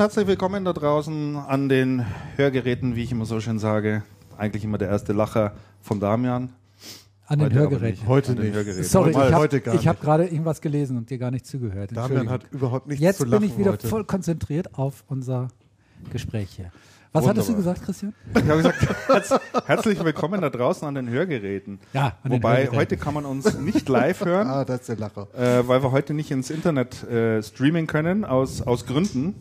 Und herzlich willkommen da draußen an den Hörgeräten, wie ich immer so schön sage. Eigentlich immer der erste Lacher von Damian. An den Hörgeräten. nicht. Heute An den nicht. Hörgeräten. Sorry, Heute- ich habe hab gerade irgendwas gelesen und dir gar nicht zugehört. Damian hat überhaupt nichts Jetzt zu bin lachen ich wieder heute. voll konzentriert auf unser Gespräch hier. Was hattest du Wunderbar. gesagt, Christian? Ich habe gesagt, herz, herzlich willkommen da draußen an den Hörgeräten. Ja, an den Wobei, Hörgeräten. heute kann man uns nicht live hören, Ah, das ist der Lacher. äh, weil wir heute nicht ins Internet äh, streamen können, aus, aus Gründen,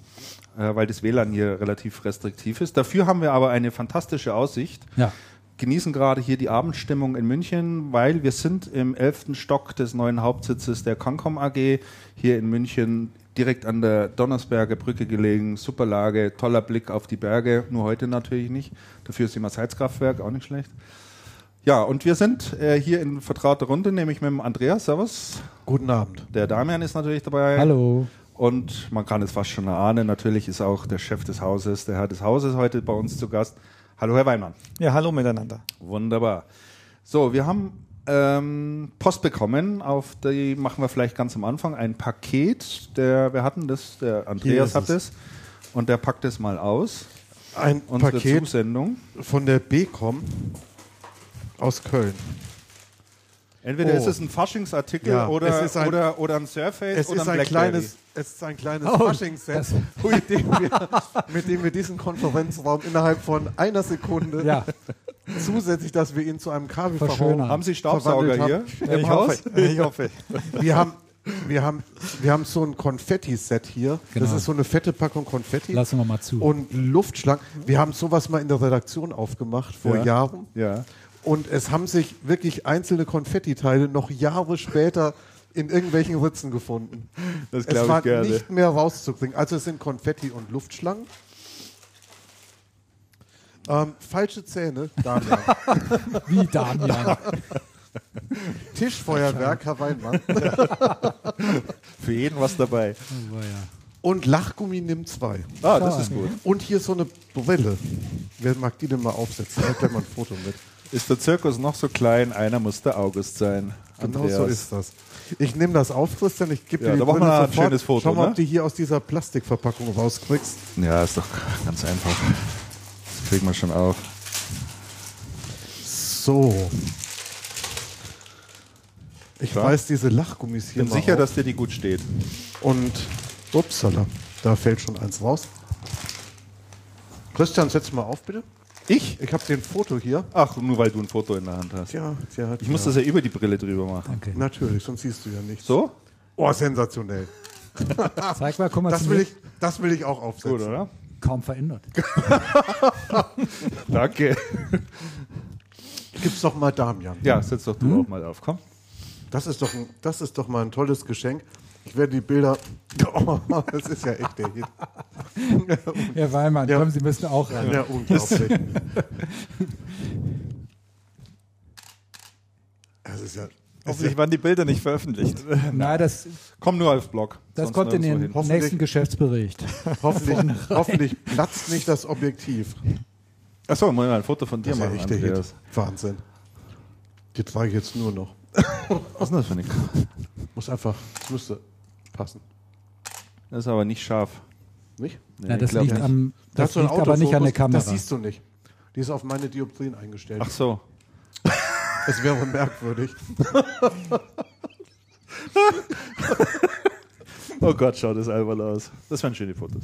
äh, weil das WLAN hier relativ restriktiv ist. Dafür haben wir aber eine fantastische Aussicht. Ja. genießen gerade hier die Abendstimmung in München, weil wir sind im elften Stock des neuen Hauptsitzes der Concom AG hier in München, direkt an der Donnersberger Brücke gelegen, super Lage, toller Blick auf die Berge, nur heute natürlich nicht. Dafür ist immer das Heizkraftwerk, auch nicht schlecht. Ja, und wir sind äh, hier in vertrauter Runde, nämlich mit dem Andreas, servus. Guten Abend. Der Damian ist natürlich dabei. Hallo. Und man kann es fast schon erahnen, natürlich ist auch der Chef des Hauses, der Herr des Hauses heute bei uns zu Gast. Hallo, Herr Weinmann. Ja, hallo miteinander. Wunderbar. So, wir haben ähm, Post bekommen, auf die machen wir vielleicht ganz am Anfang. Ein Paket, der, wir hatten das, der Andreas hat es. es und der packt es mal aus. Ein Unsere Paket Zusendung. von der BCom aus Köln. Entweder Oh. ist es ein Faschingsartikel Ja, oder, ein- oder, oder ein Surface Es oder ist ein ein kleines, es ist ein kleines Oh, Fasching-Set, das- mit, dem wir- mit dem wir diesen Konferenzraum innerhalb von einer Sekunde Ja, zusätzlich, dass wir ihn zu einem Verschönern. Kabelverhau Haben Sie Staubsauger hier im ich Haus? hoffe, ich hoffe. Wir haben, wir haben, wir haben so ein Konfetti-Set hier. Das Genau. ist so eine fette Packung Konfetti. lassen wir mal zu. und Luftschlangen. Wir haben sowas mal in der Redaktion aufgemacht vor Ja. Jahren. Ja. Und es haben sich wirklich einzelne Konfettiteile noch Jahre später in irgendwelchen Ritzen gefunden. Das Es glaube war ich gerne. nicht mehr rauszukriegen. Also es sind Konfetti und Luftschlangen. Ähm, falsche Zähne, Damian. Wie Damian. Tischfeuerwerk, Herr Weinmann. Für jeden was dabei. Oh. Und Lachgummi nimmt zwei. Ah, das ist gut. Und hier so eine Brille. Wer mag die denn mal aufsetzen? Ich habe mal ein Foto mit. Ist der Zirkus noch so klein, einer muss der August sein. Genau Andreas. so ist das. Ich nehme das auf, Christian. Ich gebe Ja, dir die da Brille ein sofort. schönes Foto, Schau mal, ne? ob du hier aus dieser Plastikverpackung rauskriegst. Ja, ist doch ganz einfach. Das kriegen wir schon auf. So. Ich Ja. weiß diese Lachgummis Ich hier bin mal sicher, auf. dass dir die gut steht. Und, upsala, da fällt schon eins raus. Christian, setz mal auf, bitte. Ich? Ich habe den Foto hier. Ach, nur weil du ein Foto in der Hand hast. Tja, tja, Ich muss das ja über die Brille drüber machen. Okay. Natürlich, sonst siehst du ja nichts. So? Oh, sensationell. Zeig mal, guck mal, Das zu will mir. ich, das will ich auch aufsetzen. Gut, oder? kaum verändert. Danke. Gib's doch mal Damian. Ja, setz doch du auch mal auf, komm. Das ist doch, ein, das ist doch mal ein tolles Geschenk. Ich werde die Bilder. Oh, das ist ja echt der Hit. Herr Weimann, Ja. kommen Sie müssen auch ran. Ja, unglaublich. Das ist ja. Hoffentlich waren die Bilder nicht veröffentlicht. Nein, das, Komm nur aufs Blog. das kommt in den nächsten Geschäftsbericht. Hoffentlich, hoffentlich platzt nicht das Objektiv. Achso, mal ein Foto von dir Das ist ja machen, echt der Hit. Wahnsinn. Die trage ich jetzt nur noch. Was ist denn das für eine K Muss einfach, müsste passen. Das ist aber nicht scharf. Nicht? Nee, Ja, das liegt, nicht. am, Da das ein liegt aber nicht an der Kamera. Das siehst du nicht. Die ist auf meine Dioptrien eingestellt. Ach so. Es wäre merkwürdig. Oh Gott, schaut das albern aus. Das wären schöne Fotos.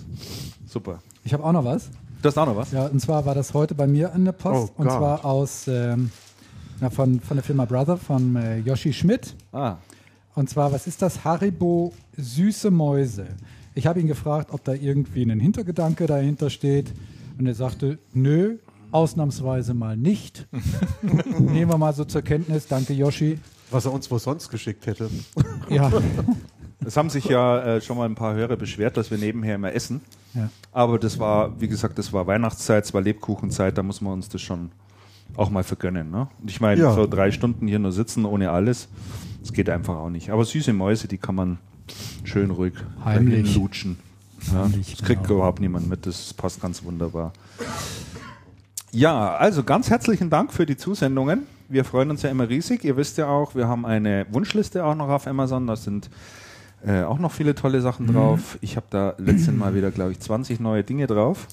Super. Ich habe auch noch was. Du hast auch noch was? Ja, und zwar war das heute bei mir in der Post. Oh und Gott. zwar aus ähm, na, von, von der Firma Brother, von äh, Yoshi Schmidt. Ah, Und zwar, was ist das? Haribo süße Mäuse. Ich habe ihn gefragt, ob da irgendwie ein Hintergedanke dahinter steht. Und er sagte, nö, ausnahmsweise mal nicht. Nehmen wir mal so zur Kenntnis. Danke, Yoshi. Was er uns wo sonst geschickt hätte. Ja, es haben sich ja äh, schon mal ein paar Hörer beschwert, dass wir nebenher immer essen. Ja. Aber das war, wie gesagt, das war Weihnachtszeit, es war Lebkuchenzeit, da muss man uns das schon auch mal vergönnen. Ne? Und ich meine, Ja. so drei Stunden hier nur sitzen ohne alles, das geht einfach auch nicht. Aber süße Mäuse, die kann man schön ruhig Heimlich. lutschen. Ja, Heimlich, das kriegt genau. überhaupt niemand mit, das passt ganz wunderbar. Ja, also ganz herzlichen Dank für die Zusendungen. Wir freuen uns ja immer riesig. Ihr wisst ja auch, wir haben eine Wunschliste auch noch auf Amazon. Da sind äh, auch noch viele tolle Sachen drauf. Ich habe da letztes Mal wieder, glaube ich, 20 neue Dinge drauf.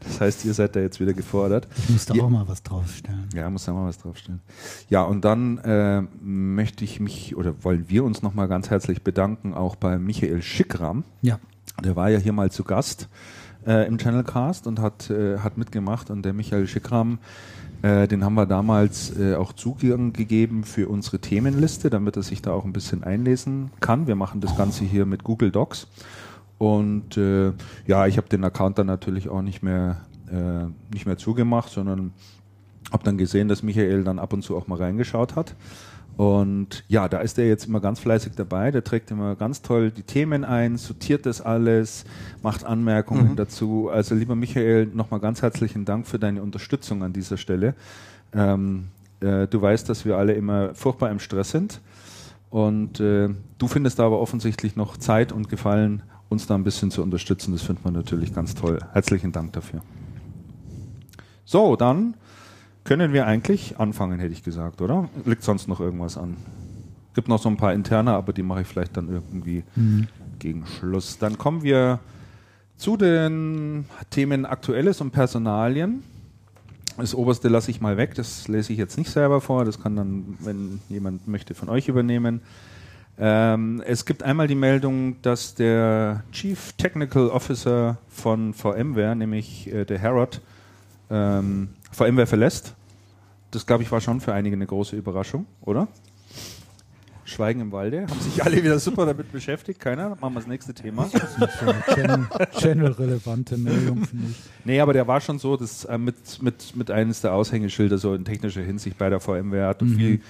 Das heißt, ihr seid da jetzt wieder gefordert. Ich muss da Ja. auch mal was draufstellen. Ja, muss da mal was draufstellen. Ja, und dann äh, möchte ich mich oder wollen wir uns nochmal ganz herzlich bedanken, auch bei Michael Schickram. Ja. Der war ja hier mal zu Gast äh, im Channelcast und hat, äh, hat mitgemacht. Und der Michael Schickram, äh, den haben wir damals äh, auch Zugang gegeben für unsere Themenliste, damit er sich da auch ein bisschen einlesen kann. Wir machen das Ganze hier mit Google Docs. Und äh, ja, ich habe den Account dann natürlich auch nicht mehr, äh, nicht mehr zugemacht, sondern habe dann gesehen, dass Michael dann ab und zu auch mal reingeschaut hat. Und ja, da ist er jetzt immer ganz fleißig dabei. Der trägt immer ganz toll die Themen ein, sortiert das alles, macht Anmerkungen dazu. Also lieber Michael, nochmal ganz herzlichen Dank für deine Unterstützung an dieser Stelle. Ähm, äh, du weißt, dass wir alle immer furchtbar im Stress sind. Und äh, du findest da aber offensichtlich noch Zeit und Gefallen, uns da ein bisschen zu unterstützen. Das findet man natürlich ganz toll. Herzlichen Dank dafür. So, dann können wir eigentlich anfangen, hätte ich gesagt, oder? Liegt sonst noch irgendwas an? Gibt noch so ein paar interne, aber die mache ich vielleicht dann irgendwie gegen Schluss. Dann kommen wir zu den Themen Aktuelles und Personalien. Das oberste lasse ich mal weg, das lese ich jetzt nicht selber vor, das kann dann, wenn jemand möchte, von euch übernehmen. Ähm, es gibt einmal die Meldung, dass der Chief Technical Officer von VMware, nämlich äh, der Herod, ähm, VMware verlässt. Das, glaube ich, war schon für einige eine große Überraschung, oder? Schweigen im Walde. Haben sich alle wieder super damit beschäftigt. Keiner? Machen wir das nächste Thema. Channel-relevante Meldung, finde ich. Nee, aber der war schon so, dass äh, mit, mit, mit eines der Aushängeschilder so in technischer Hinsicht bei der VMware hat und viel,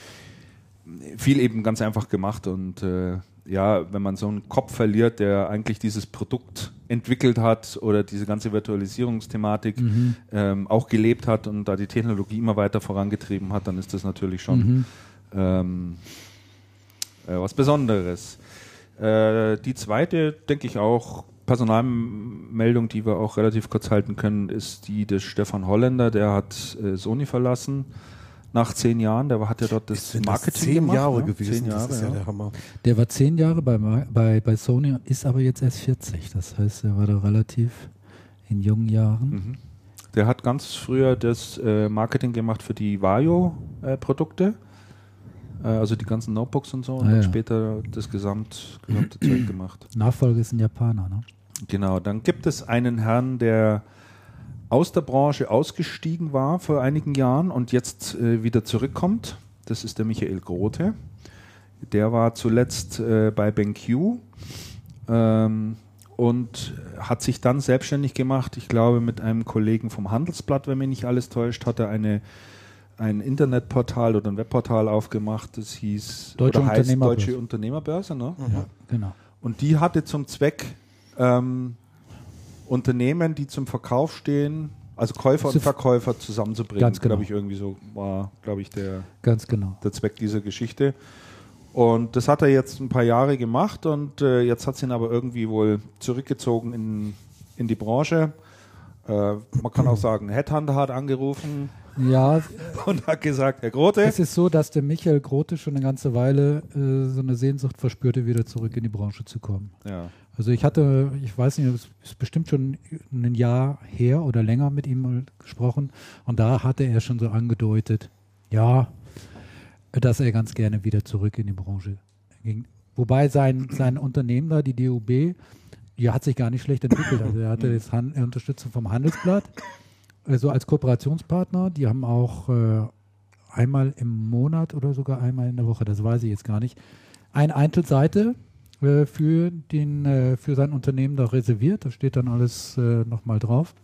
viel eben ganz einfach gemacht und äh, ja, wenn man so einen Kopf verliert, der eigentlich dieses Produkt entwickelt hat oder diese ganze Virtualisierungsthematik ähm, auch gelebt hat und da die Technologie immer weiter vorangetrieben hat, dann ist das natürlich schon ähm, äh, was Besonderes. Äh, die zweite, denke ich auch, Personalmeldung, die wir auch relativ kurz halten können, ist die des Stefan Holländer. Der hat äh, Sony verlassen nach zehn Jahren. Der hat ja dort das das Marketing zehn gemacht. Jahre ne? gewesen. Zehn Jahre, das ist ja, ja. der Hammer. Der war zehn Jahre bei, bei, bei Sony, ist aber jetzt erst 40. Das heißt, er war da relativ in jungen Jahren. Mhm. Der hat ganz früher das äh, Marketing gemacht für die Vario-Produkte. Äh, also die ganzen Notebooks und so. Und Ah, dann ja. später das gesamt, gesamte Zeug gemacht. Nachfolger ist ein Japaner, ne? Genau, dann gibt es einen Herrn, der aus der Branche ausgestiegen war vor einigen Jahren und jetzt äh, wieder zurückkommt. Das ist der Michael Grote. Der war zuletzt äh, bei BenQ ähm, und hat sich dann selbstständig gemacht. Ich glaube, mit einem Kollegen vom Handelsblatt, wenn mich nicht alles täuscht, hat er eine, ein Internetportal oder ein Webportal aufgemacht. Das hieß Deutsche Unternehmerbörse. Deutsche Unternehmerbörse. Ne? Ja, genau. Und die hatte zum Zweck, ähm, Unternehmen, die zum Verkauf stehen, also Käufer und Verkäufer zusammenzubringen. Ganz genau. Glaube ich, irgendwie so war, glaube ich, der, Ganz genau. der Zweck dieser Geschichte. Und das hat er jetzt ein paar Jahre gemacht und äh, jetzt hat es ihn aber irgendwie wohl zurückgezogen in, in die Branche. Äh, man kann auch sagen, Headhunter hat angerufen Ja, und hat gesagt, Herr Grote, es ist so, dass der Michael Grote schon eine ganze Weile äh, so eine Sehnsucht verspürte, wieder zurück in die Branche zu kommen. ja, Also ich hatte, ich weiß nicht, es ist bestimmt schon ein Jahr her oder länger mit ihm mal gesprochen und da hatte er schon so angedeutet, ja, dass er ganz gerne wieder zurück in die Branche ging. Wobei sein, sein Unternehmen da, die DUB, die hat sich gar nicht schlecht entwickelt. Also er hatte jetzt Han Unterstützung vom Handelsblatt, also als Kooperationspartner. Die haben auch äh, einmal im Monat oder sogar einmal in der Woche, das weiß ich jetzt gar nicht, eine Einzelseite äh, für, den, äh, für sein Unternehmen da reserviert. Da steht dann alles äh, nochmal drauf,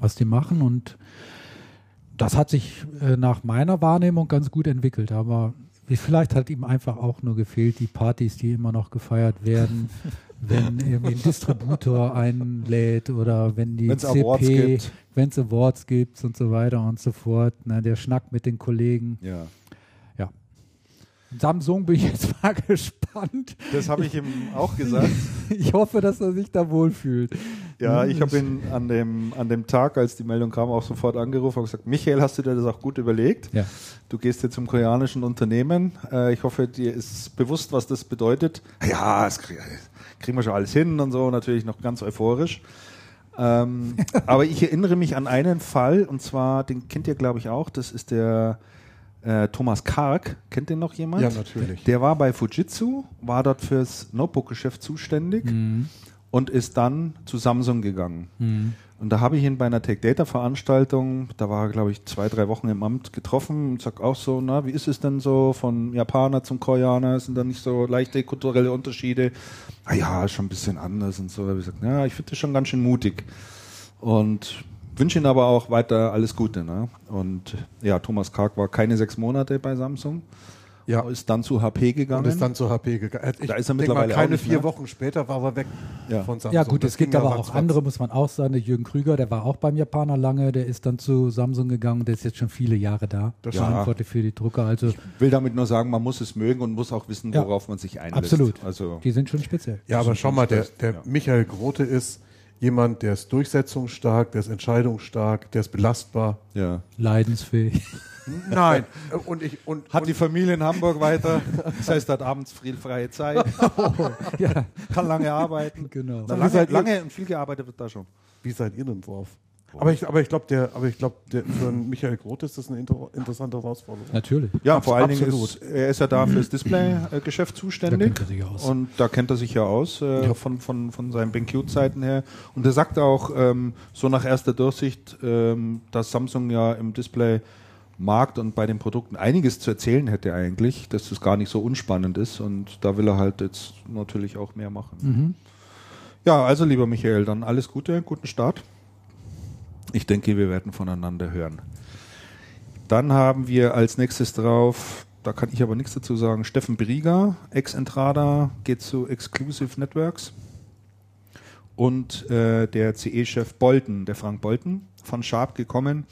was die machen. Und das hat sich äh, nach meiner Wahrnehmung ganz gut entwickelt. Aber vielleicht hat ihm einfach auch nur gefehlt, die Partys, die immer noch gefeiert werden, wenn irgendwie ein Distributor einlädt oder wenn die Wenn's Awards CP, gibt. wenn es Awards gibt und so weiter und so fort. Ne, der Schnack mit den Kollegen. Ja. Samsung bin ich jetzt mal gespannt. Das habe ich ihm auch gesagt. Ich hoffe, dass er sich da wohlfühlt. Ja, ich habe ihn an dem, an dem Tag, als die Meldung kam, auch sofort angerufen und gesagt, Michael, hast du dir das auch gut überlegt? Ja. Du gehst jetzt zum koreanischen Unternehmen. Äh, ich hoffe, dir ist bewusst, was das bedeutet. Ja, das krieg, kriegen wir schon alles hin und so, natürlich noch ganz euphorisch. Ähm, aber ich erinnere mich an einen Fall, und zwar, den kennt ihr, glaube ich, auch, das ist der äh, Thomas Karg. Kennt den noch jemand? Ja, natürlich. Der war bei Fujitsu, war dort fürs Notebook-Geschäft zuständig und ist dann zu Samsung gegangen. Und da habe ich ihn bei einer Tech Data Veranstaltung, da war er, glaube ich, zwei, drei Wochen im Amt getroffen und sag auch so, na, wie ist es denn so von Japaner zum Koreaner? Sind da nicht so leichte kulturelle Unterschiede? Ah ja, ist schon ein bisschen anders und so. Ich gesagt, ja, ich finde das schon ganz schön mutig. Und wünsche Ihnen aber auch weiter alles Gute. Ne? Und ja, Thomas Karg war keine sechs Monate bei Samsung, Ja. ist dann zu HP gegangen. Und ist dann zur HP gegangen. Ich Da ist er mittlerweile mal, keine nicht vier mehr. Wochen später war er weg Ja. von Samsung. Ja gut, Das es gibt ja aber auch ratzfatz. andere, muss man auch sagen. Der Jürgen Krüger, der war auch beim Japaner lange, der ist dann zu Samsung gegangen, der ist jetzt schon viele Jahre da. Das stimmt. Verantwortlich für die Drucker. Also will damit nur sagen, man muss es mögen und muss auch wissen, Ja. worauf man sich einlässt. absolut. Also die sind schon speziell. Ja, aber schau mal, der, der Ja. Michael Grote ist jemand, der ist durchsetzungsstark, der ist entscheidungsstark, der ist belastbar. ja. Leidensfähig. Nein. und ich und, Hat und die Familie in Hamburg weiter, das heißt, hat abends viel freie Zeit, ja, kann lange arbeiten. genau. Na, lange, lange und viel gearbeitet wird da schon. wie seid ihr denn drauf? Aber ich, aber ich glaube, der, aber ich glaube, der, für einen Michael Grote ist das eine inter, interessante Herausforderung. Natürlich. Ja, Abs- vor allen Dingen absolut. ist er ist ja da fürs Display-Geschäft zuständig. Da kennt er sich aus. Und da kennt er sich ja aus äh, Ja. von, von, von seinen BenQ-Zeiten her. Und er sagt auch, ähm, so nach erster Durchsicht, ähm, dass Samsung ja im Display-Markt und bei den Produkten einiges zu erzählen hätte eigentlich, dass das gar nicht so unspannend ist. Und da will er halt jetzt natürlich auch mehr machen. Mhm. Ja, also lieber Michael, dann alles Gute, guten Start. Ich denke, wir werden voneinander hören. Dann haben wir als nächstes drauf, da kann ich aber nichts dazu sagen, Steffen Brieger, Ex-Entrada, geht zu Exclusive Networks. Und äh, der CE-Chef Bolton, der Frank Bolton, von Sharp gekommen,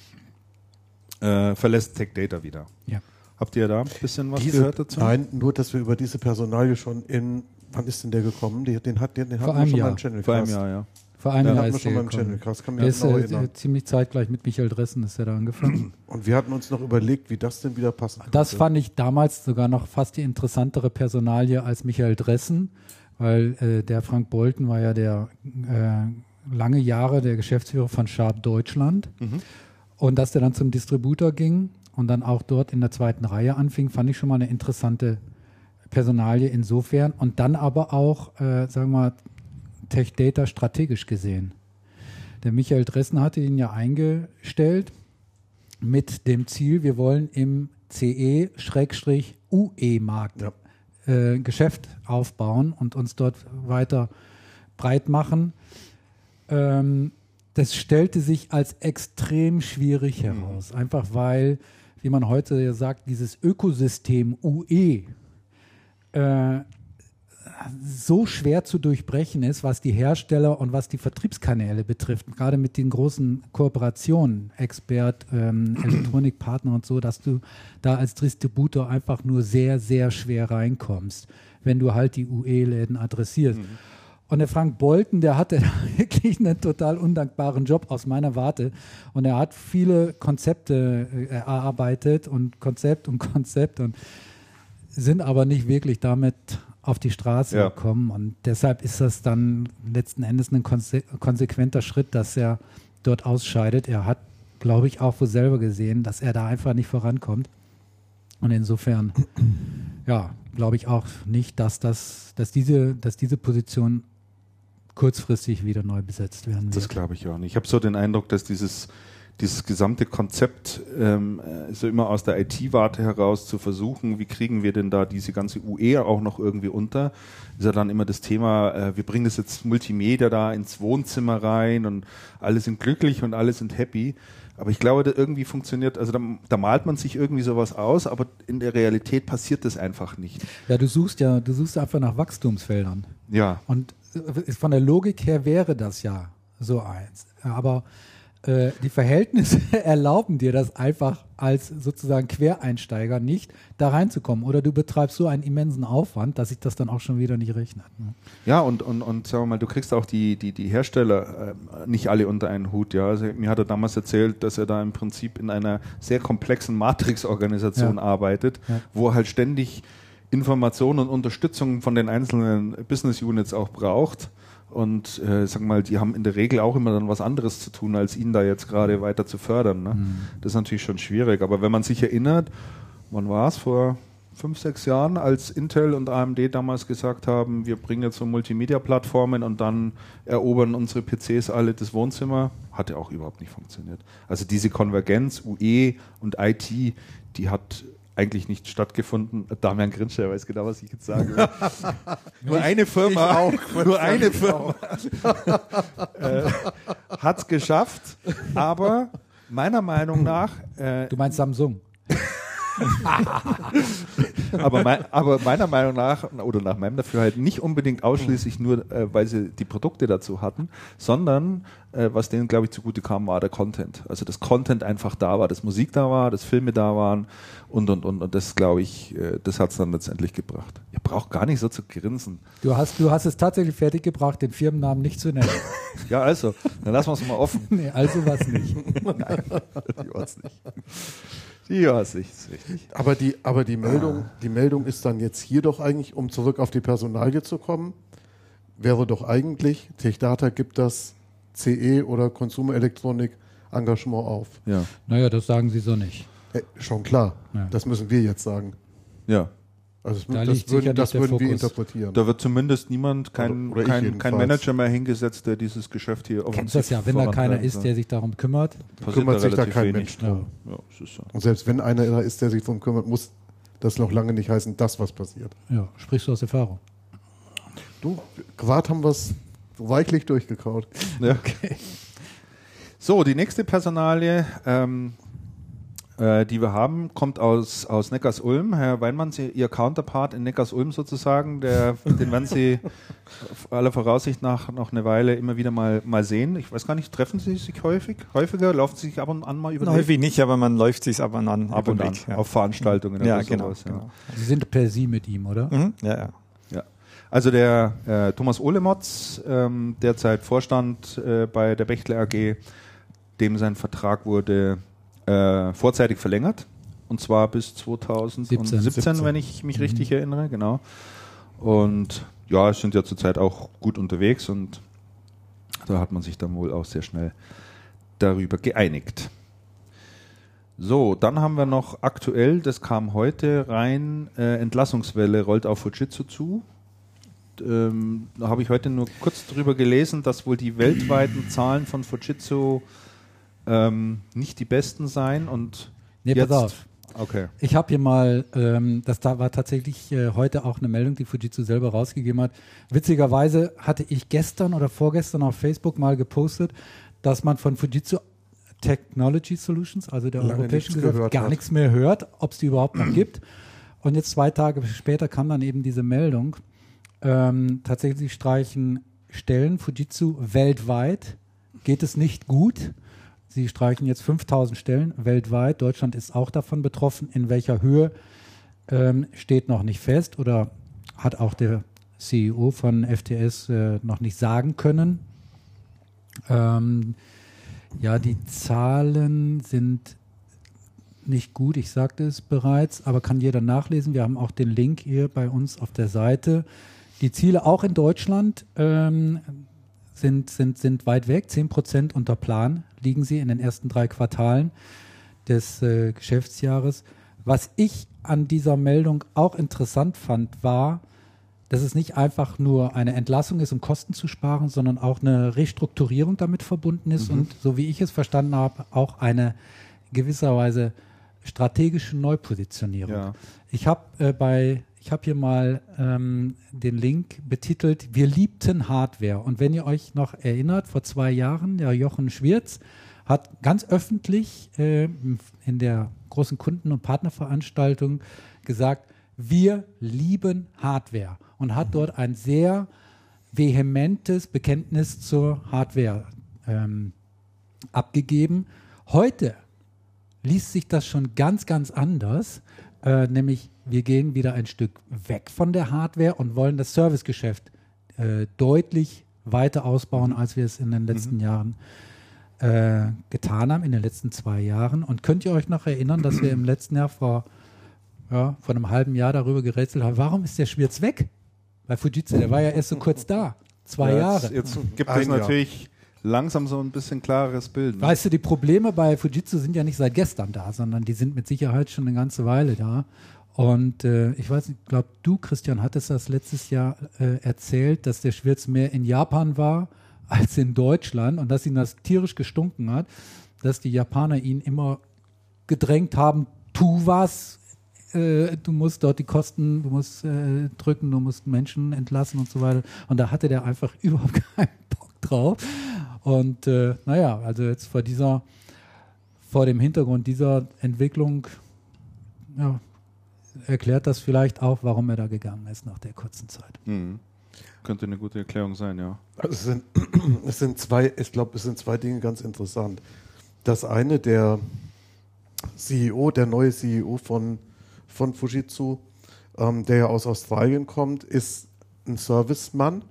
äh, verlässt Tech Data wieder. Ja. Habt ihr da ein bisschen was Diese, gehört dazu? Nein, nur, dass wir über diese Personalie schon in, wann ist denn der gekommen? Den hat, den, den Vor hatten wir einem schon Jahr. mal im Channel Vor einem Jahr, ja. Vor einem Jahr ist schon Channel. Cast, kann Der ist genau äh, ziemlich zeitgleich mit Michael Dressen ist er da angefangen. Und wir hatten uns noch überlegt, wie das denn wieder passen könnte. Das fand ich damals sogar noch fast die interessantere Personalie als Michael Dressen, weil äh, der Frank Bolton war ja der äh, lange Jahre der Geschäftsführer von Sharp Deutschland. Und dass der dann zum Distributor ging und dann auch dort in der zweiten Reihe anfing, fand ich schon mal eine interessante Personalie insofern. Und dann aber auch, äh, sagen wir mal, Tech Data strategisch gesehen. Der Michael Dressen hatte ihn ja eingestellt mit dem Ziel, wir wollen im CE-UE-Markt Ja. äh, Geschäft aufbauen und uns dort weiter breit machen. Ähm, das stellte sich als extrem schwierig heraus, einfach weil, wie man heute ja sagt, dieses Ökosystem UE äh, so schwer zu durchbrechen ist, was die Hersteller und was die Vertriebskanäle betrifft, gerade mit den großen Kooperationen, Expert, ähm, Elektronikpartner und so, dass du da als Distributor einfach nur sehr, sehr schwer reinkommst, wenn du halt die UE-Läden adressierst. Und der Frank Bolton, der hatte wirklich einen total undankbaren Job aus meiner Warte. Und er hat viele Konzepte äh, erarbeitet und Konzept und Konzept und sind aber nicht wirklich damit auf die Straße Ja. gekommen. Und deshalb ist das dann letzten Endes ein konse konsequenter Schritt, dass er dort ausscheidet. Er hat, glaube ich, auch wohl selber gesehen, dass er da einfach nicht vorankommt. Und insofern, ja, glaube ich auch nicht, dass, das, dass, diese, dass diese Position kurzfristig wieder neu besetzt werden wird. Das glaube ich auch nicht. Ich habe so den Eindruck, dass dieses, dieses gesamte Konzept ähm, äh, so immer aus der IT-Warte heraus zu versuchen, wie kriegen wir denn da diese ganze UE auch noch irgendwie unter, ist ja dann immer das Thema, äh, wir bringen das jetzt Multimedia da ins Wohnzimmer rein und alle sind glücklich und alle sind happy. Aber ich glaube, da irgendwie funktioniert, also da, da malt man sich irgendwie sowas aus, aber in der Realität passiert das einfach nicht. Ja, du suchst ja, du suchst einfach nach Wachstumsfeldern. Ja, Und äh, von der Logik her wäre das ja so eins. Aber äh, die Verhältnisse erlauben dir das einfach als sozusagen Quereinsteiger nicht da reinzukommen. Oder du betreibst so einen immensen Aufwand, dass sich das dann auch schon wieder nicht rechnet. Ne? Ja, und, und, und sagen wir mal, du kriegst auch die, die, die Hersteller äh, nicht alle unter einen Hut. Ja? Also, mir hat er damals erzählt, dass er da im Prinzip in einer sehr komplexen Matrix-Organisation Ja. arbeitet, Ja. wo er halt ständig Informationen und Unterstützung von den einzelnen Business Units auch braucht. Und äh, sag mal, die haben in der Regel auch immer dann was anderes zu tun, als ihn da jetzt gerade weiter zu fördern. Ne? Das ist natürlich schon schwierig. Aber wenn man sich erinnert, wann war es? Vor fünf, sechs Jahren, als Intel und AMD damals gesagt haben, wir bringen jetzt so Multimedia-Plattformen und dann erobern unsere PCs alle das Wohnzimmer, hat ja auch überhaupt nicht funktioniert. Also diese Konvergenz UE und IT, die hat eigentlich nicht stattgefuten. Damian Grinscher weiß genau, was ich jetzt sagen will. nur eine Firma, nur eine Firma äh, hat es geschafft, aber meiner Meinung nach äh, Du meinst Samsung? aber, mein, aber meiner Meinung nach, oder nach meinem Dafürhalten, nicht unbedingt ausschließlich nur, äh, weil sie die Produkte dazu hatten, sondern äh, was denen, glaube ich, zugute kam, war der Content. Also das Content einfach da war, dass Musik da war, dass Filme da waren und, und, und. Und das, glaube ich, äh, das hat es dann letztendlich gebracht. Ihr braucht gar nicht so zu grinsen. Du hast, du hast es tatsächlich fertiggebracht, den Firmennamen nicht zu nennen. Ja, also, dann lassen wir es mal offen. nee, also was nicht. Die war's nicht. Die war's nicht, ist richtig. Aber die, aber die Meldung, die Meldung ist dann jetzt hier doch eigentlich, um zurück auf die Personalie zu kommen, wäre doch eigentlich, Techdata gibt das CE oder Consumer Electronic Engagement auf. Ja, Naja, das sagen sie so nicht. Äh, schon klar, Ja. das müssen wir jetzt sagen. ja. Also Da das, würden, das würden wir interpretieren. Da wird zumindest niemand, kein, Oder- oder kein, kein Manager mehr hingesetzt, der dieses Geschäft hier Du kennst das ja, wenn da keiner ist, der sich darum kümmert. Passiert kümmert sich da kein. Mensch drum. Ja, Ja, so. Und selbst wenn einer da ist, der sich darum kümmert, muss das noch lange nicht heißen, dass was passiert. ja, sprichst du aus Erfahrung. Du, gerade haben wir es weichlich durchgekaut. Ja. So, die nächste Personalie, ähm, äh, die wir haben, kommt aus, aus Neckars-Ulm. Herr Weinmann, Sie, Ihr Counterpart in Neckars-Ulm sozusagen, der, den werden Sie aller Voraussicht nach noch eine Weile immer wieder mal, mal sehen. Ich weiß gar nicht, treffen Sie sich häufig? Häufiger? Laufen Sie sich ab und an mal über den Häufig nicht, aber man läuft sich ab und an Ab und an. Ja. Auf Veranstaltungen ja, oder genau. sowas. Ja. genau. Sie sind per Sie mit ihm, oder? Mhm. Ja, ja. Ja. Also der äh, Thomas Ohlemotz, ähm, derzeit Vorstand äh, bei der Bechtle AG, dem sein Vertrag wurde äh, vorzeitig verlängert. Und zwar bis 2017, 17. wenn ich mich richtig erinnere, genau. Und ja, es sind ja zurzeit auch gut unterwegs und da hat man sich dann wohl auch sehr schnell darüber geeinigt. So, dann haben wir noch aktuell, das kam heute rein, äh, Entlassungswelle rollt auf Fujitsu zu. Ähm, da habe ich heute nur kurz drüber gelesen, dass wohl die weltweiten Zahlen von Fujitsu ähm, nicht die besten seien und Nee, jetzt, pass auf. Okay. Ich habe hier mal, ähm, das da war tatsächlich äh, heute auch eine Meldung, die Fujitsu selber rausgegeben hat. Witzigerweise hatte ich gestern oder vorgestern auf Facebook mal gepostet, dass man von Fujitsu Technology Solutions, also der Lange europäischen Gesellschaft, gar hat. nichts mehr hört, ob es die überhaupt noch gibt. Und jetzt zwei Tage später kam dann eben diese Meldung. Ähm, tatsächlich streichen Stellen Fujitsu weltweit. Geht es nicht gut. Sie streichen jetzt 5000 Stellen weltweit. Deutschland ist auch davon betroffen. In welcher Höhe ähm, steht noch nicht fest oder hat auch der CEO von FTS äh, noch nicht sagen können. Ähm, ja, die Zahlen sind nicht gut, ich sagte es bereits, aber kann jeder nachlesen. Wir haben auch den Link hier bei uns auf der Seite. Die Ziele auch in Deutschland ähm, sind, sind, sind weit weg. 10% unter Plan liegen sie in den ersten drei Quartalen des äh, Geschäftsjahres. Was ich an dieser Meldung auch interessant fand, war, dass es nicht einfach nur eine Entlassung ist, um Kosten zu sparen, sondern auch eine Restrukturierung damit verbunden ist und so wie ich es verstanden habe, auch eine gewisserweise strategische Neupositionierung. Ja. Ich habe äh, bei, ich habe hier mal ähm, den Link betitelt, wir liebten Hardware. Und wenn ihr euch noch erinnert, vor zwei Jahren, der Jochen Schwirz hat ganz öffentlich äh, in der großen Kunden- und Partnerveranstaltung gesagt, wir lieben Hardware und hat dort ein sehr vehementes Bekenntnis zur Hardware ähm, abgegeben. Heute liest sich das schon ganz, ganz anders, äh, nämlich wir gehen wieder ein Stück weg von der Hardware und wollen das Servicegeschäft äh, deutlich weiter ausbauen, als wir es in den letzten Mhm. Jahren äh, getan haben, in den letzten zwei Jahren. Und könnt ihr euch noch erinnern, dass wir im letzten Jahr vor, ja, vor einem halben Jahr darüber gerätselt haben, warum ist der Schwirz weg? Bei Fujitsu, der war ja erst so kurz da. Zwei Ja, Jahre. Jetzt, jetzt gibt es Jahr. natürlich langsam so ein bisschen klareres Bild. Ne? Weißt du, die Probleme bei Fujitsu sind ja nicht seit gestern da, sondern die sind mit Sicherheit schon eine ganze Weile da. Und äh, ich weiß nicht, ich glaube, du, Christian, hattest das letztes Jahr äh, erzählt, dass der Schwirz mehr in Japan war als in Deutschland und dass ihn das tierisch gestunken hat, dass die Japaner ihn immer gedrängt haben, tu was, äh, du musst dort die Kosten, du musst äh, drücken, du musst Menschen entlassen und so weiter. Und da hatte der einfach überhaupt keinen Bock drauf. Und äh, naja, also jetzt vor dieser, vor dem Hintergrund dieser Entwicklung, ja, erklärt das vielleicht auch, warum er da gegangen ist nach der kurzen Zeit. Mhm. Könnte eine gute Erklärung sein, ja. Also es sind, es sind zwei, ich glaube, es sind zwei Dinge ganz interessant. Das eine, der CEO, der neue CEO von, von Fujitsu, ähm, der ja aus Australien kommt, ist ein Servicemann,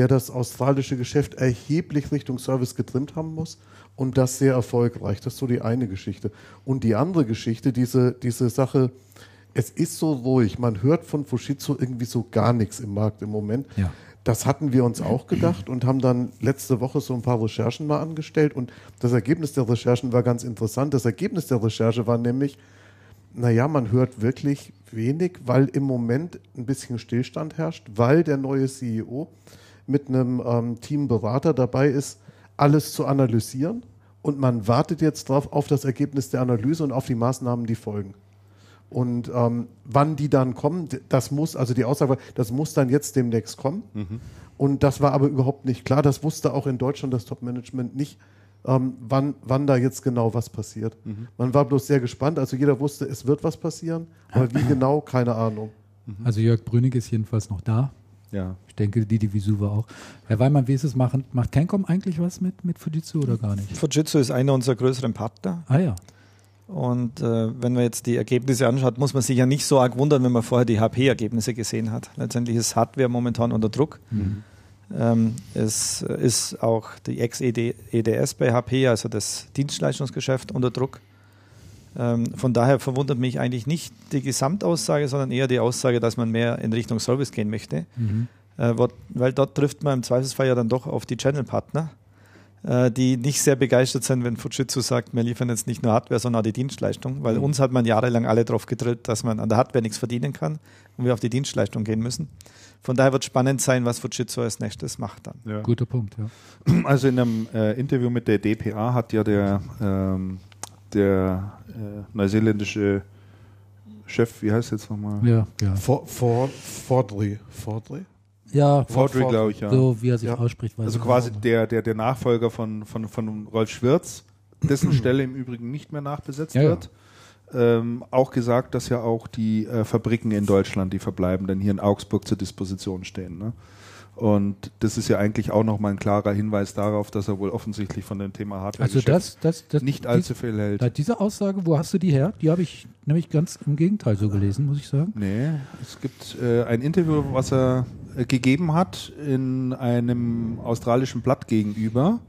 der das australische Geschäft erheblich Richtung Service getrimmt haben muss und das sehr erfolgreich. Das ist so die eine Geschichte. Und die andere Geschichte, diese, diese Sache, es ist so ruhig, man hört von Fujitsu irgendwie so gar nichts im Markt im Moment. Ja. Das hatten wir uns auch gedacht und haben dann letzte Woche so ein paar Recherchen mal angestellt und das Ergebnis der Recherchen war ganz interessant. Das Ergebnis der Recherche war nämlich, naja, man hört wirklich wenig, weil im Moment ein bisschen Stillstand herrscht, weil der neue CEO mit einem ähm, Team Berater dabei ist, alles zu analysieren und man wartet jetzt drauf auf das Ergebnis der Analyse und auf die Maßnahmen, die folgen. Und ähm, wann die dann kommen, das muss, also die Aussage war, das muss dann jetzt demnächst kommen. Und das war aber überhaupt nicht klar. Das wusste auch in Deutschland das Top-Management nicht, ähm, wann, wann da jetzt genau was passiert. Man war bloß sehr gespannt. Also jeder wusste, es wird was passieren, aber wie genau, keine Ahnung. Also Jörg Brünig ist jedenfalls noch da. Ja. Ich denke, die Divisu war auch. Herr Weimann, wie ist es? Machen, macht Cancom eigentlich was mit, mit Fujitsu oder gar nicht? Fujitsu ist einer unserer größeren Partner. Ah ja. Und äh, wenn man jetzt die Ergebnisse anschaut, muss man sich ja nicht so arg wundern, wenn man vorher die HP-Ergebnisse gesehen hat. Letztendlich ist Hardware momentan unter Druck. Ähm, es ist auch die Ex-EDS bei HP, also das Dienstleistungsgeschäft, unter Druck. Ähm, von daher verwundert mich eigentlich nicht die Gesamtaussage, sondern eher die Aussage, dass man mehr in Richtung Service gehen möchte. Mhm. Äh, weil dort trifft man im Zweifelsfall ja dann doch auf die Channel-Partner, äh, die nicht sehr begeistert sind, wenn Fujitsu sagt, wir liefern jetzt nicht nur Hardware, sondern auch die Dienstleistung, weil uns hat man jahrelang alle darauf gedrillt, dass man an der Hardware nichts verdienen kann und wir auf die Dienstleistung gehen müssen. Von daher wird spannend sein, was Fujitsu als nächstes macht dann. ja. Guter Punkt, ja. Also in einem äh, Interview mit der DPA hat ja der, ähm, der äh, neuseeländische Chef, wie heißt er jetzt nochmal? Ja, ja. For, for, Fordry. Fordry? Ja, Fordry, glaube ich, ja. so wie er sich Ja. ausspricht. Also quasi nicht. der, der, der Nachfolger von, von, von Rolf Schwirz, dessen Stelle im Übrigen nicht mehr nachbesetzt Ja, ja. wird. Ähm, auch gesagt, dass ja auch die äh, Fabriken in Deutschland, die verbleibenden, hier in Augsburg zur Disposition stehen. Ne? Und das ist ja eigentlich auch nochmal ein klarer Hinweis darauf, dass er wohl offensichtlich von dem Thema Hardware Also das, das, das nicht allzu viel hält. dies, diese Aussage, wo hast du die her? Die habe ich nämlich ganz im Gegenteil so gelesen, muss ich sagen. Nee, es gibt äh, ein Interview, was er äh, gegeben hat in einem australischen Blatt gegenüber.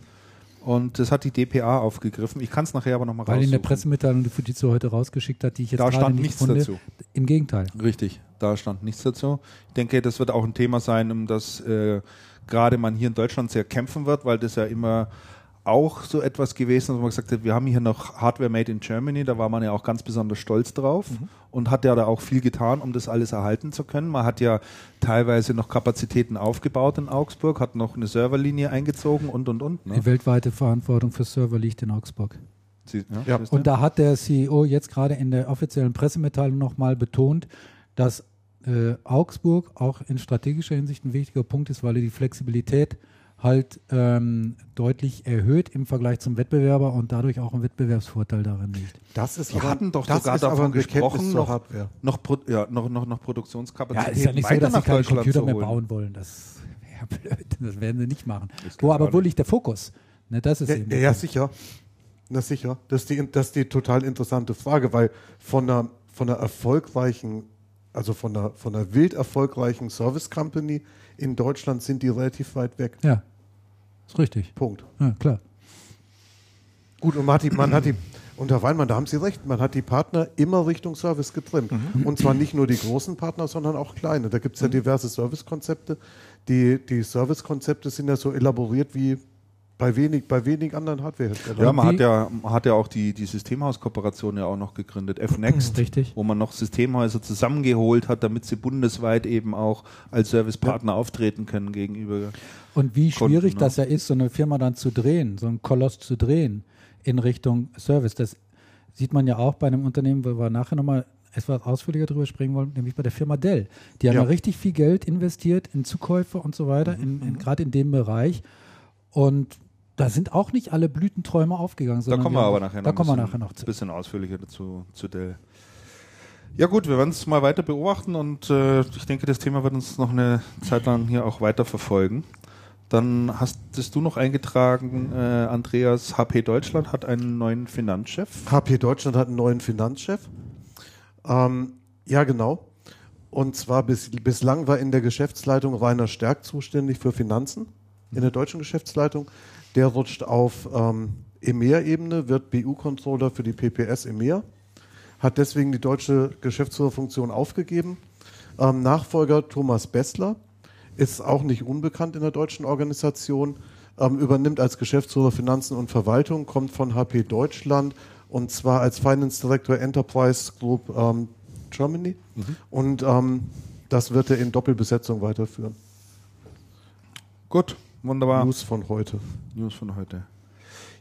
Und das hat die DPA aufgegriffen. Ich kann es nachher aber nochmal Weil in der raussuchen. Pressemitteilung, die Fujitsu heute rausgeschickt hat, die ich jetzt Da gerade stand nicht nichts dazu. Im Gegenteil. Richtig, da stand nichts dazu. Ich denke, das wird auch ein Thema sein, um das äh, gerade man hier in Deutschland sehr kämpfen wird, weil das ja immer auch so etwas gewesen ist, wo man gesagt hat, wir haben hier noch Hardware made in Germany, da war man ja auch ganz besonders stolz drauf und hat ja da auch viel getan, um das alles erhalten zu können. Man hat ja teilweise noch Kapazitäten aufgebaut in Augsburg, hat noch eine Serverlinie eingezogen und und und. Ne? Die weltweite Verantwortung für Server liegt in Augsburg. Sie, ja, Ja. Und da hat der CEO jetzt gerade in der offiziellen Pressemitteilung nochmal betont, dass äh, Augsburg auch in strategischer Hinsicht ein wichtiger Punkt ist, weil er die Flexibilität halt ähm, deutlich erhöht im Vergleich zum Wettbewerber und dadurch auch ein Wettbewerbsvorteil darin liegt. Das ist aber, hatten doch das sogar davon gesprochen, noch, Hardware. noch, Pro, ja, noch, noch, noch Ja, Produktionskapazitäten ist ja nicht so, weiter dass sie nach keine Deutschland Computer mehr bauen wollen. Das Ja, blöd, das werden sie nicht machen. Wo aber aber wo nicht. liegt der Fokus? Ne, das ist Ja, eben ja, ja, sicher. Na sicher. Das ist, die, das ist die total interessante Frage, weil von einer, von einer erfolgreichen, also von einer, von einer wild erfolgreichen Service Company in Deutschland sind die relativ weit weg. Ja, ist richtig. Punkt. Ja, klar. Gut, und man hat die, man hat die und Herr Weinmann, da haben Sie recht, man hat die Partner immer Richtung Service getrimmt. Und zwar nicht nur die großen Partner, sondern auch kleine. Da gibt es ja diverse Servicekonzepte. Die, die Servicekonzepte sind ja so elaboriert wie bei wenig, bei wenig anderen Hardwareherstellern. Ja, man hat ja, man hat ja auch die, die Systemhauskooperation ja auch noch gegründet, F-Next, Richtig. wo man noch Systemhäuser zusammengeholt hat, damit sie bundesweit eben auch als Servicepartner auftreten können gegenüber. Und wie Kunden, schwierig ne? das ja ist, so eine Firma dann zu drehen, so einen Koloss zu drehen in Richtung Service. Das sieht man ja auch bei einem Unternehmen, wo wir nachher nochmal etwas ausführlicher drüber sprechen wollen, nämlich bei der Firma Dell. Die haben ja, Ja. richtig viel Geld investiert in Zukäufe und so weiter, in, Mhm. in, gerade in dem Bereich. Und da sind auch nicht alle Blütenträume aufgegangen. Da kommen wir aber nachher noch Da ein kommen wir bisschen, nachher noch zu. bisschen ausführlicher dazu zu Dell. Ja gut, wir werden es mal weiter beobachten und äh, ich denke, das Thema wird uns noch eine Zeit lang hier auch weiter verfolgen. Dann hast du noch eingetragen, äh, Andreas, HP Deutschland hat einen neuen Finanzchef. HP Deutschland hat einen neuen Finanzchef. Ähm, ja, genau. Und zwar bis, bislang war in der Geschäftsleitung Rainer Stärk zuständig für Finanzen in der deutschen Geschäftsleitung. Der rutscht auf ähm, EMEA-Ebene, wird BU-Controller für die PPS EMEA, hat deswegen die deutsche Geschäftsführerfunktion aufgegeben. Ähm, Nachfolger Thomas Bessler ist auch nicht unbekannt in der deutschen Organisation, ähm, übernimmt als Geschäftsführer Finanzen und Verwaltung, kommt von HP Deutschland und zwar als Finance Director Enterprise Group ähm, Germany. Und ähm, das wird er in Doppelbesetzung weiterführen. Gut, wunderbar. News von heute. News von heute.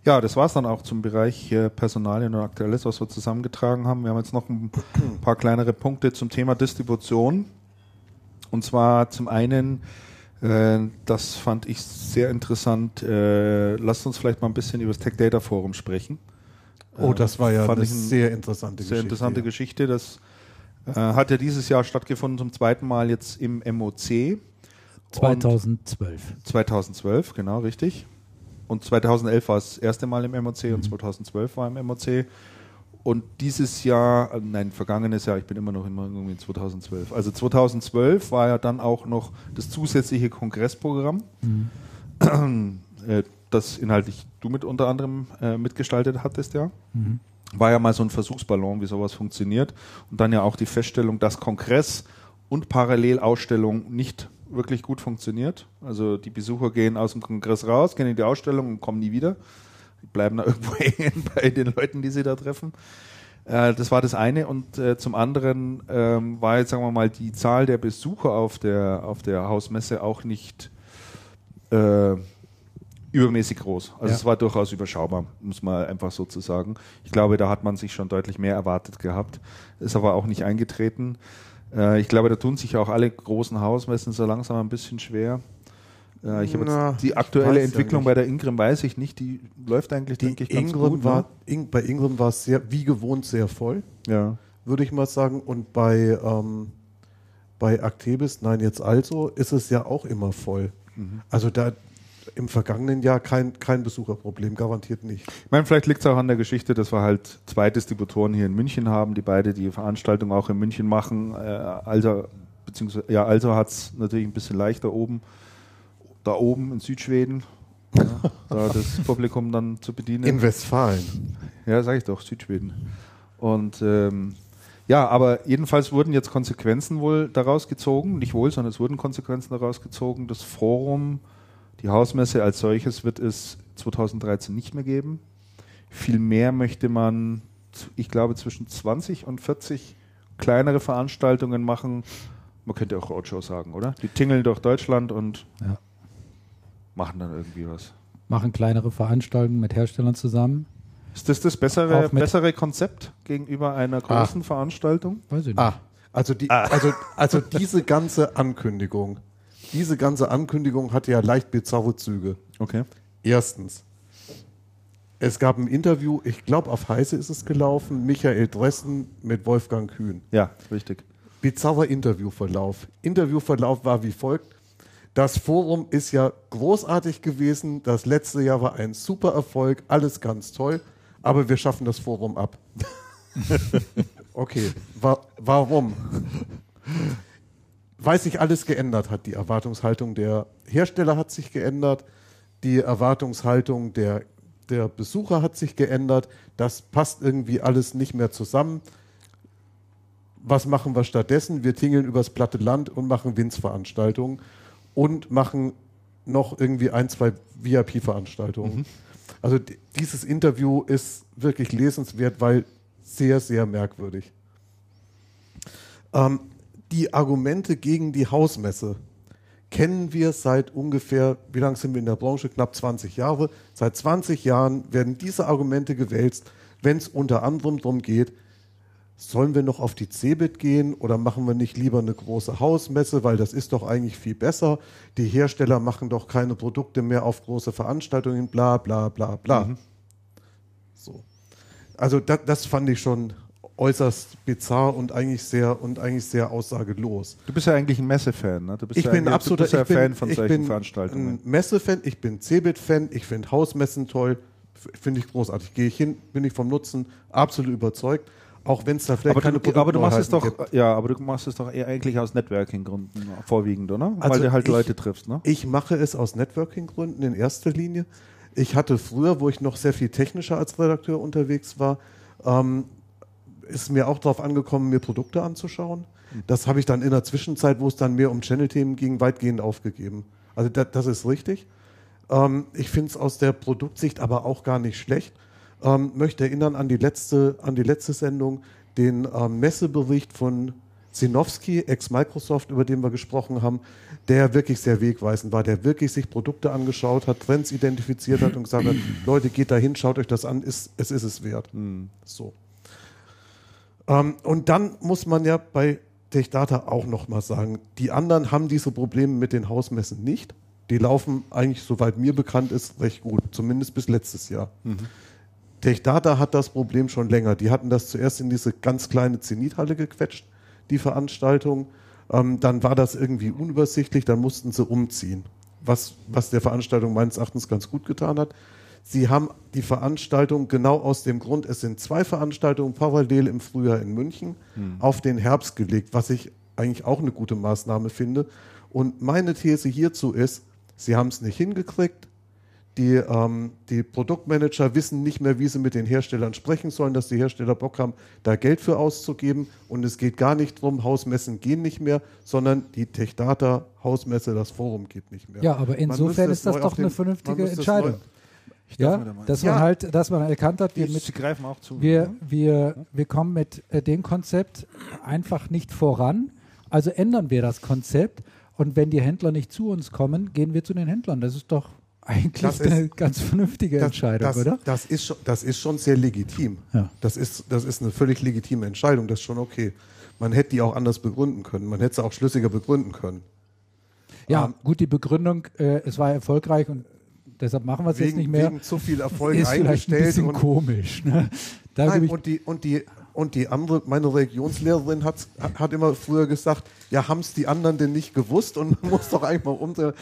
Ja, das war es dann auch zum Bereich äh, Personalien und Aktuelles, was wir zusammengetragen haben. Wir haben jetzt noch ein paar kleinere Punkte zum Thema Distribution. Und zwar zum einen, äh, das fand ich sehr interessant, äh, lasst uns vielleicht mal ein bisschen über das Tech Data Forum sprechen. Oh, Äh, das war ja fand eine sehr interessante Sehr Geschichte. interessante ja. Geschichte. Das äh, hat ja dieses Jahr stattgefunden, zum zweiten Mal jetzt im MOC. Und 2012. 2012, genau, richtig. Und 2011 war es das erste Mal im MOC Mhm. und 2012 war im MOC. Und dieses Jahr, äh, nein, vergangenes Jahr, ich bin immer noch immer irgendwie in 2012. Also 2012 war ja dann auch noch das zusätzliche Kongressprogramm, äh, das inhaltlich du mit unter anderem äh, mitgestaltet hattest, ja. War ja mal so ein Versuchsballon, wie sowas funktioniert. Und dann ja auch die Feststellung, dass Kongress und Parallelausstellung nicht wirklich gut funktioniert. Also die Besucher gehen aus dem Kongress raus, gehen in die Ausstellung und kommen nie wieder. Die bleiben da irgendwo hängen bei den Leuten, die sie da treffen. Äh, das war das eine. Und äh, zum anderen ähm, war jetzt, sagen wir mal, die Zahl der Besucher auf der, auf der Hausmesse auch nicht äh, übermäßig groß. Also Ja. es war durchaus überschaubar, muss man einfach so zu sagen. Ich glaube, da hat man sich schon deutlich mehr erwartet gehabt. Ist aber auch nicht eingetreten. Äh, ich glaube, da tun sich auch alle großen Hausmessen so langsam ein bisschen schwer. Äh, ich habe jetzt die aktuelle ja Entwicklung nicht. bei der Ingram weiß ich nicht. Die läuft eigentlich, denke ich, ganz Ingram gut. war, ne? Bei Ingram war es sehr, wie gewohnt, sehr voll, Ja. würde ich mal sagen. Und bei, ähm, bei Actebis, nein, jetzt also, ist es ja auch immer voll. Mhm. Also da im vergangenen Jahr kein, kein Besucherproblem, garantiert nicht. Ich meine, vielleicht liegt es auch an der Geschichte, dass wir halt zwei Distributoren hier in München haben, die beide die Veranstaltung auch in München machen. Äh, also, beziehungsweise, ja, also hat es natürlich ein bisschen leichter oben, da oben in Südschweden, ja, da das Publikum dann zu bedienen. In Westfalen. Ja, sage ich doch, Südschweden. Und ähm, ja, aber jedenfalls wurden jetzt Konsequenzen wohl daraus gezogen, nicht wohl, sondern es wurden Konsequenzen daraus gezogen. Das Forum, die Hausmesse als solches wird es 2013 nicht mehr geben. Vielmehr möchte man, ich glaube, zwischen 20 und 40 kleinere Veranstaltungen machen. Man könnte auch Roadshow sagen, oder? Die tingeln durch Deutschland und Ja. machen dann irgendwie was. Machen kleinere Veranstaltungen mit Herstellern zusammen. Ist das das bessere, bessere Konzept gegenüber einer großen Veranstaltung? Weiß ich nicht. Ah, also, die, also, also diese ganze Ankündigung, diese ganze Ankündigung hatte ja leicht bizarre Züge. Okay. Erstens, es gab ein Interview, ich glaube auf Heise ist es gelaufen, Michael Dressen mit Wolfgang Kühn. Ja, richtig. Bizarrer Interviewverlauf. Interviewverlauf war wie folgt. Das Forum ist ja großartig gewesen. Das letzte Jahr war ein super Erfolg, alles ganz toll, aber wir schaffen das Forum ab. okay, wa warum? Weil sich alles geändert hat. Die Erwartungshaltung der Hersteller hat sich geändert, die Erwartungshaltung der, der Besucher hat sich geändert. Das passt irgendwie alles nicht mehr zusammen. Was machen wir stattdessen? Wir tingeln übers platte Land und machen Winzveranstaltungen und machen noch irgendwie ein, zwei VIP-Veranstaltungen. Mhm. Also dieses Interview ist wirklich lesenswert, weil sehr, sehr merkwürdig. Ähm, die Argumente gegen die Hausmesse kennen wir seit ungefähr, wie lange sind wir in der Branche? Knapp 20 Jahre. Seit 20 Jahren werden diese Argumente gewälzt, wenn es unter anderem darum geht, sollen wir noch auf die Cebit gehen oder machen wir nicht lieber eine große Hausmesse, weil das ist doch eigentlich viel besser. Die Hersteller machen doch keine Produkte mehr auf große Veranstaltungen, bla bla bla bla. Mhm. So. Also das, das fand ich schon äußerst bizarr und eigentlich sehr und eigentlich sehr aussagelos. Du bist ja eigentlich ein Messefan, ne? Du bist ich ja bin absoluter du bist ja ich bin, Fan von ich solchen bin Veranstaltungen. Ein Messefan, ich bin Cebit-Fan, ich finde Hausmessen toll, finde ich großartig. Gehe ich hin, bin ich vom Nutzen absolut überzeugt. Auch wenn es da vielleicht aber keine du, aber du machst es doch, gibt. ja, aber du machst es doch eher eigentlich aus Networking-Gründen vorwiegend, oder? Also Weil du halt ich, Leute triffst, ne? Ich mache es aus Networking-Gründen in erster Linie. Ich hatte früher, wo ich noch sehr viel technischer als Redakteur unterwegs war, ähm, ist mir auch darauf angekommen, mir Produkte anzuschauen. Das habe ich dann in der Zwischenzeit, wo es dann mehr um Channel-Themen ging, weitgehend aufgegeben. Also das, das ist richtig. Ähm, ich finde es aus der Produktsicht aber auch gar nicht schlecht. Ähm, möchte erinnern an die letzte, an die letzte Sendung, den ähm, Messebericht von Sinowski, ex-Microsoft, über den wir gesprochen haben, der wirklich sehr wegweisend war, der wirklich sich Produkte angeschaut hat, Trends identifiziert hat und gesagt hat, Leute, geht da hin, schaut euch das an, ist, es ist es wert. Mhm. So. Ähm, und dann muss man ja bei TechData auch nochmal sagen, die anderen haben diese Probleme mit den Hausmessen nicht. Die laufen eigentlich, soweit mir bekannt ist, recht gut, zumindest bis letztes Jahr. Mhm. TechData hat das Problem schon länger. Die hatten das zuerst in diese ganz kleine Zenithalle gequetscht, die Veranstaltung. Ähm, dann war das irgendwie unübersichtlich, dann mussten sie umziehen, was, was der Veranstaltung meines Erachtens ganz gut getan hat. Sie haben die Veranstaltung genau aus dem Grund, es sind zwei Veranstaltungen parallel im Frühjahr in München Hm. auf den Herbst gelegt, was ich eigentlich auch eine gute Maßnahme finde. Und meine These hierzu ist, sie haben es nicht hingekriegt. Die, ähm, die Produktmanager wissen nicht mehr, wie sie mit den Herstellern sprechen sollen, dass die Hersteller Bock haben, da Geld für auszugeben. Und es geht gar nicht drum, Hausmessen gehen nicht mehr, sondern die Techdata Hausmesse, das Forum geht nicht mehr. Ja, aber insofern ist das doch eine vernünftige Entscheidung. Ich Ja, dass Ja. man halt, dass man erkannt hat, wir, mit, Sie greifen auch zu. wir, wir, wir kommen mit äh, dem Konzept einfach nicht voran. Also ändern wir das Konzept und wenn die Händler nicht zu uns kommen, gehen wir zu den Händlern. Das ist doch eigentlich Das ist- eine ganz vernünftige Das, Entscheidung, das, oder? Das ist, schon, das ist schon sehr legitim. Ja. Das, ist, das ist eine völlig legitime Entscheidung, das ist schon okay. Man hätte die auch anders begründen können. Man hätte sie auch schlüssiger begründen können. Ja, Ähm, gut, die Begründung, äh, es war erfolgreich und deshalb machen wir es jetzt Wegen, nicht mehr, wegen zu viel Erfolg ist vielleicht ein eingestellt. bisschen Und, komisch. Ne? Da nein, und, die, und, die, und die andere, meine Religionslehrerin hat, hat immer früher gesagt, ja, haben es die anderen denn nicht gewusst und man muss doch eigentlich mal unter.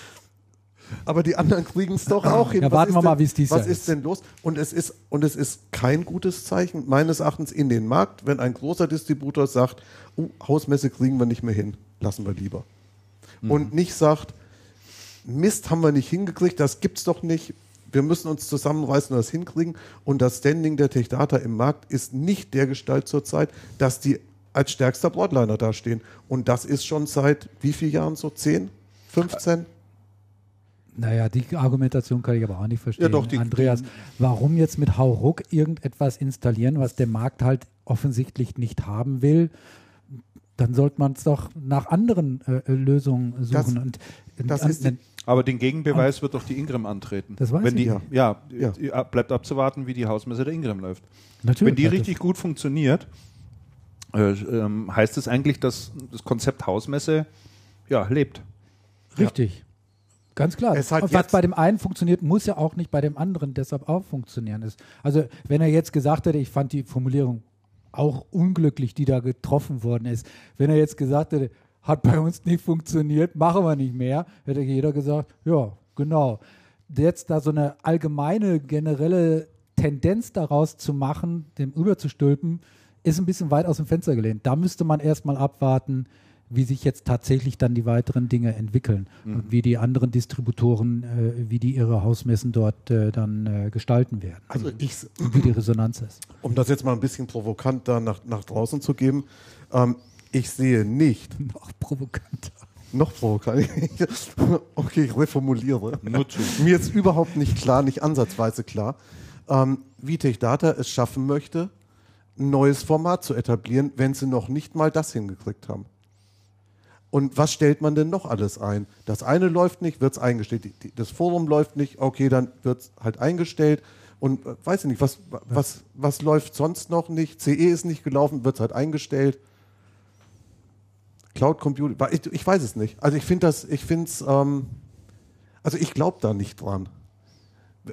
Aber die anderen kriegen es doch auch hin. Ja, Was warten ist wir mal, denn- wie es dies Was ist ist. denn los? Und es ist, und es ist kein gutes Zeichen, meines Erachtens, in den Markt, wenn ein großer Distributor sagt, oh, Hausmesse kriegen wir nicht mehr hin, lassen wir lieber. Mhm. Und nicht sagt, Mist haben wir nicht hingekriegt, das gibt's doch nicht. Wir müssen uns zusammenreißen und das hinkriegen. Und das Standing der Techdata im Markt ist nicht der Gestalt zurzeit, dass die als stärkster Broadliner dastehen. Und das ist schon seit wie vielen Jahren so? 10? 15? naja, die Argumentation kann ich aber auch nicht verstehen. Ja, doch, die- Andreas, warum jetzt mit Hauruck irgendetwas installieren, was der Markt halt offensichtlich nicht haben will? Dann sollte man es doch nach anderen äh, Lösungen suchen. Das- und, das an- ist die- Aber den Gegenbeweis wird doch die Ingram antreten. Das weiß Wenn die, ich. ja. Ja. Ja, bleibt abzuwarten, wie die Hausmesse der Ingram läuft. Natürlich Wenn die richtig gut funktioniert, äh, ähm, heißt es eigentlich, dass das Konzept Hausmesse ja, lebt. das, richtig. Ganz klar. Es hat Und was jetzt- bei dem einen funktioniert, muss ja auch nicht bei dem anderen deshalb auch funktionieren. Ist. Also wenn er jetzt gesagt hätte, ich fand die Formulierung auch unglücklich, die da getroffen worden ist. Wenn er jetzt gesagt hätte, hat bei uns nicht funktioniert, machen wir nicht mehr, hätte jeder gesagt, ja, genau. Jetzt da so eine allgemeine, generelle Tendenz daraus zu machen, dem überzustülpen, ist ein bisschen weit aus dem Fenster gelehnt. Da müsste man erstmal abwarten, wie sich jetzt tatsächlich dann die weiteren Dinge entwickeln Mhm. und wie die anderen Distributoren, äh, wie die ihre Hausmessen dort äh, dann äh, gestalten werden Also ich, wie die Resonanz ist. um das jetzt mal ein bisschen provokant da nach, nach draußen zu geben, ähm, ich sehe nicht, Noch provokanter. noch provokant, okay, ich reformuliere. Mir ist überhaupt nicht klar, nicht ansatzweise klar, ähm, wie Techdata es schaffen möchte, ein neues Format zu etablieren, wenn sie noch nicht mal das hingekriegt haben. Und was stellt man denn noch alles ein? Das eine läuft nicht, wird es eingestellt. Das Forum läuft nicht, okay, dann wird es halt eingestellt. Und äh, weiß ich nicht, was, was, was läuft sonst noch nicht? CE ist nicht gelaufen, wird es halt eingestellt. Cloud Computing, ich, ich weiß es nicht. Also ich finde das, ich finde es, ähm, also ich glaube da nicht dran.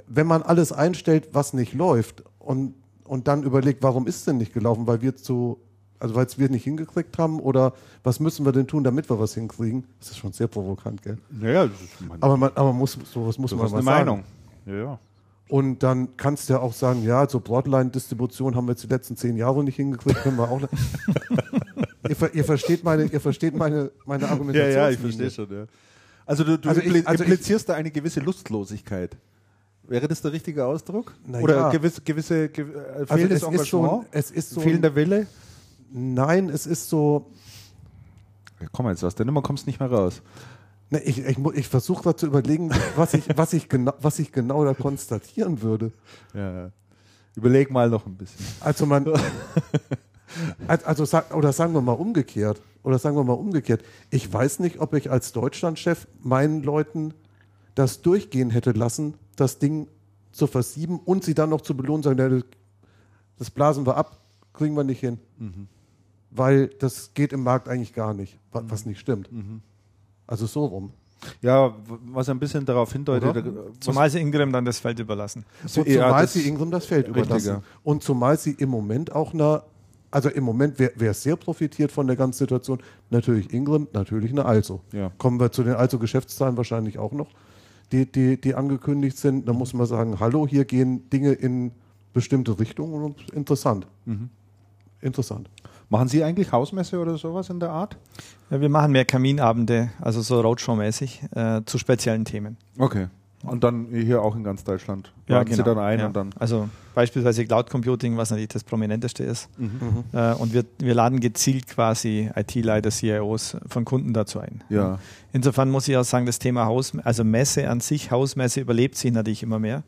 Wenn man alles einstellt, was nicht läuft und, und dann überlegt, warum ist denn nicht gelaufen, weil wir zu, also weil es wir nicht hingekriegt haben oder was müssen wir denn tun, damit wir was hinkriegen? Das ist schon sehr provokant, gell? Naja, das ist mein, Aber man, aber muss, sowas muss man mal eine sagen. Meinung. Ja, ja. Und dann kannst du ja auch sagen, ja, so Broadline-Distribution haben wir jetzt die letzten zehn Jahre nicht hingekriegt, können wir auch. ihr, ver ihr versteht meine, ihr versteht meine, meine Ja, Argumentation. ja, ich verstehe schon, ja. Also du, du Also ich- also ich- implizierst da eine gewisse Lustlosigkeit. Wäre das der richtige Ausdruck? Na Oder ja. gewisse, gewisse ge äh, Also fehlendes es ist so, Engagement? es ist so fehlender Wille? Nein, es ist so, Ja, komm jetzt aus der Nummer kommst nicht mehr raus. Ne, ich ich, ich versuche da zu überlegen, was ich, was, ich genau, was ich genau da konstatieren würde. Ja. Überleg mal noch ein bisschen. Also man, also oder sagen wir mal umgekehrt, oder sagen wir mal umgekehrt. Ich weiß nicht, ob ich als Deutschlandchef meinen Leuten das durchgehen hätte lassen, das Ding zu versieben und sie dann noch zu belohnen, sagen, das, blasen wir ab, kriegen wir nicht hin. Weil das geht im Markt eigentlich gar nicht, wa- was nicht stimmt. Also so rum. Ja, was ein bisschen darauf hindeutet, Oder? Zumal sie Ingram dann das Feld überlassen. Ja, zumal sie Ingram das Feld Richtig, überlassen. Und zumal sie im Moment auch eine, also im Moment, wer, wer sehr profitiert von der ganzen Situation, natürlich Ingram, natürlich eine Also. Ja. Kommen wir zu den Also-Geschäftszahlen wahrscheinlich auch noch, die, die, die angekündigt sind. Da muss man sagen, hallo, hier gehen Dinge in bestimmte Richtungen und interessant. Mhm. Interessant. machen Sie eigentlich Hausmesse oder sowas in der Art? Ja, wir machen mehr Kaminabende, also so Roadshow-mäßig, äh, zu speziellen Themen. Okay. Und dann hier auch in ganz Deutschland. Laden Sie dann ein Ja. und dann. Also beispielsweise Cloud Computing, was natürlich das Prominenteste ist. Mhm. Äh, und wir, wir laden gezielt quasi IT-Leiter, CIOs von Kunden dazu ein. Ja. Insofern muss ich auch sagen, das Thema Haus, also Messe an sich, Hausmesse überlebt sich natürlich immer mehr.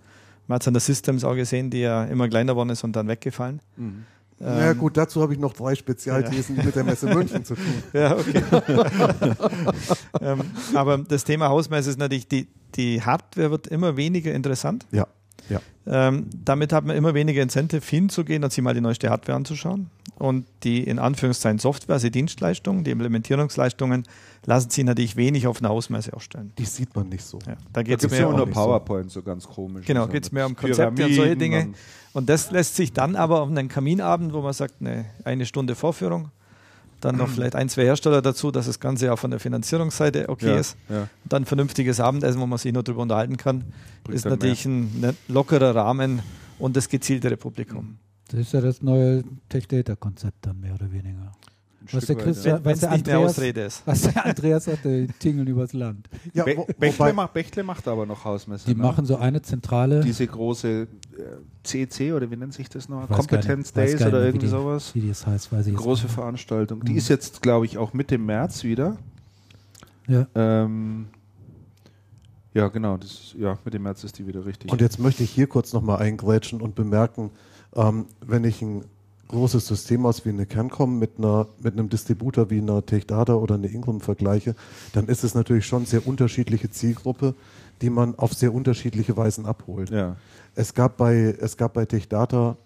Man hat es an der Systems auch gesehen, die ja immer kleiner geworden ist und dann weggefallen. Mhm. Na Ähm, gut, dazu habe ich noch drei Spezialthesen mit der Messe München zu tun. Ja, okay. ähm, aber das Thema Hausmesse ist natürlich, die, die Hardware wird immer weniger interessant. Ja, ja. Ähm, damit hat man immer weniger Incentive hinzugehen und sich mal die neueste Hardware anzuschauen. Und die in Anführungszeichen Software, also die Dienstleistungen, die Implementierungsleistungen, lassen sich natürlich wenig auf einer Hausmesse ausstellen. Die sieht man nicht so. Ja, da geht es mehr ja um nur nicht so. PowerPoint, so ganz komisch. Genau, So geht es mehr um Konzepte und solche Dinge. und- Und das lässt sich dann aber auf einen Kaminabend, wo man sagt, eine, eine Stunde Vorführung, dann noch vielleicht ein, zwei Hersteller dazu, dass das Ganze auch von der Finanzierungsseite okay ja, ist. Ja. Und dann vernünftiges Abendessen, wo man sich nur darüber unterhalten kann, Bringt ist natürlich ein ne- lockerer Rahmen und das gezieltere Publikum. Das ist ja das neue Tech-Data-Konzept dann mehr oder weniger. Ein Was Stück der weit, Christian-. Was der Andreas- Ausrede ist. Was der Andreas sagte, tingeln übers Land. Ja, Be Bechtle, wobei, macht, Bechtle macht aber noch Hausmesse. Die ne? machen so eine zentrale, diese große äh, CC oder wie nennt sich das noch? Competence nicht- weiß Days oder irgendwie wie die- sowas. wie das heißt, weiß ich jetzt Große nicht. Veranstaltung. Die Mhm. ist jetzt, glaube ich, auch Mitte März wieder. Ja. Ähm, ja, genau. Das ist, ja, Mitte März ist die wieder richtig. Und jetzt möchte ich hier kurz nochmal eingrätschen und bemerken, ähm, wenn ich ein großes System aus wie eine Cancom mit, einer, mit einem Distributor wie einer TechData oder eine Ingram vergleiche, dann ist es natürlich schon sehr unterschiedliche Zielgruppe, die man auf sehr unterschiedliche Weisen abholt. ja. Es gab bei, es gab bei TechData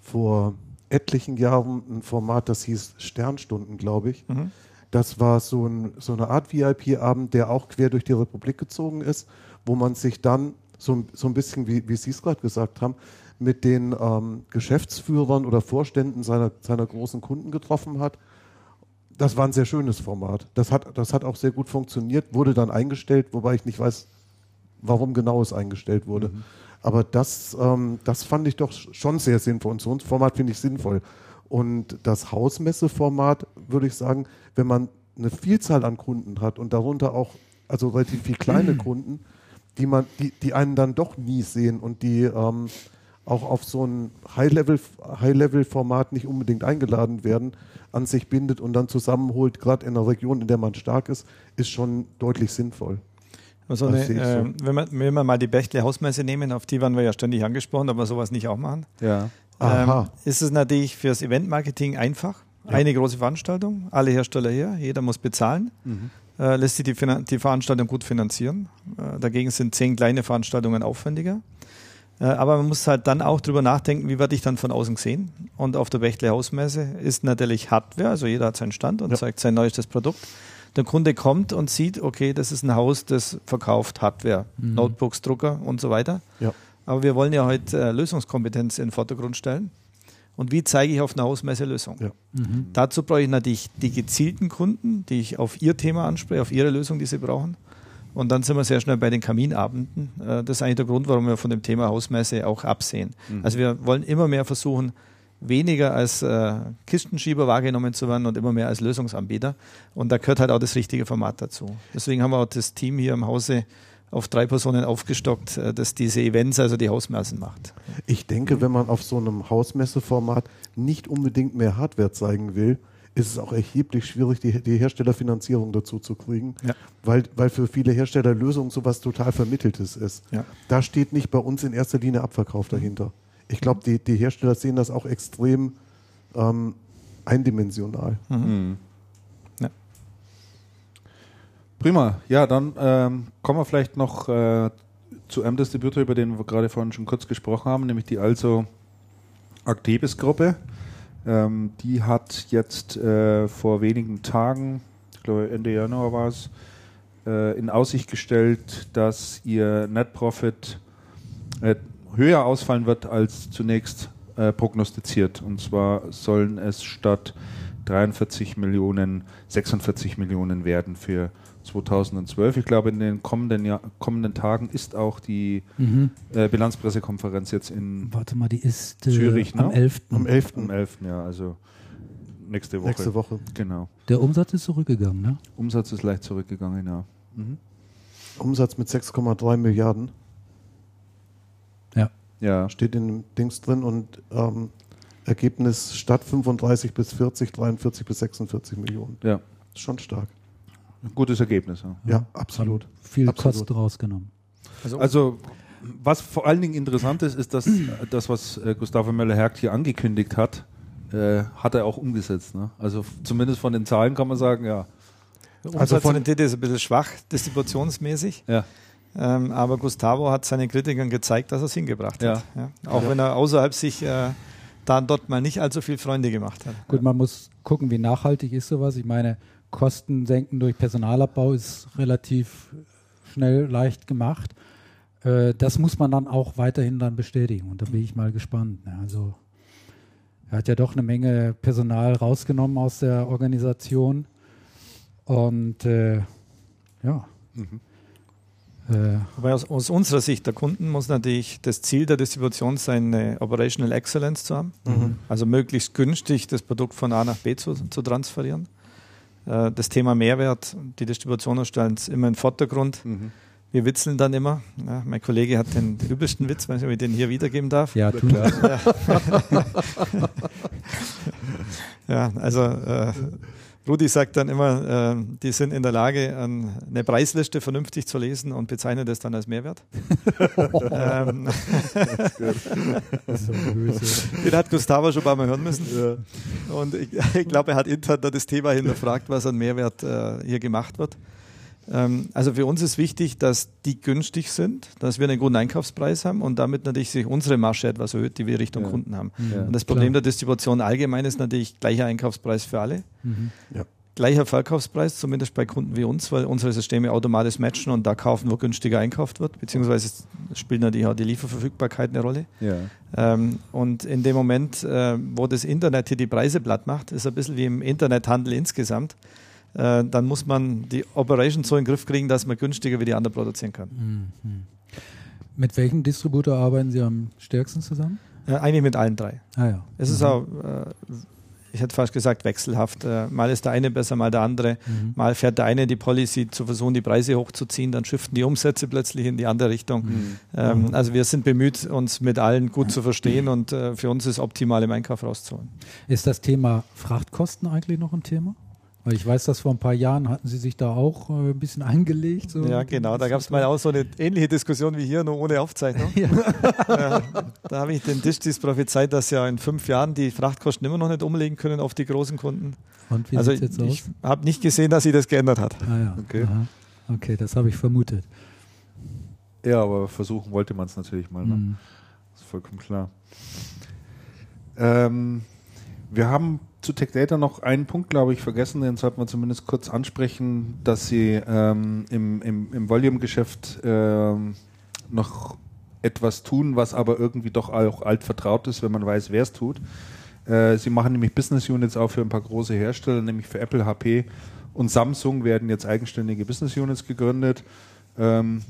vor etlichen Jahren ein Format, das hieß Sternstunden, glaube ich. Mhm. Das war so, ein, so eine Art VIP-Abend, der auch quer durch die Republik gezogen ist, wo man sich dann so, ein- so ein bisschen, wie, wie Sie es gerade gesagt haben, mit den ähm, Geschäftsführern oder Vorständen seiner, seiner großen Kunden getroffen hat. das war ein sehr schönes Format. Das hat, das hat auch sehr gut funktioniert, wurde dann eingestellt, wobei ich nicht weiß, warum genau es eingestellt wurde. Mhm. Aber das, ähm, das fand ich doch schon sehr sinnvoll. Und so ein Format finde ich sinnvoll. Und das Hausmesseformat, würde ich sagen, wenn man eine Vielzahl an Kunden hat und darunter auch, also relativ viele kleine. Kunden, die man, die, die einen dann doch nie sehen und die ähm, auch auf so ein High-Level-Format High nicht unbedingt eingeladen werden, an sich bindet und dann zusammenholt, gerade in einer Region, in der man stark ist, ist schon deutlich sinnvoll. Also eine, äh, wenn, wir, wenn wir mal die Bechtle Hausmesse nehmen, auf die waren wir ja ständig angesprochen, ob wir sowas nicht auch machen. Ja. Ähm, ist es natürlich fürs Eventmarketing einfach. Ja. Eine große Veranstaltung, alle Hersteller her, jeder muss bezahlen. Mhm. Äh, lässt sich die, die, Veranstaltung gut finanzieren. Äh, dagegen sind zehn kleine Veranstaltungen aufwendiger. Äh, aber man muss halt dann auch drüber nachdenken, wie werde ich dann von außen gesehen. Und auf der Bechtle Hausmesse ist natürlich Hardware, also jeder hat seinen Stand und ja. zeigt sein neuestes Produkt. Der Kunde kommt und sieht, okay, das ist ein Haus, das verkauft Hardware, mhm. Notebooks, Drucker und so weiter. Ja. Aber wir wollen ja heute äh, Lösungskompetenz in den Vordergrund stellen. Und wie zeige ich auf einer Hausmesse Lösung? Ja. Mhm. Dazu brauche ich natürlich die gezielten Kunden, die ich auf ihr Thema anspreche, auf ihre Lösung, die sie brauchen. Und dann sind wir sehr schnell bei den Kaminabenden. Äh, das ist eigentlich der Grund, warum wir von dem Thema Hausmesse auch absehen. Mhm. Also wir wollen immer mehr versuchen, weniger als äh, Kistenschieber wahrgenommen zu werden und immer mehr als Lösungsanbieter. Und da gehört halt auch das richtige Format dazu. Deswegen haben wir auch das Team hier im Hause auf drei Personen aufgestockt, äh, das diese Events, also die Hausmessen macht. Ich denke, wenn man auf so einem Hausmesseformat nicht unbedingt mehr Hardware zeigen will, ist es auch erheblich schwierig, die, die Herstellerfinanzierung dazu zu kriegen, ja. weil, weil für viele Hersteller Lösung sowas total Vermitteltes ist. Ja. Da steht nicht bei uns in erster Linie Abverkauf dahinter. Ich glaube, die, die Hersteller sehen das auch extrem ähm, eindimensional. Mhm. Ja. Prima. Ja, dann ähm, kommen wir vielleicht noch äh, zu einem Distributor, über den wir gerade vorhin schon kurz gesprochen haben, nämlich die also Actebis-Gruppe. Ähm, die hat jetzt äh, vor wenigen Tagen, ich glaube Ende Januar war es, äh, in Aussicht gestellt, dass ihr Net Profit äh, höher ausfallen wird als zunächst äh, prognostiziert. Und zwar sollen es statt 43 Millionen 46 Millionen werden für 2012. Ich glaube, in den kommenden, Jahr, kommenden Tagen ist auch die mhm. äh, Bilanzpressekonferenz jetzt in Warte mal, die ist äh, Zürich, am, ne? 11. am 11. Am 11. ja, also nächste Woche. Nächste Woche. Genau. Der Umsatz ist zurückgegangen, ne? Umsatz ist leicht zurückgegangen, ja. Mhm. Umsatz mit 6,3 Milliarden. Ja. Ja. Steht in dem Dings drin und ähm, Ergebnis statt 35 bis 40, 43 bis 46 Millionen. Ja. Schon stark. Gutes Ergebnis. Ja, ja absolut. Viel absolut. Kosten rausgenommen. Also, also, was vor allen Dingen interessant ist, ist, dass das, was äh, Gustavo Möller-Hergt hier angekündigt hat, äh, hat er auch umgesetzt. Ne? Also zumindest von den Zahlen kann man sagen, ja. Also von ist ein bisschen schwach, distributionsmäßig. Ja. Ähm, aber Gustavo hat seinen Kritikern gezeigt, dass er es hingebracht ja. hat. Ja? Auch ja. wenn er außerhalb sich äh, da dort mal nicht allzu viel Freunde gemacht hat. Gut, man muss gucken, wie nachhaltig ist sowas. Ich meine, Kosten senken durch Personalabbau ist relativ schnell leicht gemacht. Äh, das muss man dann auch weiterhin dann bestätigen und da bin ich mal gespannt. Also er hat ja doch eine Menge Personal rausgenommen aus der Organisation und äh, ja. Mhm. Äh, Wobei aus, aus, unserer Sicht der Kunden muss natürlich das Ziel der Distribution sein, eine Operational Excellence zu haben. Mhm. Also möglichst günstig das Produkt von A nach B zu, zu transferieren. Äh, das Thema Mehrwert, die Distribution stellen es immer in den Vordergrund. Mhm. Wir witzeln dann immer. Ja, mein Kollege hat den übelsten Witz, weiß nicht, ob ich den hier wiedergeben darf. Ja, tun ja. ja, also äh, Rudi sagt dann immer, äh, die sind in der Lage, eine Preisliste vernünftig zu lesen und bezeichnen das dann als Mehrwert. ähm, Den hat Gustavo schon ein paar Mal hören müssen. Ja. Und ich, ich glaube, er hat intern das Thema hinterfragt, was an Mehrwert äh, hier gemacht wird. Ähm, also für uns ist wichtig, dass die günstig sind, dass wir einen guten Einkaufspreis haben und damit natürlich sich unsere Masche etwas erhöht, die wir Richtung ja. Kunden haben. Ja, und das Problem klar. der Distribution allgemein ist natürlich gleicher Einkaufspreis für alle. Mhm. Ja. gleicher Verkaufspreis, zumindest bei Kunden wie uns, weil unsere Systeme automatisch matchen und da kaufen, wo günstiger einkauft wird, beziehungsweise spielt natürlich auch die Lieferverfügbarkeit eine Rolle. Ja. Ähm, und in dem Moment, äh, wo das Internet hier die Preise platt macht, ist ein bisschen wie im Internethandel insgesamt, äh, dann muss man die Operation so in den Griff kriegen, dass man günstiger wie die anderen produzieren kann. Mhm. Mit welchem Distributor arbeiten Sie am stärksten zusammen? Äh, eigentlich mit allen drei. Ah ja. Es ist auch, äh, ich hätte fast gesagt, wechselhaft. Äh, mal ist der eine besser, mal der andere. Mhm. Mal fährt der eine die Policy zu versuchen, die Preise hochzuziehen, dann shiften die Umsätze plötzlich in die andere Richtung. Mhm. Ähm, also wir sind bemüht, uns mit allen gut zu verstehen und äh, für uns ist optimal im Einkauf rauszuholen. Ist das Thema Frachtkosten eigentlich noch ein Thema? Weil ich weiß, dass vor ein paar Jahren hatten Sie sich da auch äh, ein bisschen angelegt. So Ja, genau. Da gab es mal auch so eine ähnliche Diskussion wie hier, nur ohne Aufzeichnung. Ja. Ja, da habe ich den Dischtis prophezeit, dass ja in fünf Jahren die Frachtkosten immer noch nicht umlegen können auf die großen Kunden. Und wie also sieht es jetzt ich aus? habe nicht gesehen, dass sie das geändert hat. Ah, ja. Okay. Aha. Okay, das habe ich vermutet. ja, aber versuchen wollte man es natürlich mal. Ne? Mhm. Das ist vollkommen klar. Ähm, wir haben zu Tech Data noch einen Punkt, glaube ich, vergessen, den sollten wir zumindest kurz ansprechen, dass sie ähm, im, im, im Volume-Geschäft ähm, noch etwas tun, was aber irgendwie doch auch alt vertraut ist, wenn man weiß, wer es tut. Äh, sie machen nämlich Business Units auch für ein paar große Hersteller, nämlich für Apple, HP und Samsung werden jetzt eigenständige Business Units gegründet. Ähm,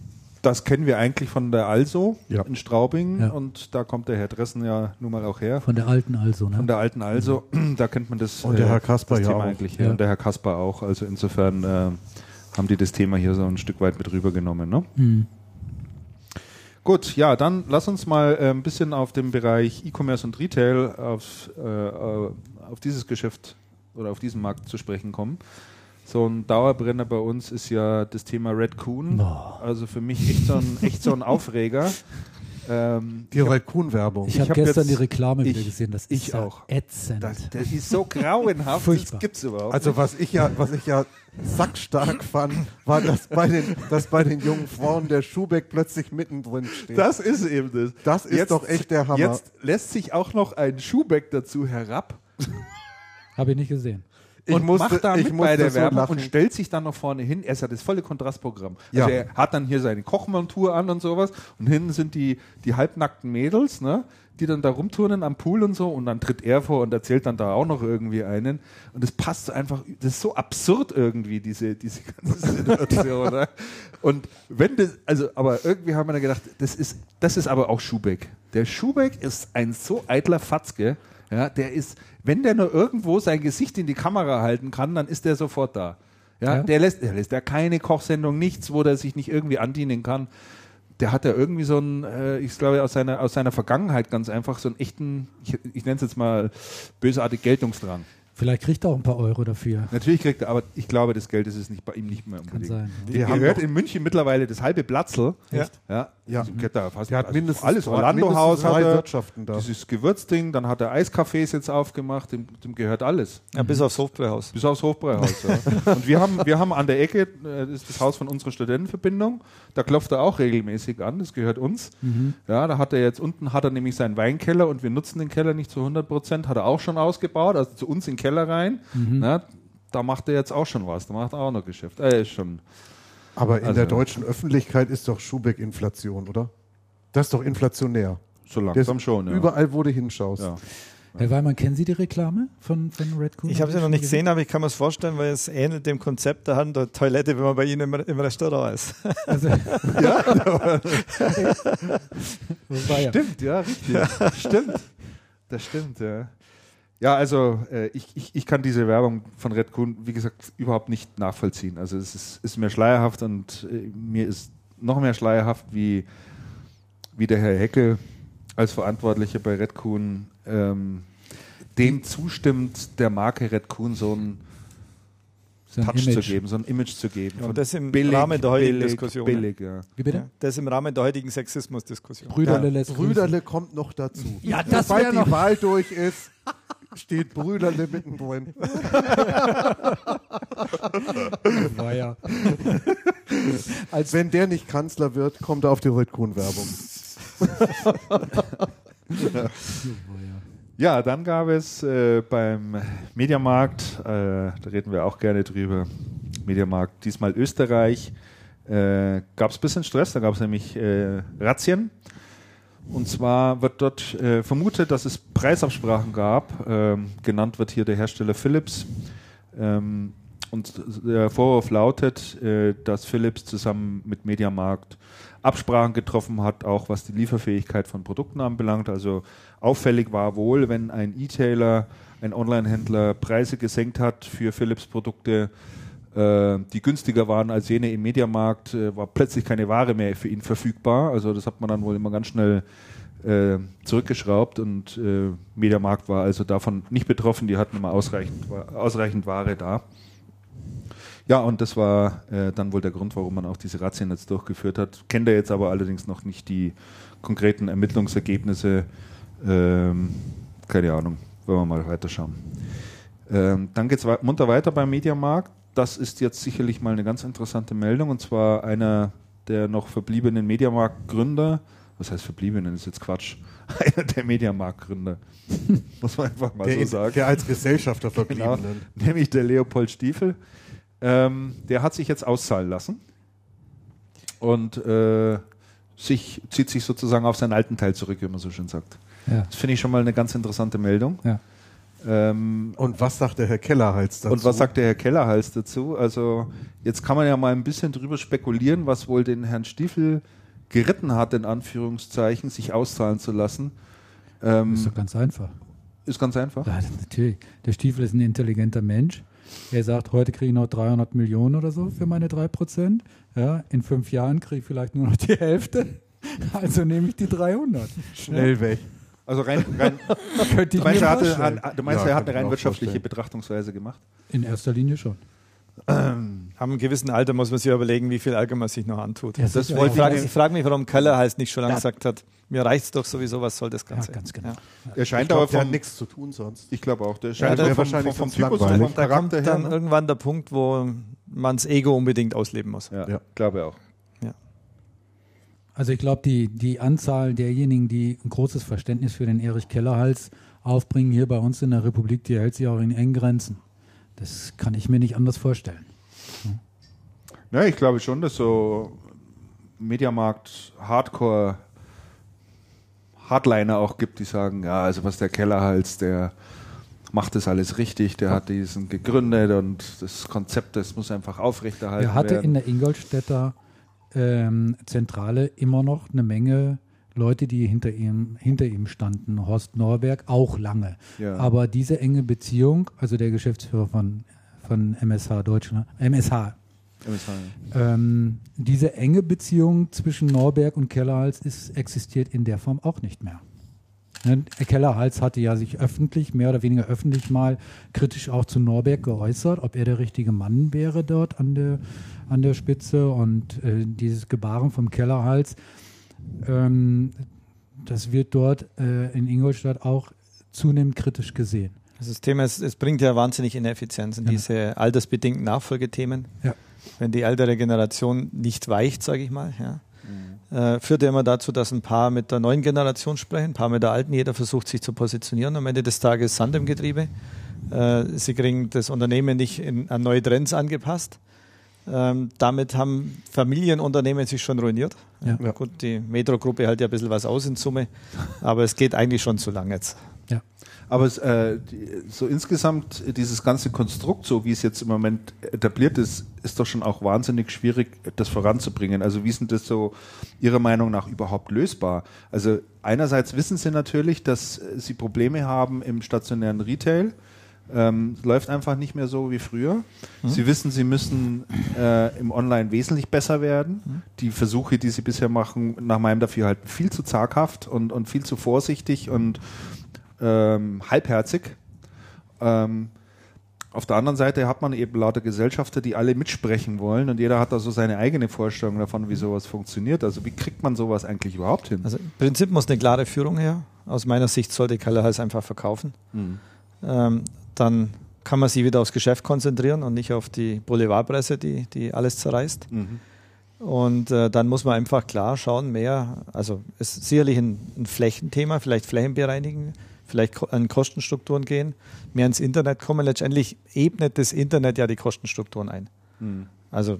das kennen wir eigentlich von der Also Ja. in Straubing Ja. und da kommt der Herr Dressen ja nun mal auch her. Von der alten also, ne? Von der alten Also, da kennt man das, Und der Herr Kasper das ja Thema auch. eigentlich. Ja. Ja. Und der Herr Kasper auch. Also insofern äh, haben die das Thema hier so ein Stück weit mit rübergenommen. Ne? Mhm. Gut, ja, dann lass uns mal äh, ein bisschen auf den Bereich E-Commerce und Retail, auf, äh, äh, auf dieses Geschäft oder auf diesen Markt zu sprechen kommen. So ein Dauerbrenner bei uns ist ja das Thema Red Coon. Boah. Also für mich echt so ein, echt so ein Aufreger. Ähm, Die Raccoon-Werbung. Ich Ich habe hab gestern jetzt- die Reklame wieder ich- gesehen. Das ist ich ja auch. ätzend. das, das ist so grauenhaft, Furchtbar. das gibt's überhaupt Also was ich ja, was ich ja sackstark fand, war, dass bei den, dass bei den jungen Frauen der Schuhbeck plötzlich mittendrin steht. Das ist eben das. Das ist doch echt der Hammer. Jetzt lässt sich auch noch ein Schuhbeck dazu herab Habe ich nicht gesehen. Ich und musste- macht da mit bei der so Werbung lachen. und stellt sich dann noch vorne hin. Er ist ja das volle Kontrastprogramm. Ja. Also er hat dann hier seine Kochmontur an und sowas und hinten sind die, die halbnackten Mädels, ne? die dann da rumturnen am Pool und so und dann tritt er vor und erzählt dann da auch noch irgendwie einen und das passt so einfach, das ist so absurd irgendwie, diese, diese ganze Situation. ne? Und wenn das, also, aber irgendwie haben wir dann gedacht, das ist, das ist aber auch Schubeck. Der Schubeck ist ein so eitler Fatzke, ja, der ist, wenn der nur irgendwo sein Gesicht in die Kamera halten kann, dann ist der sofort da. Ja, Ja. Der lässt, der lässt ja keine Kochsendung, nichts, wo der sich nicht irgendwie andienen kann. Der hat ja irgendwie so einen, äh, ich glaube, aus seiner, aus seiner Vergangenheit ganz einfach so einen echten, ich, ich nenne es jetzt mal bösartig Geltungsdrang. Vielleicht kriegt er auch ein paar Euro dafür. Natürlich kriegt er, aber ich glaube, das Geld ist es nicht bei ihm nicht mehr Kann unbedingt. sein. Die Wir haben gehört in München mittlerweile das halbe Platzl. Echt? Ja. Ja. Also, geht da fast, Der hat also mindestens alles. Orlando-Haus hat er. Wirtschaften da. Dieses Gewürzding, dann hat er Eiscafés jetzt aufgemacht, dem, dem gehört alles. Ja, bis aufs Hofbräuhaus. Bis aufs Hofbräuhaus. ja. Und wir haben, wir haben an der Ecke, äh, das ist das Haus von unserer Studentenverbindung, da klopft er auch regelmäßig an, das gehört uns. Ja, da hat er jetzt unten, hat er nämlich seinen Weinkeller und wir nutzen den Keller nicht zu 100 Prozent, hat er auch schon ausgebaut, also zu uns in den Keller rein. Ja, da macht er jetzt auch schon was, da macht er auch noch Geschäft. Er ist schon, Aber in Also- der deutschen Öffentlichkeit ist doch Schubeck Inflation, oder? Das ist doch inflationär. so langsam schon. Ja. Überall, wo du hinschaust. Ja. Herr Weimann, kennen Sie die Reklame von, von Red Coon? Ich habe sie noch nicht gesehen, aber ich kann mir es vorstellen, weil es ähnelt dem Konzept der Hand der Toilette, wenn man bei Ihnen im, im Restaurant ist. Also, ja. Stimmt, ja, richtig. stimmt. Das stimmt, ja. Ja, also äh, ich, ich, ich kann diese Werbung von Red Coon, wie gesagt, überhaupt nicht nachvollziehen. Also es ist, ist mir schleierhaft und äh, mir ist noch mehr schleierhaft, wie, wie der Herr Heckel als Verantwortlicher bei Red Coon ähm, dem zustimmt, der Marke Red Coon so einen So ein Touch zu Image. geben, so ein Image zu geben. Und das im billig, Rahmen der heutigen billig, Diskussion. Billig, ja. Wie bitte? Ja, das im Rahmen der heutigen Sexismusdiskussion. Brüderle Ja. Brüderle kommt noch dazu. Ja, das Sobald die noch- Wahl durch ist, steht Brüderle mittendrin. War ja. Als Wenn der nicht Kanzler wird, kommt er auf die Röttkuhn-Werbung. Ja, dann gab es äh, beim Mediamarkt, äh, da reden wir auch gerne drüber, Mediamarkt, diesmal Österreich, äh, gab es ein bisschen Stress, da gab es nämlich äh, Razzien. Und zwar wird dort äh, vermutet, dass es Preisabsprachen gab. Ähm, genannt wird hier der Hersteller Philips. Ähm, und der Vorwurf lautet, äh, dass Philips zusammen mit Mediamarkt Absprachen getroffen hat, auch was die Lieferfähigkeit von Produkten anbelangt. Also auffällig war wohl, wenn ein E-Tailer, ein Online-Händler Preise gesenkt hat für Philips Produkte, äh, die günstiger waren als jene im Mediamarkt, äh, war plötzlich keine Ware mehr für ihn verfügbar. Also das hat man dann wohl immer ganz schnell äh, zurückgeschraubt und äh, Mediamarkt war also davon nicht betroffen. Die hatten immer ausreichend, ausreichend Ware da. Ja, und das war äh, dann wohl der Grund, warum man auch diese Razzien jetzt durchgeführt hat. Kennt er jetzt aber allerdings noch nicht die konkreten Ermittlungsergebnisse. Ähm, keine Ahnung, wollen wir mal weiterschauen. Ähm, dann geht es munter weiter beim Mediamarkt. Das ist jetzt sicherlich mal eine ganz interessante Meldung und zwar einer der noch verbliebenen Mediamarkt-Gründer. Was heißt verbliebenen? Das ist jetzt Quatsch. Einer der Mediamarkt-Gründer. Muss man einfach mal der, so sagen. Der als Gesellschafter verbliebenen. Genau, nämlich der Leopold Stiefel. Ähm, der hat sich jetzt auszahlen lassen und äh, sich, zieht sich sozusagen auf seinen alten Teil zurück, wie man so schön sagt. Ja. Das finde ich schon mal eine ganz interessante Meldung. Ja. Ähm, Und was sagt der Herr Kellerhals dazu? und was sagt der Herr Kellerhals dazu? Also jetzt kann man ja mal ein bisschen drüber spekulieren, was wohl den Herrn Stiefel geritten hat, in Anführungszeichen, sich auszahlen zu lassen. Ähm, Ist doch ganz einfach. ist ganz einfach. Ja, natürlich. Der Stiefel ist ein intelligenter Mensch. Er sagt, heute kriege ich noch 300 Millionen oder so für meine 3%. Ja, in fünf Jahren kriege ich vielleicht nur noch die Hälfte. Also nehme ich die 300. Schnell weg. Also rein, rein Könnte du ich meinst, mir er, hatte, vorstellen. du meinst, Ja, er hat eine ich rein wirtschaftliche vorstellen. Betrachtungsweise gemacht? In erster Linie schon. Am einem gewissen Alter muss man sich überlegen, wie viel Ärger man sich noch antut. Ja, Das wollte ich frage ich- frag mich, warum Keller heißt nicht schon lange Ja. gesagt hat, mir reicht's doch sowieso, was soll das Ganze? Ja, ganz genau. Er scheint Ich glaube, aber der hat vom, nichts zu tun sonst. ich glaube auch, der scheint das wär vom, wahrscheinlich vom, vom Typus und vom Da kommt Charakter her. dann ne? irgendwann der Punkt, wo man's Ego unbedingt ausleben muss. Ja, Ja. glaube auch. Also ich glaube, die, die Anzahl derjenigen, die ein großes Verständnis für den Erich Kellerhals aufbringen hier bei uns in der Republik, die hält sich auch in engen Grenzen. Das kann ich mir nicht anders vorstellen. Ja, ich glaube schon, dass so Mediamarkt Hardcore Hardliner auch gibt, die sagen, ja, also was der Kellerhals, der macht das alles richtig, der hat diesen gegründet und das Konzept, das muss einfach aufrechterhalten Er hatte werden. in der Ingolstädter ähm, Zentrale immer noch eine Menge Leute, die hinter ihm, hinter ihm standen. Horst Norberg auch lange. Ja. Aber diese enge Beziehung, also der Geschäftsführer von, von MSH Deutschland, MSH, ähm, diese enge Beziehung zwischen Norberg und Kellerhals ist, existiert in der Form auch nicht mehr. Ne, Kellerhals hatte ja sich öffentlich, mehr oder weniger öffentlich mal kritisch auch zu Norberg geäußert, ob er der richtige Mann wäre dort an der, an der Spitze und äh, dieses Gebaren vom Kellerhals, ähm, das wird dort äh, in Ingolstadt auch zunehmend kritisch gesehen. Also Das Thema ist, es bringt ja wahnsinnig Ineffizienzen, Ja. diese altersbedingten Nachfolgethemen. Ja. Wenn die ältere Generation nicht weicht, sage ich mal, ja, äh, führt ja immer dazu, dass ein paar mit der neuen Generation sprechen, ein paar mit der alten. Jeder versucht sich zu positionieren. Am Ende des Tages Sand im Getriebe. Äh, sie kriegen das Unternehmen nicht in, an neue Trends angepasst. Ähm, damit haben Familienunternehmen sich schon ruiniert. Ja. Ja. Gut, die Metro-Gruppe hält ja ein bisschen was aus in Summe, aber es geht eigentlich schon zu lang jetzt. Ja. Aber es, äh, die, so insgesamt dieses ganze Konstrukt, so wie es jetzt im Moment etabliert ist, ist doch schon auch wahnsinnig schwierig, das voranzubringen. Also wie sind das so Ihrer Meinung nach überhaupt lösbar? Also einerseits wissen Sie natürlich, dass Sie Probleme haben im stationären Retail. Ähm, es läuft einfach nicht mehr so wie früher. Sie wissen, Sie müssen äh, im Online wesentlich besser werden. Die Versuche, die Sie bisher machen, nach meinem Dafürhalten viel zu zaghaft und, und viel zu vorsichtig und ähm, halbherzig. Ähm, auf der anderen Seite hat man eben lauter Gesellschafter, die alle mitsprechen wollen und jeder hat da so seine eigene Vorstellung davon, wie sowas funktioniert. Also wie kriegt man sowas eigentlich überhaupt hin? Also im Prinzip muss eine klare Führung her. Aus meiner Sicht sollte Kellerhals einfach verkaufen. Mhm. Dann kann man sich wieder aufs Geschäft konzentrieren und nicht auf die Boulevardpresse, die, die alles zerreißt. Mhm. Und äh, dann muss man einfach klar schauen, mehr, also ist sicherlich ein, ein Flächenthema, vielleicht Flächen bereinigen, vielleicht an Kostenstrukturen gehen, mehr ins Internet kommen. Letztendlich ebnet das Internet ja die Kostenstrukturen ein. Hm. Also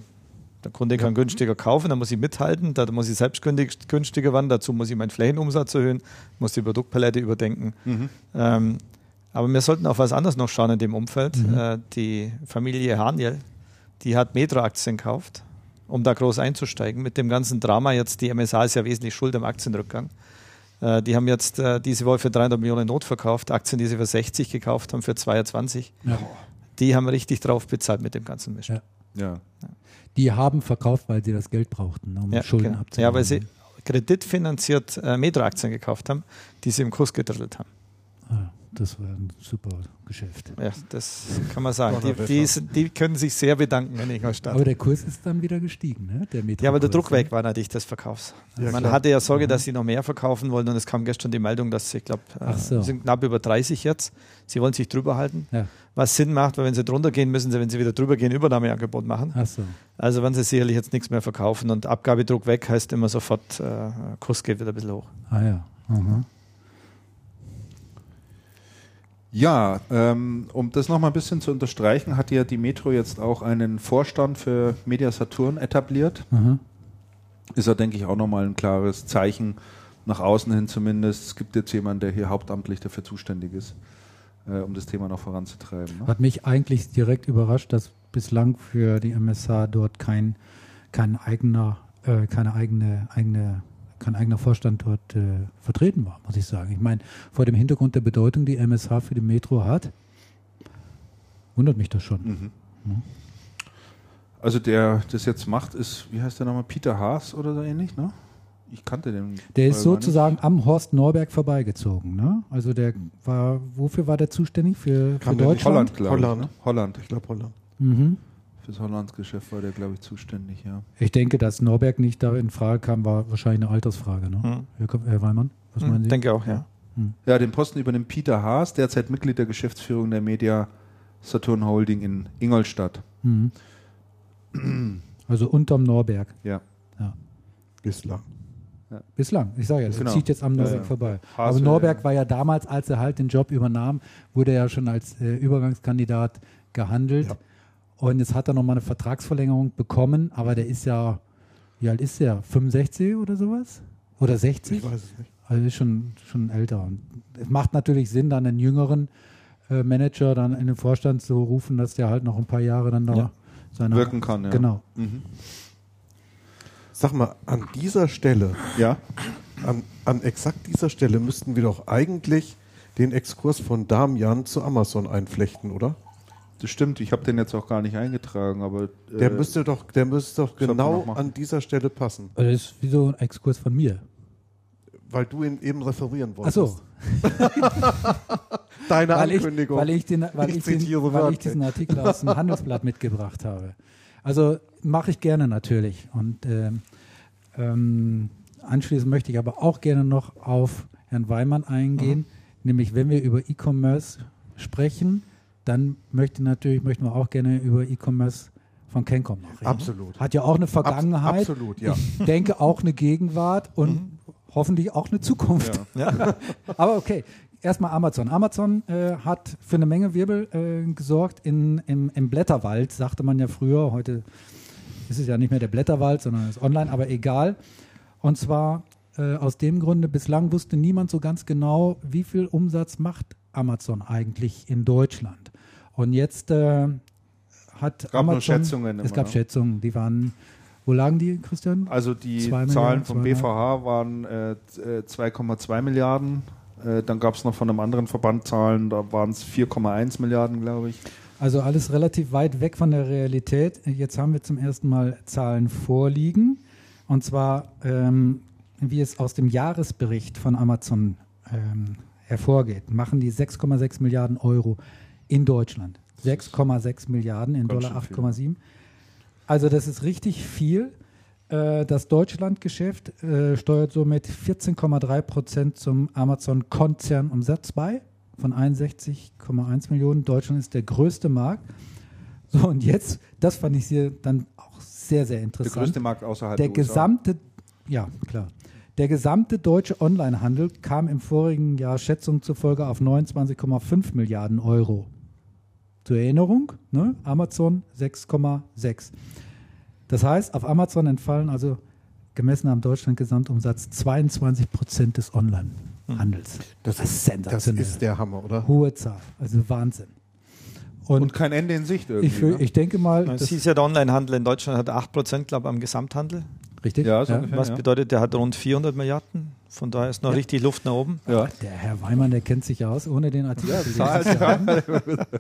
der Kunde kann günstiger kaufen, dann muss ich mithalten, da muss ich selbst günstiger werden, dazu muss ich meinen Flächenumsatz erhöhen, muss die Produktpalette überdenken. Mhm. Ähm, aber wir sollten auf was anderes noch schauen in dem Umfeld. Mhm. Äh, die Familie Haniel, die hat Metro-Aktien gekauft, um da groß einzusteigen. Mit dem ganzen Drama jetzt, die MSA ist ja wesentlich schuld am Aktienrückgang. Äh, die haben jetzt äh, diese Woche für 300 Millionen Not verkauft, Aktien, die sie für 60 gekauft haben, für 22. Ja. Die haben richtig drauf bezahlt mit dem ganzen Mist. Ja. Ja. Die haben verkauft, weil sie das Geld brauchten, um Ja, Schulden genau. abzubauen. ja, weil sie kreditfinanziert äh, Metro-Aktien gekauft haben, die sie im Kurs gedrittelt haben. Ah, das war ein super Geschäft. Ja, das kann man sagen. Die, die, die können sich sehr bedanken in Ingolstadt. Aber der Kurs ist dann wieder gestiegen, ne? Der Ja, aber der Druck weg war natürlich des Verkaufs. Ja, Man klar. hatte ja Sorge, dass sie noch mehr verkaufen wollen und es kam gestern die Meldung, dass sie, ich glaube, äh, so. sind knapp über 30 jetzt. Sie wollen sich drüber halten. Ja. Was Sinn macht, weil wenn sie drunter gehen, müssen sie, wenn sie wieder drüber gehen, Übernahmeangebot machen. Ach so. Also werden sie sicherlich jetzt nichts mehr verkaufen und Abgabedruck weg heißt immer sofort, äh, Kurs geht wieder ein bisschen hoch. Ah ja. Aha. Ja, ähm, um das nochmal ein bisschen zu unterstreichen, hat ja die Metro jetzt auch einen Vorstand für Media Saturn etabliert. Aha. Ist ja, denke ich, auch nochmal ein klares Zeichen nach außen hin zumindest. Es gibt jetzt jemanden, der hier hauptamtlich dafür zuständig ist, äh, um das Thema noch voranzutreiben. Ne? Hat mich eigentlich direkt überrascht, dass bislang für die MSH dort kein, kein eigener, äh, keine eigene, eigene, kein eigener Vorstand dort äh, vertreten war, muss ich sagen. Ich meine, vor dem Hintergrund der Bedeutung, die MSH für die Metro hat, wundert mich das schon. Mhm. Also der das jetzt macht, ist, wie heißt der nochmal, Peter Haas oder so ähnlich, ne? Ich kannte den. Der ist sozusagen am Horst Norberg vorbeigezogen. Ne? Also der war, wofür war der zuständig? Für, für nicht. Holland, Deutschland? glaube ich. Holland. Ne? Holland. Ich glaube Holland. Mhm. Fürs Hollandsgeschäft war der, glaube ich, zuständig, ja. Ich denke, dass Norberg nicht da in Frage kam, war wahrscheinlich eine Altersfrage. Ne? Hm. Herr, Weimann, was meinen Ich Sie? denke auch, ja. Ja, den Posten übernimmt Peter Haas, derzeit Mitglied der Geschäftsführung der Media Saturn Holding in Ingolstadt. Mhm. Also unterm Norberg. Ja. Bislang. Bislang. Ich sage ja, das Genau. zieht jetzt am Ja, Norberg ja. vorbei. Haas, Aber Norberg ja. war ja damals, als er halt den Job übernahm, wurde er ja schon als äh, Übergangskandidat gehandelt. Und jetzt hat er nochmal eine Vertragsverlängerung bekommen, aber der ist ja, wie alt ist der? 65 oder sowas? Oder 60? Ich weiß es nicht. Also ist schon, schon älter. Und es macht natürlich Sinn, dann einen jüngeren äh, Manager dann in den Vorstand zu rufen, dass der halt noch ein paar Jahre dann da Ja. seine Wirken kann, ja. Genau. Mhm. Sag mal, an dieser Stelle, Ja. an, an exakt dieser Stelle müssten wir doch eigentlich den Exkurs von Damian zu Amazon einflechten, oder? Das stimmt, ich habe den jetzt auch gar nicht eingetragen, aber. äh, Der müsste doch, der müsste doch genau an dieser Stelle passen, Also Das ist wie so ein Exkurs von mir. weil du ihn eben referieren Ach wolltest. so, Deine weil ich, Ankündigung. weil, ich den, weil, Ich ich den, zitiere weil ich diesen Artikel aus dem Handelsblatt mitgebracht habe. Also mache ich gerne natürlich. Und ähm, ähm, anschließend möchte ich aber auch gerne noch auf Herrn Weimann eingehen. Mhm. Nämlich, wenn wir über E-Commerce sprechen, dann möchte natürlich, möchten wir auch gerne über E-Commerce von Kencom noch reden. Absolut. Hat ja auch eine Abs- Vergangenheit. absolut, ja. Ich denke auch eine Gegenwart und hoffentlich auch eine Zukunft. Ja. Aber okay, erstmal Amazon. Amazon äh, hat für eine Menge Wirbel äh, gesorgt in, im, im Blätterwald, sagte man ja früher. Heute ist es ja nicht mehr der Blätterwald, sondern ist online, aber egal. Und zwar äh, aus dem Grunde, bislang wusste niemand so ganz genau, wie viel Umsatz macht Amazon eigentlich in Deutschland. Und jetzt äh, hat gab nur Amazon. Schätzungen Es immer, gab ne? Schätzungen, die waren. Wo lagen die, Christian? Also die Zahlen Milliarden, vom. BVH waren äh, z- äh, 2,2 Milliarden. Äh, dann gab es noch von einem anderen Verband Zahlen, da waren es 4,1 Milliarden, glaube ich. Also alles relativ weit weg von der Realität. Jetzt haben wir zum ersten Mal Zahlen vorliegen. Und zwar, ähm, wie es aus dem Jahresbericht von Amazon ähm, hervorgeht, machen die 6,6 Milliarden Euro in Deutschland. 6,6 Milliarden, in Ganz Dollar schön viel. 8,7. Also das ist richtig viel. Äh, Das Deutschlandgeschäft äh, steuert somit 14,3 Prozent zum Amazon-Konzernumsatz bei von 61,1 Millionen. Deutschland ist der größte Markt. So, und jetzt, das fand ich hier dann auch sehr, sehr Der interessant. größte Markt außerhalb der der USA. gesamte, ja, klar. Der gesamte deutsche Onlinehandel kam im vorigen Jahr Schätzungen zufolge auf 29,5 Milliarden Euro. Zur Erinnerung, ne? Amazon 6,6. Das heißt, auf Amazon entfallen also gemessen am Deutschland Gesamtumsatz 22 Prozent des Onlinehandels. Das, Das ist ist, das sensationell. ist der Hammer, oder? Hohe Zahl, also Wahnsinn. Und, Und kein Ende in Sicht irgendwie. ich, ne? ich denke mal, Es das, hieß ja, der Onlinehandel in Deutschland hat 8%, glaube ich, am Gesamthandel. Richtig? Ja, so ungefähr. Was ja. bedeutet, der hat rund 400 Milliarden. Von daher ist noch richtig Luft nach oben. Ja. Der Herr Weimann, der kennt sich aus, ohne den Artikel zu lesen Zahlen, zu haben.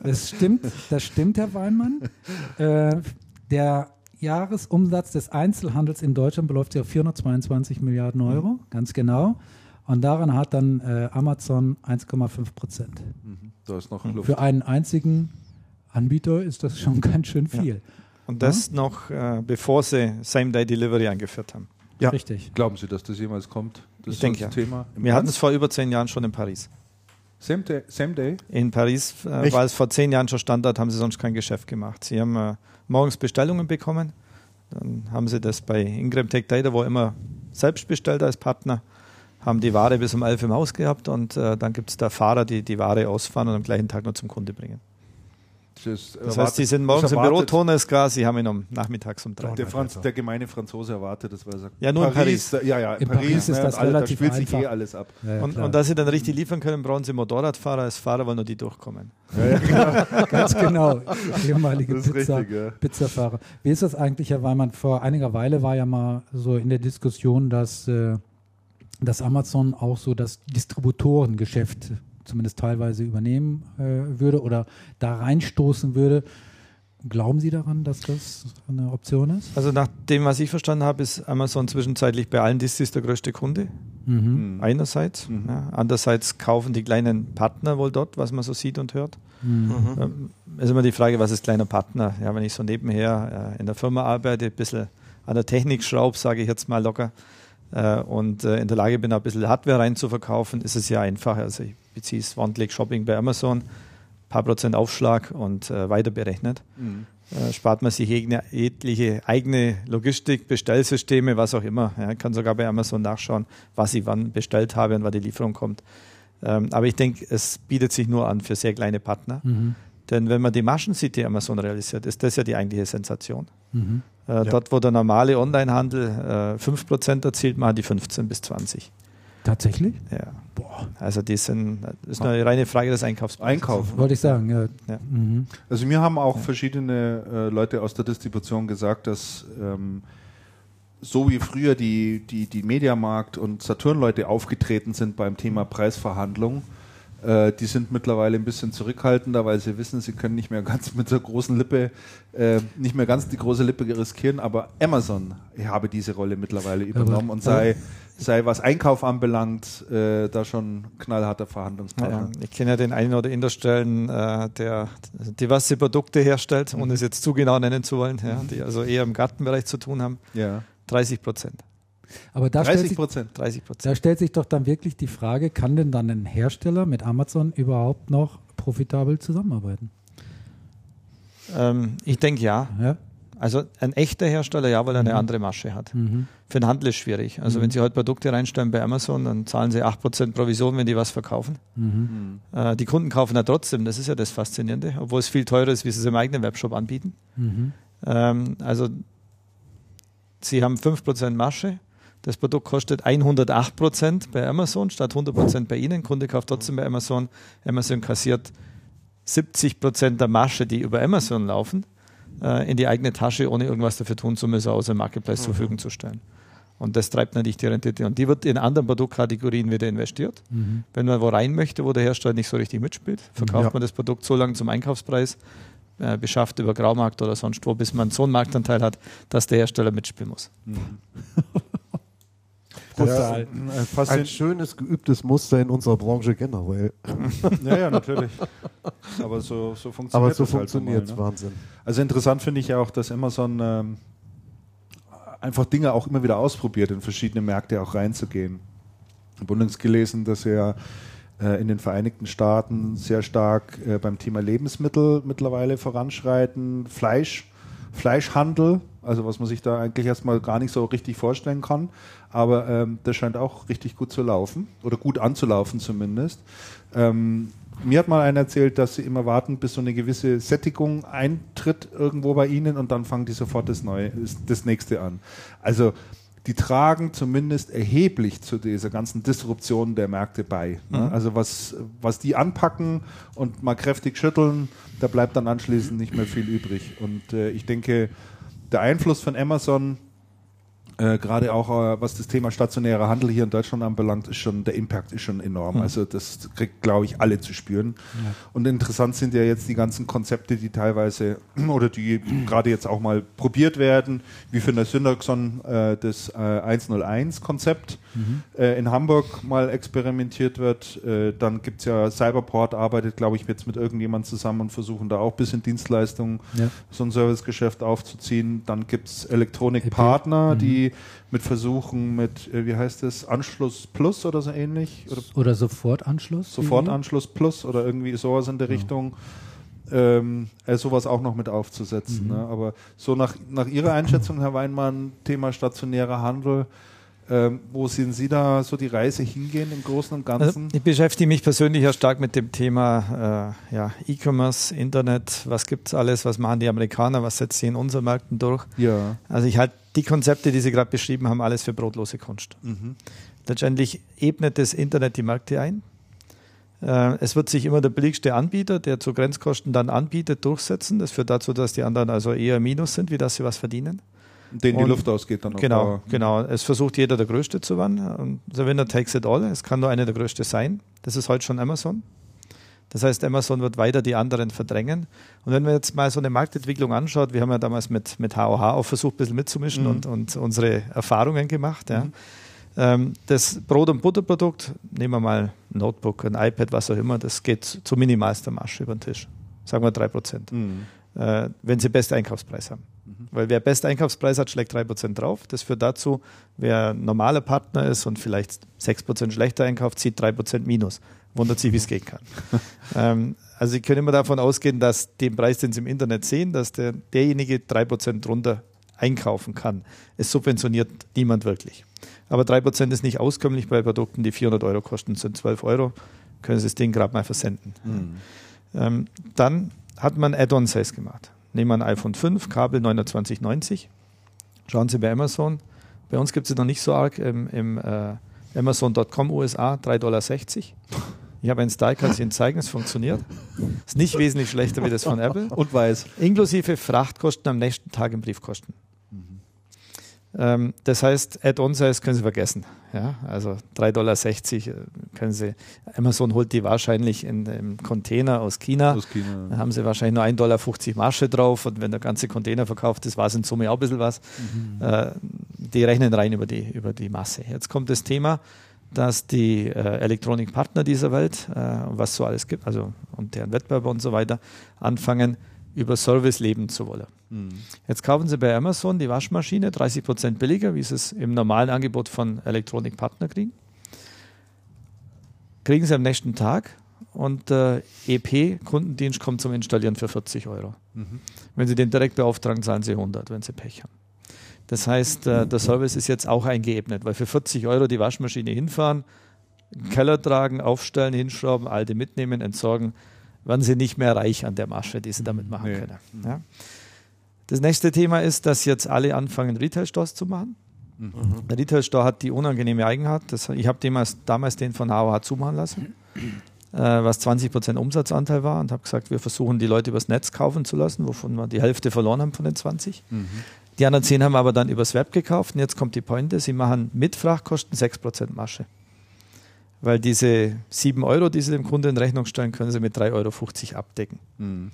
Das stimmt, das stimmt, Herr Weinmann. Äh, der Jahresumsatz des Einzelhandels in Deutschland beläuft sich auf 422 Milliarden Euro, ganz genau. Und daran hat dann äh, Amazon 1,5 Prozent. Mhm. Da ist noch Luft. Für einen einzigen Anbieter ist das schon ganz schön viel. Und das noch, äh, bevor sie Same-Day-Delivery eingeführt haben. Ja. Richtig. Glauben Sie, dass das jemals kommt? Das Ich ist denke ja. Thema. Wir hatten es vor über zehn Jahren schon in Paris. Same Day? Same day? In Paris äh, war es vor zehn Jahren schon Standard, haben sie sonst kein Geschäft gemacht. Sie haben äh, morgens Bestellungen bekommen, dann haben sie das bei Ingram Tech Data, wo immer selbst bestellt als Partner, haben die Ware bis um 11 im Haus gehabt und äh, dann gibt es da Fahrer, die die Ware ausfahren und am gleichen Tag noch zum Kunde bringen. Das, Das heißt, die sind morgens im Büro, Toner ist klar, sie haben ihn um nachmittags um drei. Der, Franz, der gemeine Franzose erwartet, das weil er sagt, Ja, nur in Paris. Ja, ja, in, In Paris, Paris ist ne, das und alle, relativ da spielt sich einfach. eh alles ab. Ja, ja, Und, und dass sie dann richtig liefern können, brauchen sie Motorradfahrer als Fahrer, weil nur die durchkommen. Ganz genau. Ehemalige Das ist Pizza, richtig, ja. Pizzafahrer. Wie ist das eigentlich, Herr Weimann? Vor einiger Weile war ja mal so in der Diskussion, dass, äh, dass Amazon auch so das Distributorengeschäft zumindest teilweise übernehmen äh, würde oder da reinstoßen würde. Glauben Sie daran, dass das eine Option ist? Also nach dem, was ich verstanden habe, ist Amazon zwischenzeitlich bei allen Distis der größte Kunde. Mhm. Einerseits. Mhm. Ja, andererseits kaufen die kleinen Partner wohl dort, was man so sieht und hört. Mhm. Ähm, ist immer die Frage, was ist kleiner Partner? Ja, wenn ich so nebenher äh, in der Firma arbeite, ein bisschen an der Technik schraube, sage ich jetzt mal locker, äh, und äh, in der Lage bin, auch ein bisschen Hardware reinzuverkaufen, ist es ja einfach. Also ich beziehe es One-Click Shopping bei Amazon, paar Prozent Aufschlag und äh, weiter berechnet. Mhm. Äh, spart man sich jegne, jegliche eigene Logistik, Bestellsysteme, was auch immer. Ja, kann sogar bei Amazon nachschauen, was ich wann bestellt habe und wann die Lieferung kommt. Ähm, aber ich denke, es bietet sich nur an für sehr kleine Partner. Mhm. Denn wenn man die Maschen sieht, die Amazon realisiert, ist das ja die eigentliche Sensation. Mhm. Äh, Dort, wo der normale Onlinehandel äh, 5% erzielt, machen die 15 bis 20. Tatsächlich? Ja. Also die sind, das ist eine reine Frage des Einkaufspreises. Einkaufen. Wollte ich sagen, ja. Ja. Mhm. Also mir haben auch verschiedene äh, Leute aus der Distribution gesagt, dass ähm, so wie früher die, die, die Mediamarkt- und Saturn-Leute aufgetreten sind beim Thema Preisverhandlung, äh, die sind mittlerweile ein bisschen zurückhaltender, weil sie wissen, sie können nicht mehr ganz mit der großen Lippe, äh, nicht mehr ganz die große Lippe riskieren, aber Amazon habe diese Rolle mittlerweile übernommen und sei, sei was Einkauf anbelangt, äh, da schon knallharter Verhandlungspartner. Ja, ich kenne ja den einen oder Interstellen, äh, der diverse Produkte herstellt, ohne es jetzt zu genau nennen zu wollen, ja, die also eher im Gartenbereich zu tun haben. Ja. 30 Prozent. Aber da stellt, 30 sich, Prozent. 30 Prozent. da stellt sich doch dann wirklich die Frage, kann denn dann ein Hersteller mit Amazon überhaupt noch profitabel zusammenarbeiten? Ähm, ich denke ja. Ja? Also ein echter Hersteller ja, weil er eine andere Masche hat. Mhm. Für den Handel ist schwierig. Also wenn Sie heute Produkte reinstellen bei Amazon, dann zahlen Sie 8% Provision, wenn die was verkaufen. Mhm. Äh, die Kunden kaufen ja trotzdem, das ist ja das Faszinierende, obwohl es viel teurer ist, wie sie es im eigenen Webshop anbieten. Mhm. Ähm, also Sie haben 5% Masche. Das Produkt kostet 108% bei Amazon statt 100% bei Ihnen. Kunde kauft trotzdem bei Amazon. Amazon kassiert 70% der Masche, die über Amazon laufen, äh, in die eigene Tasche, ohne irgendwas dafür tun zu müssen, außer Marketplace zur Verfügung zu stellen. Und das treibt natürlich die Rendite. Und die wird in anderen Produktkategorien wieder investiert. Mhm. Wenn man wo rein möchte, wo der Hersteller nicht so richtig mitspielt, verkauft Ja. man das Produkt so lange zum Einkaufspreis, äh, beschafft über Graumarkt oder sonst wo, bis man so einen Marktanteil hat, dass der Hersteller mitspielen muss. Brutal. Äh, Ein schönes, geübtes Muster in unserer Branche generell. Ja, ja, natürlich. Aber so, so funktioniert Aber so das halt funktioniert es, ne? Wahnsinn. Also interessant finde ich ja auch, dass Amazon ähm, einfach Dinge auch immer wieder ausprobiert, in verschiedene Märkte auch reinzugehen. Ich habe übrigens gelesen, dass er äh, in den Vereinigten Staaten sehr stark äh, beim Thema Lebensmittel mittlerweile voranschreiten. Fleisch Fleischhandel, also was man sich da eigentlich erstmal gar nicht so richtig vorstellen kann. Aber ähm, das scheint auch richtig gut zu laufen oder gut anzulaufen zumindest. Ähm, mir hat mal einer erzählt, dass sie immer warten, bis so eine gewisse Sättigung eintritt irgendwo bei ihnen und dann fangen die sofort das neue, das nächste an. Also die tragen zumindest erheblich zu dieser ganzen Disruption der Märkte bei. Ne? Mhm. Also was, was die anpacken und mal kräftig schütteln, da bleibt dann anschließend nicht mehr viel übrig. Und äh, ich denke, der Einfluss von Amazon äh, Gerade auch äh, was das Thema stationärer Handel hier in Deutschland anbelangt, ist schon der Impact ist schon enorm. Mhm. Also das kriegt, glaube ich, alle zu spüren. Ja. Und interessant sind ja jetzt die ganzen Konzepte, die teilweise oder die gerade jetzt auch mal probiert werden, wie für eine Syntaxon äh, das äh, 101-Konzept mhm. äh, in Hamburg mal experimentiert wird. Äh, dann gibt es ja Cyberport arbeitet, glaube ich, jetzt mit irgendjemand zusammen und versuchen da auch ein bisschen Dienstleistungen, ja. so ein Servicegeschäft aufzuziehen. Dann gibt es Elektronikpartner, mhm. die mit Versuchen mit, äh, wie heißt es, Anschluss Plus oder so ähnlich? Oder, oder Sofortanschluss? Sofortanschluss Plus oder irgendwie sowas in der ja. Richtung. Ähm, äh, sowas auch noch mit aufzusetzen. Mhm. Ne? Aber so nach, nach Ihrer Einschätzung, Herr Weinmann, Thema stationärer Handel, ähm, wo sehen Sie da so die Reise hingehen im Großen und Ganzen? Also ich beschäftige mich persönlich ja stark mit dem Thema äh, ja, E-Commerce, Internet, was gibt es alles, was machen die Amerikaner, was setzen sie in unseren Märkten durch. Ja. Also ich halte die Konzepte, die Sie gerade beschrieben haben, alles für brotlose Kunst. Mhm. Letztendlich ebnet das Internet die Märkte ein. Äh, es wird sich immer der billigste Anbieter, der zu Grenzkosten dann anbietet, durchsetzen. Das führt dazu, dass die anderen also eher Minus sind, wie dass sie was verdienen. Den die Luft ausgeht dann auch. Genau, genau. Es versucht jeder der Größte zu werden. The winner takes it all. Es kann nur einer der Größte sein. Das ist heute schon Amazon. Das heißt, Amazon wird weiter die anderen verdrängen. Und wenn man jetzt mal so eine Marktentwicklung anschaut, wir haben ja damals mit, mit HOH auch versucht, ein bisschen mitzumischen mhm. und, und unsere Erfahrungen gemacht. Ja. Mhm. Ähm, das Brot- und Butterprodukt, nehmen wir mal ein Notebook, ein iPad, was auch immer, das geht zu minimalster Masche über den Tisch. Sagen wir 3%. Mhm. Äh, wenn Sie beste Einkaufspreis haben. Mhm. Weil wer beste Einkaufspreis hat, schlägt 3% drauf. Das führt dazu, wer normaler Partner ist und vielleicht 6% schlechter einkauft, zieht 3% Minus. Wundert sich, wie es gehen kann. ähm, also Sie können immer davon ausgehen, dass den Preis, den Sie im Internet sehen, dass der, derjenige 3% drunter einkaufen kann. Es subventioniert niemand wirklich. Aber 3% ist nicht auskömmlich bei Produkten, die 400 Euro kosten, sind 12 Euro, können Sie das Ding gerade mal versenden. Mhm. Ähm, dann hat man Add-on-Sales gemacht. Nehmen wir ein iPhone 5, Kabel 2990. Schauen Sie bei Amazon. Bei uns gibt es noch nicht so arg im, im äh, Amazon.com USA 3,60 Dollar. Ich habe einen Style, kann ich Ihnen zeigen, es funktioniert. Ist nicht wesentlich schlechter wie das von Apple. Und weiß. Inklusive Frachtkosten am nächsten Tag im Briefkosten. Ähm, das heißt, Add-on-Size können Sie vergessen. Ja, also 3,60 Dollar äh, können Sie. Amazon holt die wahrscheinlich in, im Container aus China. Aus China. Da haben Sie wahrscheinlich nur 1,50 Dollar Marge drauf und wenn der ganze Container verkauft ist, war es in Summe auch ein bisschen was. Mhm. Äh, die rechnen rein über die, über die Masse. Jetzt kommt das Thema, dass die äh, Elektronikpartner dieser Welt, äh, was so alles gibt, also und deren Wettbewerber und so weiter, anfangen, über Service leben zu wollen. Mhm. Jetzt kaufen Sie bei Amazon die Waschmaschine 30 Prozent billiger, wie Sie es im normalen Angebot von Elektronikpartner kriegen. Kriegen Sie am nächsten Tag und äh, EP-Kundendienst kommt zum Installieren für 40 Euro. Mhm. Wenn Sie den direkt beauftragen, zahlen Sie 100, wenn Sie Pech haben. Das heißt, äh, der Service ist jetzt auch eingeebnet, weil für 40 Euro die Waschmaschine hinfahren, Keller tragen, aufstellen, hinschrauben, alte mitnehmen, entsorgen, werden Sie nicht mehr reich an der Masche, die Sie damit machen nee. können. Ja? Das nächste Thema ist, dass jetzt alle anfangen, Retail-Stores zu machen. Mhm. Der Retail-Store hat die unangenehme Eigenart. Das, ich habe damals, damals den von HOH zumachen lassen, äh, was 20% Umsatzanteil war und habe gesagt, wir versuchen die Leute übers Netz kaufen zu lassen, wovon wir die Hälfte verloren haben von den 20. Mhm. Die anderen 10 haben wir aber dann übers Web gekauft und jetzt kommt die Pointe, sie machen mit Frachtkosten 6% Masche. Weil diese 7 Euro, die sie dem Kunden in Rechnung stellen, können sie mit 3,50 Euro abdecken. Mhm.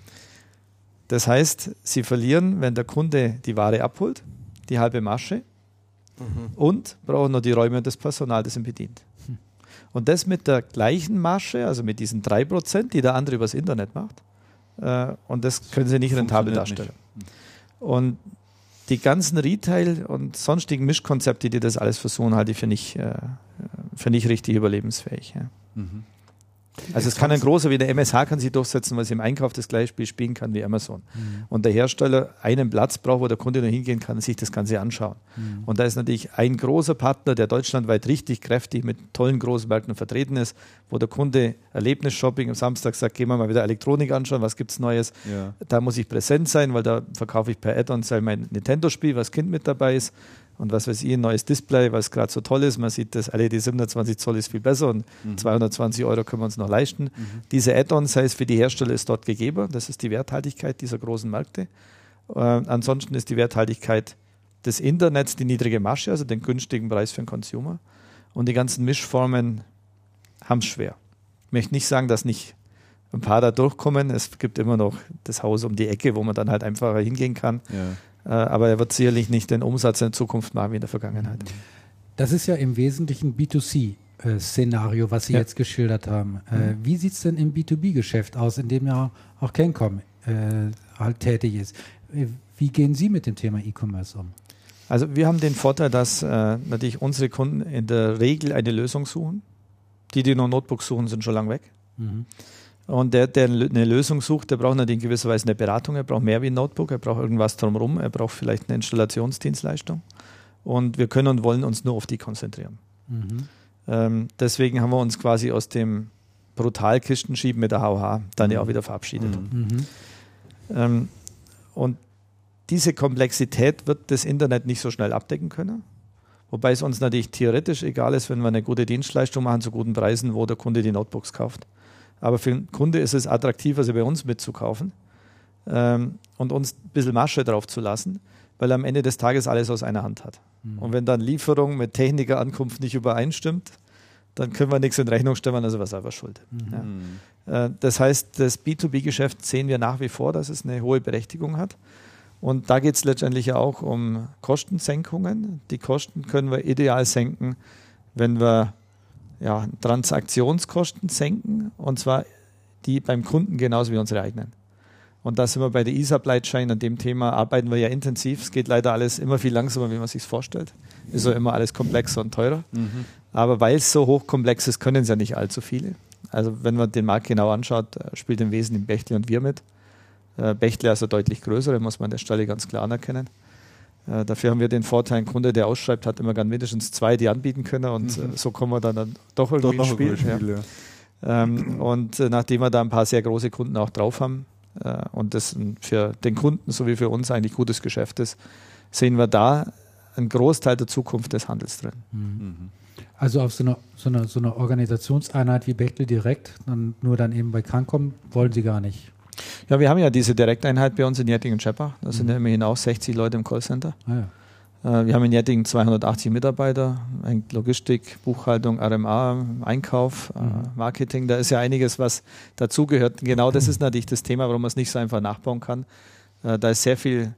Das heißt, sie verlieren, wenn der Kunde die Ware abholt, die halbe Masche mhm. und brauchen nur die Räume und das Personal, das ihn bedient. Mhm. Und das mit der gleichen Masche, also mit diesen 3%, die der andere übers Internet macht. Äh, und das können sie nicht rentabel darstellen. Nicht. Und die ganzen Retail- und sonstigen Mischkonzepte, die das alles versuchen, halte ich für nicht, äh, für nicht richtig überlebensfähig. Ja. Mhm. Also es kann ein großer wie der MSH kann sich durchsetzen, weil sie im Einkauf das gleiche Spiel spielen kann wie Amazon. Mhm. Und der Hersteller einen Platz braucht, wo der Kunde noch hingehen kann und sich das Ganze anschauen. Mhm. Und da ist natürlich ein großer Partner, der deutschlandweit richtig kräftig mit tollen großen Märkten vertreten ist, wo der Kunde Erlebnis-Shopping am Samstag sagt, gehen wir mal wieder Elektronik anschauen, was gibt es Neues. Ja. Da muss ich präsent sein, weil da verkaufe ich per Add-on mein Nintendo-Spiel, was Kind mit dabei ist und was weiß ich, ein neues Display, was gerade so toll ist. Man sieht, das LED 27 Zoll ist viel besser und mhm. 220 Euro können wir uns noch leisten. Mhm. Diese Add-ons heißt für die Hersteller ist dort gegeben. Das ist die Werthaltigkeit dieser großen Märkte. Äh, ansonsten ist die Werthaltigkeit des Internets die niedrige Masche, also den günstigen Preis für den Consumer. Und die ganzen Mischformen haben es schwer. Ich möchte nicht sagen, dass nicht ein paar da durchkommen. Es gibt immer noch das Haus um die Ecke, wo man dann halt einfacher hingehen kann. Ja. Äh, aber er wird sicherlich nicht den Umsatz in Zukunft machen wie in der Vergangenheit. Das ist ja im Wesentlichen B2C-Szenario, was Sie ja. jetzt geschildert haben. Äh, mhm. Wie sieht es denn im B2B-Geschäft aus, in dem ja auch Cancom äh, halt tätig ist? Wie gehen Sie mit dem Thema E-Commerce um? Also wir haben den Vorteil, dass äh, natürlich unsere Kunden in der Regel eine Lösung suchen. Die, die noch Notebooks suchen, sind schon lange weg. Mhm. Und der, der eine Lösung sucht, der braucht natürlich in gewisser Weise eine Beratung, er braucht mehr wie ein Notebook, er braucht irgendwas drumherum, er braucht vielleicht eine Installationsdienstleistung. Und wir können und wollen uns nur auf die konzentrieren. Mhm. Ähm, deswegen haben wir uns quasi aus dem Brutalkistenschieben mit der HOH dann ja auch wieder verabschiedet. Mhm. mhm. Ähm, und diese Komplexität wird das Internet nicht so schnell abdecken können. Wobei es uns natürlich theoretisch egal ist, wenn wir eine gute Dienstleistung machen zu guten Preisen, wo der Kunde die Notebooks kauft. Aber für den Kunde ist es attraktiver, sie bei uns mitzukaufen ähm, und uns ein bisschen Masche drauf zu lassen, weil er am Ende des Tages alles aus einer Hand hat. Mhm. Und wenn dann Lieferung mit Technikerankunft nicht übereinstimmt, dann können wir nichts in Rechnung stellen, also was selber schuld. Mhm. Ja. Äh, das heißt, das B2B-Geschäft sehen wir nach wie vor, dass es eine hohe Berechtigung hat. Und da geht es letztendlich auch um Kostensenkungen. Die Kosten können wir ideal senken, wenn wir ja, Transaktionskosten senken und zwar die beim Kunden genauso wie unsere eigenen. Und da sind wir bei der E-Supply Chain, an dem Thema arbeiten wir ja intensiv. Es geht leider alles immer viel langsamer, wie man sich vorstellt. Ist ja immer alles komplexer und teurer. Mhm. Aber weil es so hochkomplex ist, können es ja nicht allzu viele. Also wenn man den Markt genau anschaut, äh, spielt im Wesentlichen Bechtle und wir mit. Äh, Bechtle also deutlich größer, muss man an der Stelle ganz klar anerkennen. Äh, dafür haben wir den Vorteil, ein Kunde, der ausschreibt, hat immer gern mindestens zwei, die anbieten können und mhm. äh, so kommen wir dann, dann doch irgendwie doch ins Spiel. Spiel ja. Ja. Ähm, und äh, nachdem wir da ein paar sehr große Kunden auch drauf haben äh, und das für den Kunden sowie für uns eigentlich gutes Geschäft ist, sehen wir da einen Großteil der Zukunft des Handels drin. Mhm. Also auf so einer so eine, so eine Organisationseinheit wie Bechtle direkt, dann nur dann eben bei Cancom, wollen Sie gar nicht. Ja, wir haben ja diese Direkteinheit bei uns in Jettingen-Schepper. Da sind mhm. ja immerhin auch 60 Leute im Callcenter. Ah, ja. Äh, wir haben in Jettingen 280 Mitarbeiter, Logistik, Buchhaltung, RMA, Einkauf, äh, mhm. Marketing. Da ist ja einiges, was dazugehört. Genau das ist natürlich das Thema, warum man es nicht so einfach nachbauen kann. Äh, da ist sehr viel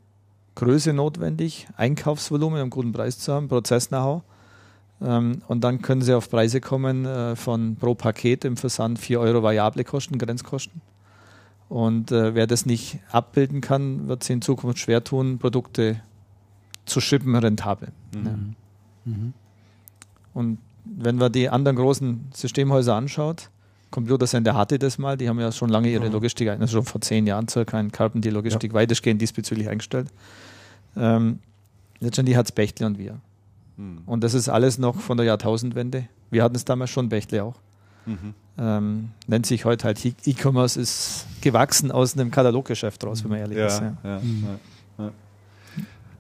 Größe notwendig, Einkaufsvolumen, um guten Preis zu haben, Prozess-Know-how. Ähm, und dann können Sie auf Preise kommen von pro Paket im Versand 4 Euro variable Kosten, Grenzkosten. Und äh, wer das nicht abbilden kann, wird es in Zukunft schwer tun, Produkte zu schippen rentabel. Mhm. Ja. Mhm. Und wenn man die anderen großen Systemhäuser anschaut, Computer Center hatte das mal, die haben ja schon lange ihre Logistik, also schon vor zehn Jahren circa in Carpen die Logistik ja. weitestgehend diesbezüglich eingestellt. Ähm, letztendlich hat es Bechtle und wir. Mhm. Und das ist alles noch von der Jahrtausendwende. Wir hatten es damals schon, Bechtle auch. Mhm. Ähm, nennt sich heute halt E-Commerce, ist gewachsen aus einem Kataloggeschäft raus, wenn man ehrlich ja, ist. Ja. Ja, mhm.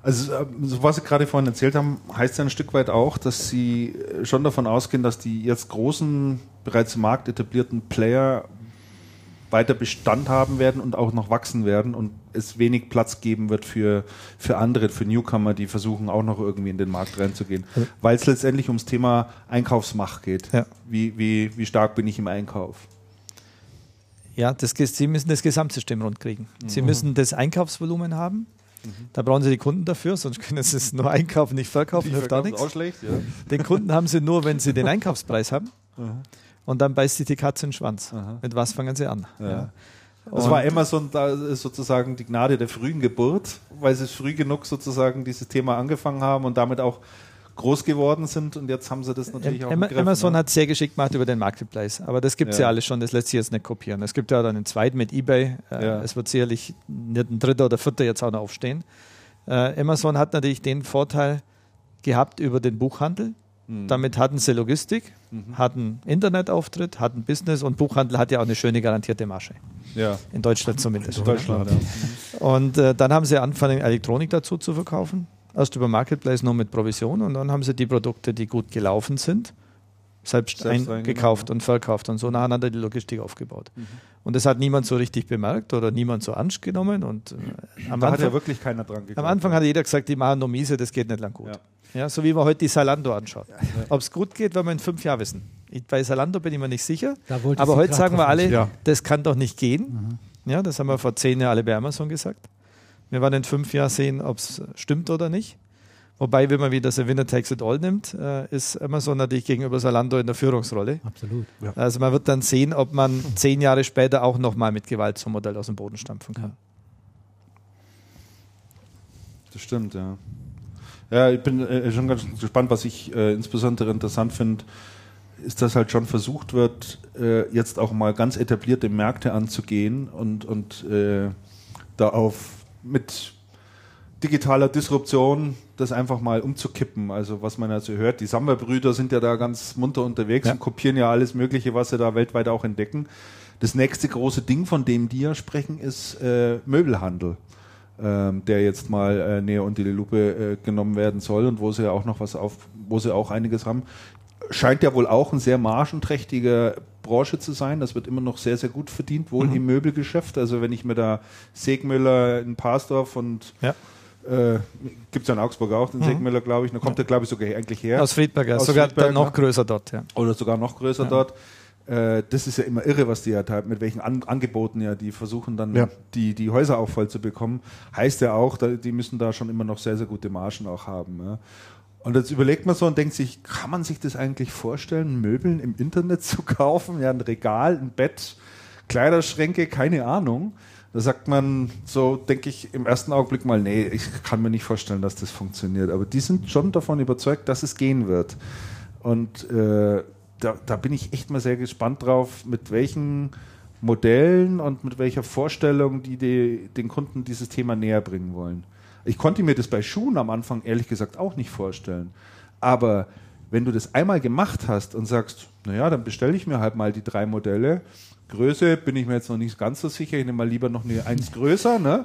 Also, äh, so was Sie gerade vorhin erzählt haben, heißt ja ein Stück weit auch, dass Sie schon davon ausgehen, dass die jetzt großen, bereits im Markt etablierten Player weiter Bestand haben werden und auch noch wachsen werden und es wenig Platz geben wird für, für andere, für Newcomer, die versuchen auch noch irgendwie in den Markt reinzugehen. Ja. Weil es letztendlich ums Thema Einkaufsmacht geht. Ja. Wie, wie, wie stark bin ich im Einkauf? Ja, das, Sie müssen das Gesamtsystem rundkriegen. Mhm. Sie müssen das Einkaufsvolumen haben. Mhm. Da brauchen Sie die Kunden dafür, sonst können Sie es nur einkaufen, nicht verkaufen, hilft auch nichts. Auch schlecht, ja. Den Kunden haben Sie nur, wenn Sie den Einkaufspreis haben. Mhm und dann beißt sich die Katze in den Schwanz. Mit was fangen sie an? Ja. Das war Amazon da sozusagen die Gnade der frühen Geburt, weil sie früh genug sozusagen dieses Thema angefangen haben und damit auch groß geworden sind und jetzt haben sie das natürlich auch Am begriffen, Amazon ne? hat sehr geschickt gemacht über den Marketplace, aber das gibt es ja. Ja. alles schon, das lässt sich jetzt nicht kopieren. Es gibt ja dann einen zweiten mit eBay, äh, Ja. es wird sicherlich nicht ein dritter oder vierter jetzt auch noch aufstehen. Äh, Amazon hat natürlich den Vorteil gehabt über den Buchhandel. Mhm. Damit hatten sie Logistik, hatten Internetauftritt, hatten Business und Buchhandel hat ja auch eine schöne garantierte Masche. Ja, In Deutschland zumindest. in Deutschland. Ja. Und äh, dann haben sie angefangen, Elektronik dazu zu verkaufen. Erst über Marketplace nur mit Provision und dann haben sie die Produkte, die gut gelaufen sind, selbst, Selbst eingekauft reingenommen, und verkauft und so nacheinander die Logistik aufgebaut. Und das hat niemand so richtig bemerkt oder niemand so ernst genommen. Und äh, am, Da hat Anfang, ja wirklich keiner dran geglaubt. am Anfang hat jeder gesagt, die machen nur miese, das geht nicht lang gut. Ja. Ja. so wie man heute die Salando anschaut. Ob es gut geht, werden wir in fünf Jahren wissen. Ich, bei Salando bin ich mir nicht sicher. Aber sie heute sagen wir alle, Ja. das kann doch nicht gehen. Ja, das haben wir vor zehn Jahren alle bei Amazon gesagt. Wir werden in fünf Jahren sehen, ob es stimmt oder nicht. Wobei, wenn man wieder das Winner Takes It All nimmt, äh, ist Amazon natürlich gegenüber Salando in der Führungsrolle. Absolut. Also man wird dann sehen, ob man zehn Jahre später auch nochmal mit Gewalt so ein Modell aus dem Boden stampfen kann. Das stimmt, ja. Ja, ich bin äh, schon ganz gespannt, was ich äh, insbesondere interessant finde, ist, dass halt schon versucht wird, äh, jetzt auch mal ganz etablierte Märkte anzugehen und, und äh, da auf mit digitaler Disruption das einfach mal umzukippen. Also was man also hört, die Samba-Brüder sind ja da ganz munter unterwegs Ja. und kopieren ja alles Mögliche, was sie da weltweit auch entdecken. Das nächste große Ding, von dem die ja sprechen, ist äh, Möbelhandel, ähm, der jetzt mal äh, näher unter die Lupe äh, genommen werden soll und wo sie ja auch noch was auf, wo sie auch einiges haben. Scheint ja wohl auch ein sehr margenträchtiger Branche zu sein. Das wird immer noch sehr, sehr gut verdient, wohl im Möbelgeschäft. Also wenn ich mir da Segmüller in Parsdorf und Ja. Äh, gibt es ja in Augsburg auch, den Segmüller, glaube ich. Da kommt er, glaube ich, sogar eigentlich her. Aus Friedberg, ja. Aus sogar Friedberg, noch ja. größer dort. Ja. Oder sogar noch größer Ja. dort. Äh, das ist ja immer irre, was die ja teilen, mit welchen An Angeboten ja die versuchen dann Ja. die, die Häuser auch voll zu bekommen. Heißt ja auch, die müssen da schon immer noch sehr, sehr gute Margen auch haben. Ja. Und jetzt überlegt man so und denkt sich, kann man sich das eigentlich vorstellen, Möbeln im Internet zu kaufen? Ja, ein Regal, ein Bett, Kleiderschränke, keine Ahnung. Da sagt man so, denke ich im ersten Augenblick mal, nee, ich kann mir nicht vorstellen, dass das funktioniert. Aber die sind schon davon überzeugt, dass es gehen wird. Und äh, da, da bin ich echt mal sehr gespannt drauf, mit welchen Modellen und mit welcher Vorstellung die, die den Kunden dieses Thema näher bringen wollen. Ich konnte mir das bei Schuhen am Anfang ehrlich gesagt auch nicht vorstellen. Aber wenn du das einmal gemacht hast und sagst, naja, dann bestelle ich mir halt mal die drei Modelle. Größe bin ich mir jetzt noch nicht ganz so sicher, ich nehme mal lieber noch eine eins größer, ne?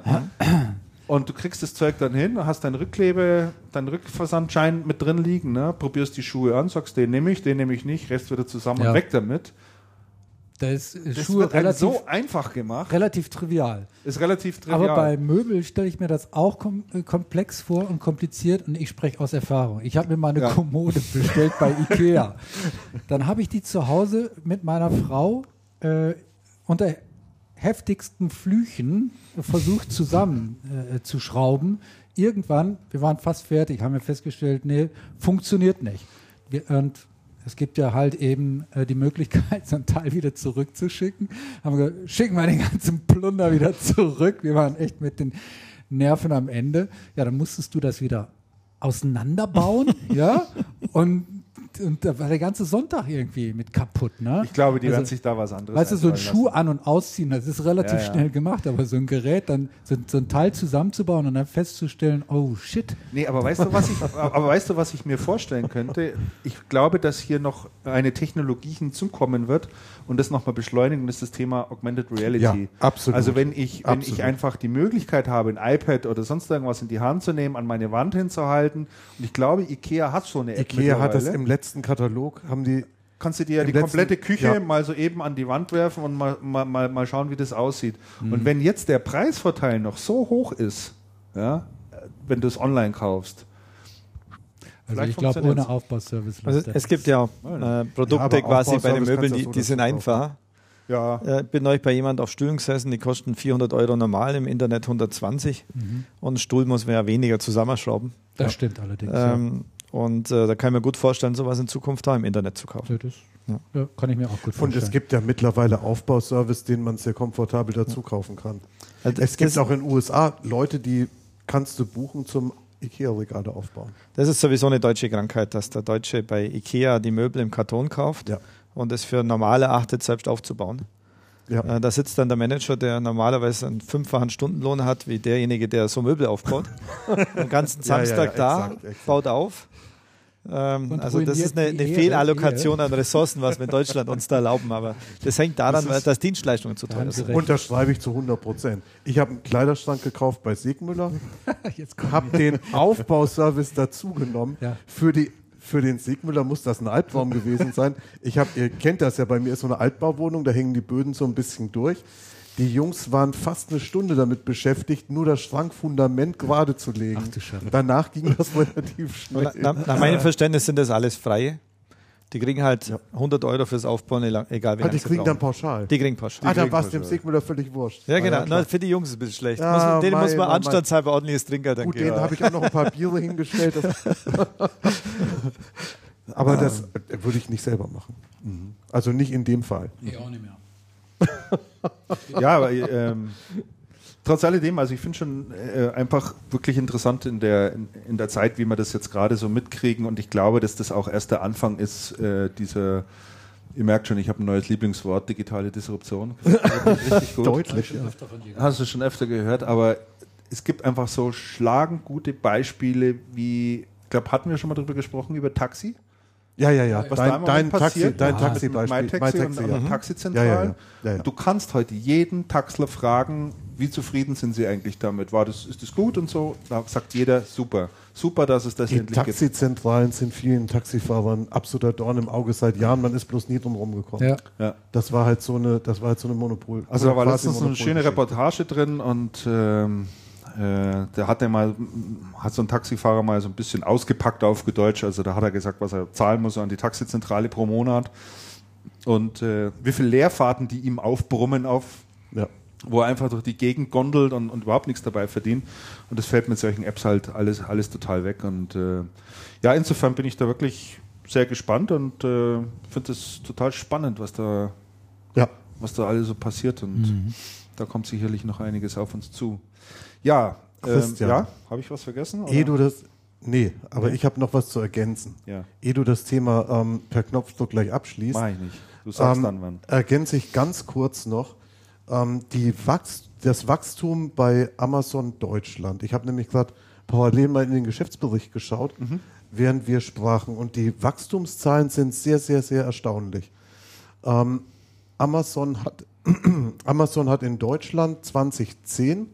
Und du kriegst das Zeug dann hin, hast dein Rückklebe, deinen Rückversandschein mit drin liegen, ne? probierst die Schuhe an, sagst, den nehme ich, den nehme ich nicht, Rest wieder zusammen Ja. und weg damit. Da ist Das Schuhe wird relativ, so einfach gemacht. relativ trivial. Ist relativ trivial. Aber bei Möbel stelle ich mir das auch kom äh, komplex vor und kompliziert und ich spreche aus Erfahrung. Ich habe mir mal eine Ja. Kommode bestellt bei Ikea. Dann habe ich die zu Hause mit meiner Frau äh, unter heftigsten Flüchen versucht zusammen äh. Irgendwann, wir waren fast fertig, haben wir festgestellt, nee, funktioniert nicht. Wir, und es gibt ja halt eben äh, die Möglichkeit, so ein Teil wieder zurückzuschicken. Haben wir gesagt, schicken wir den ganzen Plunder wieder zurück. Wir waren echt mit den Nerven am Ende. Ja, dann musstest du das wieder auseinanderbauen, ja, und, und da war der ganze Sonntag irgendwie mit kaputt, ne? ich glaube, die Also, werden sich da was anderes Weißt du, so ein Schuh lassen. an- und ausziehen, das ist relativ Ja, ja. schnell gemacht, aber so ein Gerät, dann so, so ein Teil zusammenzubauen und dann festzustellen, oh shit, Nee, aber weißt du, was ich, aber weißt du, was ich mir vorstellen könnte? Ich glaube, dass hier noch eine Technologie hinzukommen wird und das nochmal beschleunigen, das ist das Thema Augmented Reality. Ja, absolut. Also wenn ich, wenn ich Absolut. einfach die Möglichkeit habe, ein iPad oder sonst irgendwas in die Hand zu nehmen, an meine Wand hinzuhalten und ich glaube, Ikea hat so eine App Ikea hat das im letzten Katalog, haben die kannst du dir ja die letzten- komplette Küche ja. mal so eben an die Wand werfen und mal, mal, mal, mal schauen, wie das aussieht. Mhm. Und wenn jetzt der Preisvorteil noch so hoch ist, ja, wenn du es online kaufst, Also Vielleicht ich glaube, ohne Aufbauservice. Also es gibt ja äh, Ja, Produkte aber quasi bei den Möbeln, die, die sind einfach. ja, Äh, bin neulich bei jemand auf Stühlen gesessen, die kosten 400 Euro normal, im Internet 120 und ein Stuhl muss man ja weniger zusammenschrauben. Das stimmt allerdings. ja. Ähm, und äh, da kann ich mir gut vorstellen, sowas in Zukunft da im Internet zu kaufen. Ja, das Ja. ja, kann ich mir auch gut Und vorstellen. es gibt ja mittlerweile Aufbauservice, den man sehr komfortabel dazu kaufen kann. Also Es gibt auch in den USA Leute, die kannst du buchen zum Ikea-Regale aufbauen. Das ist sowieso eine deutsche Krankheit, dass der Deutsche bei Ikea die Möbel im Karton kauft Ja. und es für normal erachtet, selbst aufzubauen. Ja. Äh, Da sitzt dann der Manager, der normalerweise einen fünffachen Stundenlohn hat, wie derjenige, der so Möbel aufbaut. Den ganzen Ja, ja, ja, Samstag da, exakt, exakt. baut auf. Ähm, also das ist eine, eine Ehre, Fehlallokation an Ressourcen, was wir in Deutschland uns da erlauben. Aber das hängt daran, Das ist- dass Dienstleistungen zu teuer sind. Unterschreibe ich zu 100 Prozent. Ich habe einen Kleiderschrank gekauft bei Siegmüller, habe den Aufbauservice dazugenommen. Ja. Für, die, für den Siegmüller muss das ein Albtraum gewesen sein. Ich hab, ihr kennt das ja, bei mir ist so eine Altbauwohnung, da hängen die Böden so ein bisschen durch. Die Jungs waren fast eine Stunde damit beschäftigt, nur das Schrankfundament gerade zu legen. Ach du Scheiße. Danach ging das relativ schnell. Na, nach meinem Verständnis sind das alles Freie. Die kriegen halt 100 Euro fürs Aufbauen, egal wie Ah, lange die sie kriegen dann brauchen. pauschal. Die kriegen pauschal. ah, dann war es dem pauschal. Siegmüller völlig wurscht. Ja, Ah, genau. klar. Na, für die Jungs ist es ein bisschen schlecht. Ja, muss, man- denen mei, muss man mei, mei. anstandshalber ordentliches Trinkgeld dann Gut, geben. denen habe ich auch noch ein paar Biere hingestellt. Das Aber das äh, würde ich nicht selber machen. Also nicht in dem Fall. Ich auch nicht mehr. Ja, aber ähm, trotz alledem, also ich finde schon äh, einfach wirklich interessant in der, in, in der Zeit, wie wir das jetzt gerade so mitkriegen und ich glaube, dass das auch erst der Anfang ist, äh, dieser, ihr merkt schon, ich habe ein neues Lieblingswort, digitale Disruption. Richtig gut. Deutlich, ja. Öfter von dir Hast du schon öfter gehört, aber es gibt einfach so schlagend gute Beispiele, wie, ich glaube, hatten wir schon mal drüber gesprochen, über Taxi? Ja, ja, ja. Was da im Dein, dein Moment Taxi, passiert, dein Ja. Taxi-Beispiel. My Taxi und, und ja. Taxizentralen. Ja, ja, ja. Ja, ja. Du kannst heute jeden Taxler fragen, wie zufrieden sind sie eigentlich damit? War das, ist das gut und so? Da sagt jeder, super. Super, dass es das Die endlich gibt. Taxizentralen sind vielen Taxifahrern absoluter Dorn im Auge seit Jahren. Man ist bloß nie drum rumgekommen. Ja. Ja. Das war halt so eine, das war halt so eine Monopol. Also da war letztens eine schöne. Reportage drin und ähm, äh, da hat er mal, hat so ein Taxifahrer mal so ein bisschen ausgepackt auf Deutsch. Also da hat er gesagt, was er zahlen muss an die Taxizentrale pro Monat und äh, wie viele Leerfahrten die ihm aufbrummen auf Ja. wo er einfach durch die Gegend gondelt und, und überhaupt nichts dabei verdient. Und das fällt mit solchen Apps halt alles, alles total weg. Und äh, ja, insofern bin ich da wirklich sehr gespannt und äh, finde es total spannend, was da, ja. was da alles so passiert. Und da kommt sicherlich noch einiges auf uns zu. Ja, ähm, Christian. ja, habe ich was vergessen? oder? Ehe du das, nee, aber Nee? ich habe noch was zu ergänzen. ja, Ehe du das Thema ähm, per Knopfdruck gleich abschließt, mach ich nicht. Du sagst ähm, dann wann. ergänze ich ganz kurz noch ähm, die Wachs das Wachstum bei Amazon Deutschland. Ich habe nämlich gerade parallel mal in den Geschäftsbericht geschaut, während wir sprachen. Und die Wachstumszahlen sind sehr, sehr, sehr erstaunlich. Ähm, Amazon, hat, Amazon hat in Deutschland 2010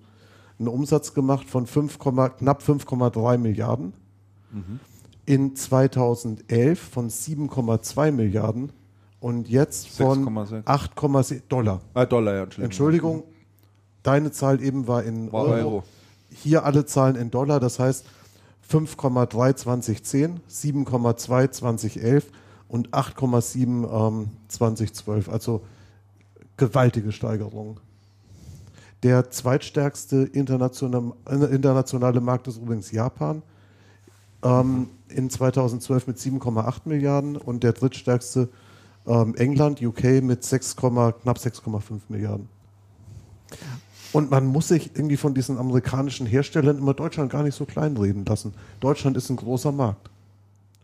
einen Umsatz gemacht von 5, knapp 5,3 Milliarden. In 2011 von 7,2 Milliarden und jetzt von 6,6. 8,7 Dollar. Ah, Dollar, ja, Entschuldigung. Entschuldigung, deine Zahl eben war in War Euro. Euro. Hier alle Zahlen in Dollar, das heißt 5,3 2010, 7,2 2011 und 8,7 ähm, 2012. Also gewaltige Steigerung. Der zweitstärkste internationale, internationale Markt ist übrigens Japan. Ähm, in 2012 mit 7,8 Milliarden und der drittstärkste ähm, England, UK mit 6, knapp 6,5 Milliarden. Und man muss sich irgendwie von diesen amerikanischen Herstellern immer Deutschland gar nicht so kleinreden lassen. Deutschland ist ein großer Markt.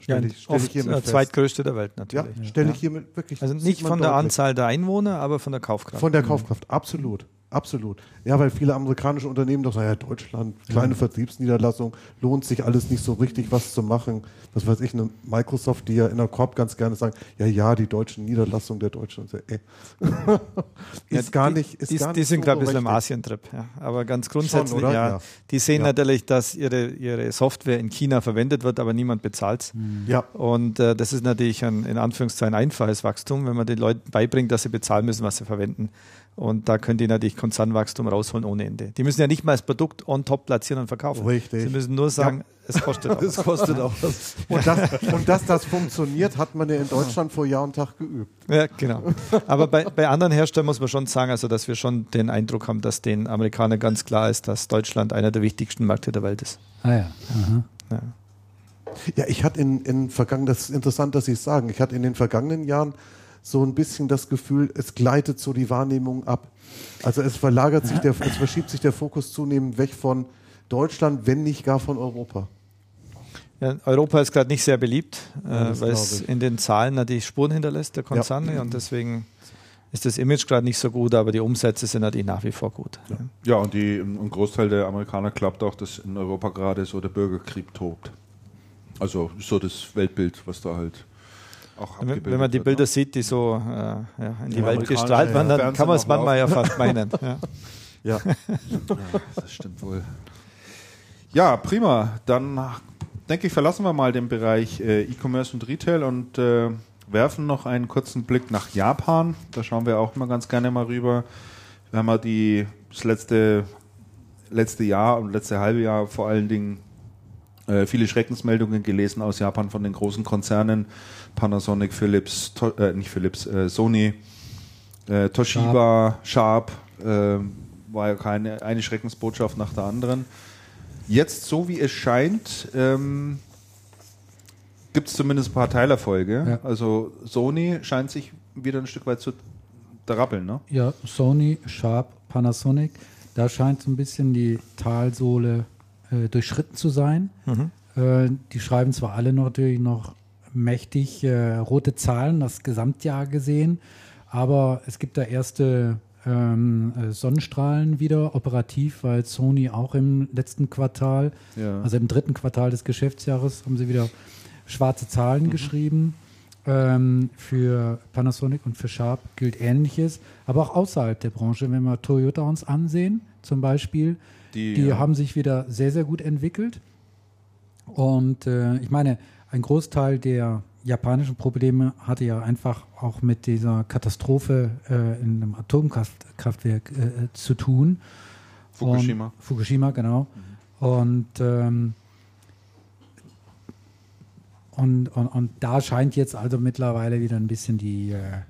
Ja, Stell ich, stell ich oft hiermit der fest. zweitgrößte der Welt Ja, natürlich. stelle ich hiermit wirklich. Also nicht von der deutlich. Anzahl der Einwohner, aber von der Kaufkraft. Von der Kaufkraft, absolut. Absolut. Ja, weil viele amerikanische Unternehmen doch sagen, ja, Deutschland, kleine Vertriebsniederlassung, lohnt sich alles nicht so richtig, was zu machen. Was weiß ich, eine Microsoft, die ja in der Korb ganz gerne sagen, ja, ja, die deutschen Niederlassungen der Deutschen. So, äh. ist Ja, gar die, nicht, ist die, gar die nicht sind so gerade ein bisschen im berechtigt. Asientrip. Ja. Aber ganz grundsätzlich, oder? ja, Ja. die sehen Ja. natürlich, dass ihre, ihre Software in China verwendet wird, aber niemand bezahlt Ja, Und äh, das ist natürlich ein in Anführungszeichen einfaches Wachstum, wenn man den Leuten beibringt, dass sie bezahlen müssen, was sie verwenden. Und da können die natürlich Konzernwachstum rausholen ohne Ende. Die müssen ja nicht mal das Produkt on top platzieren und verkaufen. Richtig. Sie müssen nur sagen, es kostet auch. Das kostet auch was. und, das, und dass das funktioniert, hat man ja in Deutschland vor Jahr und Tag geübt. Ja, genau. Aber bei, bei anderen Herstellern muss man schon sagen, also dass wir schon den Eindruck haben, dass den Amerikanern ganz klar ist, dass Deutschland einer der wichtigsten Märkte der Welt ist. Ah ja. Aha. Ja. Ja, ich hatte in, in vergangenen, das ist interessant, dass Sie es sagen, ich hatte in den vergangenen Jahren so ein bisschen das Gefühl, es gleitet so die Wahrnehmung ab. Also es verlagert sich der, es verschiebt sich der Fokus zunehmend weg von Deutschland, wenn nicht gar von Europa. Ja, Europa ist gerade nicht sehr beliebt, äh, das weil es in den Zahlen natürlich Spuren hinterlässt, der Konzern, und deswegen ist das Image gerade nicht so gut, aber die Umsätze sind natürlich nach wie vor gut. Ja. Ja, und die, ein Großteil der Amerikaner glaubt auch, dass in Europa gerade so der Bürgerkrieg tobt. Also so das Weltbild, was da halt auch Wenn, abgebildet wenn man die wird, Bilder ne? sieht, die so äh, ja, in die Ja, Welt gestrahlt werden, dann Fernsehen kann man es manchmal ja fast meinen. Ja. Ja, Ja, das stimmt wohl. Ja, prima. Dann denke ich, verlassen wir mal den Bereich äh, E-Commerce und Retail und äh, werfen noch einen kurzen Blick nach Japan. Da schauen wir auch immer ganz gerne mal rüber. Wir haben ja die, das letzte, letzte Jahr und letzte halbe Jahr vor allen Dingen äh, viele Schreckensmeldungen gelesen aus Japan von den großen Konzernen. Panasonic, Philips, to äh, nicht Philips, äh, Sony, äh, Toshiba, Sharp, äh, war ja keine eine Schreckensbotschaft nach der anderen. Jetzt, so wie es scheint, ähm, gibt es zumindest ein paar Teilerfolge. Ja. Also Sony scheint sich wieder ein Stück weit zu rappeln, ne? Ja, Sony, Sharp, Panasonic, da scheint so ein bisschen die Talsohle äh, durchschritten zu sein. Äh, die schreiben zwar alle noch natürlich noch mächtig äh, rote Zahlen, das Gesamtjahr gesehen, aber es gibt da erste ähm, äh, Sonnenstrahlen wieder operativ, weil Sony auch im letzten Quartal, Ja. also im dritten Quartal des Geschäftsjahres, haben sie wieder schwarze Zahlen geschrieben. Ähm, für Panasonic und für Sharp gilt Ähnliches, aber auch außerhalb der Branche, wenn wir Toyota uns ansehen, zum Beispiel, Die, die ja. haben sich wieder sehr, sehr gut entwickelt. Und äh, ich meine, ein Großteil der japanischen Probleme hatte ja einfach auch mit dieser Katastrophe äh, in einem Atomkraftwerk äh, zu tun. Fukushima. Und, Fukushima, genau. Und, ähm, und, und, und da scheint jetzt also mittlerweile wieder ein bisschen die, äh,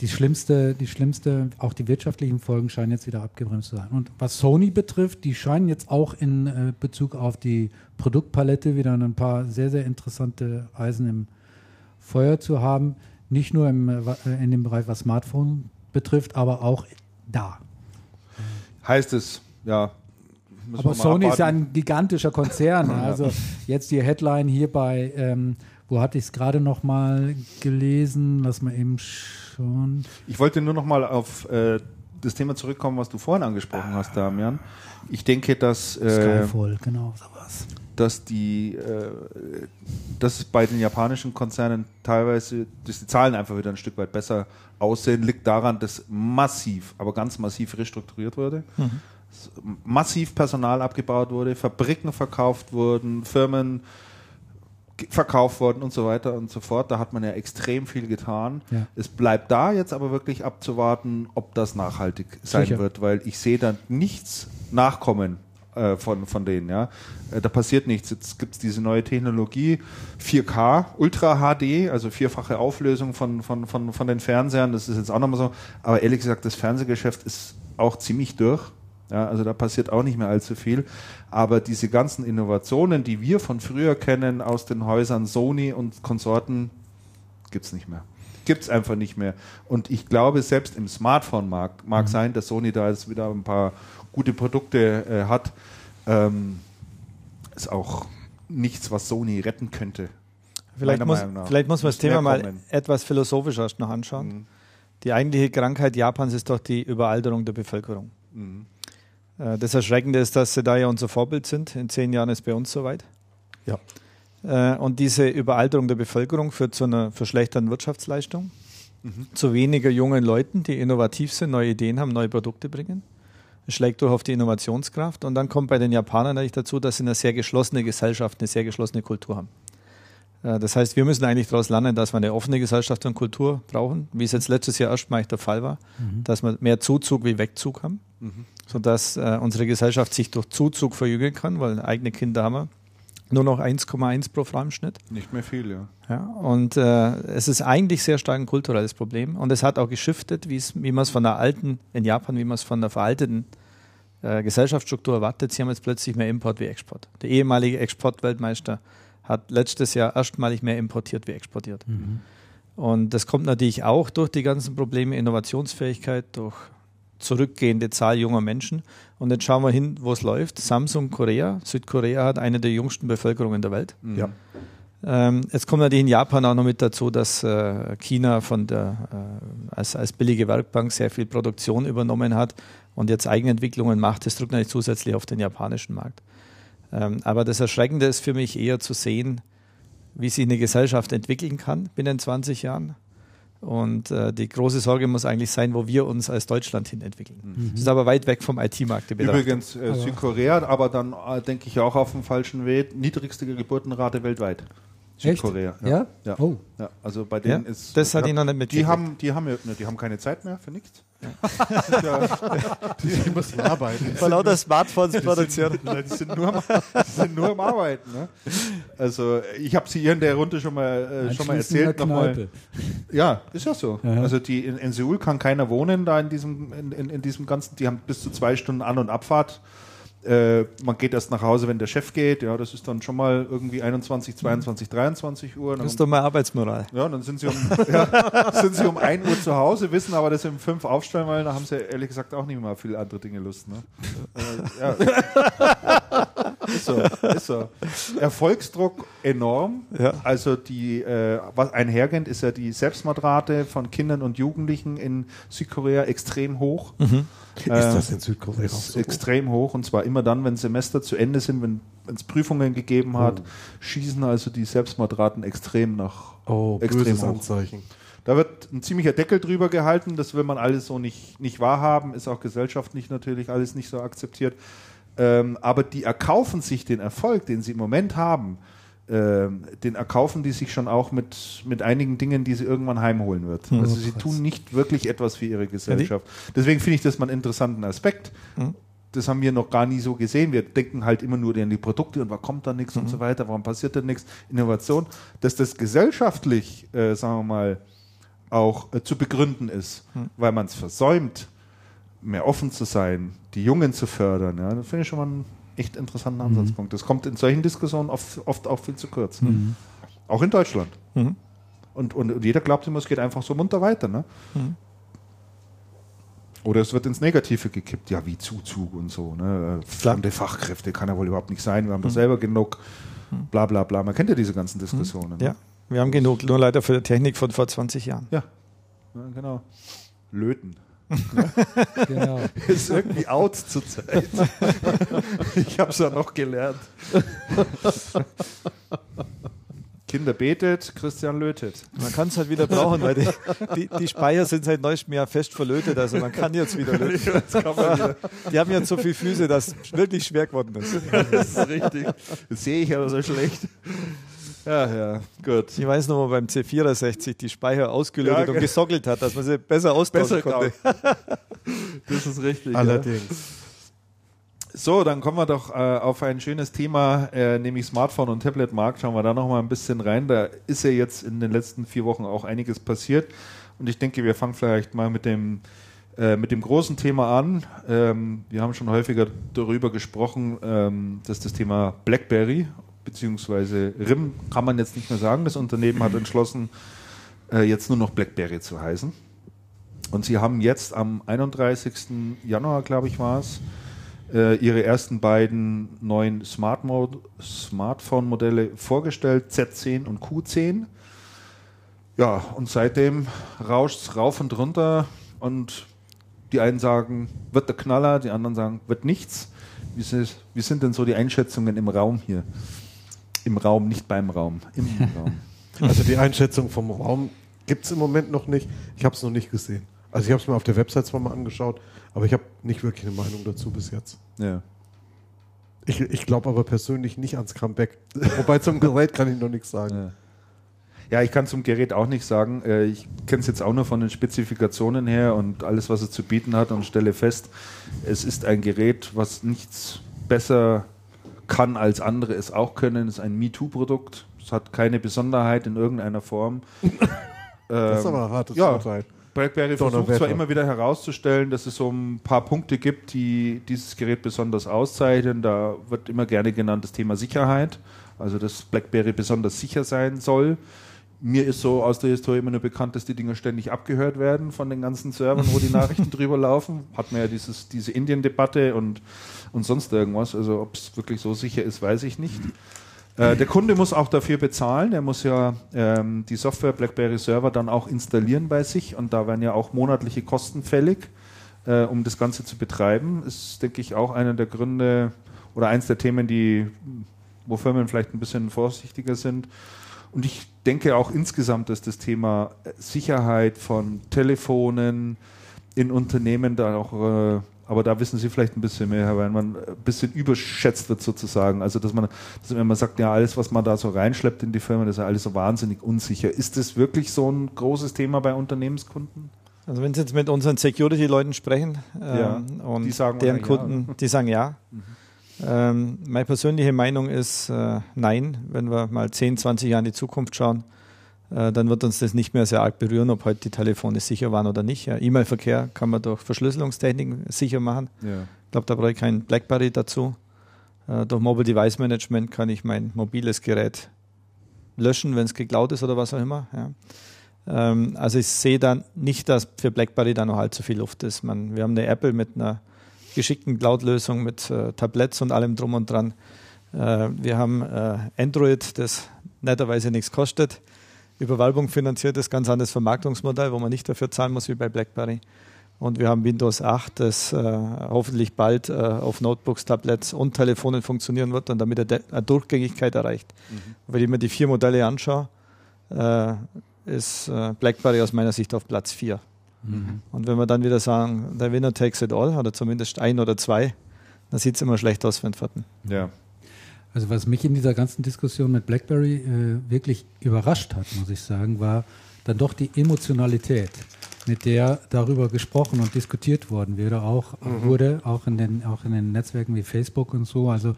die schlimmste, die schlimmste, auch die wirtschaftlichen Folgen scheinen jetzt wieder abgebremst zu sein. Und was Sony betrifft, die scheinen jetzt auch in äh, Bezug auf die Produktpalette wieder ein paar sehr, sehr interessante Eisen im Feuer zu haben. Nicht nur im, äh, äh, in dem Bereich, was Smartphone betrifft, aber auch da. Heißt es, ja. Aber Sony ist ja abwarten. ein gigantischer Konzern. Also jetzt die Headline hier bei, ähm, wo hatte ich es gerade noch mal gelesen? Lass mal eben schon. Ich wollte nur noch mal auf äh, das Thema zurückkommen, was du vorhin angesprochen hast, Damian. Ich denke, dass, äh, Skyfall, genau sowas. dass die, äh, dass es bei den japanischen Konzernen teilweise, dass die Zahlen einfach wieder ein Stück weit besser aussehen, liegt daran, dass massiv, aber ganz massiv restrukturiert wurde. S- Massiv Personal abgebaut wurde, Fabriken verkauft wurden, Firmen verkauft wurden und so weiter und so fort. Da hat man ja extrem viel getan. Ja. Es bleibt da jetzt aber wirklich abzuwarten, ob das nachhaltig sein Sicher. wird, weil ich sehe da nichts nachkommen äh, von, von denen. Ja. Äh, da passiert nichts. Jetzt gibt es diese neue Technologie 4K, Ultra HD, also vierfache Auflösung von, von, von, von den Fernsehern. Das ist jetzt auch nochmal so. Aber ehrlich gesagt, das Fernsehgeschäft ist auch ziemlich durch. Ja, also da passiert auch nicht mehr allzu viel. Aber diese ganzen Innovationen, die wir von früher kennen aus den Häusern Sony und Konsorten, gibt's nicht mehr. Gibt's einfach nicht mehr. Und ich glaube, selbst im Smartphone-Markt mag sein, dass Sony da jetzt wieder ein paar gute Produkte äh, hat. Ähm, ist auch nichts, was Sony retten könnte. Vielleicht, muss, vielleicht muss man das Thema mal etwas philosophischer noch anschauen. Die eigentliche Krankheit Japans ist doch die Überalterung der Bevölkerung. Äh, Das Erschreckende ist, dass sie da ja unser Vorbild sind. In zehn Jahren ist bei uns soweit. Ja. Äh, Und diese Überalterung der Bevölkerung führt zu einer verschlechterten Wirtschaftsleistung, zu weniger jungen Leuten, die innovativ sind, neue Ideen haben, neue Produkte bringen. Es schlägt durch auf die Innovationskraft. Und dann kommt bei den Japanern natürlich dazu, dass sie eine sehr geschlossene Gesellschaft, eine sehr geschlossene Kultur haben. Äh, Das heißt, wir müssen eigentlich daraus lernen, dass wir eine offene Gesellschaft und Kultur brauchen, wie es jetzt letztes Jahr erstmalig der Fall war, dass wir mehr Zuzug wie Wegzug haben, sodass äh, unsere Gesellschaft sich durch Zuzug verjüngen kann, weil eigene Kinder haben wir. Nur noch 1,1 pro Frau im Schnitt. Nicht mehr viel, ja. Ja, und äh, es ist eigentlich sehr stark ein kulturelles Problem. Und es hat auch geschiftet, wie es- wie man es von der alten, in Japan, wie man es von der veralteten äh, Gesellschaftsstruktur erwartet. Sie haben jetzt plötzlich mehr Import wie Export. Der ehemalige Exportweltmeister hat letztes Jahr erstmalig mehr importiert wie exportiert. Und das kommt natürlich auch durch die ganzen Probleme, Innovationsfähigkeit, durch zurückgehende Zahl junger Menschen. Und jetzt schauen wir hin, wo es läuft. Samsung Korea, Südkorea hat eine der jüngsten Bevölkerungen der Welt. Ja. Ähm, jetzt kommt natürlich in Japan auch noch mit dazu, dass äh, China von der, äh, als, als billige Werkbank sehr viel Produktion übernommen hat und jetzt Eigenentwicklungen macht. Das drückt natürlich zusätzlich auf den japanischen Markt. Ähm, aber das Erschreckende ist für mich eher zu sehen, wie sich eine Gesellschaft entwickeln kann binnen 20 Jahren. Und äh, die große Sorge muss eigentlich sein, wo wir uns als Deutschland hin entwickeln. Mhm. Das ist aber weit weg vom IT-Markt. die. Übrigens äh, Südkorea, aber dann äh, denke ich auch auf dem falschen Weg. Niedrigste Geburtenrate weltweit. Südkorea. Ja? Ja. Oh. ja. Also bei Ja? denen ist. Das ja, ich noch nicht die mitgekriegt. haben, die haben ja, ne, die haben keine Zeit mehr für nichts. Die müssen arbeiten. Vor lauter Smartphones produzieren. Die sind nur am, die sind nur am Arbeiten. Ne? Also ich habe sie hier in der Runde schon mal, äh, schon mal erzählt. der Noch mal. Kneipe. Ja, ist ja so. Ja. Also die in, in Seoul kann keiner wohnen, da in diesem, in, in, in diesem ganzen, die haben bis zu zwei Stunden An- und Abfahrt. Äh, man geht erst nach Hause, wenn der Chef geht. Ja, das ist dann schon mal irgendwie 21, 22, 23 Uhr. Das Dann, ist doch mal Arbeitsmoral. ja, dann sind sie, um, ja, sind sie um 1 Uhr zu Hause, wissen aber, dass sie um 5 aufstellen wollen. Da haben sie ehrlich gesagt auch nicht mehr viele andere Dinge Lust. Ne? äh, ja. Ist so, ist so. Erfolgsdruck enorm. Ja. Also die, äh, was einhergehend ist ja die Selbstmordrate von Kindern und Jugendlichen in Südkorea extrem hoch. Ist das in Südkorea auch Ist so? extrem hoch und zwar immer dann, wenn Semester zu Ende sind, wenn es Prüfungen gegeben hat, schießen also die Selbstmordraten extrem nach Oh, extrem hoch. Anzeichen. Da wird ein ziemlicher Deckel drüber gehalten, das will man alles so nicht, nicht wahrhaben, ist auch gesellschaftlich natürlich alles nicht so akzeptiert. Ähm, aber die erkaufen sich den Erfolg, den sie im Moment haben, ähm, den erkaufen die sich schon auch mit, mit einigen Dingen, die sie irgendwann heimholen wird. also sie tun nicht wirklich etwas für ihre Gesellschaft. Deswegen finde ich das mal einen interessanten Aspekt. Das haben wir noch gar nie so gesehen. Wir denken halt immer nur an die Produkte und warum kommt da nichts und so weiter, warum passiert da nichts, Innovation. Dass das gesellschaftlich, äh, sagen wir mal, auch äh, zu begründen ist, weil man es versäumt, mehr offen zu sein, die Jungen zu fördern. Ja, das finde ich schon mal einen echt interessanten Ansatzpunkt. Das kommt in solchen Diskussionen oft, oft auch viel zu kurz. Ne? Auch in Deutschland. Mhm. Und, und, und jeder glaubt immer, es geht einfach so munter weiter. Ne? Oder es wird ins Negative gekippt, ja, wie Zuzug und so. Ne? Fremde Fachkräfte kann ja wohl überhaupt nicht sein, wir haben doch selber genug, bla bla bla. Man kennt ja diese ganzen Diskussionen. Ne? Ja, wir haben genug, nur leider für die Technik von vor 20 Jahren. Ja. ja, genau. Löten. Genau. Ist irgendwie out zurzeit. ich habe es ja noch gelernt. Kinder betet, Christian lötet. Man kann es halt wieder brauchen, weil die, die, die Speicher sind seit neuestem Jahr fest verlötet, also man kann jetzt wieder löten. Die haben jetzt so viele Füße, dass es wirklich schwer geworden ist. Das ist richtig. Das sehe ich aber so schlecht. Ja, ja, gut. Ich weiß noch, wo beim C64 die Speicher ausgelötet Ja, und ge- gesockelt hat, dass man sie besser austauschen Besser konnte. Das ist richtig. Allerdings. So, dann kommen wir doch äh, auf ein schönes Thema, äh, nämlich Smartphone und Tablet-Markt. Schauen wir da noch mal ein bisschen rein. Da ist ja jetzt in den letzten vier Wochen auch einiges passiert. Und ich denke, wir fangen vielleicht mal mit dem, äh, mit dem großen Thema an. Ähm, wir haben schon häufiger darüber gesprochen, ähm, dass das Thema BlackBerry beziehungsweise RIM kann man jetzt nicht mehr sagen. Das Unternehmen hat entschlossen, äh, jetzt nur noch BlackBerry zu heißen. Und sie haben jetzt am 31. Januar, glaube ich, war es, äh, ihre ersten beiden neuen Smart Mode, Smartphone-Modelle vorgestellt, Z10 und Q10. Ja, und seitdem rauscht es rauf und runter und die einen sagen, wird der Knaller, die anderen sagen, wird nichts. Wie sind, wie sind denn so die Einschätzungen im Raum hier? Im Raum, nicht beim Raum, im Raum. Also die Einschätzung vom Raum gibt es im Moment noch nicht. Ich habe es noch nicht gesehen. Also ich habe es mir auf der Website zwar mal angeschaut, aber ich habe nicht wirklich eine Meinung dazu bis jetzt. Ja. Ich, ich glaube aber persönlich nicht ans Comeback. Wobei zum Gerät kann ich noch nichts sagen. Ja. Ja, ich kann zum Gerät auch nicht sagen. Äh, Ich kenne es jetzt auch nur von den Spezifikationen her und alles, was es zu bieten hat und stelle fest, es ist ein Gerät, was nichts besser kann als andere es auch können. Es ist ein MeToo-Produkt. Es hat keine Besonderheit in irgendeiner Form. Das ist aber ein hartes ja. Urteil. BlackBerry versucht zwar immer wieder herauszustellen, dass es so ein paar Punkte gibt, die dieses Gerät besonders auszeichnen. Da wird immer gerne genannt das Thema Sicherheit, also dass BlackBerry besonders sicher sein soll Mir ist so aus der Historie immer nur bekannt, dass die Dinger ständig abgehört werden von den ganzen Servern, wo die Nachrichten drüber laufen. Hat man ja dieses, diese Indien-Debatte und, und sonst irgendwas. Also ob es wirklich so sicher ist, weiß ich nicht. Äh, der Kunde muss auch dafür bezahlen. Er muss ja ähm, die Software BlackBerry Server dann auch installieren bei sich und da werden ja auch monatliche Kosten fällig, äh, um das Ganze zu betreiben. Ist, denke ich, auch einer der Gründe oder eins der Themen, die, wo Firmen vielleicht ein bisschen vorsichtiger sind. Und ich denke auch insgesamt, dass das Thema Sicherheit von Telefonen in Unternehmen da auch äh, aber da wissen Sie vielleicht ein bisschen mehr, weil man ein bisschen überschätzt wird sozusagen. Also dass man, dass wenn man sagt, ja, alles, was man da so reinschleppt in die Firma, das ist ja alles so wahnsinnig unsicher. Ist das wirklich so ein großes Thema bei Unternehmenskunden? Also wenn Sie jetzt mit unseren Security-Leuten sprechen Ja, ähm, und die sagen deren Kunden, die sagen ja. Ähm, meine persönliche Meinung ist äh, nein, wenn wir mal 10, 20 Jahre in die Zukunft schauen, äh, dann wird uns das nicht mehr sehr arg berühren, ob heute die Telefone sicher waren oder nicht. Ja, E-Mail-Verkehr kann man durch Verschlüsselungstechniken sicher machen. Ja. Ich glaube, da brauche ich kein BlackBerry dazu. Äh, durch Mobile Device Management kann ich mein mobiles Gerät löschen, wenn es geklaut ist oder was auch immer. Ja. Ähm, also ich sehe dann nicht, dass für BlackBerry da noch allzu viel Luft ist. Man, wir haben eine Apple mit einer geschickten Cloud-Lösung mit äh, Tabletts und allem drum und dran. Äh, wir haben äh, Android, das netterweise nichts kostet. Über Werbung finanziert ist ganz anderes Vermarktungsmodell, wo man nicht dafür zahlen muss wie bei BlackBerry. Und wir haben Windows 8, das äh, hoffentlich bald äh, auf Notebooks, Tablets und Telefonen funktionieren wird und damit eine, eine Durchgängigkeit erreicht. Wenn ich mir die vier Modelle anschaue, äh, ist äh, BlackBerry aus meiner Sicht auf Platz 4. Und wenn wir dann wieder sagen, der Winner takes it all, oder zumindest ein oder zwei, dann sieht es immer schlecht aus für den vierten. ja. Also was mich in dieser ganzen Diskussion mit BlackBerry äh, wirklich überrascht hat, muss ich sagen, war dann doch die Emotionalität, mit der darüber gesprochen und diskutiert worden wurde, auch, wurde, auch in den, auch in den Netzwerken wie Facebook und so. Also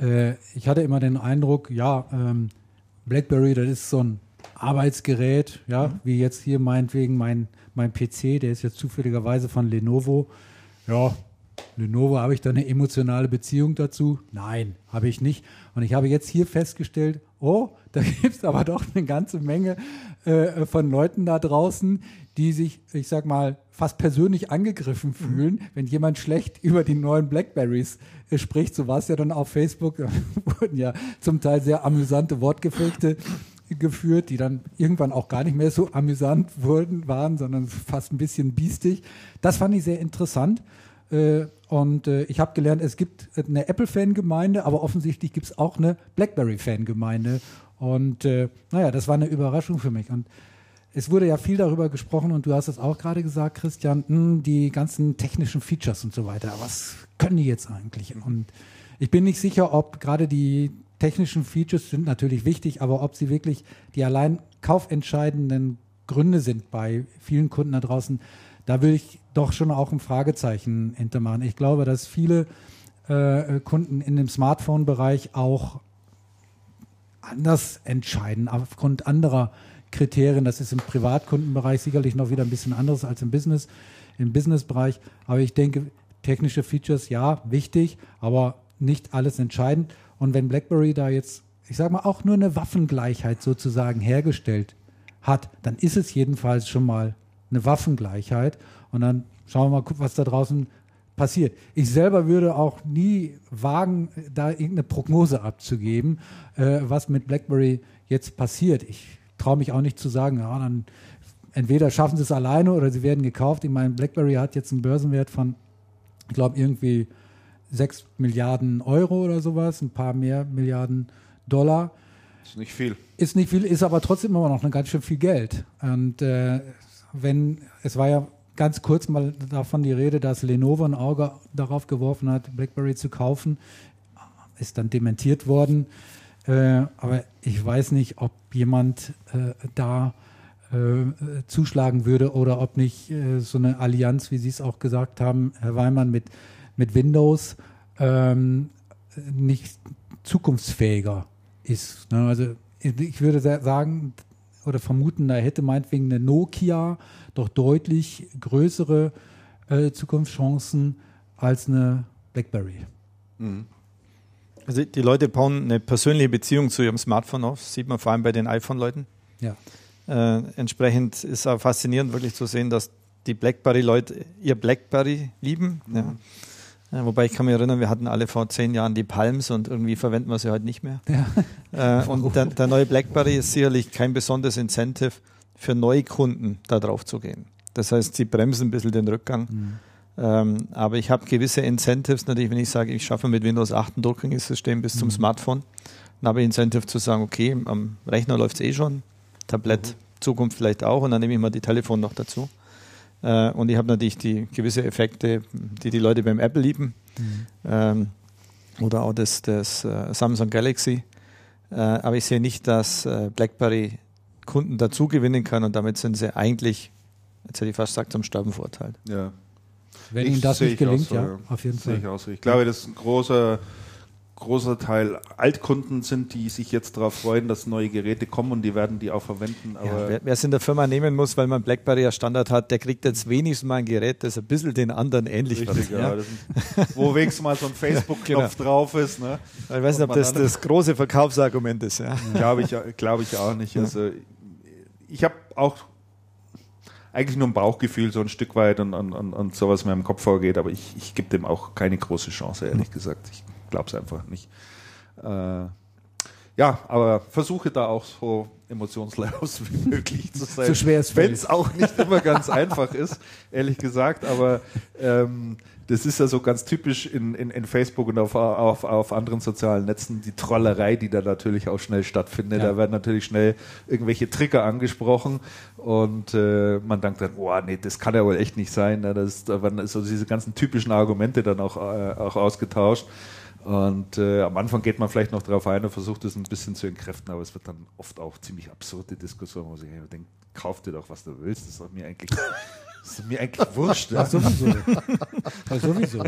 äh, ich hatte immer den Eindruck, ja, ähm, BlackBerry, das ist so ein Arbeitsgerät, ja, wie jetzt hier meinetwegen mein, mein PC, der ist jetzt zufälligerweise von Lenovo. Ja, Lenovo, habe ich da eine emotionale Beziehung dazu? Nein, habe ich nicht. Und ich habe jetzt hier festgestellt, oh, da gibt es aber doch eine ganze Menge äh, von Leuten da draußen, die sich, ich sag mal, fast persönlich angegriffen fühlen, wenn jemand schlecht über die neuen Blackberries äh, spricht. So war es ja dann auf Facebook. Da wurden ja zum Teil sehr amüsante Wortgefechte geführt, die dann irgendwann auch gar nicht mehr so amüsant wurden, waren, sondern fast ein bisschen biestig. Das fand ich sehr interessant. Äh, Und äh, ich habe gelernt, es gibt eine Apple-Fangemeinde, aber offensichtlich gibt es auch eine BlackBerry-Fangemeinde. Und äh, naja, das war eine Überraschung für mich. Und es wurde ja viel darüber gesprochen und du hast es auch gerade gesagt, Christian, mh, die ganzen technischen Features und so weiter. Was können die jetzt eigentlich? Und ich bin nicht sicher, ob gerade die technischen Features sind natürlich wichtig, aber ob sie wirklich die allein kaufentscheidenden Gründe sind bei vielen Kunden da draußen, da will ich doch schon auch ein Fragezeichen hintermachen. Ich glaube, dass viele äh, Kunden in dem Smartphone-Bereich auch anders entscheiden, aufgrund anderer Kriterien. Das ist im Privatkundenbereich sicherlich noch wieder ein bisschen anderes als im Business, im Businessbereich. Aber ich denke, technische Features, ja, wichtig, aber nicht alles entscheidend. Und wenn BlackBerry da jetzt, ich sage mal, auch nur eine Waffengleichheit sozusagen hergestellt hat, dann ist es jedenfalls schon mal eine Waffengleichheit. Und dann schauen wir mal, was da draußen passiert. Ich selber würde auch nie wagen, da irgendeine Prognose abzugeben, äh, was mit BlackBerry jetzt passiert. Ich traue mich auch nicht zu sagen, ja, dann entweder schaffen sie es alleine oder sie werden gekauft. Ich meine, BlackBerry hat jetzt einen Börsenwert von, ich glaube, irgendwie 6 Milliarden Euro oder sowas, ein paar mehr Milliarden Dollar. Ist nicht viel. Ist nicht viel, ist aber trotzdem immer noch eine ganz schön viel Geld. Und äh, wenn, es war ja ganz kurz mal davon die Rede, dass Lenovo ein Auge darauf geworfen hat, BlackBerry zu kaufen, ist dann dementiert worden. Äh, aber ich weiß nicht, ob jemand äh, da äh, zuschlagen würde oder ob nicht äh, so eine Allianz, wie Sie es auch gesagt haben, Herr Weimann, mit, mit Windows ähm, nicht zukunftsfähiger ist. Ne? Also ich würde sagen oder vermuten, da hätte meinetwegen eine Nokia doch deutlich größere äh, Zukunftschancen als eine BlackBerry. Also die Leute bauen eine persönliche Beziehung zu ihrem Smartphone auf, sieht man vor allem bei den iPhone-Leuten. Ja. Äh, entsprechend ist auch faszinierend wirklich zu sehen, dass die BlackBerry-Leute ihr BlackBerry lieben. Ja. Äh, wobei ich kann mich erinnern, wir hatten alle vor zehn Jahren die Palms und irgendwie verwenden wir sie heute nicht mehr. Äh, und der, der neue BlackBerry ist sicherlich kein besonderes Incentive für Neukunden da drauf zu gehen. Das heißt, sie bremsen ein bisschen den Rückgang. Ähm, aber ich habe gewisse Incentives, natürlich, wenn ich sage, ich schaffe mit Windows 8 ein durchgängiges System bis zum Smartphone, dann habe ich Incentive zu sagen, okay, am Rechner läuft es eh schon, Tablett, Zukunft vielleicht auch und dann nehme ich mal die Telefon noch dazu. Äh, und ich habe natürlich die gewisse Effekte, die die Leute beim Apple lieben. Ähm, oder auch das, das äh, Samsung Galaxy. Äh, aber ich sehe nicht, dass äh, BlackBerry Kunden dazu gewinnen kann und damit sind sie eigentlich, jetzt hätte ich fast gesagt, zum Sterben verurteilt. Ja. Wenn Ich Ihnen das nicht gelingt, so, ja, auf jeden Fall. ich auch so. Ich glaube, dass ein großer, großer Teil Altkunden sind, die sich jetzt darauf freuen, dass neue Geräte kommen und die werden die auch verwenden. Aber Wer wer es in der Firma nehmen muss, weil man BlackBerry als Standard hat, der kriegt jetzt wenigstens mal ein Gerät, das ein bisschen den anderen ähnlich Richtig, wird. ja. Ja. Sind, wo wenigstens mal so ein Facebook-Knopf Genau. drauf ist. Ne? Ich weiß nicht, ob das das große Verkaufsargument ist. Ja. Glaube ich, glaube ich auch nicht. Also, ich habe auch eigentlich nur ein Bauchgefühl so ein Stück weit und, und, und, und so, was mir im Kopf vorgeht, aber ich, ich gebe dem auch keine große Chance, ehrlich gesagt. Ich glaube es einfach nicht. Äh, ja, aber versuche da auch so emotionslos wie möglich zu sein. So schwer es Wenn es auch nicht immer ganz einfach ist, ehrlich gesagt, aber ähm, das ist ja so ganz typisch in, in, in Facebook und auf, auf, auf anderen sozialen Netzen, die Trollerei, die da natürlich auch schnell stattfindet. Ja. Da werden natürlich schnell irgendwelche Trigger angesprochen und äh, man denkt dann, boah, nee, das kann ja wohl echt nicht sein. Ne? Das, da werden so diese ganzen typischen Argumente dann auch, äh, auch ausgetauscht. Und äh, am Anfang geht man vielleicht noch darauf ein und versucht es ein bisschen zu entkräften, aber es wird dann oft auch ziemlich absurde Diskussionen, wo sich jemand denkt, kauf dir doch, was du willst, das ist doch mir eigentlich, das ist mir eigentlich wurscht. Ach, sowieso. ja, sowieso.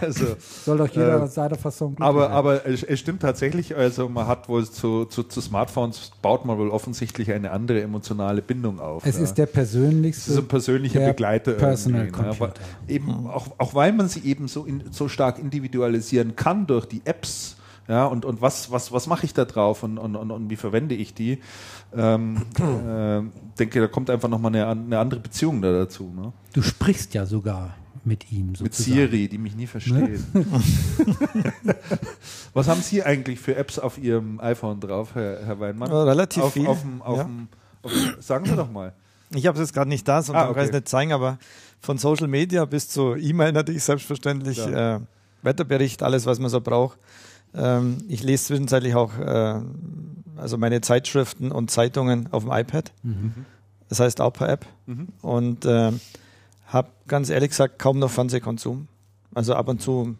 Also, Soll doch jeder Äh, seiner Fassung aber, sein. aber es, es stimmt tatsächlich, also man hat wohl zu, zu, zu Smartphones baut man wohl offensichtlich eine andere emotionale Bindung auf. es ja. ist der Es persönlichste. ist ein persönlicher Begleiter. Personal ne? Computer. eben auch, auch weil man sie eben so, in, so stark individualisieren kann durch die Apps. Ja, und, und was, was, was mache ich da drauf und, und, und, und wie verwende ich die? Ähm, äh, denke, da kommt einfach nochmal eine, eine andere Beziehung da dazu. Ne? du sprichst ja sogar mit ihm. Mit sozusagen. Siri, die mich nie versteht. was haben Sie eigentlich für Apps auf Ihrem iPhone drauf, Herr, Herr Weinmann? Ja, relativ auf, viel, Auf dem, auf ja. sagen Sie doch mal. Ich habe es jetzt gerade nicht da, sonst Ah, kann ich es okay. nicht zeigen, aber von Social Media bis zu E-Mail natürlich selbstverständlich, äh, Wetterbericht, alles, was man so braucht. Ähm, ich lese zwischenzeitlich auch äh, also meine Zeitschriften und Zeitungen auf dem iPad. Das heißt auch per App. Und äh, habe ganz ehrlich gesagt kaum noch Fernsehkonsum. Also ab und zu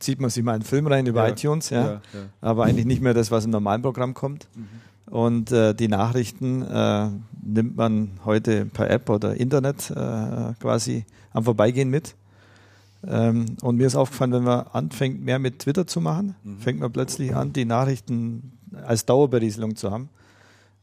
zieht man sich mal einen Film rein über Ja. iTunes, ja. Ja, ja. aber eigentlich nicht mehr das, was im normalen Programm kommt. Und äh, die Nachrichten äh, nimmt man heute per App oder Internet äh, quasi am Vorbeigehen mit. Ähm, und mir ist aufgefallen, wenn man anfängt, mehr mit Twitter zu machen, fängt man plötzlich an, die Nachrichten als Dauerberieselung zu haben.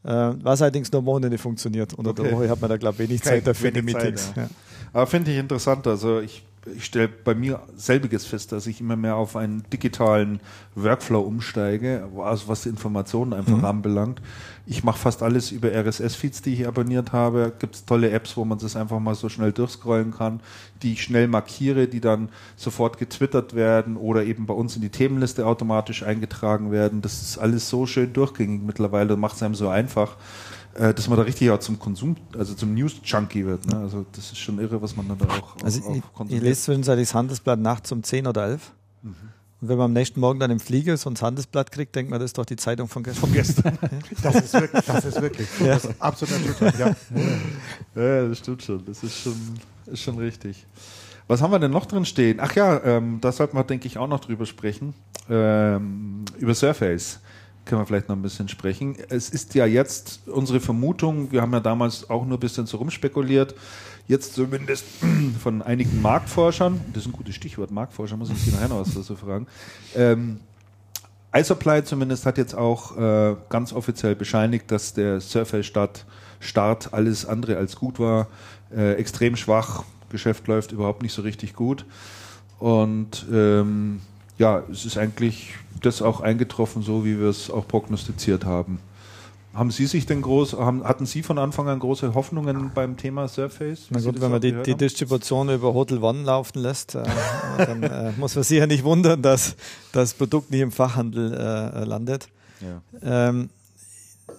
Äh, was allerdings nur am Wochenende funktioniert. Unter Okay. der Woche hat man da, glaube ich, wenig Zeit dafür in wenig Zeit, Meetings. ja. ja. Aber finde ich interessant. Also ich, ich stelle bei mir selbiges fest, dass ich immer mehr auf einen digitalen Workflow umsteige, also was die Informationen einfach Mhm. anbelangt. Ich mache fast alles über RSS-Feeds, die ich abonniert habe. Gibt es tolle Apps, wo man das einfach mal so schnell durchscrollen kann, die ich schnell markiere, die dann sofort getwittert werden oder eben bei uns in die Themenliste automatisch eingetragen werden. Das ist alles so schön durchgängig mittlerweile und macht es einem so einfach äh, dass man da richtig auch zum Konsum, also zum News-Junkie wird. Ne? Also das ist schon irre, was man dann da auch, Also auch, ich, auch ich lese zwischenzeitlich das Handelsblatt nachts um 10 oder 11. Mhm. Und wenn man am nächsten Morgen dann im Flieger so ein Handelsblatt kriegt, denkt man, das ist doch die Zeitung von gestern. Von gestern. Das ist wirklich, das ist wirklich das ist absolut erschütternd. Ja. Ja, das stimmt schon. Das ist schon, ist schon richtig. Was haben wir denn noch drin stehen? Ach ja, ähm, da sollten wir, denke ich, auch noch drüber sprechen. Ähm, über Surface können wir vielleicht noch ein bisschen sprechen. Es ist ja jetzt unsere Vermutung, wir haben ja damals auch nur ein bisschen so rumspekuliert, jetzt zumindest von einigen Marktforschern, das ist ein gutes Stichwort, Marktforscher, muss ich Sie nachher noch was dazu fragen, ähm, iSupply zumindest hat jetzt auch äh, ganz offiziell bescheinigt, dass der Surface Start, Start alles andere als gut war. Äh, extrem schwach, Geschäft läuft überhaupt nicht so richtig gut. Und ähm, ja, es ist eigentlich das auch eingetroffen, so wie wir es auch prognostiziert haben. Haben Sie sich denn groß, haben, hatten Sie von Anfang an große Hoffnungen beim Thema Surface? Na gut, wenn man die, die Distribution über Hotel One laufen lässt, äh, dann äh, muss man sich ja nicht wundern, dass das Produkt nicht im Fachhandel äh, landet. Ja. Ähm,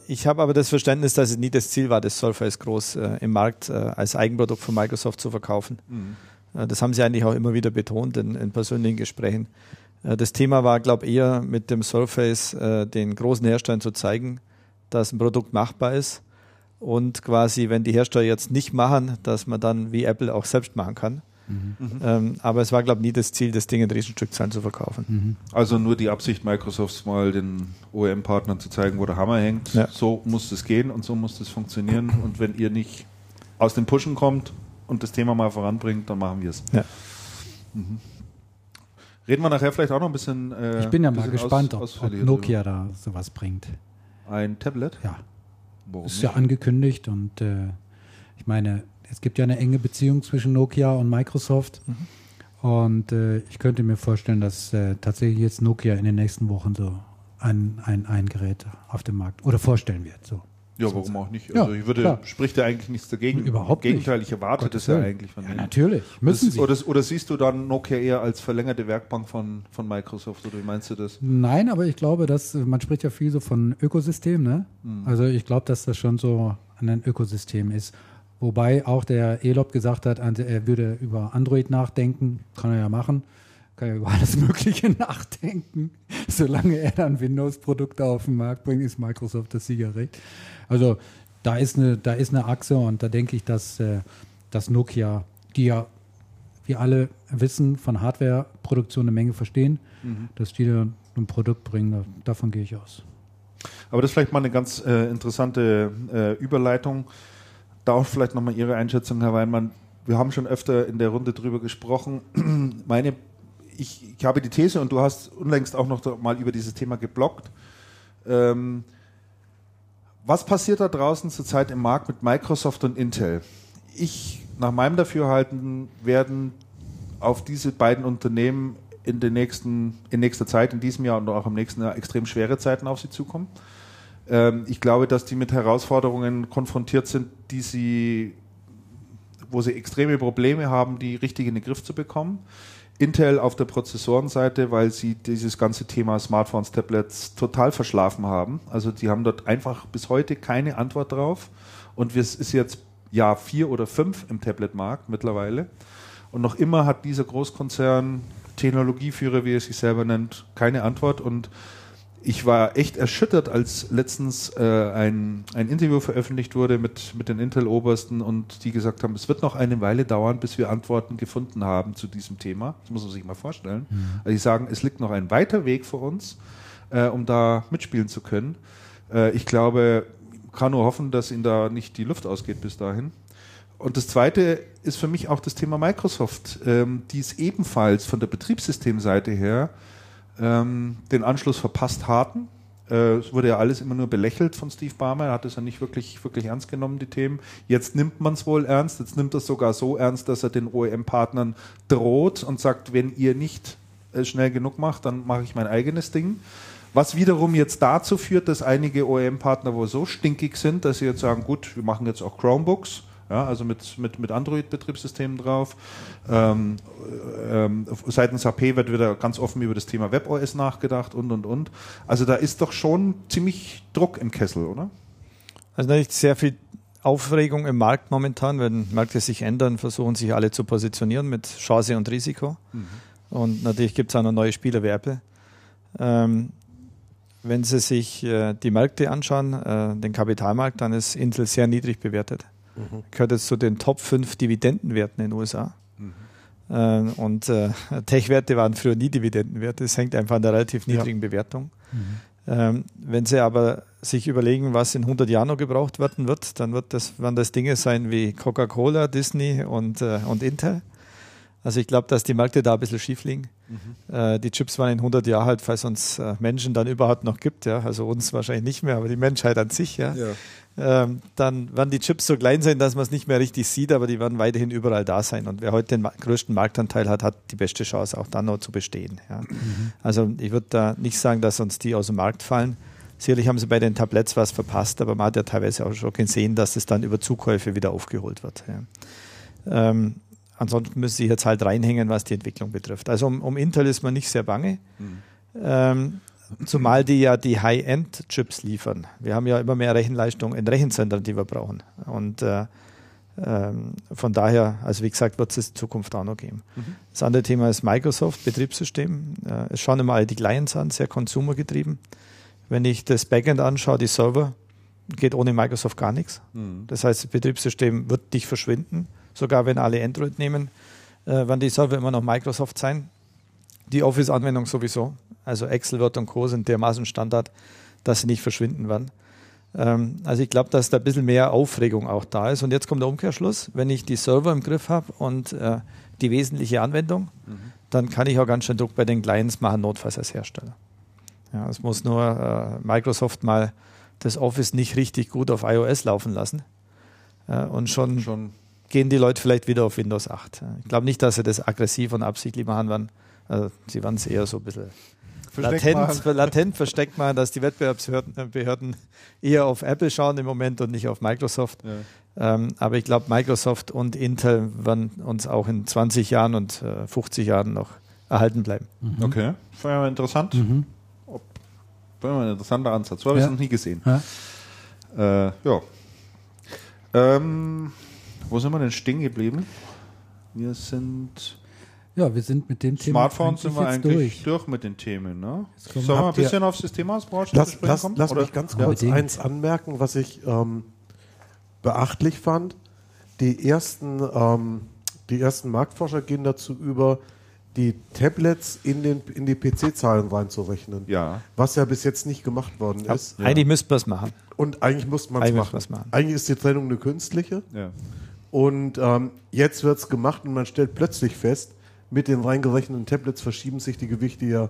ich habe aber das Verständnis, dass es nie das Ziel war, das Surface groß äh, im Markt äh, als Eigenprodukt von Microsoft zu verkaufen. Mhm. Äh, das haben sie eigentlich auch immer wieder betont in, in persönlichen Gesprächen. Das Thema war, glaube ich, eher mit dem Surface den großen Herstellern zu zeigen, dass ein Produkt machbar ist und quasi, wenn die Hersteller jetzt nicht machen, dass man dann wie Apple auch selbst machen kann. Mhm. Ähm, aber es war, glaube ich, nie das Ziel, das Ding in Riesenstückzahlen zu verkaufen. Mhm. Also nur die Absicht Microsofts mal den OEM-Partnern zu zeigen, wo der Hammer hängt. Ja. So muss es gehen und so muss es funktionieren. Und wenn ihr nicht aus dem Pushen kommt und das Thema mal voranbringt, dann machen wir es. Ja. Mhm. Reden wir nachher vielleicht auch noch ein bisschen. Äh, ich bin ja mal gespannt, aus, ob, ob Nokia da sowas bringt. Ein Tablet? Ja. Warum ist nicht? ja angekündigt und äh, ich meine, es gibt ja eine enge Beziehung zwischen Nokia und Microsoft. Mhm. Und äh, ich könnte mir vorstellen, dass äh, tatsächlich jetzt Nokia in den nächsten Wochen so ein, ein, ein Gerät auf dem Markt oder vorstellen wird. So. Ja, warum auch nicht? Also ja, ich würde, spricht ja eigentlich nichts dagegen. Überhaupt Im Gegenteil, ich erwarte das ja eigentlich von ja, Natürlich, müssen das, Sie. Oder, oder, siehst du dann Nokia eher als verlängerte Werkbank von, von Microsoft oder wie meinst du das? Nein, aber ich glaube, dass man spricht ja viel so von Ökosystem, ne? Mhm. Also ich glaube, dass das schon so ein Ökosystem ist. Wobei auch der Elop gesagt hat, er würde über Android nachdenken, kann er ja machen kann ja über alles Mögliche nachdenken. Solange er dann Windows-Produkte auf den Markt bringt, ist Microsoft das Siegerrecht. Also da ist eine, da ist eine Achse und da denke ich, dass, äh, dass Nokia, die ja, wie alle wissen, von Hardware-Produktion eine Menge verstehen, mhm. dass die dann ein Produkt bringen, davon gehe ich aus. Aber das ist vielleicht mal eine ganz äh, interessante äh, Überleitung. Da auch vielleicht nochmal Ihre Einschätzung, Herr Weinmann. Wir haben schon öfter in der Runde drüber gesprochen. Meine ich, ich habe die These und du hast unlängst auch noch mal über dieses Thema geblockt. Ähm, was passiert da draußen zurzeit im Markt mit Microsoft und Intel? Ich, nach meinem Dafürhalten, werden auf diese beiden Unternehmen in, den nächsten, in nächster Zeit, in diesem Jahr und auch im nächsten Jahr extrem schwere Zeiten auf sie zukommen. Ähm, ich glaube, dass die mit Herausforderungen konfrontiert sind, die sie, wo sie extreme Probleme haben, die richtig in den Griff zu bekommen. Intel auf der Prozessorenseite, weil sie dieses ganze Thema Smartphones, Tablets total verschlafen haben. Also die haben dort einfach bis heute keine Antwort drauf. Und es ist jetzt Jahr vier oder fünf im Tablet-Markt mittlerweile. Und noch immer hat dieser Großkonzern, Technologieführer, wie er sich selber nennt, keine Antwort. Und ich war echt erschüttert, als letztens äh, ein, ein Interview veröffentlicht wurde mit, mit den Intel-Obersten und die gesagt haben, es wird noch eine Weile dauern, bis wir Antworten gefunden haben zu diesem Thema. Das muss man sich mal vorstellen. Mhm. Also die sagen, es liegt noch ein weiter Weg vor uns, äh, um da mitspielen zu können. Äh, ich glaube, kann nur hoffen, dass ihnen da nicht die Luft ausgeht bis dahin. Und das Zweite ist für mich auch das Thema Microsoft, ähm, die es ebenfalls von der Betriebssystemseite her ähm, den Anschluss verpasst hatten. Äh, es wurde ja alles immer nur belächelt von Steve Barmer. Er hat es ja nicht wirklich, wirklich ernst genommen, die Themen. Jetzt nimmt man es wohl ernst. Jetzt nimmt er es sogar so ernst, dass er den OEM-Partnern droht und sagt, wenn ihr nicht äh, schnell genug macht, dann mache ich mein eigenes Ding. Was wiederum jetzt dazu führt, dass einige OEM-Partner wohl so stinkig sind, dass sie jetzt sagen, gut, wir machen jetzt auch Chromebooks ja, also mit, mit, mit Android-Betriebssystemen drauf. Ähm, ähm, seitens HP wird wieder ganz offen über das Thema WebOS nachgedacht und und und. Also da ist doch schon ziemlich Druck im Kessel, oder? Also da ist sehr viel Aufregung im Markt momentan. Wenn Märkte sich ändern, versuchen sich alle zu positionieren mit Chance und Risiko. Mhm. Und natürlich gibt es auch noch neue Spieler wie Apple. Ähm, wenn Sie sich äh, die Märkte anschauen, äh, den Kapitalmarkt, dann ist Intel sehr niedrig bewertet. Mhm. Gehört jetzt zu den Top 5 Dividendenwerten in den USA. Mhm. Äh, und äh, Tech-Werte waren früher nie Dividendenwerte. Es hängt einfach an der relativ niedrigen ja. Bewertung. Mhm. Ähm, wenn Sie aber sich überlegen, was in 100 Jahren noch gebraucht werden wird, dann wird das, werden das Dinge sein wie Coca-Cola, Disney und, äh, und Intel. Also ich glaube, dass die Märkte da ein bisschen schief liegen. Mhm. Äh, die Chips waren in 100 Jahren halt, falls uns äh, Menschen dann überhaupt noch gibt, ja, also uns wahrscheinlich nicht mehr, aber die Menschheit an sich, ja. ja ähm, dann werden die Chips so klein sein, dass man es nicht mehr richtig sieht, aber die werden weiterhin überall da sein. Und wer heute den größten Marktanteil hat, hat die beste Chance, auch dann noch zu bestehen. Ja. Mhm. Also ich würde da nicht sagen, dass uns die aus dem Markt fallen, Sicherlich haben sie bei den Tabletts was verpasst, aber man hat ja teilweise auch schon gesehen, dass es dann über Zukäufe wieder aufgeholt wird. Ja. Ähm, ansonsten müssen sie jetzt halt reinhängen, was die Entwicklung betrifft. Also um, um Intel ist man nicht sehr bange. Mhm. Ähm, zumal die ja die High-End-Chips liefern. Wir haben ja immer mehr Rechenleistung in Rechenzentren, die wir brauchen. Und äh, ähm, von daher, also wie gesagt, wird es in Zukunft auch noch geben. Mhm. Das andere Thema ist Microsoft, Betriebssystem. Äh, es schauen immer alle die Clients an, sehr consumergetrieben. Wenn ich das Backend anschaue, die Server, geht ohne Microsoft gar nichts. Mhm. Das heißt, das Betriebssystem wird nicht verschwinden, sogar wenn alle Android nehmen, äh, werden die Server immer noch Microsoft sein. Die Office-Anwendung sowieso. Also Excel, Word und Co. sind dermaßen Standard, dass sie nicht verschwinden werden. Ähm, also ich glaube, dass da ein bisschen mehr Aufregung auch da ist. Und jetzt kommt der Umkehrschluss. Wenn ich die Server im Griff habe und äh, die wesentliche Anwendung, mhm. dann kann ich auch ganz schön Druck bei den Clients machen, notfalls als Hersteller. Ja, es muss nur äh, Microsoft mal das Office nicht richtig gut auf iOS laufen lassen. Äh, und schon, schon, gehen die Leute vielleicht wieder auf Windows 8. Ich glaube nicht, dass sie das aggressiv und absichtlich machen werden. Also, sie werden es eher so ein bisschen latent, latent versteckt machen, dass die Wettbewerbsbehörden eher auf Apple schauen im Moment und nicht auf Microsoft. Ja. Ähm, aber ich glaube, Microsoft und Intel werden uns auch in 20 Jahren und äh, 50 Jahren noch erhalten bleiben. Mhm. Okay, war ja interessant. Mhm. War ein interessanter Ansatz. So habe ich es noch nie gesehen. Ja. Äh, ja. Ähm, wo sind wir denn stehen geblieben? Wir sind ja, wir sind mit dem Thema. Smartphones sind wir eigentlich durch. durch. mit den Themen. Ne? Sollen wir ein bisschen aufs Systemausbranche lass, lass, kommen? Lass mich ganz kurz ja. eins anmerken, was ich ähm, beachtlich fand. Die ersten, ähm, die ersten Marktforscher gehen dazu über, die Tablets in, den, in die PC-Zahlen reinzurechnen. Ja. Was ja bis jetzt nicht gemacht worden ist. Ja. Eigentlich müsste man es machen. Und eigentlich muss man es machen. machen. Eigentlich ist die Trennung eine künstliche. Ja. Und ähm, jetzt wird es gemacht und man stellt plötzlich fest, mit den reingerechneten Tablets verschieben sich die Gewichte ja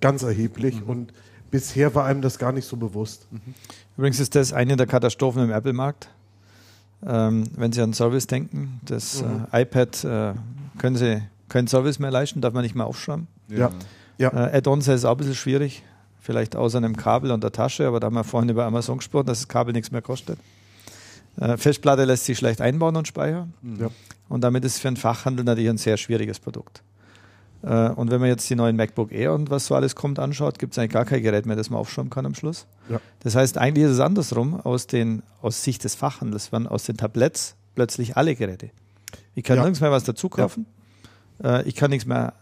ganz erheblich mhm. und bisher war einem das gar nicht so bewusst. Mhm. Übrigens ist das eine der Katastrophen im Apple-Markt. Ähm, wenn Sie an Service denken, das mhm. äh, iPad äh, können Sie keinen Service mehr leisten, darf man nicht mehr aufschreiben. Ja. ja. Äh, Add-ons ist auch ein bisschen schwierig, vielleicht außer einem Kabel und der Tasche, aber da haben wir vorhin über Amazon gesprochen, dass das Kabel nichts mehr kostet. Äh, Festplatte lässt sich schlecht einbauen und speichern. Ja. Und damit ist es für einen Fachhandel natürlich ein sehr schwieriges Produkt. Äh, und wenn man jetzt die neuen MacBook Air und was so alles kommt anschaut, gibt es eigentlich gar kein Gerät mehr, das man aufschrauben kann am Schluss. Ja. Das heißt, eigentlich ist es andersrum. Aus, den, aus Sicht des Fachhandels werden aus den Tabletts plötzlich alle Geräte. Ich kann ja. nirgends mehr was dazu kaufen. Ja. Äh, ich kann nichts mehr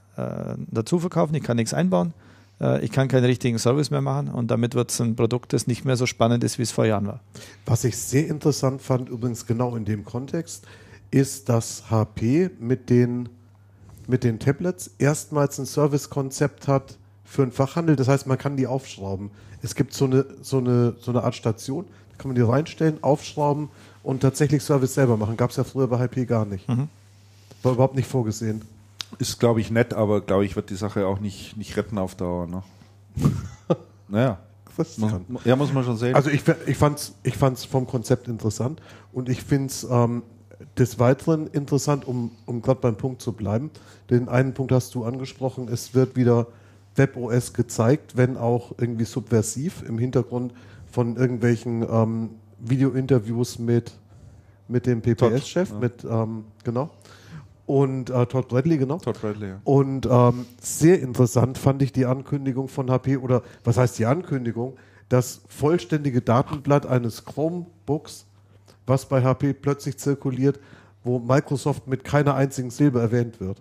dazu verkaufen. Ich kann nichts einbauen. Äh, ich kann keinen richtigen Service mehr machen und damit wird es ein Produkt, das nicht mehr so spannend ist, wie es vor Jahren war. Was ich sehr interessant fand, übrigens genau in dem Kontext, ist, dass HP mit den, mit den Tablets erstmals ein Servicekonzept hat für einen Fachhandel. Das heißt, man kann die aufschrauben. Es gibt so eine, so eine, so eine Art Station, da kann man die reinstellen, aufschrauben und tatsächlich Service selber machen. Gab es ja früher bei HP gar nicht. Mhm. War überhaupt nicht vorgesehen. Ist, glaube ich, nett, aber glaube ich, wird die Sache auch nicht, nicht retten auf Dauer. Ne? naja. Muss, ja, muss man schon sehen. Also ich, ich fand es ich fand's vom Konzept interessant und ich finde es ähm, des Weiteren interessant, um, um gerade beim Punkt zu bleiben. Den einen Punkt hast du angesprochen, es wird wieder WebOS gezeigt, wenn auch irgendwie subversiv im Hintergrund von irgendwelchen ähm, Videointerviews mit, mit dem PPS-Chef, ja. mit, ähm, genau und äh, Todd Bradley, genau. Todd Bradley, ja. Und ähm, sehr interessant fand ich die Ankündigung von HP oder was heißt die Ankündigung? Das vollständige Datenblatt eines Chromebooks, was bei HP plötzlich zirkuliert, wo Microsoft mit keiner einzigen Silbe erwähnt wird.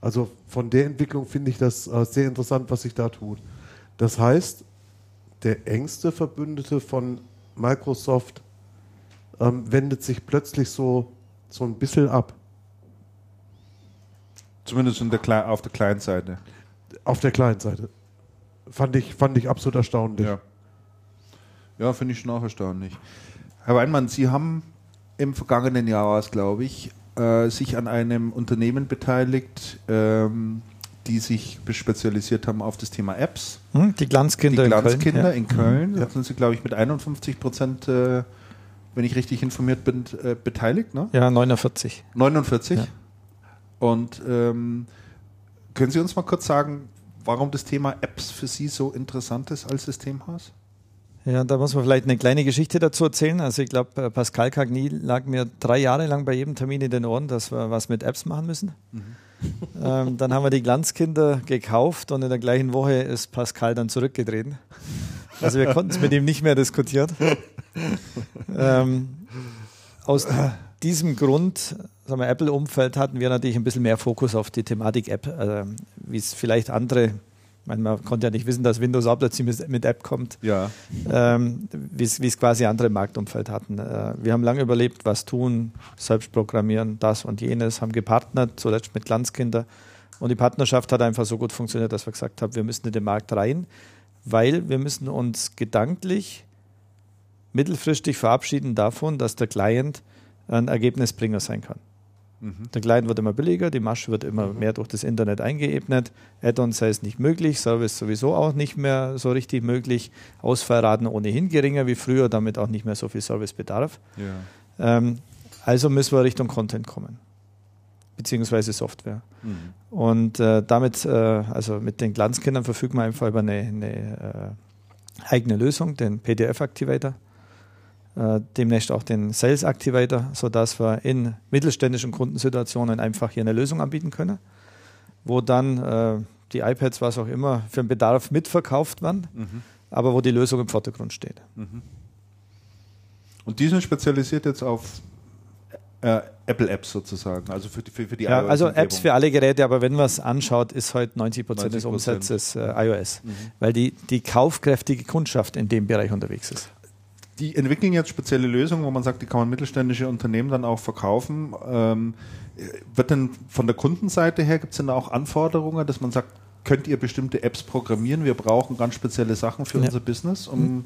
Also von der Entwicklung finde ich das äh, sehr interessant, was sich da tut. Das heißt, der engste Verbündete von Microsoft ähm, wendet sich plötzlich so, so ein bisschen ab. Zumindest der auf der kleinen Seite. Auf der kleinen Seite. Fand ich, fand ich absolut erstaunlich. Ja, ja finde ich schon auch erstaunlich. Herr Weinmann, Sie haben im vergangenen Jahr, glaube ich, äh, sich an einem Unternehmen beteiligt, ähm, die sich spezialisiert haben auf das Thema Apps. Hm, die Glanzkinder, die Glanzkinder in Köln. In Köln. Mhm. Da sind Sie, glaube ich, mit 51 Prozent, äh, wenn ich richtig informiert bin, äh, beteiligt. Ne? Ja, 49. 49? Ja. Und ähm, können Sie uns mal kurz sagen, warum das Thema Apps für Sie so interessant ist als Systemhaus? Ja, da muss man vielleicht eine kleine Geschichte dazu erzählen. Also ich glaube, äh, Pascal Cagny lag mir drei Jahre lang bei jedem Termin in den Ohren, dass wir was mit Apps machen müssen. Mhm. Ähm, dann haben wir die Glanzkinder gekauft und in der gleichen Woche ist Pascal dann zurückgetreten. Also wir konnten es mit ihm nicht mehr diskutieren. ähm, aus diesem Grund, sagen wir, Apple-Umfeld hatten wir natürlich ein bisschen mehr Fokus auf die Thematik App, äh, wie es vielleicht andere meine, man konnte ja nicht wissen, dass Windows auch plötzlich mit, App kommt, ja. ähm, wie es quasi andere Marktumfeld hatten. Äh, wir haben lange überlebt, was tun, selbst programmieren, das und jenes, haben gepartnert, zuletzt mit Glanzkinder. Und die Partnerschaft hat einfach so gut funktioniert, dass wir gesagt haben, wir müssen in den Markt rein, weil wir müssen uns gedanklich mittelfristig verabschieden davon, dass der Client ein Ergebnisbringer sein kann. Mhm. Der Client wird immer billiger, die Masche wird immer mhm. mehr durch das Internet eingeebnet. Add-ons heißt nicht möglich, Service sowieso auch nicht mehr so richtig möglich. Ausfallraten ohnehin geringer wie früher, damit auch nicht mehr so viel Servicebedarf. Ja. Ähm, also müssen wir Richtung Content kommen, beziehungsweise Software. Mhm. Und äh, damit, äh, also mit den Glanzkindern verfügen wir einfach über eine, eine äh, eigene Lösung, den PDF-Activator äh, demnächst auch den Sales Activator, sodass wir in mittelständischen Kundensituationen einfach hier eine Lösung anbieten können, wo dann äh, die iPads, was auch immer, für den Bedarf mitverkauft werden, mhm. aber wo die Lösung im Vordergrund steht. Mhm. Und die sind spezialisiert jetzt auf äh, Apple Apps sozusagen, also für die, für, für die ja, Also Apps für alle Geräte, aber wenn man es anschaut, ist heute 90 Prozent des Umsatzes äh, iOS, mhm. weil die, die kaufkräftige Kundschaft in dem Bereich unterwegs ist die entwickeln jetzt spezielle Lösungen, wo man sagt, die kann man mittelständische Unternehmen dann auch verkaufen. Ähm, wird denn von der Kundenseite her, gibt es denn da auch Anforderungen, dass man sagt, könnt ihr bestimmte Apps programmieren? Wir brauchen ganz spezielle Sachen für ja. unser Business, um mhm.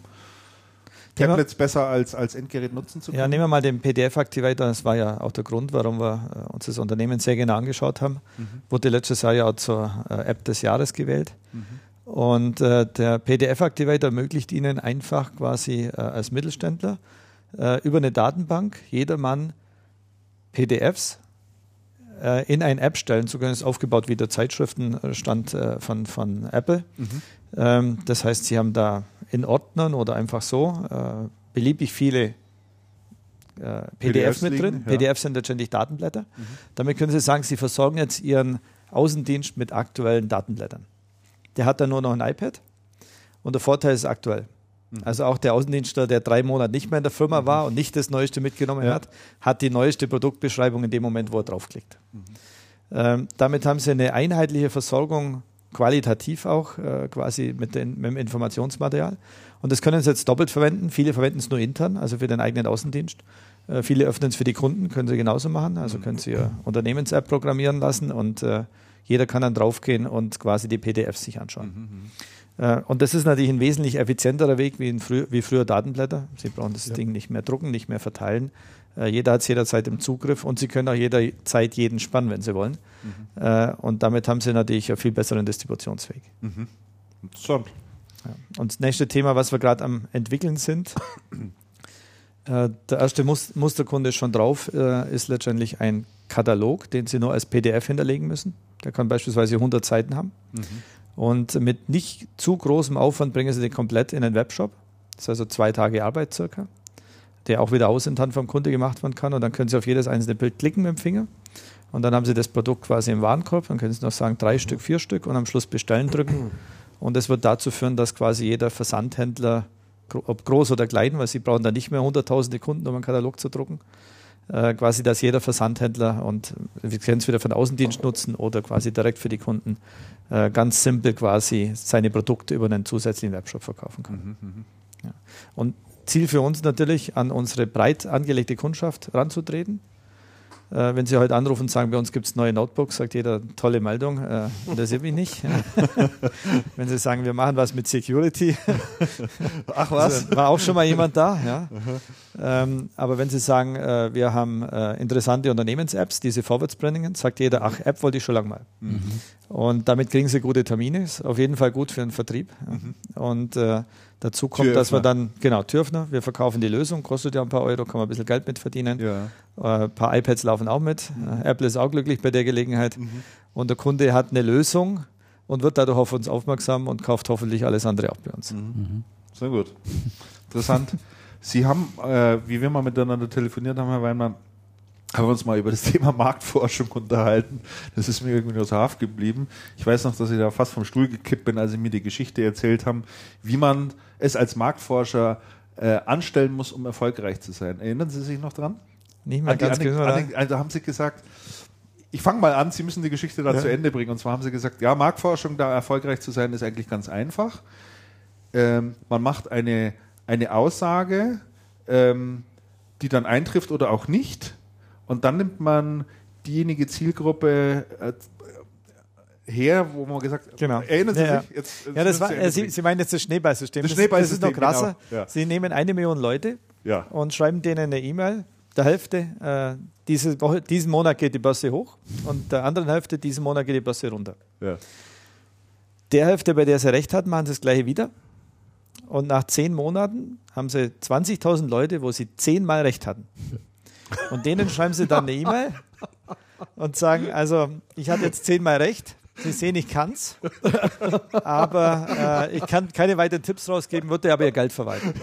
Tablets besser als, als Endgerät nutzen zu können? Ja, nehmen wir mal den PDF-Activator. Das war ja auch der Grund, warum wir äh, uns das Unternehmen sehr genau angeschaut haben. Mhm. Wurde letztes Jahr ja auch zur äh, App des Jahres gewählt. Mhm. Und äh, der PDF-Activator ermöglicht Ihnen einfach quasi äh, als Mittelständler äh, über eine Datenbank jedermann PDFs äh, in eine App stellen zu können. Das ist aufgebaut wie der Zeitschriftenstand äh, von, von Apple. Mhm. Ähm, das heißt, Sie haben da in Ordnern oder einfach so äh, beliebig viele PDFs, PDFs mit liegen, drin. Ja. PDFs sind letztendlich Datenblätter. Mhm. Damit können Sie sagen, Sie versorgen jetzt Ihren Außendienst mit aktuellen Datenblättern der hat dann nur noch ein iPad. Und der Vorteil ist aktuell. Mhm. Also auch der Außendienstler, der drei Monate nicht mehr in der Firma mhm. war und nicht das Neueste mitgenommen ja. hat, hat die neueste Produktbeschreibung in dem Moment, wo er draufklickt. Mhm. Ähm, damit haben sie eine einheitliche Versorgung, qualitativ auch, äh, quasi mit, den, mit, dem Informationsmaterial. Und das können sie jetzt doppelt verwenden. Viele verwenden es nur intern, also für den eigenen Außendienst. Äh, viele öffnen es für die Kunden, können sie genauso machen. Also mhm. können sie ihr Unternehmens-App programmieren lassen und äh, jeder kann dann draufgehen und quasi die PDFs sich anschauen. Mhm. Äh, und das ist natürlich ein wesentlich effizienterer Weg wie, frü wie früher Datenblätter. Sie brauchen das ja. Ding nicht mehr drucken, nicht mehr verteilen. Äh, jeder hat es jederzeit im Zugriff und Sie können auch jederzeit jeden spannen, wenn Sie wollen. Mhm. Äh, und damit haben Sie natürlich einen viel besseren Distributionsweg. Mhm. Interessant. Ja. Und das nächste Thema, was wir gerade am entwickeln sind, der erste Mus Musterkunde ist schon drauf, ist letztendlich ein Katalog, den Sie nur als PDF hinterlegen müssen. Der kann beispielsweise 100 Seiten haben. Mhm. Und mit nicht zu großem Aufwand bringen Sie den komplett in den Webshop. Das ist also zwei Tage Arbeit circa, der auch wieder außentern vom Kunde gemacht werden kann. Und dann können Sie auf jedes einzelne Bild klicken mit dem Finger. Und dann haben Sie das Produkt quasi im Warenkorb. Dann können Sie noch sagen, drei Stück, vier Stück und am Schluss bestellen drücken. Und das wird dazu führen, dass quasi jeder Versandhändler, ob groß oder klein, weil Sie brauchen da nicht mehr hunderttausende Kunden, um einen Katalog zu drucken, äh, quasi, dass jeder Versandhändler und wir können es wieder von Außendienst nutzen oder quasi direkt für die Kunden äh, ganz simpel quasi seine Produkte über einen zusätzlichen Webshop verkaufen kann. Mhm, mhm, ja. Und Ziel für uns natürlich, an unsere breit angelegte Kundschaft ranzutreten äh, wenn Sie heute anrufen und sagen, bei uns gibt es neue Notebooks, sagt jeder, tolle Meldung, äh, interessiert mich nicht. wenn Sie sagen, wir machen was mit Security, ach was, also, war auch schon mal jemand da. Ja. Ähm, aber wenn Sie sagen, äh, wir haben äh, interessante Unternehmens-Apps, diese vorwärts bringen, sagt jeder, ach, App wollte ich schon lange mal. Mhm. Und damit kriegen Sie gute Termine, ist auf jeden Fall gut für den Vertrieb. Mhm. Und äh, Dazu kommt, Türöffner. dass wir dann, genau, Türöffner, wir verkaufen die Lösung, kostet ja ein paar Euro, kann man ein bisschen Geld mit verdienen. Ja. Äh, ein paar iPads laufen auch mit. Mhm. Apple ist auch glücklich bei der Gelegenheit. Mhm. Und der Kunde hat eine Lösung und wird dadurch auf uns aufmerksam und kauft hoffentlich alles andere auch bei uns. Mhm. mhm. sehr gut. Interessant. Sie haben, äh, wie wir mal miteinander telefoniert haben, Herr Weinmann, haben wir uns mal über das Thema Marktforschung unterhalten. Das ist mir irgendwie aus Haft geblieben. Ich weiß noch, dass ich da fast vom Stuhl gekippt bin, als Sie mir die Geschichte erzählt haben, wie man es als Marktforscher äh, anstellen muss, um erfolgreich zu sein. Erinnern Sie sich noch dran? Nicht mal An ganz genau. Also haben Sie gesagt, ich fange mal an, Sie müssen die Geschichte da Ja. zu Ende bringen. Und zwar haben Sie gesagt, ja, Marktforschung, da erfolgreich zu sein, ist eigentlich ganz einfach. Ähm, man macht eine, eine Aussage, ähm, die dann eintrifft oder auch nicht. Und dann nimmt man diejenige Zielgruppe äh, her, wo man gesagt hat, Genau. erinnern Sie Ja, sich? Jetzt, Ja, das war, Sie, Sie meinen jetzt das Schneeballsystem. Das Das, ist- das ist noch krasser. genau. Ja. Sie nehmen eine Million Leute ja. und schreiben denen eine E-Mail. Der Hälfte, äh, diese Woche, diesen Monat geht die Börse hoch und der anderen Hälfte, diesen Monat geht die Börse runter. Der Hälfte, bei der sie recht hat, machen sie das gleiche wieder. Und nach zehn Monaten haben sie 20.000 Leute, wo sie zehnmal recht hatten. Und denen schreiben sie dann eine E-Mail und sagen, also ich hatte jetzt zehnmal recht. Sie sehen, ich kann's, aber äh, ich kann keine weiteren Tipps rausgeben, würde aber ihr Geld verwalten.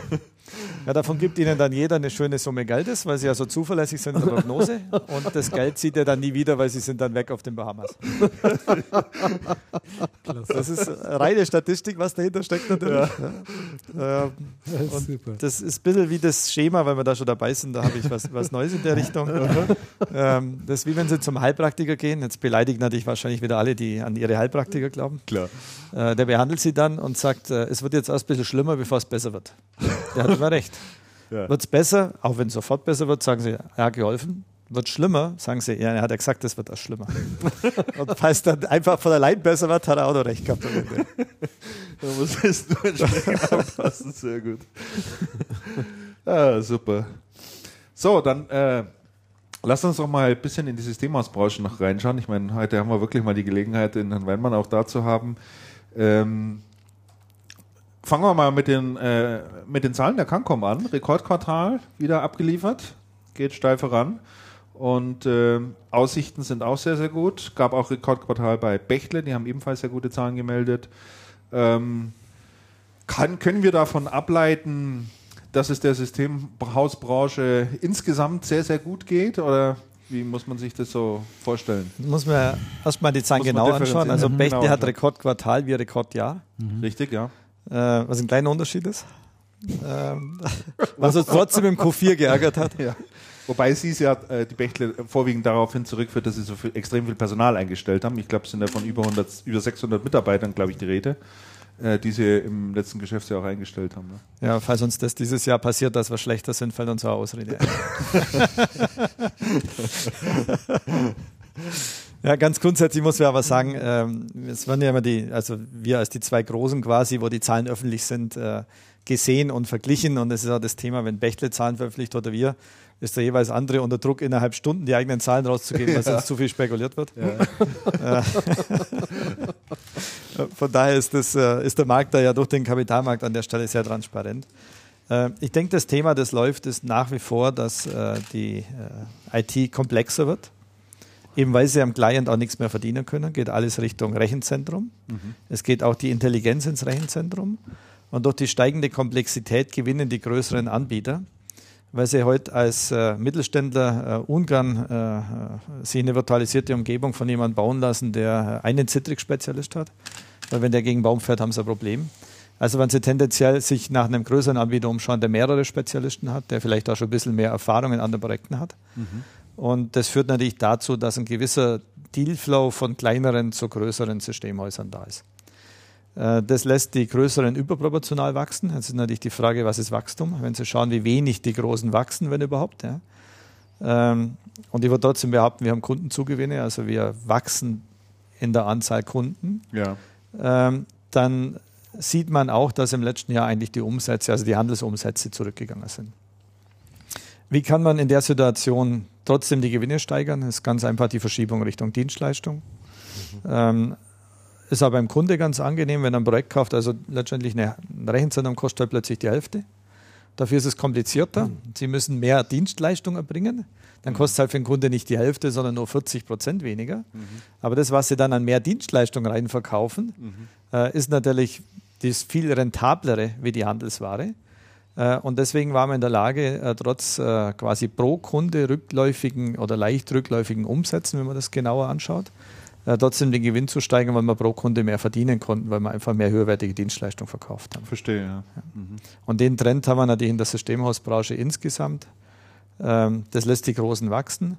Ja, davon gibt ihnen dann jeder eine schöne Summe Geldes, weil sie ja so zuverlässig sind in der Prognose. Und das Geld zieht er dann nie wieder, weil sie sind dann weg auf den Bahamas. Das ist reine Statistik, was dahinter steckt natürlich. Ja. Ähm, Das ist das ein bisschen wie das Schema, weil wir da schon dabei sind, da habe ich was, was Neues in der Richtung. ähm, das ist wie wenn Sie zum Heilpraktiker gehen. Jetzt beleidigen natürlich wahrscheinlich wieder alle, die an ihre Heilpraktiker glauben. Klar. Äh, der behandelt Sie dann und sagt, äh, es wird jetzt erst ein bisschen schlimmer, bevor es besser wird. Der hat immer recht. Ja. Wird es besser, auch wenn es sofort besser wird, sagen Sie, er hat geholfen. Wird schlimmer, sagen Sie, ja, er hat ja gesagt, es wird erst schlimmer. und falls dann einfach von allein besser wird, hat er auch noch recht gehabt. Da muss es nur entsprechend anpassen. Sehr gut. ah, super. So, dann äh, lass uns doch mal ein bisschen in die Systemhausbranche noch reinschauen. Ich meine, heute haben wir wirklich mal die Gelegenheit, den Herrn Weinmann auch da zu haben. Ähm, fangen wir mal mit den, äh, mit den Zahlen der Cancom an. Rekordquartal wieder abgeliefert, geht steil voran. Und ähm, Aussichten sind auch sehr, sehr gut. Gab auch Rekordquartal bei Bechtle, die haben ebenfalls sehr gute Zahlen gemeldet. Ähm, kann, können wir davon ableiten, dass es der Systemhausbranche insgesamt sehr, sehr gut geht? Oder wie muss man sich das so vorstellen? Muss man erstmal die Zahlen Muss genau anschauen. Also Mhm. Bechtle Genau hat. Rekordquartal wie Rekordjahr, Richtig, ja. Äh, was ein kleiner Unterschied ist. ähm, was uns trotzdem im Q4 geärgert hat. ja. Wobei sie es ja, äh, die Bechtle, vorwiegend daraufhin zurückführt, dass sie so viel, extrem viel Personal eingestellt haben. Ich glaube, es sind ja von über, 100, über 600 Mitarbeitern, glaube ich, die Rede, äh, die sie im letzten Geschäftsjahr auch eingestellt haben. Ne? Ja, falls uns das dieses Jahr passiert, dass wir schlechter sind, fällt uns auch Ausrede ein. ja, ganz grundsätzlich muss man aber sagen, ähm, es werden ja immer die, also wir als die zwei Großen quasi, wo die Zahlen öffentlich sind, äh, gesehen und verglichen. Und das ist auch das Thema, wenn Bechtle Zahlen veröffentlicht oder wir, ist der jeweils andere unter Druck, innerhalb Stunden die eigenen Zahlen rauszugeben, weil sonst zu viel spekuliert wird. Äh, Von daher ist, das, äh, ist der Markt da ja durch den Kapitalmarkt an der Stelle sehr transparent. Äh, Ich denke, das Thema, das läuft, ist nach wie vor, dass die IT komplexer wird. Eben weil sie am Client auch nichts mehr verdienen können, geht alles Richtung Rechenzentrum. Es geht auch die Intelligenz ins Rechenzentrum. Und durch die steigende Komplexität gewinnen die größeren Anbieter, weil sie heute als äh, Mittelständler äh, ungern äh, äh, sich eine virtualisierte Umgebung von jemandem bauen lassen, der einen Citrix-Spezialist hat. Weil wenn der gegen Baum fährt, haben sie ein Problem. Also wenn sie tendenziell sich nach einem größeren Anbieter umschauen, der mehrere Spezialisten hat, der vielleicht auch schon ein bisschen mehr Erfahrung in anderen Projekten hat. Und das führt natürlich dazu, dass ein gewisser Dealflow von kleineren zu größeren Systemhäusern da ist. Äh, Das lässt die größeren überproportional wachsen. Jetzt ist natürlich die Frage, was ist Wachstum? Wenn Sie schauen, wie wenig die großen wachsen, wenn überhaupt. Ja. Ähm, Und ich würde trotzdem behaupten, wir haben Kundenzugewinne, also wir wachsen in der Anzahl Kunden. Ja. Ähm, Dann sieht man auch, dass im letzten Jahr eigentlich die Umsätze, also die Handelsumsätze zurückgegangen sind. Wie kann man in der Situation trotzdem die Gewinne steigern? Das ist ganz einfach die Verschiebung Richtung Dienstleistung. Ähm, ist aber beim Kunde ganz angenehm, wenn er ein Projekt kauft. Also letztendlich eine ein Rechenzentrum kostet halt plötzlich die Hälfte. Dafür ist es komplizierter. Sie müssen mehr Dienstleistung erbringen. Dann kostet es halt für den Kunde nicht die Hälfte, sondern nur 40 Prozent weniger. Aber das, was Sie dann an mehr Dienstleistung reinverkaufen, äh, ist natürlich ist viel rentablere wie die Handelsware. Äh, und deswegen waren wir in der Lage, äh, trotz äh, quasi pro Kunde rückläufigen oder leicht rückläufigen Umsätzen, wenn man das genauer anschaut, trotzdem den Gewinn zu steigern, weil wir pro Kunde mehr verdienen konnten, weil wir einfach mehr höherwertige Dienstleistungen verkauft haben. Verstehe, ja. Mhm. Und den Trend haben wir natürlich in der Systemhausbranche insgesamt. Ähm, das lässt die Großen wachsen.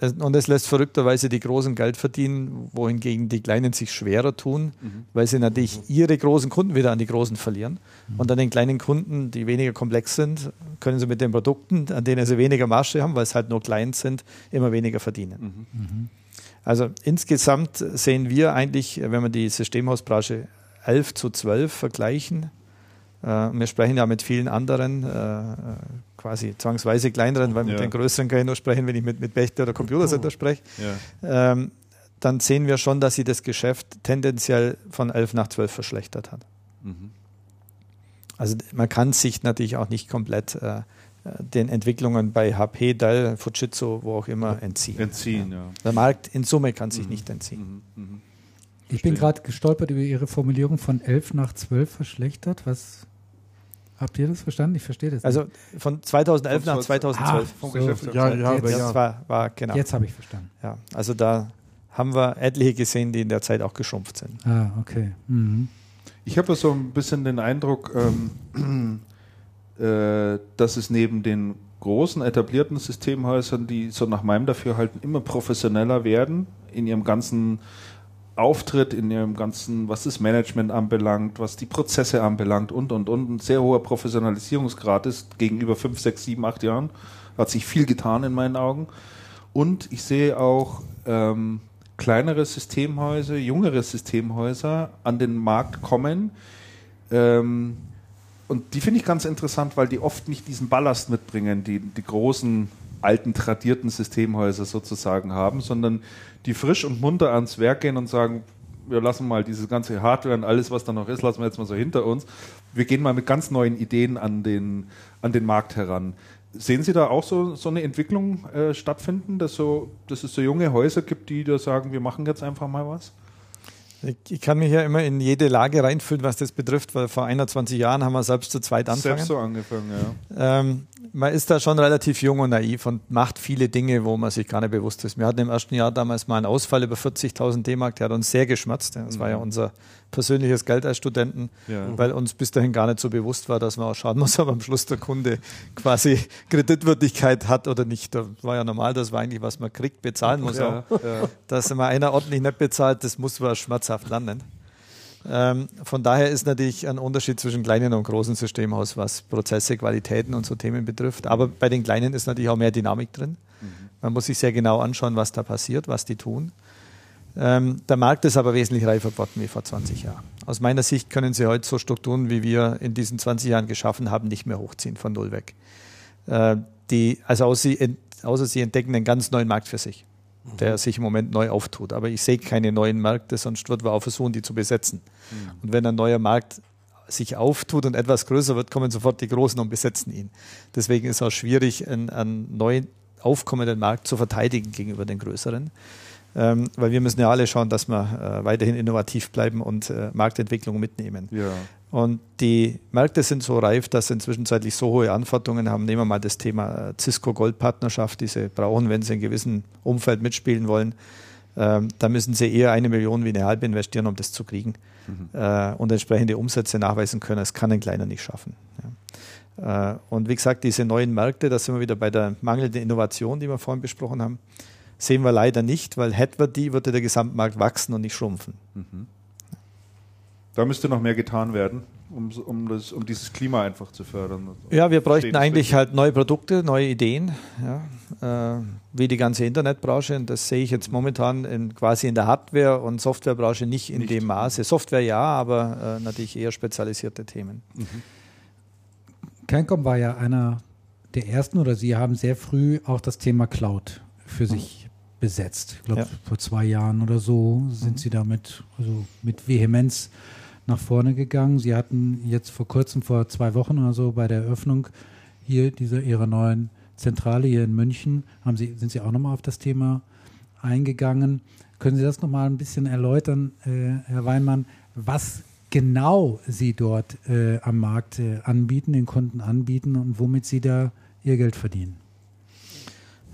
Und es lässt verrückterweise die Großen Geld verdienen, wohingegen die Kleinen sich schwerer tun, mhm. weil sie natürlich ihre großen Kunden wieder an die Großen verlieren. Mhm. Und an den kleinen Kunden, die weniger komplex sind, können sie mit den Produkten, an denen sie weniger Marge haben, weil es halt nur klein sind, immer weniger verdienen. Mhm. mhm. Also insgesamt sehen wir eigentlich, wenn wir die Systemhausbranche 11 zu 12 vergleichen, äh, wir sprechen ja mit vielen anderen äh, quasi zwangsweise kleineren, weil mit den größeren kann ich nur sprechen, wenn ich mit, mit Bechter oder Computercenter spreche. Ja. Ähm, dann sehen wir schon, dass sie das Geschäft tendenziell von 11 nach 12 verschlechtert hat. Mhm. Also man kann sich natürlich auch nicht komplett äh, den Entwicklungen bei HP, Dell, Fujitsu, wo auch immer entziehen. Entziehen, ja. Der Markt in Summe kann sich mhm. nicht entziehen. Mhm. mhm. Ich bin gerade gestolpert über Ihre Formulierung von 11 nach 12 verschlechtert. Was Habt ihr das verstanden? Ich verstehe das. Also von 2011 nach 2012. Ah, so, ja, ja, jetzt, ja. War, war, genau. Jetzt habe ich verstanden. Ja, also da haben wir etliche gesehen, die in der Zeit auch geschrumpft sind. Ah, okay. Mhm. Ich habe so ein bisschen den Eindruck, ähm, äh, dass es neben den großen etablierten Systemhäusern, die so nach meinem Dafürhalten immer professioneller werden in ihrem ganzen Auftritt in ihrem ganzen, was das Management anbelangt, was die Prozesse anbelangt und, und, und, ein sehr hoher Professionalisierungsgrad ist gegenüber fünf, sechs, sieben, acht Jahren. Hat sich viel getan in meinen Augen. Und ich sehe auch ähm, kleinere Systemhäuser, jüngere Systemhäuser an den Markt kommen. Ähm, und die finde ich ganz interessant, weil die oft nicht diesen Ballast mitbringen, die die großen alten tradierten Systemhäuser sozusagen haben, sondern die frisch und munter ans Werk gehen und sagen, wir lassen mal diese ganze Hardware und alles, was da noch ist, lassen wir jetzt mal so hinter uns. Wir gehen mal mit ganz neuen Ideen an den, an den Markt heran. Sehen Sie da auch so, so eine Entwicklung äh, stattfinden, dass, so, dass es so junge Häuser gibt, die da sagen, wir machen jetzt einfach mal was? Ich kann mich ja immer in jede Lage reinfühlen, was das betrifft, weil vor 21 Jahren haben wir selbst zu zweit angefangen. Selbst so angefangen, ja. Ähm, man ist da schon relativ jung und naiv und macht viele Dinge, wo man sich gar nicht bewusst ist. Wir hatten im ersten Jahr damals mal einen Ausfall über 40.000 D-Mark, der hat uns sehr geschmerzt. Das war ja mhm. unser persönliches Geld als Studenten, ja. weil uns bis dahin gar nicht so bewusst war, dass man auch schauen muss, ob am Schluss der Kunde quasi Kreditwürdigkeit hat oder nicht. Da war ja normal, dass man eigentlich, was man kriegt, bezahlen muss. Ja, auch. Ja. Dass man einer ordentlich nicht bezahlt, das muss man schmerzhaft lernen. Ähm, von daher ist natürlich ein Unterschied zwischen kleinen und großen Systemhaus, was Prozesse, Qualitäten und so Themen betrifft. Aber bei den kleinen ist natürlich auch mehr Dynamik drin. Mhm. Man muss sich sehr genau anschauen, was da passiert, was die tun. Ähm, der Markt ist aber wesentlich reifer geworden wie vor 20 Jahren. Aus meiner Sicht können Sie heute so Strukturen, wie wir in diesen 20 Jahren geschaffen haben, nicht mehr hochziehen von null weg. Äh, die, also außer Sie, außer Sie entdecken einen ganz neuen Markt für sich der sich im Moment neu auftut. Aber ich sehe keine neuen Märkte, sonst wird man auch versuchen, die zu besetzen. Mhm. Und wenn ein neuer Markt sich auftut und etwas größer wird, kommen sofort die Großen und besetzen ihn. Deswegen ist es auch schwierig, einen, einen neu aufkommenden Markt zu verteidigen gegenüber den größeren. Ähm, weil wir müssen ja alle schauen, dass wir äh, weiterhin innovativ bleiben und äh, Marktentwicklung mitnehmen. Ja. Und die Märkte sind so reif, dass sie inzwischen zeitlich so hohe Anforderungen haben. Nehmen wir mal das Thema äh, Cisco Gold-Partnerschaft, die sie brauchen, wenn sie in gewissem Umfeld mitspielen wollen. Ähm, da müssen sie eher eine Million wie eine halbe investieren, um das zu kriegen mhm. äh, und entsprechende Umsätze nachweisen können. Das kann ein kleiner nicht schaffen. Ja. Äh, und wie gesagt, diese neuen Märkte, da sind wir wieder bei der mangelnden Innovation, die wir vorhin besprochen haben, sehen wir leider nicht, weil hätten wir die, würde der Gesamtmarkt wachsen und nicht schrumpfen. Mhm. Da müsste noch mehr getan werden, um, um, das, um dieses Klima einfach zu fördern. Ja, wir bräuchten eigentlich halt neue Produkte, neue Ideen, ja, äh, wie die ganze Internetbranche. Und das sehe ich jetzt momentan in, quasi in der Hardware- und Softwarebranche nicht in nicht. dem Maße. Software ja, aber äh, natürlich eher spezialisierte Themen. Mhm. Cancom war ja einer der ersten oder Sie haben sehr früh auch das Thema Cloud für sich besetzt. Ich glaube, ja. vor zwei Jahren oder so sind mhm. Sie damit also mit Vehemenz nach vorne gegangen. Sie hatten jetzt vor kurzem, vor zwei Wochen oder so, bei der Eröffnung hier dieser ihrer neuen Zentrale hier in München, haben Sie, sind Sie auch nochmal auf das Thema eingegangen. Können Sie das nochmal ein bisschen erläutern, äh, Herr Weinmann, was genau Sie dort äh, am Markt äh, anbieten, den Kunden anbieten und womit Sie da Ihr Geld verdienen?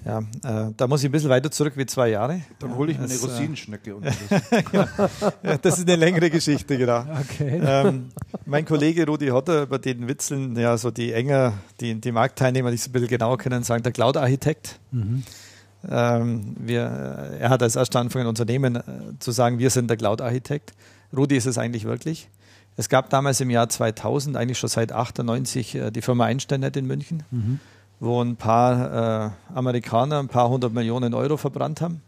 Ja, äh, da muss ich ein bisschen weiter zurück wie zwei Jahre. Dann hole ich mir eine Das, äh, Rosinenschnecke. Und Ja, das ist eine längere Geschichte, genau. Okay. ähm, mein Kollege Rudi Hotter, über den Witzeln, ja, so die enger, die, die Marktteilnehmer, die es ein bisschen genauer kennen, sagen der Cloud-Architekt. Mhm. Ähm, wir, er hat als erster angefangen, ein Unternehmen äh, zu sagen, wir sind der Cloud-Architekt. Rudi ist es eigentlich wirklich. Es gab damals im Jahr 2000, eigentlich schon seit 98, äh, die Firma Einsteinnet in München, Mhm. Wo ein paar äh, Amerikaner ein paar hundert Millionen Euro verbrannt haben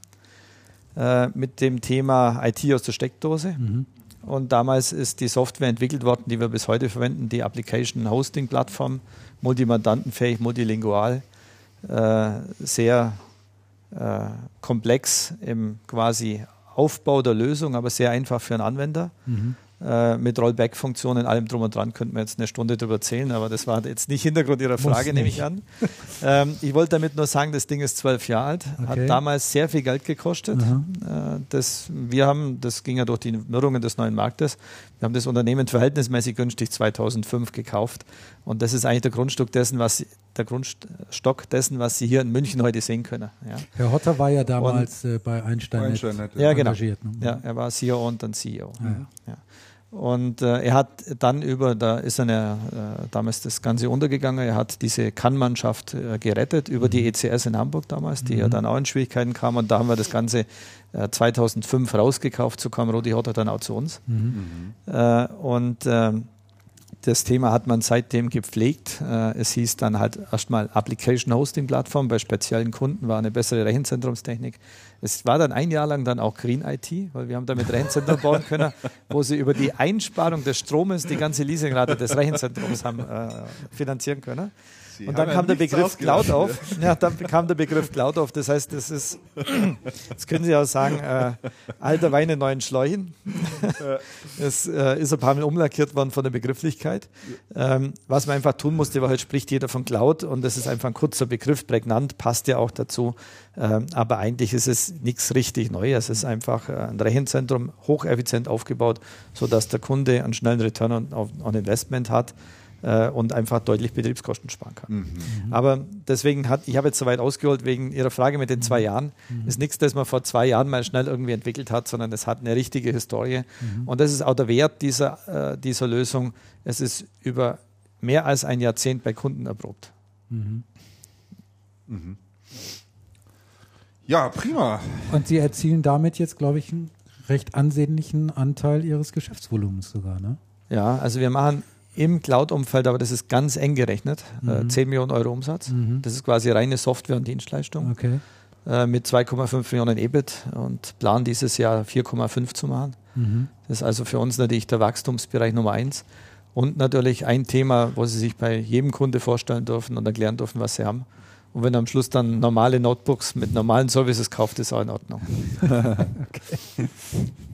äh, mit dem Thema IT aus der Steckdose. Mhm. Und damals ist die Software entwickelt worden, die wir bis heute verwenden, die Application Hosting Plattform, multimandantenfähig, multilingual, äh, sehr äh, komplex im quasi Aufbau der Lösung, aber sehr einfach für einen Anwender. Mhm. Äh, mit Rollback-Funktionen, allem drum und dran, könnten wir jetzt eine Stunde drüber erzählen, aber das war jetzt nicht Hintergrund Ihrer Frage, nehme ich an. ähm, ich wollte damit nur sagen, das Ding ist zwölf Jahre alt, Okay. hat damals sehr viel Geld gekostet. Äh, das, wir haben, das ging ja durch die Wirrungen des neuen Marktes, wir haben das Unternehmen verhältnismäßig günstig 2005 gekauft und das ist eigentlich der Grundstück dessen, was Sie, der Grundstock dessen, was Sie hier in München heute sehen können. Ja, Herr Hotter war ja damals äh, bei Einstein, Einstein, ja genau. engagiert. Ne? Ja, er war CEO und dann CEO. Ah, ja. Ja. Und äh, er hat dann über, da ist eine, äh, damals das Ganze untergegangen, er hat diese Kann-Mannschaft äh, gerettet über die ECS in Hamburg damals, die ja dann auch in Schwierigkeiten kam. Und da haben wir das Ganze äh, 2005 rausgekauft, so kam Rudi Hotter dann auch zu uns. Mhm. Äh, und ähm, das Thema hat man seitdem gepflegt. Äh, es hieß dann halt erstmal Application Hosting Plattform. Bei speziellen Kunden war eine bessere Rechenzentrumstechnik. Es war dann ein Jahr lang dann auch Green IT, weil wir haben damit Rechenzentrum bauen können, wo sie über die Einsparung des Stromes die ganze Leasingrate des Rechenzentrums haben äh, finanzieren können. Sie Und dann kam der Begriff Cloud auf. Ja, dann kam der Begriff Cloud auf. Das heißt, das ist, das können Sie auch sagen, äh, alter Wein in neuen Schläuchen. Es äh, ist ein paar Mal umlackiert worden von der Begrifflichkeit. Ähm, was man einfach tun musste, war halt spricht jeder von Cloud und das ist einfach ein kurzer Begriff, prägnant, passt ja auch dazu. Ähm, aber eigentlich ist es nichts richtig Neues. Es ist einfach äh, ein Rechenzentrum hocheffizient aufgebaut, sodass der Kunde einen schnellen Return on, on Investment hat äh, und einfach deutlich Betriebskosten sparen kann. Mhm. Aber deswegen hat, ich habe jetzt soweit ausgeholt wegen Ihrer Frage mit den zwei Jahren. Ist nichts, das man vor zwei Jahren mal schnell irgendwie entwickelt hat, sondern es hat eine richtige Historie. Und das ist auch der Wert dieser, äh, dieser Lösung. Es ist über mehr als ein Jahrzehnt bei Kunden erprobt. Mhm. Ja, prima. Und Sie erzielen damit jetzt, glaube ich, einen recht ansehnlichen Anteil Ihres Geschäftsvolumens sogar, ne? Ja, also wir machen im Cloud-Umfeld, aber das ist ganz eng gerechnet, äh, Mhm. 10 Millionen Euro Umsatz. Mhm. Das ist quasi reine Software und Dienstleistung. Okay. äh, mit 2,5 Millionen EBIT und planen dieses Jahr 4,5 zu machen. Mhm. Das ist also für uns natürlich der Wachstumsbereich Nummer eins. Und natürlich ein Thema, wo Sie sich bei jedem Kunde vorstellen dürfen und erklären dürfen, was Sie haben. Und wenn er am Schluss dann normale Notebooks mit normalen Services kauft, ist auch in Ordnung.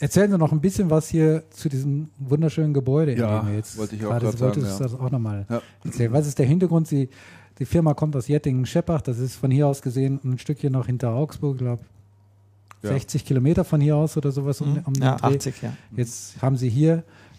Erzählen Sie noch ein bisschen was hier zu diesem wunderschönen Gebäude, in Ja, dem wir jetzt wollte ich auch gerade sagen, ja. das auch nochmal Ja. erzählen. Was ist der Hintergrund? Sie, die Firma kommt aus Jettingen-Scheppach, das ist von hier aus gesehen ein Stückchen noch hinter Augsburg, ich glaube Ja. 60 Kilometer von hier aus oder sowas um, um den ja, Dreh. 80, ja. Jetzt haben Sie hier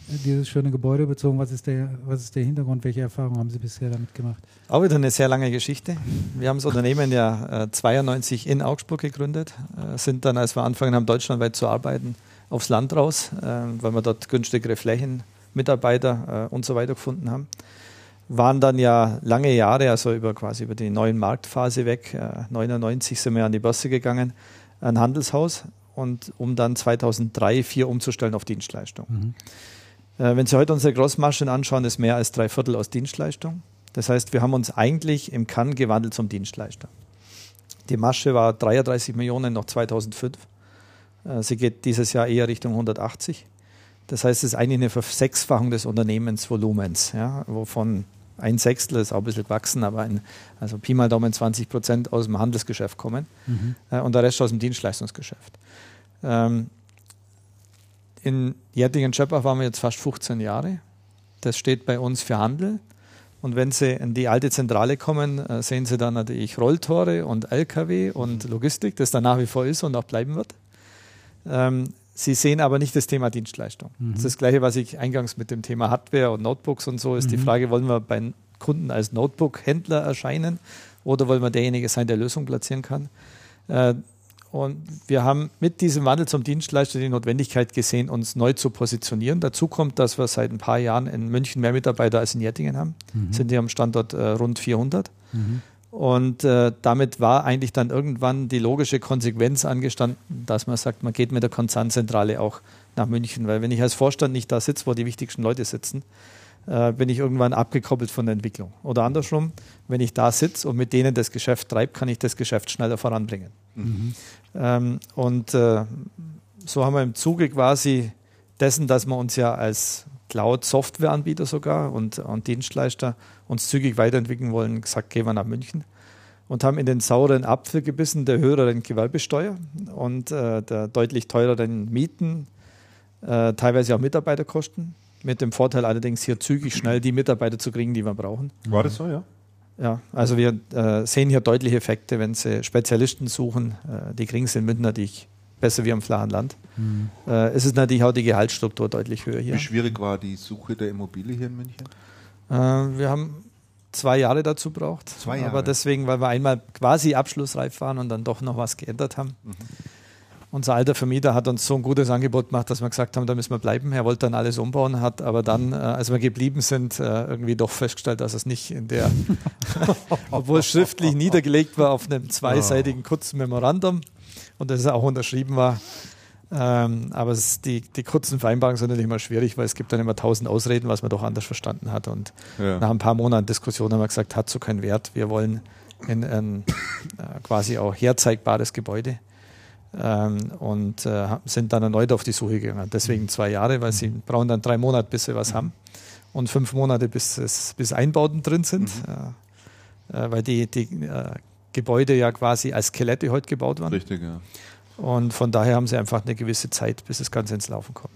äh, dieses schöne Gebäude bezogen. Was ist der, was ist der Hintergrund? Welche Erfahrungen haben Sie bisher damit gemacht? Auch wieder eine sehr lange Geschichte. Wir haben das Unternehmen ja äh, 92 in Augsburg gegründet, äh, sind dann, als wir angefangen haben, deutschlandweit zu arbeiten, aufs Land raus, äh, weil wir dort günstigere Flächen, Mitarbeiter äh, und so weiter gefunden haben. Waren dann ja lange Jahre, also über quasi über die neuen Marktphase weg. Äh, 99 sind wir an die Börse gegangen, ein Handelshaus und um dann 2003, 2004 umzustellen auf Dienstleistung. Mhm. Äh, Wenn Sie heute unsere Grossmaschen anschauen, ist mehr als drei Viertel aus Dienstleistung. Das heißt, wir haben uns eigentlich im Kann gewandelt zum Dienstleister. Die Masche war 33 Millionen noch 2005. Äh, Sie geht dieses Jahr eher Richtung 180. Das heißt, es ist eigentlich eine Versechsfachung des Unternehmensvolumens, ja, wovon ein Sechstel ist auch ein bisschen gewachsen, aber ein, also Pi mal Daumen 20 Prozent aus dem Handelsgeschäft kommen Mhm. äh, und der Rest aus dem Dienstleistungsgeschäft. Ähm, in Jettingen-Scheppach waren wir jetzt fast 15 Jahre. Das steht bei uns für Handel. Und wenn Sie in die alte Zentrale kommen, äh, sehen Sie dann natürlich Rolltore und LKW und Logistik, das da nach wie vor ist und auch bleiben wird. Ähm, Sie sehen aber nicht das Thema Dienstleistung. Mhm. Das ist das Gleiche, was ich eingangs mit dem Thema Hardware und Notebooks und so ist. Mhm. Die Frage, wollen wir bei Kunden als Notebook-Händler erscheinen oder wollen wir derjenige sein, der Lösung platzieren kann? Äh, und wir haben mit diesem Wandel zum Dienstleister die Notwendigkeit gesehen, uns neu zu positionieren. Dazu kommt, dass wir seit ein paar Jahren in München mehr Mitarbeiter als in Jettingen haben. Mhm. Sind hier am Standort äh, rund 400. Mhm. Und äh, damit war eigentlich dann irgendwann die logische Konsequenz angestanden, dass man sagt, man geht mit der Konzernzentrale auch nach München. Weil wenn ich als Vorstand nicht da sitze, wo die wichtigsten Leute sitzen, äh, bin ich irgendwann abgekoppelt von der Entwicklung. Oder andersrum, wenn ich da sitze und mit denen das Geschäft treibe, kann ich das Geschäft schneller voranbringen. Mhm. Ähm, und äh, so haben wir im Zuge quasi dessen, dass wir uns ja als Cloud-Software-Anbieter sogar und, und Dienstleister uns zügig weiterentwickeln wollen, gesagt, gehen wir nach München und haben in den sauren Apfel gebissen der höheren Gewerbesteuer und äh, der deutlich teureren Mieten, äh, teilweise auch Mitarbeiterkosten, mit dem Vorteil allerdings hier zügig schnell die Mitarbeiter zu kriegen, die wir brauchen. War das so, ja? Ja, also wir äh, sehen hier deutliche Effekte, wenn Sie Spezialisten suchen. Äh, die kriegen Sie in München natürlich besser wie am flachen Land. Mhm. Äh, es ist natürlich auch die Gehaltsstruktur deutlich höher hier. Wie schwierig war die Suche der Immobilie hier in München? Äh, wir haben zwei Jahre dazu braucht. Zwei Jahre. Aber deswegen, weil wir einmal quasi abschlussreif waren und dann doch noch was geändert haben. Mhm. Unser alter Vermieter hat uns so ein gutes Angebot gemacht, dass wir gesagt haben, da müssen wir bleiben. Er wollte dann alles umbauen, hat aber dann, äh, als wir geblieben sind, äh, irgendwie doch festgestellt, dass es nicht in der, obwohl es schriftlich niedergelegt war auf einem zweiseitigen kurzen Memorandum und das auch unterschrieben war, ähm, aber es, die, die kurzen Vereinbarungen sind natürlich immer schwierig, weil es gibt dann immer tausend Ausreden, was man doch anders verstanden hat. Und ja. nach ein paar Monaten Diskussion haben wir gesagt, hat so keinen Wert. Wir wollen in ein äh, quasi auch herzeigbares Gebäude ähm, und äh, sind dann erneut auf die Suche gegangen. Deswegen zwei Jahre, weil sie brauchen dann drei Monate, bis sie was haben und fünf Monate, bis, es, bis Einbauten drin sind, mhm. äh, äh weil die, die äh, Gebäude ja quasi als Skelette heute gebaut waren. Richtig, ja. Und von daher haben sie einfach eine gewisse Zeit, bis das Ganze ins Laufen kommt.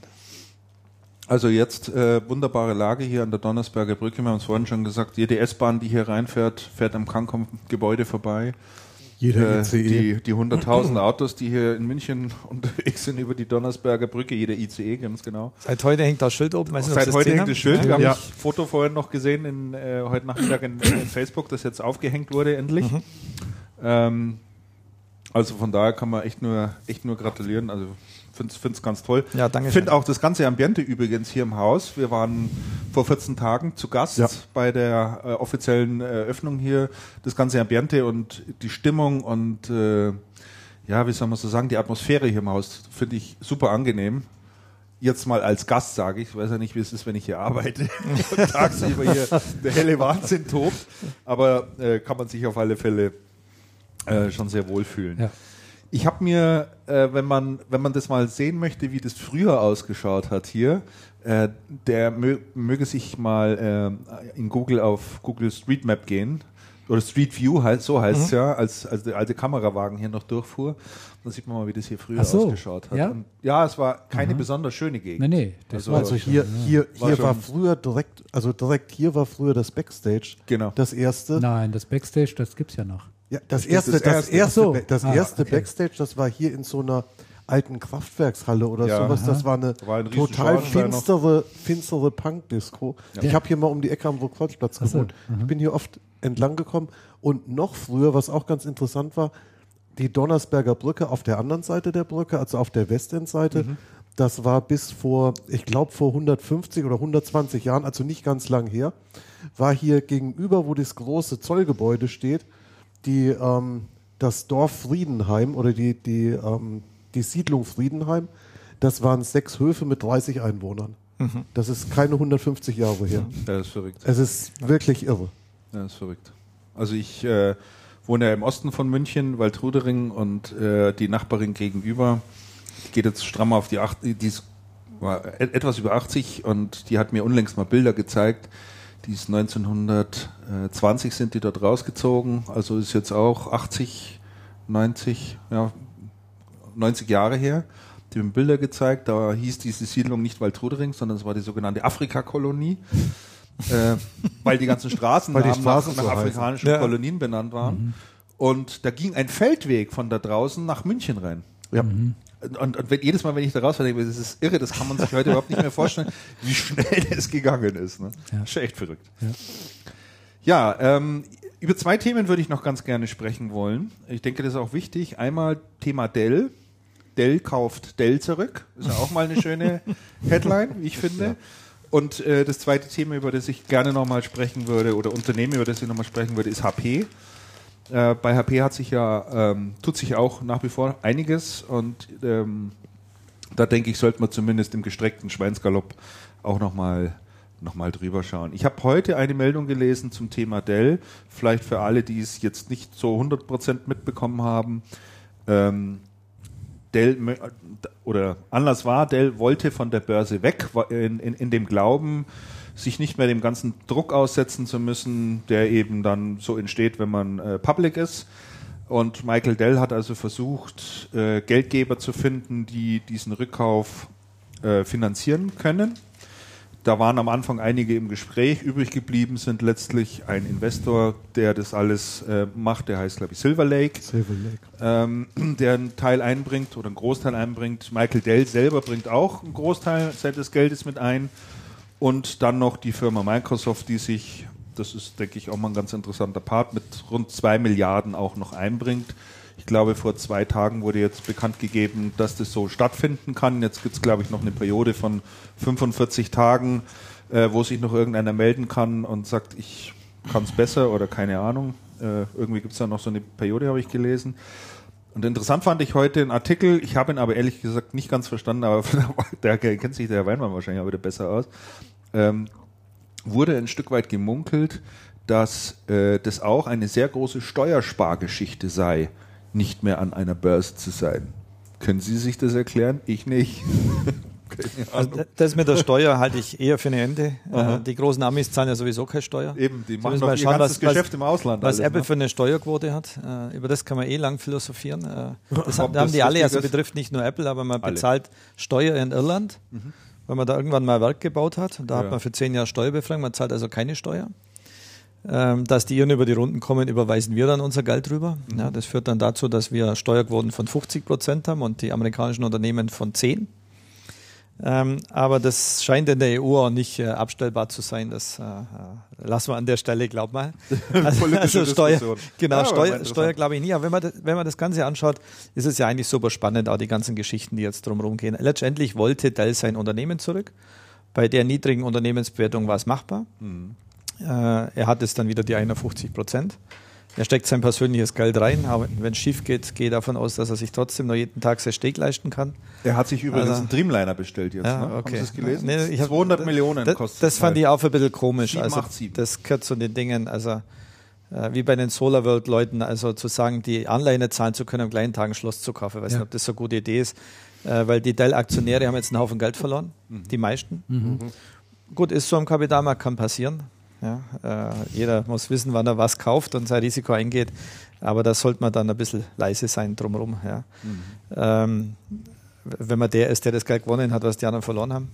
Also jetzt äh, wunderbare Lage hier an der Donnersberger Brücke. Wir haben es vorhin schon gesagt, jede S-Bahn, die hier reinfährt, fährt am Krankom-Gebäude vorbei. Jeder äh, Die, die 100.000 Autos, die hier in München unterwegs sind über die Donnersberger Brücke, jeder ICE, ganz genau. Seit heute hängt das Schild oben. Weiß Seit heute hängt das Schild. Wir haben ja. das Foto vorhin noch gesehen, in, äh, heute Nachmittag in, in, Facebook, das jetzt aufgehängt wurde, endlich. Mhm. Ähm, also von daher kann man echt nur, echt nur gratulieren. Also finde es ganz toll. Ja, danke. Finde auch das ganze Ambiente übrigens hier im Haus. Wir waren vor 14 Tagen zu Gast ja. bei der äh, offiziellen Eröffnung hier. Das ganze Ambiente und die Stimmung und äh, ja, wie soll man so sagen, die Atmosphäre hier im Haus finde ich super angenehm. Jetzt mal als Gast sage ich, ich weiß ja nicht, wie es ist, wenn ich hier arbeite und tagsüber hier der helle Wahnsinn tobt, aber äh, kann man sich auf alle Fälle äh, schon sehr wohlfühlen. Ja. Ich habe mir, äh, wenn man wenn man das mal sehen möchte, wie das früher ausgeschaut hat hier, äh, der mö möge sich mal äh, in Google auf Google Street Map gehen oder Street View halt so heißt es mhm. ja, als als der alte Kamerawagen hier noch durchfuhr. Dann sieht man mal, wie das hier früher so, ausgeschaut hat. Ja? Und ja, es war keine mhm. besonders schöne Gegend. Nee, nee, das also, war also hier, hier, hier war, war früher direkt, also direkt hier war früher das Backstage. Genau. Das erste. Nein, das Backstage, das gibt's ja noch. Ja, das, erste, das erste, das erste, das ah, erste okay. Backstage, das war hier in so einer alten Kraftwerkshalle oder ja, sowas. Das war eine war ein total finstere, finstere Punk-Disco. Ja. Ich habe hier mal um die Ecke am Burgkreuzplatz gewohnt. So. Ich bin hier oft entlang gekommen und noch früher, was auch ganz interessant war, die Donnersberger Brücke auf der anderen Seite der Brücke, also auf der Westendseite. Mhm. Das war bis vor, ich glaube vor 150 oder 120 Jahren, also nicht ganz lang her, war hier gegenüber, wo das große Zollgebäude steht, die, ähm, das Dorf Friedenheim oder die, die, ähm, die Siedlung Friedenheim, das waren sechs Höfe mit 30 Einwohnern. Mhm. Das ist keine 150 Jahre her. Ja, das ist verrückt. Es ist wirklich irre. Ja, das ist verrückt. Also ich äh, wohne ja im Osten von München, Waldrudering und äh, die Nachbarin gegenüber geht jetzt stramm auf die 80, die ist, war etwas über 80 und die hat mir unlängst mal Bilder gezeigt, die ist 1920 sind die dort rausgezogen, also ist jetzt auch 80, 90, ja, 90 Jahre her. Die haben Bilder gezeigt, da hieß diese Siedlung nicht Waldrudering, sondern es war die sogenannte Afrika-Kolonie. äh, weil die ganzen Straßen Weil die nach, Straßen nach so afrikanischen Ja. Kolonien benannt waren. Und da ging ein Feldweg von da draußen nach München rein. Ja. Und, und, und wenn, jedes Mal, wenn ich da rausfahre, denke ich, das ist irre, das kann man sich heute überhaupt nicht mehr vorstellen, wie schnell das gegangen ist. Ne? Ja. Schon echt verrückt. Ja, ähm, über zwei Themen würde ich noch ganz gerne sprechen wollen. Ich denke, das ist auch wichtig. Einmal Thema Dell. Dell kauft Dell zurück. Ist ja auch mal eine schöne Headline, wie ich finde. Und äh, das zweite Thema, über das ich gerne nochmal sprechen würde, oder Unternehmen, über das ich nochmal sprechen würde, ist HP. Äh, bei HP hat sich ja, ähm, tut sich auch nach wie vor einiges und ähm, da denke ich, sollte man zumindest im gestreckten Schweinsgalopp auch nochmal noch mal drüber schauen. Ich habe heute eine Meldung gelesen zum Thema Dell, vielleicht für alle, die es jetzt nicht so 100% mitbekommen haben. Ähm, Dell oder Anlass war, Dell wollte von der Börse weg, in, in, in dem Glauben, sich nicht mehr dem ganzen Druck aussetzen zu müssen, der eben dann so entsteht, wenn man äh, public ist. Und Michael Dell hat also versucht, äh, Geldgeber zu finden, die diesen Rückkauf äh, finanzieren können. Da waren am Anfang einige im Gespräch. Übrig geblieben sind letztlich ein Investor, der das alles äh, macht. Der heißt, glaube ich, Silver Lake Silver Lake. ähm, der einen Teil einbringt oder einen Großteil einbringt. Michael Dell selber bringt auch einen Großteil seines Geldes mit ein. Und dann noch die Firma Microsoft, die sich, das ist, denke ich, auch mal ein ganz interessanter Part, mit rund zwei Milliarden auch noch einbringt. Ich glaube, vor zwei Tagen wurde jetzt bekannt gegeben, dass das so stattfinden kann. Jetzt gibt es, glaube ich, noch eine Periode von 45 Tagen, äh, wo sich noch irgendeiner melden kann und sagt, ich kann es besser oder keine Ahnung. Äh, irgendwie gibt es da noch so eine Periode, habe ich gelesen. Und interessant fand ich heute einen Artikel, ich habe ihn aber ehrlich gesagt nicht ganz verstanden, aber da kennt sich der Herr Weinmann wahrscheinlich auch wieder besser aus. Ähm, wurde ein Stück weit gemunkelt, dass äh, das auch eine sehr große Steuerspargeschichte sei, nicht mehr an einer Börse zu sein. Können Sie sich das erklären? Ich nicht. Also das mit der Steuer halte ich eher für eine Ende. Äh, die großen Amis zahlen ja sowieso keine Steuer. Eben, die machen müssen doch mal ihr schauen, ganzes was- was- Geschäft im Ausland. Was alles, Apple ne? für eine Steuerquote hat, äh, über das kann man eh lang philosophieren. Äh, das haben, das die alle, also betrifft nicht nur Apple, aber man Alle. Mhm. bezahlt Steuer in Irland, weil man da irgendwann mal Werk gebaut hat. Und da Ja. hat man für zehn Jahre Steuerbefreiung, man zahlt also keine Steuer. Ähm, dass die Iren über die Runden kommen, überweisen wir dann unser Geld drüber. Mhm. Ja, das führt dann dazu, dass wir Steuerquoten von 50 Prozent haben und die amerikanischen Unternehmen von 10. Ähm, aber das scheint in der EU auch nicht äh, abstellbar zu sein. Das äh, äh, lassen wir an der Stelle, glaub mal. Also, Politische also Steuer, genau, Ja, Steuer. Steuer glaube ich nie. Aber wenn man, das, wenn man das Ganze anschaut, ist es ja eigentlich super spannend, auch die ganzen Geschichten, die jetzt drumherum gehen. Letztendlich wollte Dell sein Unternehmen zurück. Bei der niedrigen Unternehmensbewertung war es machbar. Mhm. Äh, er hat es dann wieder die 51 Prozent. Er steckt sein persönliches Geld rein, aber wenn es schief geht, gehe ich davon aus, dass er sich trotzdem noch jeden Tag sein Steak leisten kann. Er hat sich übrigens Also- einen Dreamliner bestellt jetzt. Ja, ne? okay. Haben Sie es gelesen? Nee, ich hab- 200 Millionen Das, kostet das das fand Teil. ich auch ein bisschen komisch. 787. Also, das gehört zu den Dingen, also äh, wie bei den SolarWorld-Leuten, also zu sagen, die Anleihen zahlen zu können, am gleichen Tag ein Schloss zu kaufen. Ich weiß Ja. nicht, ob das so eine gute Idee ist, äh, weil die Dell-Aktionäre haben jetzt einen Haufen Geld verloren, die meisten. Gut, ist so am Kapitalmarkt, kann passieren. Ja, äh, jeder muss wissen, wann er was kauft und sein Risiko eingeht. Aber da sollte man dann ein bisschen leise sein drumherum. Ja. Ähm, wenn man der ist, der das Geld gewonnen hat, was die anderen verloren haben.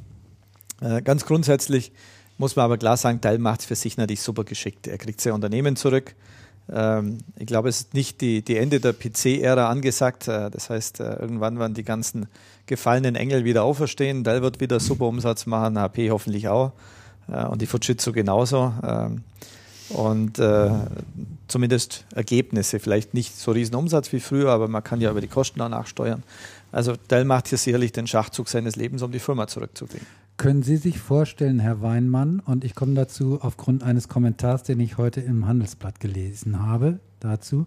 Äh, ganz grundsätzlich muss man aber klar sagen, Dell macht es für sich natürlich super geschickt. Er kriegt sein Unternehmen zurück. Ähm, ich glaube, es ist nicht die, die Ende der PC-Ära angesagt. Äh, das heißt, äh, irgendwann werden die ganzen gefallenen Engel wieder auferstehen. Dell wird wieder super Umsatz machen, HP hoffentlich auch. Und die Fujitsu genauso. Ähm, und äh, zumindest Ergebnisse, vielleicht nicht so riesen Umsatz wie früher, aber man kann ja über die Kosten auch nachsteuern. Also Dell macht hier sicherlich den Schachzug seines Lebens, um die Firma zurückzukriegen. Können Sie sich vorstellen, Herr Weinmann, und ich komme dazu aufgrund eines Kommentars, den ich heute im Handelsblatt gelesen habe, dazu,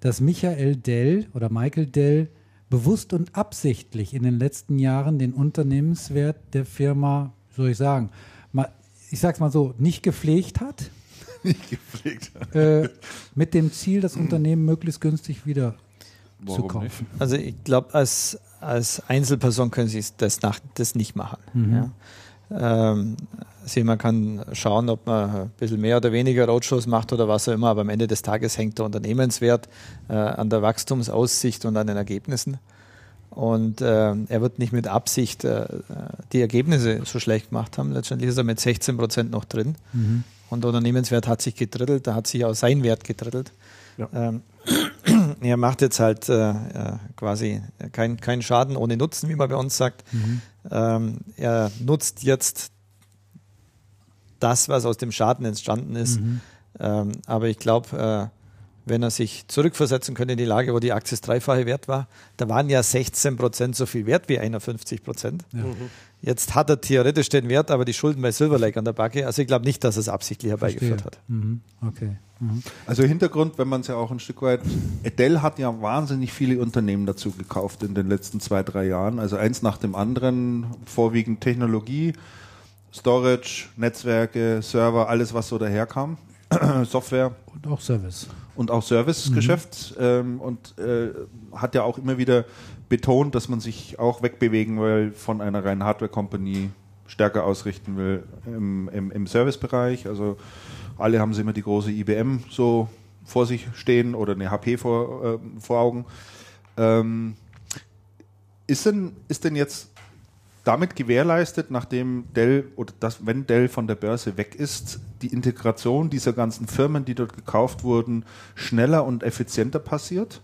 dass Michael Dell oder Michael Dell bewusst und absichtlich in den letzten Jahren den Unternehmenswert der Firma, soll ich sagen, ich sag's mal so, nicht gepflegt hat, nicht gepflegt. äh, mit dem Ziel, das Unternehmen möglichst günstig wieder zu Warum kaufen. Also ich glaube, als, als Einzelperson können Sie das, nach, das nicht machen. Ja. Ähm, also man kann schauen, ob man ein bisschen mehr oder weniger Roadshows macht oder was auch immer, aber am Ende des Tages hängt der Unternehmenswert äh, an der Wachstumsaussicht und an den Ergebnissen. Und äh, er wird nicht mit Absicht äh, die Ergebnisse so schlecht gemacht haben. Letztendlich ist er mit 16 Prozent noch drin. Mhm. Und der Unternehmenswert hat sich gedrittelt, da hat sich auch sein Wert gedrittelt. Ja. Ähm, er macht jetzt halt äh, äh quasi keinen kein Schaden ohne Nutzen, wie man bei uns sagt. Mhm. Ähm, er nutzt jetzt das, was aus dem Schaden entstanden ist. Mhm. Ähm, aber ich glaube, äh, wenn er sich zurückversetzen könnte in die Lage, wo die Aktie das dreifache Wert war, da waren ja 16 Prozent so viel wert wie 51 Prozent. Ja. Mhm. Jetzt hat er theoretisch den Wert, aber die Schulden bei Silver Lake an der Backe. Also ich glaube nicht, dass er es absichtlich herbeigeführt Verstehe. hat. Mhm. Okay. Mhm. Also Hintergrund, wenn man es ja auch ein Stück weit, Dell hat ja wahnsinnig viele Unternehmen dazu gekauft in den letzten zwei, drei Jahren. Also eins nach dem anderen, vorwiegend Technologie, Storage, Netzwerke, Server, alles was so daherkam. Software. Und auch Service. Und auch Servicegeschäft. Mhm. Ähm, und äh, hat ja auch immer wieder betont, dass man sich auch wegbewegen will von einer reinen Hardware-Company, stärker ausrichten will im, im, im Servicebereich. Also alle haben sie immer die große IBM so vor sich stehen oder eine HP vor, äh, vor Augen. Ähm, ist, denn, ist denn jetzt damit gewährleistet, nachdem Dell oder das, wenn Dell von der Börse weg ist, die Integration dieser ganzen Firmen, die dort gekauft wurden, schneller und effizienter passiert?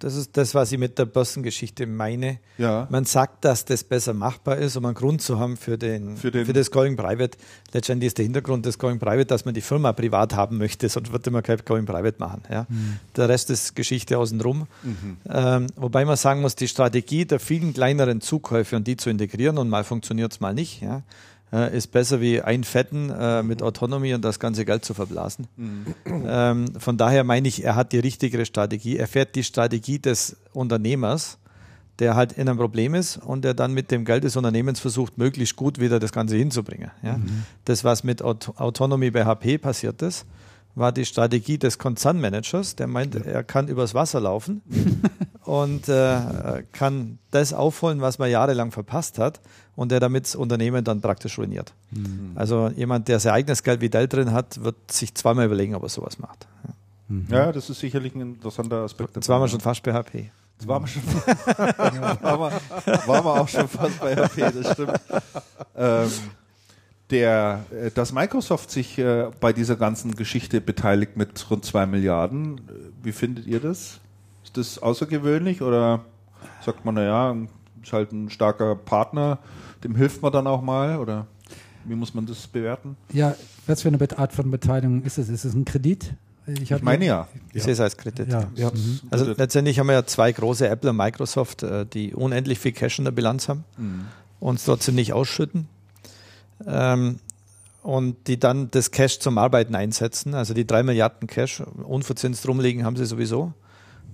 Das ist das, was ich mit der Börsengeschichte meine. Ja. Man sagt, dass das besser machbar ist, um einen Grund zu haben für, den, für, den für das Going Private. Letztendlich ist der Hintergrund des Going Private, dass man die Firma privat haben möchte, sonst würde man kein Going Private machen. Ja. Mhm. Der Rest ist Geschichte außenrum. Mhm. Ähm, wobei man sagen muss, die Strategie der vielen kleineren Zukäufe und die zu integrieren und mal funktioniert es mal nicht. Ja äh, ist besser wie ein Fetten äh, mit Autonomie und das ganze Geld zu verblasen. Mhm. Ähm, von daher meine ich, er hat die richtigere Strategie. Er fährt die Strategie des Unternehmers, der halt in einem Problem ist und der dann mit dem Geld des Unternehmens versucht, möglichst gut wieder das Ganze hinzubringen. Ja? Mhm. Das, was mit Aut Autonomy bei HP passiert ist, war die Strategie des Konzernmanagers, der meint, ja. er kann übers Wasser laufen und äh, kann das aufholen, was man jahrelang verpasst hat und der damit das Unternehmen dann praktisch ruiniert. Mhm. Also jemand, der sein eigenes Geld wie Dell drin hat, wird sich zweimal überlegen, ob er sowas macht. Ja, mhm. ja das ist sicherlich ein interessanter Aspekt. Jetzt waren wir schon fast bei HP. Jetzt waren wir schon waren, wir, waren wir auch schon fast bei HP, das stimmt. Ähm, der, äh, dass Microsoft sich äh, bei dieser ganzen Geschichte beteiligt mit rund zwei Milliarden, äh, wie findet ihr das? Ist das außergewöhnlich oder sagt man, naja, ist halt ein starker Partner, dem hilft man dann auch mal oder wie muss man das bewerten? Ja, was für eine Art von Beteiligung ist es? Ist es ein Kredit? Ich, ich meine ja. Ich sehe es als Kredit. Ja. Ja. Mhm. Also letztendlich haben wir ja zwei große, Apple und Microsoft, die unendlich viel Cash in der Bilanz haben mhm. und trotzdem nicht ausschütten ähm, und die dann das Cash zum Arbeiten einsetzen. Also die drei Milliarden Cash unverzinst rumliegen haben sie sowieso.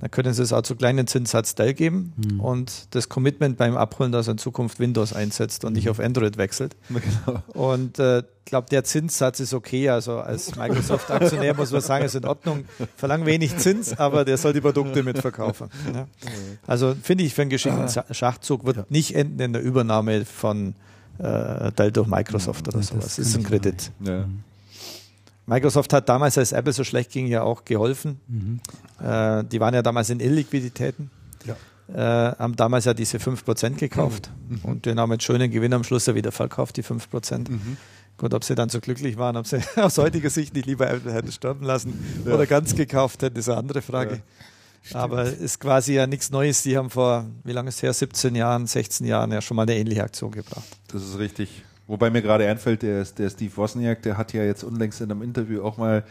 Dann können sie es auch zu kleinen Zinssatz Dell geben mhm. und das Commitment beim Abholen, dass er in Zukunft Windows einsetzt und nicht mhm. auf Android wechselt. Genau. Und ich äh, glaube, der Zinssatz ist okay. Also als Microsoft-Aktionär muss man sagen, ist in Ordnung. Verlangen wenig Zins, aber der soll die Produkte mitverkaufen. Ja. Also finde ich für einen geschickten Schachzug wird nicht enden in der Übernahme von äh, Teil durch Microsoft oder sowas. Das ist ein Kredit. Ja. Microsoft hat damals, als Apple so schlecht ging, ja auch geholfen. Mhm. Äh, die waren ja damals in Illiquiditäten. Ja. Äh, haben damals ja diese 5% gekauft mhm. und den haben einen schönen Gewinn am Schluss ja wieder verkauft, die 5%. Mhm. Gut, ob sie dann so glücklich waren, ob sie aus heutiger Sicht nicht lieber Apple hätten sterben lassen ja. oder ganz gekauft hätten, ist eine andere Frage. Ja. Aber ist quasi ja nichts Neues. Die haben vor, wie lange ist es her, 17 Jahren, 16 Jahren ja schon mal eine ähnliche Aktion gebracht. Das ist richtig. Wobei mir gerade einfällt, der, der Steve Wozniak, der hat ja jetzt unlängst in einem Interview auch mal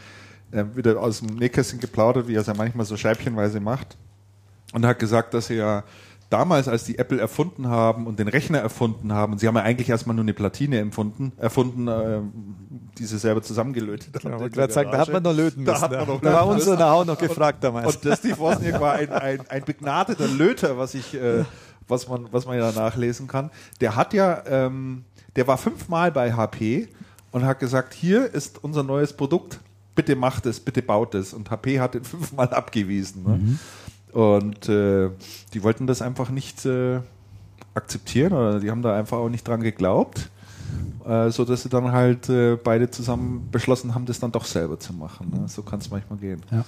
äh, wieder aus dem Nähkästchen geplaudert, wie er es ja manchmal so scheibchenweise macht. Und hat gesagt, dass er ja damals, als die Apple erfunden haben und den Rechner erfunden haben, und sie haben ja eigentlich erstmal nur eine Platine empfunden, erfunden, äh, die sie selber zusammengelötet haben. Ja, gerade sagen, da hat man noch löten müssen. Da, hat man noch da war unser Know-how noch gefragt damals. Und der Steve Wozniak war ein, ein, ein begnadeter Löter, was ich, äh, was man, was man ja nachlesen kann. Der hat ja, ähm, der war fünfmal bei HP und hat gesagt, hier ist unser neues Produkt, bitte macht es, bitte baut es. Und HP hat ihn fünfmal abgewiesen. Ne? Mhm. Und äh, die wollten das einfach nicht äh, akzeptieren oder die haben da einfach auch nicht dran geglaubt, äh, so dass sie dann halt äh, beide zusammen beschlossen haben, das dann doch selber zu machen. Ne? So kann es manchmal gehen. Ja.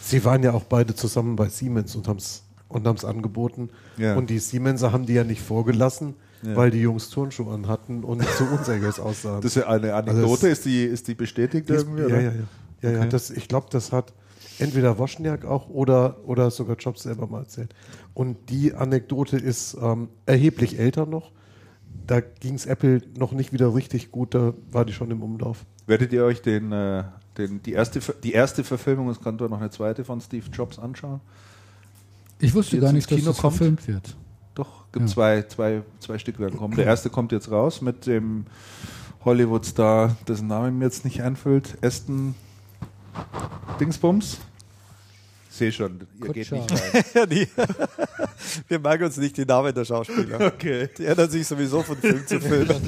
Sie waren ja auch beide zusammen bei Siemens und haben es und angeboten. Ja. Und die Siemenser haben die ja nicht vorgelassen, weil die Jungs Turnschuhe anhatten und zu unseriös aussahen. Das ist ja eine Also Anekdote, es- ist, die, ist die bestätigt Die ist- irgendwie? ja, oder? ja, ja, ja, ja. Okay. Das, ich glaube, das hat entweder Wozniak auch oder, oder sogar Jobs selber mal erzählt. Und die Anekdote ist ähm, erheblich älter noch. Da ging es Apple noch nicht wieder richtig gut, da war die schon im Umlauf. Werdet ihr euch den, äh, den, die, erste, die erste Verfilmung, es kann doch noch eine zweite von Steve Jobs anschauen? Ich wusste gar nicht, dass das kommt? verfilmt wird. Gibt Ja. zwei, zwei, zwei Stück werden kommen. Der erste kommt jetzt raus mit dem Hollywood-Star, dessen Name mir jetzt nicht einfüllt, Aston Dingsbums. Sehe schon, ihr geht Kutscher. nicht rein. Wir merken uns nicht die Namen der Schauspieler. Okay, Die ändern sich sowieso von Film zu Film.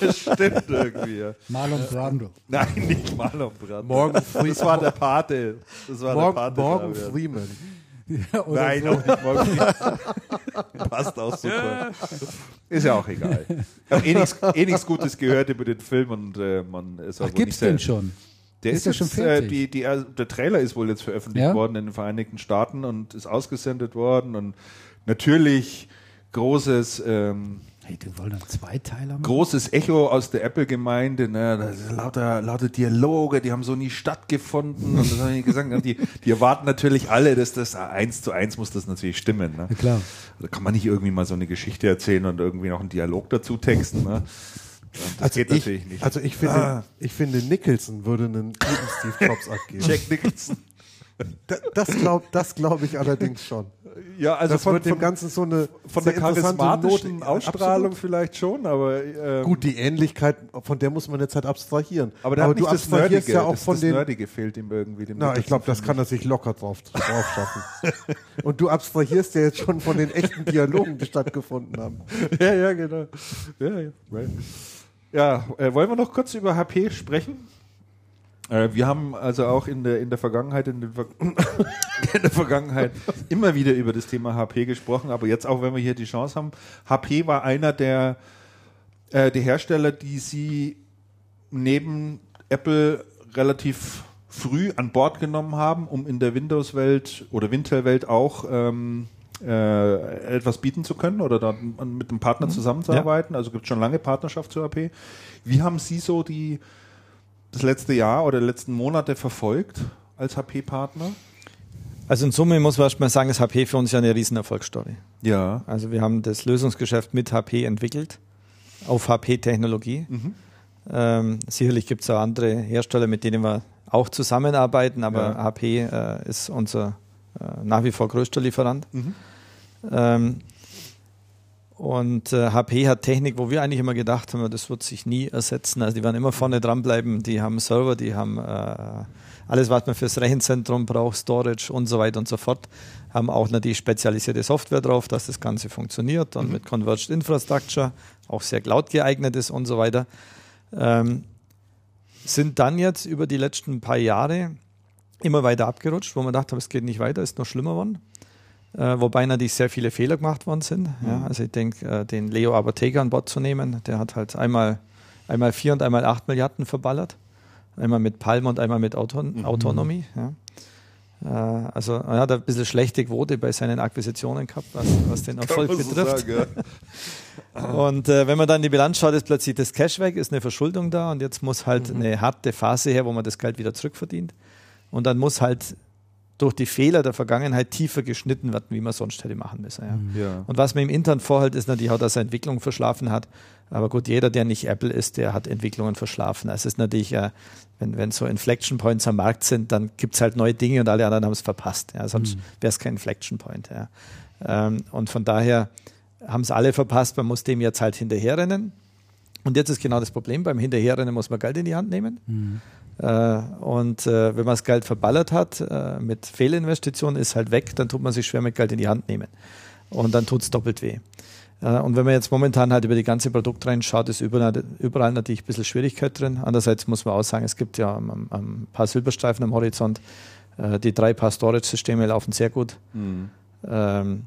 das stimmt irgendwie. Marlon Brando. Nein, nicht Marlon Brando. Morgan Das war der Pate. Das war Morgan, der Pate. Morgan Fabian. Freeman. Ja, oder Nein, so. auch nicht Freeman. Passt auch super. Ist ja auch egal. Ich habe eh nichts eh Gutes gehört über den Film und äh, man ist Ach, wohl gibt's nicht den schon? Der Ist ist, jetzt, schon äh, fertig? die, die, äh, der Trailer ist wohl jetzt veröffentlicht Ja? worden in den Vereinigten Staaten und ist ausgesendet worden und natürlich großes ähm, Hey, die wollen dann zwei Teile machen? großes Echo aus der Apple-Gemeinde, ne? sind lauter, lauter Dialoge, die haben so nie stattgefunden. Und das haben die gesagt, die, die erwarten natürlich alle, dass das eins zu eins muss das natürlich stimmen. Ne? Ja, klar. Da kann man nicht irgendwie mal so eine Geschichte erzählen und irgendwie noch einen Dialog dazu texten. Ne? Das geht ich, natürlich nicht. Also ich finde, Ah. ich finde Nicholson würde einen guten Steve Jobs abgeben. Jack Nicholson. Da- Das glaube das glaub ich allerdings schon. Ja, also das von, wird dem von, Ganzen so eine von der charismatischen Ausstrahlung Absolut. vielleicht schon, aber ähm, Gut, die Ähnlichkeit, von der muss man jetzt halt abstrahieren. aber, hat du abstrahierst Nerdige, ja auch das, von das den. Nerdige fehlt ihm irgendwie. Dem Na, ich glaube, das kann er sich locker drauf, drauf schaffen. Und du abstrahierst ja jetzt schon von den echten Dialogen, die stattgefunden haben. Ja, ja, genau. Ja, ja. Ja äh, wollen wir noch kurz über HP sprechen? Äh, wir haben also auch in der, in der Vergangenheit, in, den Ver in der Vergangenheit immer wieder über das Thema HP gesprochen, aber jetzt auch, wenn wir hier die Chance haben, HP war einer der, äh, der Hersteller, die sie neben Apple relativ früh an Bord genommen haben, um in der Windows-Welt oder Wintel-Welt auch ähm, äh, etwas bieten zu können oder da mit einem Partner zusammenzuarbeiten. Also gibt es schon lange Partnerschaft zu HP. Wie haben Sie so die das letzte Jahr oder die letzten Monate verfolgt als HP-Partner? Also in Summe muss man erstmal sagen, ist HP für uns ja eine riesen Erfolgsstory. Ja. Also wir haben das Lösungsgeschäft mit HP entwickelt, auf HP-Technologie. Ähm, sicherlich gibt es auch andere Hersteller, mit denen wir auch zusammenarbeiten, aber Ja. HP äh, ist unser äh, nach wie vor größter Lieferant. Ähm, und äh, HP hat Technik, wo wir eigentlich immer gedacht haben, das wird sich nie ersetzen. Also die werden immer vorne dranbleiben. Die haben Server, die haben äh, alles, was man fürs Rechenzentrum braucht, Storage und so weiter und so fort. Haben auch natürlich spezialisierte Software drauf, dass das Ganze funktioniert und mit Converged Infrastructure auch sehr cloud geeignet ist und so weiter. Ähm, sind dann jetzt über die letzten paar Jahre immer weiter abgerutscht, wo man dachte, es geht nicht weiter, ist noch schlimmer geworden. Äh, wobei natürlich sehr viele Fehler gemacht worden sind. Ja, also ich denke, äh, den Leo Abertega an Bord zu nehmen, der hat halt einmal, einmal vier und einmal acht Milliarden verballert. Einmal mit Palm und einmal mit Auton Autonomie. Ja. Äh, also er hat ein bisschen schlechte Quote bei seinen Akquisitionen gehabt, was, was den Erfolg betrifft. Und äh, wenn man dann die Bilanz schaut, ist plötzlich das Cash weg, ist eine Verschuldung da und jetzt muss halt eine harte Phase her, wo man das Geld wieder zurückverdient. Und dann muss halt durch die Fehler der Vergangenheit tiefer geschnitten werden, wie man sonst hätte machen müssen. Ja. Ja. Und was man im Intern vorhält, ist natürlich auch, dass er Entwicklung verschlafen hat. Aber gut, jeder, der nicht Apple ist, der hat Entwicklungen verschlafen. Also es ist natürlich, äh, wenn, wenn so Inflection Points am Markt sind, dann gibt es halt neue Dinge und alle anderen haben es verpasst. Ja. Sonst wäre es kein Inflection Point. Ähm, und von daher haben es alle verpasst. Man muss dem jetzt halt hinterherrennen. Und jetzt ist genau das Problem. Beim Hinterherrennen muss man Geld in die Hand nehmen. Äh, und äh, wenn man das Geld verballert hat äh, mit Fehlinvestitionen, ist halt weg, dann tut man sich schwer mit Geld in die Hand nehmen. Und dann tut es doppelt weh. Äh, und wenn man jetzt momentan halt über die ganze Produktreihe schaut, ist überall, überall natürlich ein bisschen Schwierigkeit drin. Andererseits muss man auch sagen, es gibt ja ein, paar Silberstreifen am Horizont. Äh, die drei Paar Storage-Systeme laufen sehr gut. Ähm,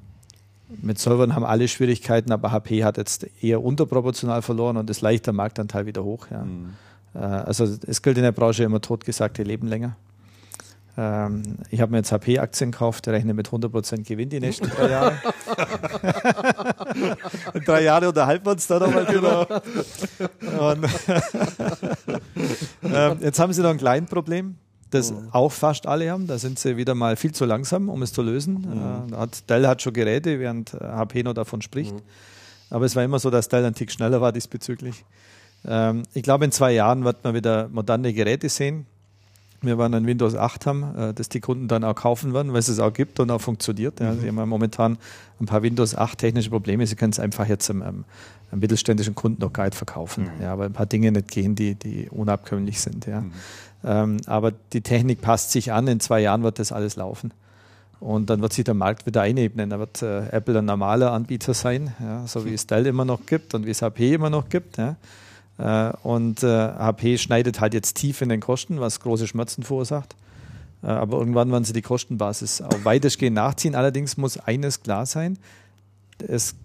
mit Servern haben alle Schwierigkeiten, aber HP hat jetzt eher unterproportional verloren und ist leichter Marktanteil wieder hoch. Ja. Äh, also es gilt in der Branche immer totgesagte leben länger. Ähm, ich habe mir jetzt HP-Aktien gekauft, rechne mit 100% Gewinn die nächsten drei Jahre. In drei Jahre unterhalten wir uns da nochmal drüber. Und ähm, jetzt haben sie noch ein kleines Problem, das auch fast alle haben. Da sind sie wieder mal viel zu langsam, um es zu lösen. Äh, hat, Dell hat schon Geräte, während HP noch davon spricht. Aber es war immer so, dass Dell ein Tick schneller war diesbezüglich. Ähm, ich glaube, in zwei Jahren wird man wieder moderne Geräte sehen. Wir werden ein Windows 8 haben, äh, das die Kunden dann auch kaufen werden, weil es es auch gibt und auch funktioniert. Ja, Sie haben ja momentan ein paar Windows 8 technische Probleme. Sie können es einfach jetzt einem, einem, einem mittelständischen Kunden noch gar nicht verkaufen, Mhm. ja, weil ein paar Dinge nicht gehen, die, die unabkömmlich sind. Ja. Ähm, aber die Technik passt sich an. In zwei Jahren wird das alles laufen. Und dann wird sich der Markt wieder einebnen. Da wird äh, Apple ein normaler Anbieter sein, ja, so wie es Dell immer noch gibt und wie es HP immer noch gibt. Ja. Äh, und äh, HP schneidet halt jetzt tief in den Kosten, was große Schmerzen verursacht. Äh, aber irgendwann werden sie die Kostenbasis auch weitestgehend nachziehen. Allerdings muss eines klar sein: Es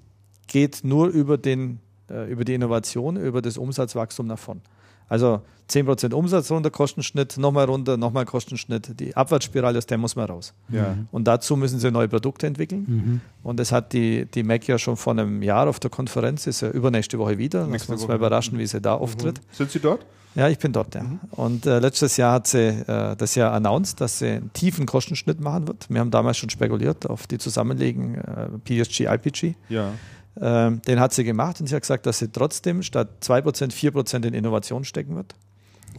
geht nur über, den, äh, über die Innovation, über das Umsatzwachstum nach vorn. Also 10% Umsatz runter, Kostenschnitt, nochmal runter, nochmal Kostenschnitt. Die Abwärtsspirale, aus der muss man raus. Ja. Und dazu müssen sie neue Produkte entwickeln. Und das hat die, die Mac ja schon vor einem Jahr auf der Konferenz, ist ja übernächste Woche wieder. Wir uns mal überraschen, wie sie da auftritt. Sind Sie dort? Ja, ich bin dort, ja. Und äh, letztes Jahr hat sie äh, das ja announced, dass sie einen tiefen Kostenschnitt machen wird. Wir haben damals schon spekuliert auf die Zusammenlegen äh, PSG, IPG. Ja. Ähm, den hat sie gemacht und sie hat gesagt, dass sie trotzdem statt 2% 4% in Innovation stecken wird.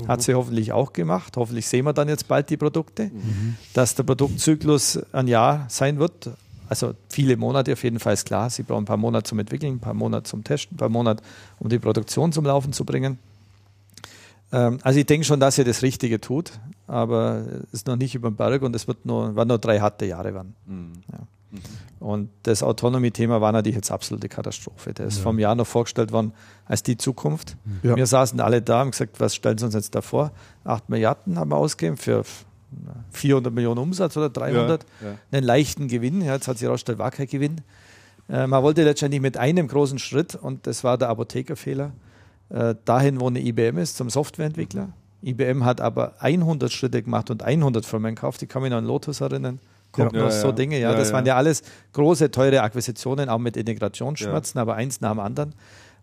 Hat sie hoffentlich auch gemacht. Hoffentlich sehen wir dann jetzt bald die Produkte, dass der Produktzyklus ein Jahr sein wird. Also viele Monate auf jeden Fall ist klar. Sie brauchen ein paar Monate zum Entwickeln, ein paar Monate zum Testen, ein paar Monate, um die Produktion zum Laufen zu bringen. Ähm, also ich denke schon, dass sie das Richtige tut, aber es ist noch nicht über den Berg und es wird nur, werden nur drei harte Jahre werden. Ja. Und das Autonomy-Thema war natürlich jetzt absolute Katastrophe. Der ist vom Jahr noch vorgestellt worden als die Zukunft. Ja. Wir saßen alle da und haben gesagt, was stellen Sie uns jetzt da vor? 8 Milliarden haben wir ausgegeben für 400 Millionen Umsatz oder 300. Ja, ja. Einen leichten Gewinn. Ja, jetzt hat sich herausgestellt, war kein Gewinn. Äh, man wollte letztendlich mit einem großen Schritt, und das war der Apothekerfehler, äh, dahin, wo eine IBM ist, zum Softwareentwickler. IBM hat aber 100 Schritte gemacht und 100 Firmen gekauft. Ich kann mich noch an Lotus erinnern. Cognos, Ja, so Dinge. Ja, das waren ja alles große, teure Akquisitionen, auch mit Integrationsschmerzen, aber eins nach dem anderen.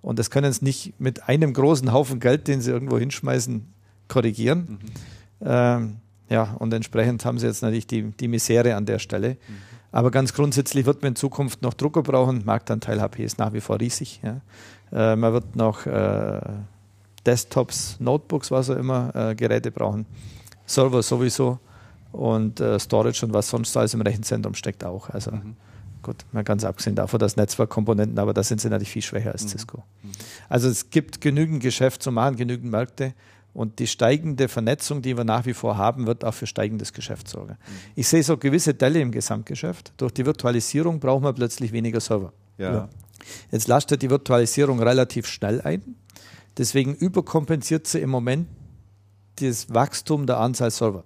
Und das können sie nicht mit einem großen Haufen Geld, den sie irgendwo hinschmeißen, korrigieren. Ähm, ja, und entsprechend haben sie jetzt natürlich die, die Misere an der Stelle. Aber ganz grundsätzlich wird man in Zukunft noch Drucker brauchen. Marktanteil HP ist nach wie vor riesig. Ja. Äh, man wird noch äh, Desktops, Notebooks, was auch immer, äh, Geräte brauchen. Server sowieso und äh, Storage und was sonst alles im Rechenzentrum steckt auch. Also gut, mal ganz abgesehen davon, dass Netzwerkkomponenten, aber da sind sie natürlich viel schwächer als Cisco. Also es gibt genügend Geschäft zu machen, genügend Märkte. Und die steigende Vernetzung, die wir nach wie vor haben, wird auch für steigendes Geschäft sorgen. Ich sehe so gewisse Delle im Gesamtgeschäft. Durch die Virtualisierung brauchen wir plötzlich weniger Server. Ja. Ja. Jetzt lastet die Virtualisierung relativ schnell ein. Deswegen überkompensiert sie im Moment das Wachstum der Anzahl Server.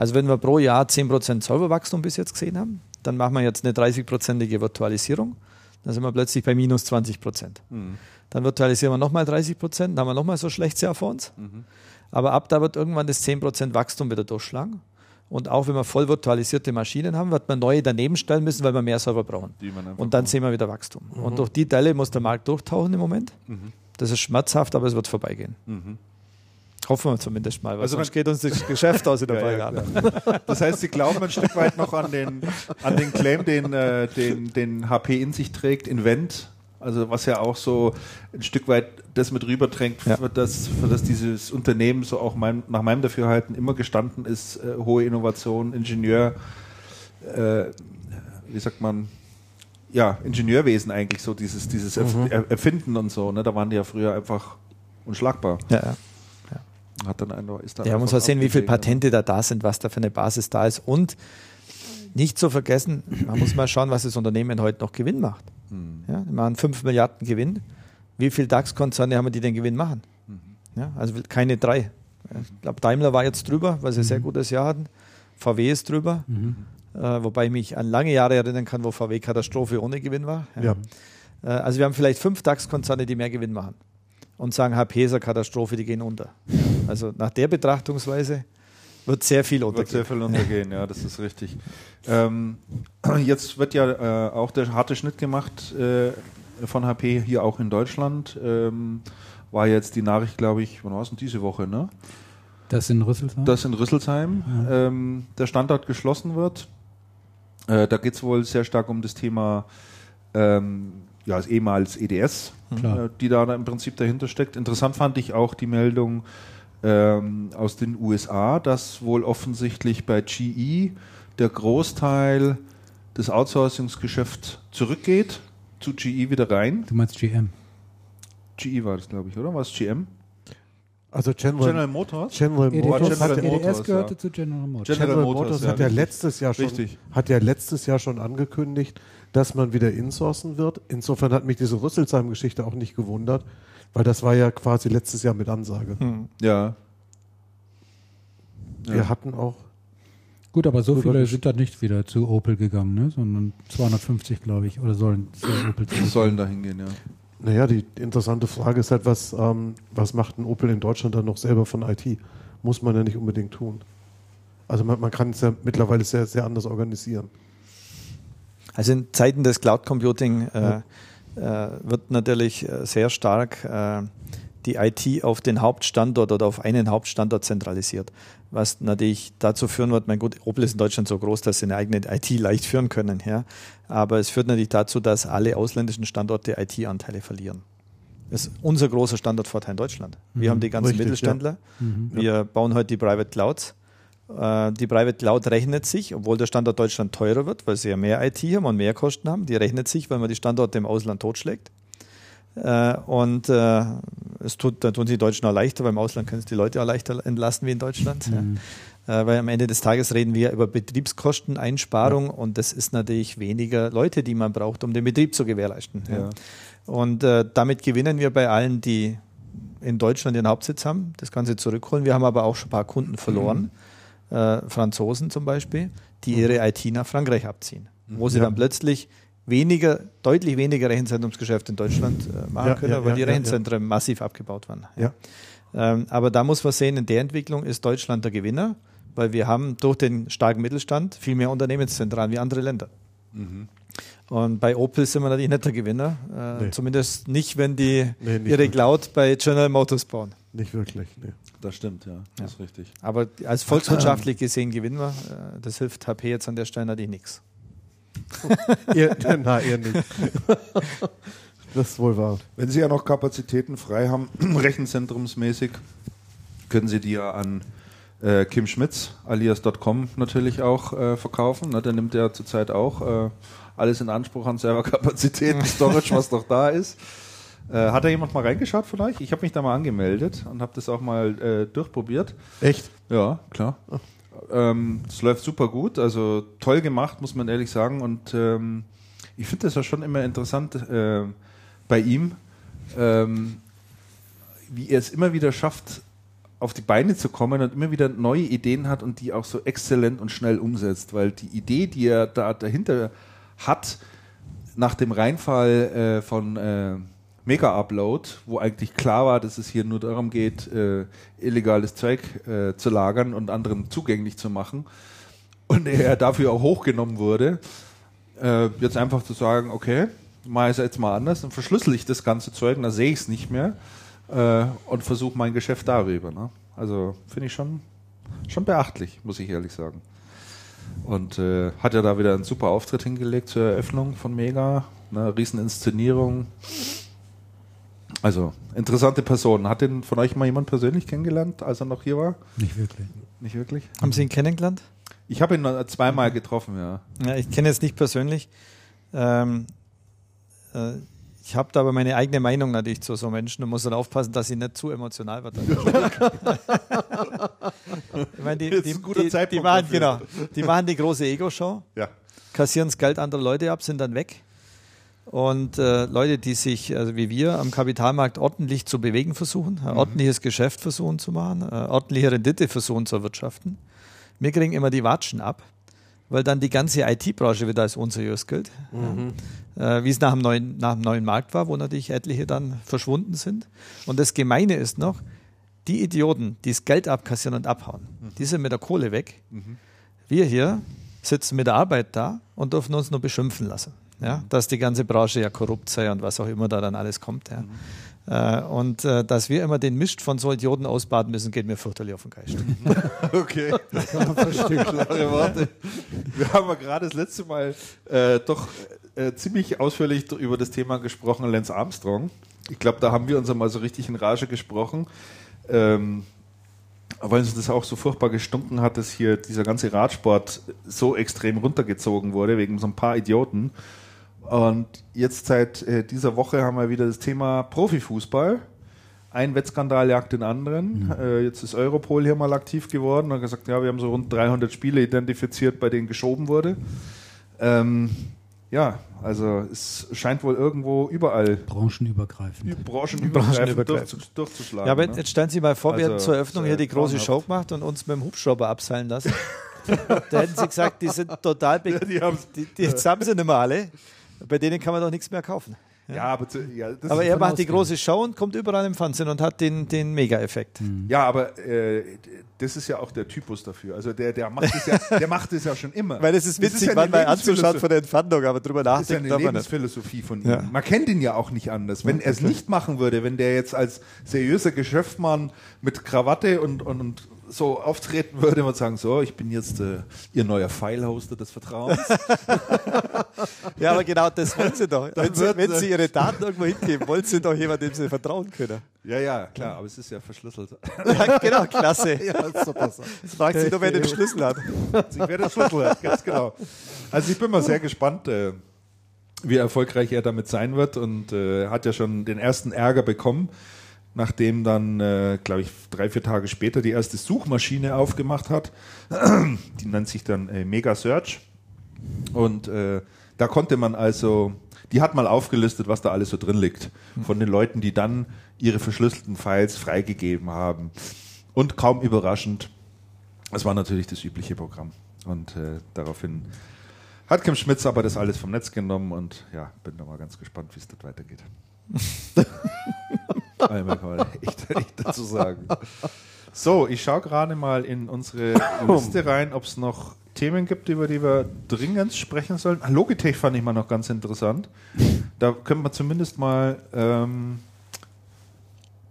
Also wenn wir pro Jahr 10% Serverwachstum bis jetzt gesehen haben, dann machen wir jetzt eine 30-prozentige Virtualisierung. Dann sind wir plötzlich bei minus 20 Prozent. Dann virtualisieren wir nochmal 30 Prozent, dann haben wir nochmal so ein schlechtes Jahr vor uns. Aber ab da wird irgendwann das 10 Prozent Wachstum wieder durchschlagen. Und auch wenn wir voll virtualisierte Maschinen haben, wird man neue daneben stellen müssen, weil wir mehr Server brauchen. Und dann sehen wir wieder Wachstum. Und durch die Delle muss der Markt durchtauchen im Moment. Das ist schmerzhaft, aber es wird vorbeigehen. Hoffen wir zumindest mal, weil Also sonst man- geht uns das Geschäft aus in der Ja, ja. Das heißt, Sie glauben ein Stück weit noch an den, an den Claim, den, äh, den, den HP in sich trägt, Invent. Also was ja auch so ein Stück weit das mit rüberträgt, Ja. für, das, für das dieses Unternehmen so auch mein, nach meinem Dafürhalten immer gestanden ist, äh, hohe Innovation, Ingenieur, äh, wie sagt man, ja, Ingenieurwesen eigentlich so, dieses, dieses Er- Erfinden und so, ne? da waren die ja früher einfach unschlagbar. Ja, ja. Hat dann einfach, ist dann Ja, man muss einfach mal sehen, wie viele abgelegen, Patente da da sind, was da für eine Basis da ist. Und nicht zu vergessen, man muss mal schauen, was das Unternehmen heute noch Gewinn macht. Ja, die machen 5 Milliarden Gewinn. Wie viele DAX-Konzerne haben, die den Gewinn machen? Ja, also keine drei. Ich glaube, Daimler war jetzt drüber, weil sie ein sehr gutes Jahr hatten. VW ist drüber. Äh, wobei ich mich an lange Jahre erinnern kann, wo VW Katastrophe ohne Gewinn war. Ja. Äh, Also wir haben vielleicht fünf DAX-Konzerne, die mehr Gewinn machen und sagen, HP ist eine Katastrophe, die gehen unter. Also nach der Betrachtungsweise wird sehr viel Wird sehr untergehen. viel untergehen, ja, das ist richtig. Ähm, jetzt wird ja äh, auch der harte Schnitt gemacht äh, von HP hier auch in Deutschland. Ähm, war jetzt die Nachricht, glaube ich, wann war es denn diese Woche, ne? Das in Rüsselsheim? dass in Rüsselsheim ähm, der Standort geschlossen wird. Äh, da geht es wohl sehr stark um das Thema ähm, ja, das ehemals EDS, äh, die da im Prinzip dahinter steckt. Interessant fand ich auch die Meldung ähm, aus den USA, dass wohl offensichtlich bei GE der Großteil des Outsourcungsgeschäfts zurückgeht, zu GE wieder rein. du meinst GM. GE war das, glaube ich, oder? War es GM? Also General, General Motors? General EDS, Motors General hat EDS Motors, gehörte ja. zu General Motors. General General Motors, Motors ja, hat ja richtig. letztes Jahr schon Richtig. hat ja letztes Jahr schon angekündigt, dass man wieder insourcen wird. Insofern hat mich diese Rüsselsheim-Geschichte auch nicht gewundert, weil das war ja quasi letztes Jahr mit Ansage. Hm. Ja. Ja. Wir hatten auch Gut, aber so viele sind da nicht wieder zu Opel gegangen, ne? sondern 250, glaube ich, oder sollen zu Opel sollen da hingehen, ja. Naja, die interessante Frage ist halt, was, ähm, was macht ein Opel in Deutschland dann noch selber von IT? Muss man ja nicht unbedingt tun. Also man, man kann es ja mittlerweile sehr, sehr anders organisieren. Also in Zeiten des Cloud Computing äh, äh, wird natürlich äh, sehr stark äh, die IT auf den Hauptstandort oder auf einen Hauptstandort zentralisiert. Was natürlich dazu führen wird, mein gut, Opel ist in Deutschland so groß, dass sie eine eigene IT leicht führen können, ja. Aber es führt natürlich dazu, dass alle ausländischen Standorte IT-Anteile verlieren. Das ist unser großer Standortvorteil in Deutschland. Wir haben die ganzen Richtig, Mittelständler. Mhm. Wir bauen heute die Private Clouds. Äh, Die Private Cloud rechnet sich, obwohl der Standort Deutschland teurer wird, weil sie ja mehr IT haben und mehr Kosten haben. Die rechnet sich, weil man die Standorte im Ausland totschlägt. Äh, Und äh, es tut, da tun sich die Deutschen auch leichter, weil im Ausland können es die Leute auch leichter entlasten wie in Deutschland. Mhm. Ja. Weil am Ende des Tages reden wir über Betriebskosteneinsparung und das ist natürlich weniger Leute, die man braucht, um den Betrieb zu gewährleisten. Ja. Ja. Und damit gewinnen wir bei allen, die in Deutschland ihren Hauptsitz haben, das Ganze zurückholen. Wir haben aber auch schon ein paar Kunden verloren, äh, Franzosen zum Beispiel, die ihre IT nach Frankreich abziehen, wo sie Ja. dann plötzlich weniger, deutlich weniger Rechenzentrumsgeschäft in Deutschland äh, machen Ja, können, ja, weil die Rechenzentren massiv abgebaut waren. Ähm, aber da muss man sehen, in der Entwicklung ist Deutschland der Gewinner, weil wir haben durch den starken Mittelstand viel mehr Unternehmenszentralen wie andere Länder. Und bei Opel sind wir natürlich nicht der Gewinner, äh, Nee. zumindest nicht, wenn die Nee, nicht ihre wirklich. Cloud bei General Motors bauen. Nicht wirklich. Nee. Das stimmt, ja. Das ist richtig. Aber als volkswirtschaftlich gesehen gewinnen wir. Äh, Das hilft HP jetzt an der Stelle natürlich nichts. Eher, na, eher nicht. das ist wohl wahr. Wenn Sie ja noch Kapazitäten frei haben, rechenzentrumsmäßig, können Sie die ja an äh, Kim Schmitz alias.com natürlich auch äh, verkaufen. Ne, der nimmt ja zurzeit auch äh, alles in Anspruch an Serverkapazitäten, Storage, was noch da ist. Äh, hat da jemand mal reingeschaut euch? Ich habe mich da mal angemeldet und habe das auch mal äh, durchprobiert. Echt? Ja, klar. Ähm, Es läuft super gut, also toll gemacht, muss man ehrlich sagen. Und ähm, ich finde das ja schon immer interessant äh, bei ihm, ähm, wie er es immer wieder schafft, auf die Beine zu kommen und immer wieder neue Ideen hat und die auch so exzellent und schnell umsetzt. Weil die Idee, die er da dahinter hat, nach dem Reinfall äh, von äh, Mega-Upload, wo eigentlich klar war, dass es hier nur darum geht, äh, illegales Zeug äh, zu lagern und anderen zugänglich zu machen und er dafür auch hochgenommen wurde, äh, jetzt einfach zu sagen, okay, mache ich es jetzt mal anders, dann verschlüssel ich das ganze Zeug dann sehe ich es nicht mehr äh, und versuche mein Geschäft darüber. Ne? Also finde ich schon, schon beachtlich, muss ich ehrlich sagen. Und äh, hat ja da wieder einen super Auftritt hingelegt zur Eröffnung von Mega. Eine riesen Inszenierung. Also, interessante Person. Hat den von euch mal jemand persönlich kennengelernt, als er noch hier war? Nicht wirklich. Nicht wirklich? Haben Sie ihn kennengelernt? Ich habe ihn zweimal getroffen, ja. Ja, ich kenne jetzt nicht persönlich. Ähm, äh, ich habe da aber meine eigene Meinung natürlich zu so Menschen und muss dann aufpassen, dass sie nicht zu emotional wird. ich meine, die, Ist die, die, die, machen, genau, die machen die große Ego-Show, Ja. kassieren das Geld anderer Leute ab, sind dann weg. Und äh, Leute, die sich, also wie wir, am Kapitalmarkt ordentlich zu bewegen versuchen, ein ordentliches Geschäft versuchen zu machen, äh, ordentliche Rendite versuchen zu erwirtschaften, wir kriegen immer die Watschen ab, weil dann die ganze IT-Branche wieder als unseriös gilt. Ja. Äh, wie es nach dem, neuen, nach dem neuen Markt war, wo natürlich etliche dann verschwunden sind. Und das Gemeine ist noch, die Idioten, die das Geld abkassieren und abhauen, Mhm. die sind mit der Kohle weg. Wir hier sitzen mit der Arbeit da und dürfen uns nur beschimpfen lassen. Ja? Mhm. Dass die ganze Branche ja korrupt sei und was auch immer da dann alles kommt. Ja? Äh, und äh, dass wir immer den Mist von so Idioten ausbaden müssen, geht mir fürchterlich auf den Geist. Okay. Klare Worte. Wir haben ja gerade das letzte Mal äh, doch äh, ziemlich ausführlich über das Thema gesprochen, Lance Armstrong. Ich glaube, da haben wir uns einmal so richtig in Rage gesprochen. Ähm, weil uns das auch so furchtbar gestunken hat, dass hier dieser ganze Radsport so extrem runtergezogen wurde, wegen so ein paar Idioten. Und jetzt seit äh, dieser Woche haben wir wieder das Thema Profifußball. Ein Wettskandal jagt den anderen. Äh, jetzt ist Europol hier mal aktiv geworden und hat gesagt, ja, wir haben so rund 300 Spiele identifiziert, bei denen geschoben wurde. Ähm, ja, also es scheint wohl irgendwo überall Branchenübergreifend. branchenübergreifend Branchenübergreifend. durchzu- durchzuschlagen. Ja, aber ne? jetzt stellen Sie mal vor, wir Also, hätten zur Eröffnung hier die große. Show gemacht und uns mit dem Hubschrauber abseilen lassen. da hätten Sie gesagt, die sind total be die die, die, Jetzt haben sie nicht mehr alle. Bei denen kann man doch nichts mehr kaufen. Ja, aber, zu, ja, das Aber ist er macht die große Show und kommt überall im Fernsehen und hat den, den Mega-Effekt. Ja, aber äh, das ist ja auch der Typus dafür. Also der, der macht es ja, der macht es ja schon immer. Weil es ist witzig, ja manchmal eine anzuschauen Lebensphilosophie- von der Entfernung, aber drüber Das ist ja nachdenken eine man. Lebensphilosophie von ihm. Ja. Man kennt ihn ja auch nicht anders. Wenn er es nicht machen würde, wenn der jetzt als seriöser Geschäftsmann mit Krawatte und, und, und so auftreten würde und sagen, so, ich bin jetzt äh, Ihr neuer File-Hoster des Vertrauens. Ja, aber genau das wollen sie doch. Wenn sie, wenn sie ihre Daten irgendwo hingeben, wollen sie doch jemandem, dem sie vertrauen können. ja, ja, klar, aber es ist ja verschlüsselt. Ja, genau, klasse. Ja, super. Jetzt fragt sich nur, wer den Schlüssel hat. Ich werde das Schlüssel, ganz genau. Also ich bin mal sehr gespannt, äh, wie erfolgreich er damit sein wird und äh, hat ja schon den ersten Ärger bekommen, nachdem dann, äh, glaube ich, drei, vier Tage später die erste Suchmaschine aufgemacht hat. Die nennt sich dann äh, Mega Search. Und äh, da konnte man also, die hat mal aufgelistet, was da alles so drin liegt. Von den Leuten, die dann ihre verschlüsselten Files freigegeben haben. Und kaum überraschend, es war natürlich das übliche Programm. Und äh, daraufhin hat Kim Schmitz aber das alles vom Netz genommen und ja, bin da mal ganz gespannt, wie es dort weitergeht. Einmal kann man echt, echt dazu sagen. So, ich schaue gerade mal in unsere Liste rein, ob es noch Themen gibt, über die wir dringend sprechen sollen. Ah, Logitech fand ich mal noch ganz interessant. Da können wir zumindest mal. Ähm,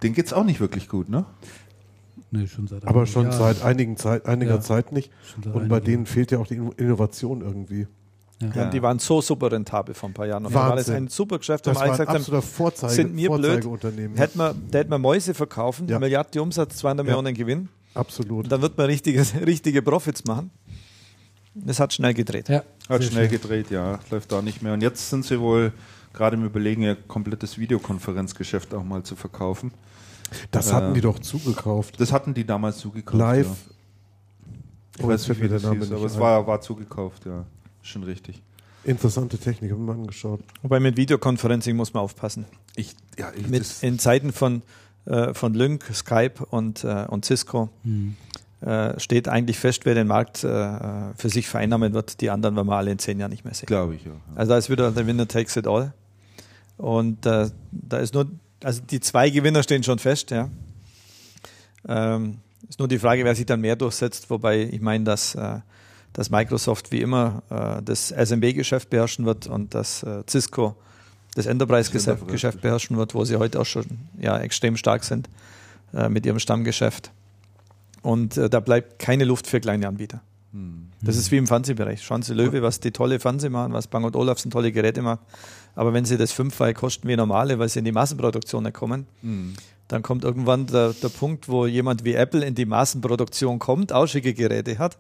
den geht's auch nicht wirklich gut, ne? Nee, schon seit Aber einigen schon Jahren. seit einigen Zeit, einiger Ja. Zeit nicht. Und bei denen fehlt ja auch die Inno- Innovation irgendwie. Ja, und die waren so super rentabel vor ein paar Jahren. Und da war das Wahnsinn. ein super Geschäft, Das wir war alle ein gesagt haben, absoluter Vorzeige, sind mir blöd. Hätten wir, da hätten wir Mäuse verkaufen, Ja. Milliarden Umsatz, 200 Ja. Millionen Gewinn. Absolut. Und dann wird man richtige, richtige Profits machen. Das hat schnell gedreht. Ja, Hat sehr schnell schön. gedreht, ja. Läuft da nicht mehr. Und jetzt sind sie wohl gerade im Überlegen, ihr komplettes Videokonferenzgeschäft auch mal zu verkaufen. das äh, hatten die doch zugekauft. Das hatten die damals zugekauft. Live. Ja. Ich Oh, weiß jetzt nicht, wie das Name hieß, aber es ein. war, war zugekauft, ja. Schon richtig. Interessante Technik, haben wir mal angeschaut. Wobei mit Videoconferencing muss man aufpassen. Ich, ja, ich, Mit, das, in Zeiten von, äh, von Lync, Skype und, äh, und Cisco Hm. äh, steht eigentlich fest, wer den Markt äh, für sich vereinnahmen wird. Die anderen werden wir alle in zehn Jahren nicht mehr sehen. glaube ich, ja. Also da ist wieder der Winner takes it all. Und äh, da ist nur, also die zwei Gewinner stehen schon fest, ja. Ähm, ist nur die Frage, wer sich dann mehr durchsetzt, wobei ich meine, dass, äh, dass Microsoft wie immer äh, das SMB-Geschäft beherrschen wird und dass äh, Cisco das Enterprise-Geschäft Enterprise beherrschen wird, wo sie heute auch schon ja, extrem stark sind äh, mit ihrem Stammgeschäft. Und äh, da bleibt keine Luft für kleine Anbieter. Hm. Das ist wie im Fernsehbereich. Schauen Sie Löwe, was die tolle Fernseh machen, was Bang Olufsen tolle Geräte macht. Aber wenn sie das fünfmal kosten wie normale, weil sie in die Massenproduktion kommen, Hm. Dann kommt irgendwann der, der Punkt, wo jemand wie Apple in die Massenproduktion kommt, ausschicke Geräte hat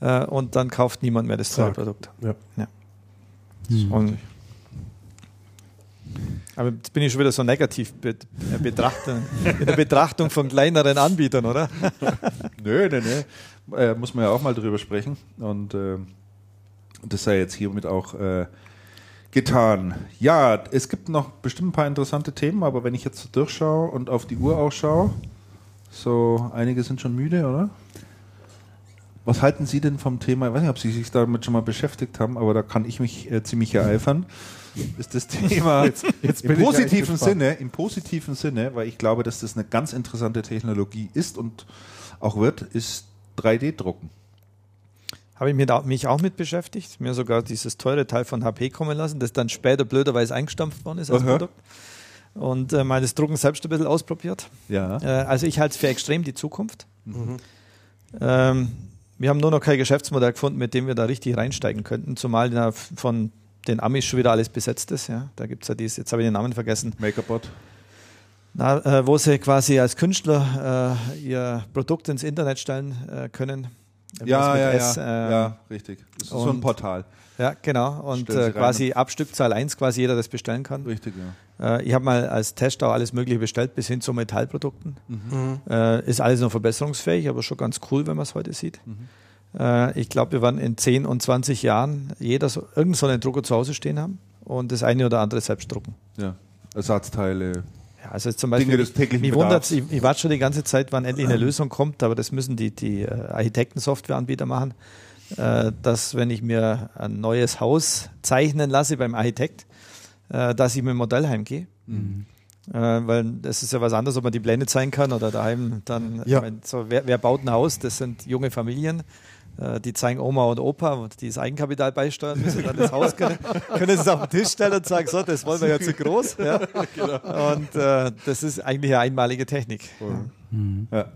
äh, und dann kauft niemand mehr das. Produkt. Ja. Hm. Und aber jetzt bin ich schon wieder so negativ be äh, in der Betrachtung von kleineren Anbietern, oder? Nö, nö, nö. Äh, muss man ja auch mal drüber sprechen. Und äh, das sei jetzt hiermit auch äh, getan. Ja, es gibt noch bestimmt ein paar interessante Themen, aber wenn ich jetzt so durchschaue und auf die Uhr auch schaue, so einige sind schon müde, oder? Was halten Sie denn vom Thema? Ich weiß nicht, ob Sie sich damit schon mal beschäftigt haben, aber da kann ich mich äh, ziemlich ereifern. ist das Thema jetzt bin im positiven. Sinne, im positiven Sinne, weil ich glaube, dass das eine ganz interessante Technologie ist und auch wird, ist 3D-Drucken. Habe ich mir da, mich auch mit beschäftigt, mir sogar dieses teure Teil von HP kommen lassen, das dann später blöderweise eingestampft worden ist als Aha. Produkt. Und äh, mal das Drucken selbst ein bisschen ausprobiert. Ja. Äh, also ich halte es für extrem die Zukunft. Ähm, wir haben nur noch kein Geschäftsmodell gefunden, mit dem wir da richtig reinsteigen könnten, zumal ja von den Amis schon wieder alles besetzt ist. Ja. Da gibt es ja dieses, jetzt habe ich den Namen vergessen, Makerbot. na, äh, wo sie quasi als Künstler äh, ihr Produkt ins Internet stellen äh, können. Ja, ja, S, ja. ähm, ja, richtig. Das ist so ein und- Portal. Ja, genau. Und äh, rein. quasi ab Stückzahl 1 quasi jeder das bestellen kann. Richtig, ja. Äh, ich habe mal als Tester auch alles Mögliche bestellt, bis hin zu Metallprodukten. Äh, ist alles noch verbesserungsfähig, aber schon ganz cool, wenn man es heute sieht. Äh, ich glaube, wir werden in 10 und 20 Jahren jeder so, irgend so einen Drucker zu Hause stehen haben und das eine oder andere selbst drucken. ja. Ersatzteile. Also zum Beispiel, Dinge des täglichen mich wundert ich, ich warte schon die ganze Zeit, wann endlich eine Lösung kommt, aber das müssen die, die äh, Architekten-Softwareanbieter machen, äh, dass wenn ich mir ein neues Haus zeichnen lasse beim Architekt, äh, dass ich mit dem Modell heimgehe. Äh, weil das ist ja was anderes, ob man die Pläne zeigen kann oder daheim dann, Ja. ich mein, so, wer, wer baut ein Haus? Das sind junge Familien. Äh, Die zeigen Oma und Opa und die das Eigenkapital beisteuern müssen, dann das Haus können, können sie es auf den Tisch stellen und sagen, so, das wollen wir ja zu groß. Ja. Und äh, das ist eigentlich eine einmalige Technik. Ja.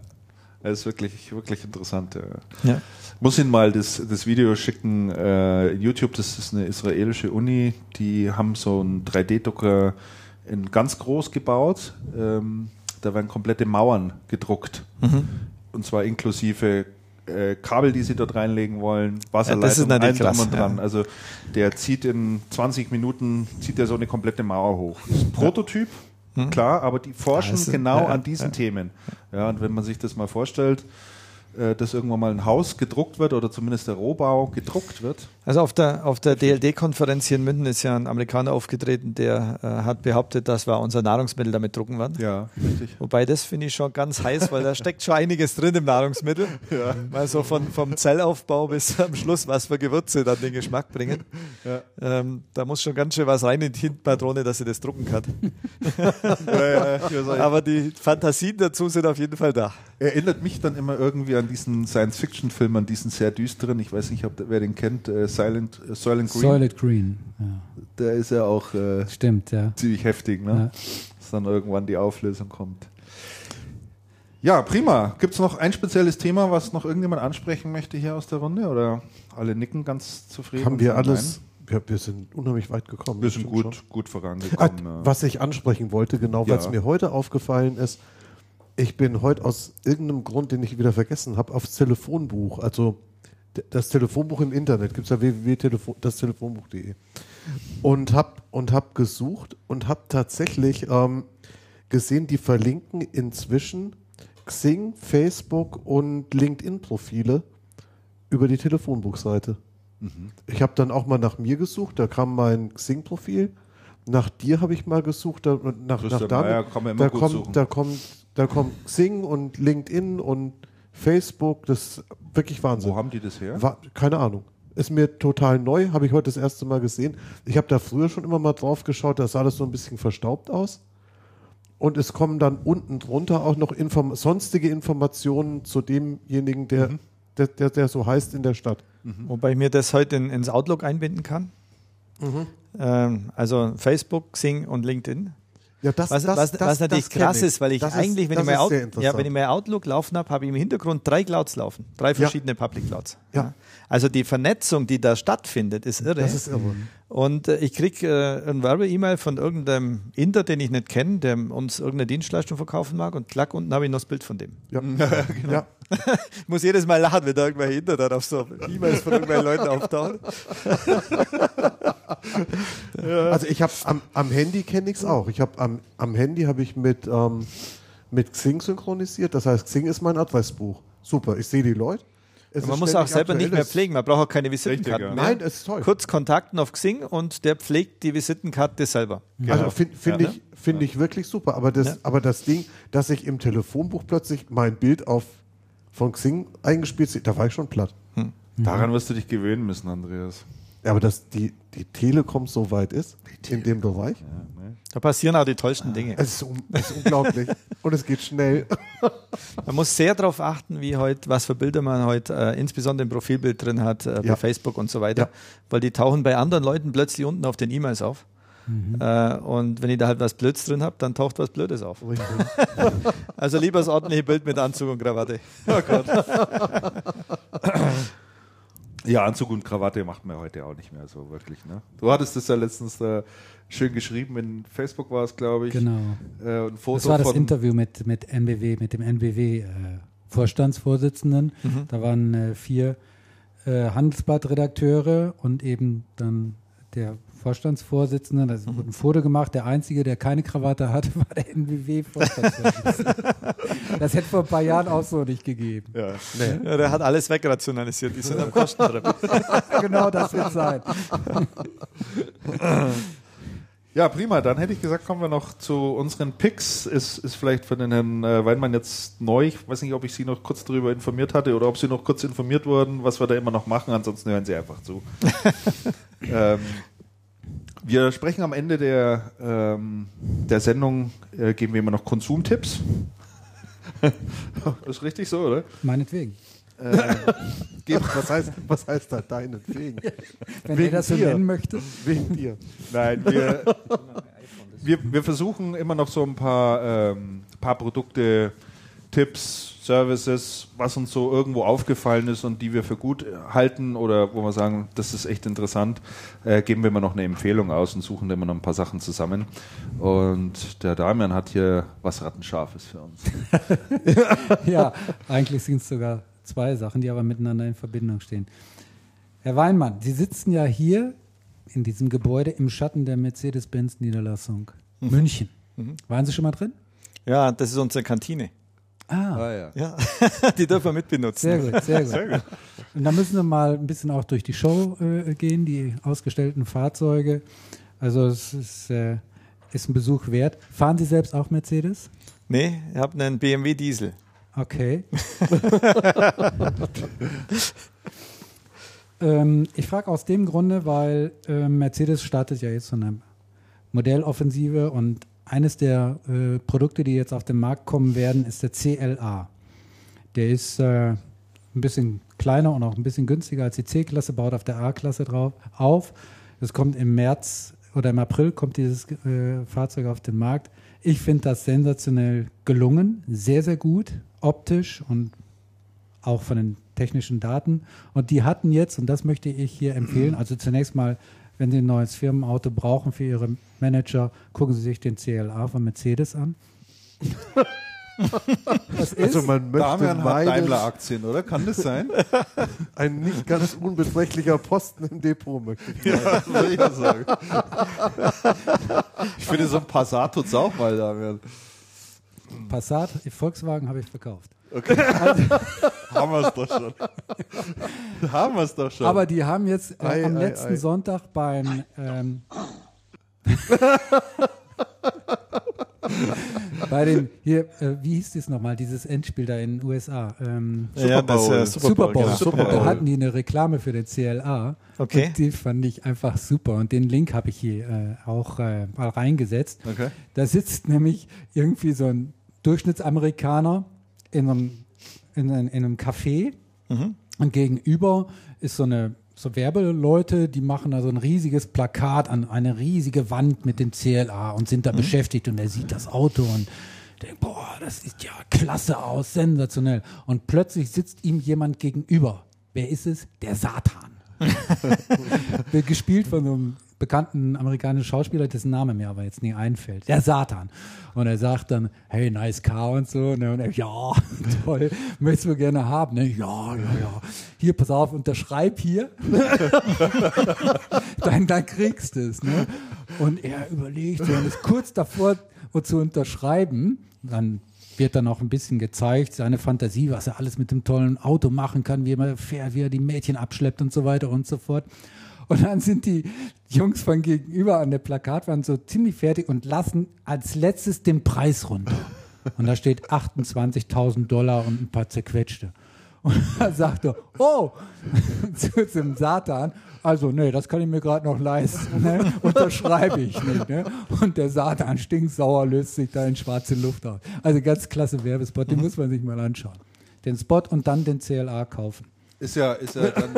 Das ist wirklich, wirklich interessant. Ja. Ja. Muss Ihnen mal das, das Video schicken. Äh, in YouTube, das ist eine israelische Uni, die haben so einen 3D-Drucker in ganz groß gebaut. Ähm, da werden komplette Mauern gedruckt. Mhm. Und zwar inklusive äh, Kabel, die sie dort reinlegen wollen, Ja, Wasserleitung, natürlich allem drum und dran. ja. Also der zieht in 20 Minuten zieht er so eine komplette Mauer hoch. Das ist ein Prototyp, klar, aber die forschen. Ja, ist- genau ja, an diesen Themen. Ja, und wenn man sich das mal vorstellt, äh, dass irgendwann mal ein Haus gedruckt wird oder zumindest der Rohbau gedruckt wird. Also auf der, auf der DLD-Konferenz hier in München ist ja ein Amerikaner aufgetreten, der äh, hat behauptet, dass wir unser Nahrungsmittel damit drucken werden. Ja, richtig. Wobei das finde ich schon ganz heiß, weil da steckt schon einiges drin im Nahrungsmittel. Ja. Mal so von, vom Zellaufbau bis am Schluss, was für Gewürze dann den Geschmack bringen. Ja. Ähm, da muss schon ganz schön was rein in die Tintenpatrone, dass sie das drucken kann. Ja. Aber die Fantasien dazu sind auf jeden Fall da. Erinnert mich dann immer irgendwie an diesen Science-Fiction-Film, an diesen sehr düsteren, ich weiß nicht, ob wer den kennt, äh, Silent, äh, Silent Green. Solid Green. Ja. Der ist ja auch äh, Stimmt, ja. ziemlich heftig, ne? Ja. Dass dann irgendwann die Auflösung kommt. Ja, prima. Gibt es noch ein spezielles Thema, was noch irgendjemand ansprechen möchte hier aus der Runde? Oder alle nicken ganz zufrieden? Haben wir alles, wir, wir sind unheimlich weit gekommen. Wir sind gut, schon. gut Ah, vorangekommen. ja. was ich ansprechen wollte, genau, weil es Ja. mir heute aufgefallen ist, ich bin heute aus irgendeinem Grund, den ich wieder vergessen habe, aufs Telefonbuch, also das Telefonbuch im Internet, gibt es ja www.dastelefonbuch.de und habe und hab gesucht und habe tatsächlich ähm, gesehen, die verlinken inzwischen Xing, Facebook und LinkedIn-Profile über die Telefonbuchseite. Ich habe dann auch mal nach mir gesucht, da kam mein Xing-Profil. Nach dir habe ich mal gesucht, da, nach, Christian nach Daniel, Mayer kann man immer da, kommt, da, kommt, da kommt Xing und LinkedIn und Facebook, das ist wirklich Wahnsinn. Wo haben die das her? War, keine Ahnung. Ist mir total neu, habe ich heute das erste Mal gesehen. Ich habe da früher schon immer mal drauf geschaut, da sah das so ein bisschen verstaubt aus. Und es kommen dann unten drunter auch noch Inform sonstige Informationen zu demjenigen, der, Mhm. der, der, der so heißt in der Stadt. Wobei ich mir das heute in, ins Outlook einbinden kann. Ähm, also Facebook, Xing und LinkedIn. Ja, das, Was, das, was, das, was natürlich krass ist, weil ich Das eigentlich, wenn, das ich mein ist Out, ja, wenn ich mein Outlook laufen habe, habe ich im Hintergrund drei Clouds laufen. Drei verschiedene Public Clouds. Ja. Also die Vernetzung, die da stattfindet, ist irre. Das ist irre. Und äh, ich kriege äh, ein Werbe-E-Mail von irgendeinem Inder, den ich nicht kenne, der uns irgendeine Dienstleistung verkaufen mag und klack, unten habe ich noch das Bild von dem. Ja. ja. Ich muss jedes Mal lachen, wenn da irgendwelche Inder dann auf so E-Mails von irgendwelchen Leuten auftauchen. Also ich habe am, am Handy kenne ich es auch. Ich habe am, am Handy habe ich mit, ähm, mit Xing synchronisiert. Das heißt, Xing ist mein Adressbuch. Super, ich sehe die Leute. Es Man muss auch selber nicht mehr pflegen, man braucht auch keine Visitenkarten Richtig, mehr. Nein, es ist toll. Kurz kontakten auf Xing und der pflegt die Visitenkarte selber. Also finde find Ja. ich, find ich wirklich super. Aber das, Ja. aber das Ding, dass ich im Telefonbuch plötzlich mein Bild auf von Xing eingespielt sehe, da war ich schon platt. Daran wirst du dich gewöhnen müssen, Andreas. Ja, aber dass die, die Telekom so weit ist in dem Bereich, Da passieren auch die tollsten Dinge. es ist, un es ist unglaublich. Und es geht schnell. Man muss sehr darauf achten, wie heute, was für Bilder man heute äh, insbesondere im Profilbild drin hat, äh, bei Ja. Facebook und so weiter, Ja. weil die tauchen bei anderen Leuten plötzlich unten auf den E-Mails auf. Äh, und wenn ich da halt was Blöds drin habe, dann taucht was Blödes auf. Also lieber das ordentliche Bild mit Anzug und Krawatte. Ja, Anzug und Krawatte macht man heute auch nicht mehr so wirklich. Ne? Du hattest das ja letztens da schön geschrieben, in Facebook war es, glaube ich. Genau. Äh, ein Foto Das war das von, Interview mit, mit NBW, mit dem NBW-Vorstandsvorsitzenden. Mhm. Da waren äh, vier äh, Handelsblatt-Redakteure und eben dann der Vorstandsvorsitzende. Da Mhm. wurde ein Foto gemacht. Der Einzige, der keine Krawatte hatte, war der NBW-Vorstandsvorsitzende. das hätte vor ein paar Jahren auch so nicht gegeben. Ja. Ja, der hat alles wegrationalisiert, die sind am Kostentrip. genau das wird sein. Ja, prima. Dann hätte ich gesagt, kommen wir noch zu unseren Picks. Ist, ist vielleicht für den Herrn äh, Weinmann jetzt neu. Ich weiß nicht, ob ich Sie noch kurz darüber informiert hatte oder ob Sie noch kurz informiert wurden, was wir da immer noch machen. Ansonsten hören Sie einfach zu. ähm, wir sprechen am Ende der, ähm, der Sendung, äh, geben wir immer noch Konsumtipps. ist richtig so, oder? Meinetwegen. Äh, Geben- Was heißt, was heißt da deinetwegen? Wenn Wegen ihr das so dir. nennen möchte. Wegen dir. Nein, wir, wir, wir versuchen immer noch so ein paar, ähm, paar Produkte, Tipps, Services, was uns so irgendwo aufgefallen ist und die wir für gut halten oder wo wir sagen, das ist echt interessant, äh, geben wir immer noch eine Empfehlung aus und suchen immer noch ein paar Sachen zusammen. Und der Damian hat hier was Rattenscharfes für uns. Ja, eigentlich sind es sogar zwei Sachen, die aber miteinander in Verbindung stehen. Herr Weinmann, Sie sitzen ja hier in diesem Gebäude im Schatten der Mercedes-Benz-Niederlassung München. Waren Sie schon mal drin? Ja, das ist unsere Kantine. Ah, ja. Ja, die dürfen wir mitbenutzen. sehr gut, sehr gut. Und da müssen wir mal ein bisschen auch durch die Show äh, gehen, die ausgestellten Fahrzeuge. Also es ist, äh, ist ein Besuch wert. Fahren Sie selbst auch Mercedes? Nee, ich habe einen BMW Diesel. Okay. ähm, ich frage aus dem Grunde, weil ähm, Mercedes startet ja jetzt so eine Modelloffensive und eines der äh, Produkte, die jetzt auf den Markt kommen werden, ist der CLA. Der ist äh, ein bisschen kleiner und auch ein bisschen günstiger als die C-Klasse, baut auf der A-Klasse drauf auf. Das kommt im März oder im April kommt dieses äh, Fahrzeug auf den Markt. Ich finde das sensationell gelungen, sehr, sehr gut, optisch und auch von den technischen Daten. Und die hatten jetzt, und das möchte ich hier empfehlen, also zunächst mal, wenn Sie ein neues Firmenauto brauchen für Ihre Manager, gucken Sie sich den CLA von Mercedes an. Was ist? Also man möchte Damian hat Daimler-Aktien, oder? Kann das sein? ein nicht ganz unbeträchtlicher Posten im Depot möchte ich. Ja, soll ich das sagen. Ich finde, so ein Passat tut's auch mal, Damian. Passat, Volkswagen habe ich verkauft. Okay. haben wir es doch schon. haben wir es doch schon. Aber die haben jetzt äh, Ei, am ei, letzten ei. Sonntag beim ähm, bei den hier, äh, wie hieß das nochmal, dieses Endspiel da in den USA? Ähm, Ja, das ist ja Super Super Bowl. genau. Super Da Bowl. hatten die eine Reklame für den CLA. Okay. Und die fand ich einfach super. Und den Link habe ich hier äh, auch äh, mal reingesetzt. Okay. Da sitzt nämlich irgendwie so ein Durchschnittsamerikaner in einem, in einem, in einem Café und gegenüber ist so eine so Werbeleute, die machen da so ein riesiges Plakat an eine riesige Wand mit dem CLA und sind da beschäftigt und er sieht das Auto und denkt, boah, das sieht ja klasse aus, sensationell. Und plötzlich sitzt ihm jemand gegenüber. Wer ist es? Der Satan. Wird gespielt von so einem bekannten amerikanischen Schauspieler, dessen Name mir aber jetzt nie einfällt. Der Satan. Und er sagt dann, hey, nice car und so. Ne? Und er, ja, toll, möchtest du gerne haben. Ne? Ja, ja, ja. Hier, pass auf, unterschreib hier. dann, dann kriegst du es. Ne? Und er überlegt und ist kurz davor zu unterschreiben. Dann wird dann auch ein bisschen gezeigt, seine Fantasie, was er alles mit dem tollen Auto machen kann, wie er fährt, wie er die Mädchen abschleppt und so weiter und so fort. Und dann sind die Jungs von gegenüber an der Plakatwand so ziemlich fertig und lassen als letztes den Preis runter. Und da steht 28.000 Dollar und ein paar zerquetschte. Und dann sagt er, oh, zu dem Satan, also nee, das kann ich mir gerade noch leisten, ne? unterschreibe ich nicht. Ne? Und der Satan stinksauer löst sich da in schwarze Luft aus. Also ganz klasse Werbespot, den muss man sich mal anschauen. Den Spot und dann den CLA kaufen. Ist ja, ist ja dann.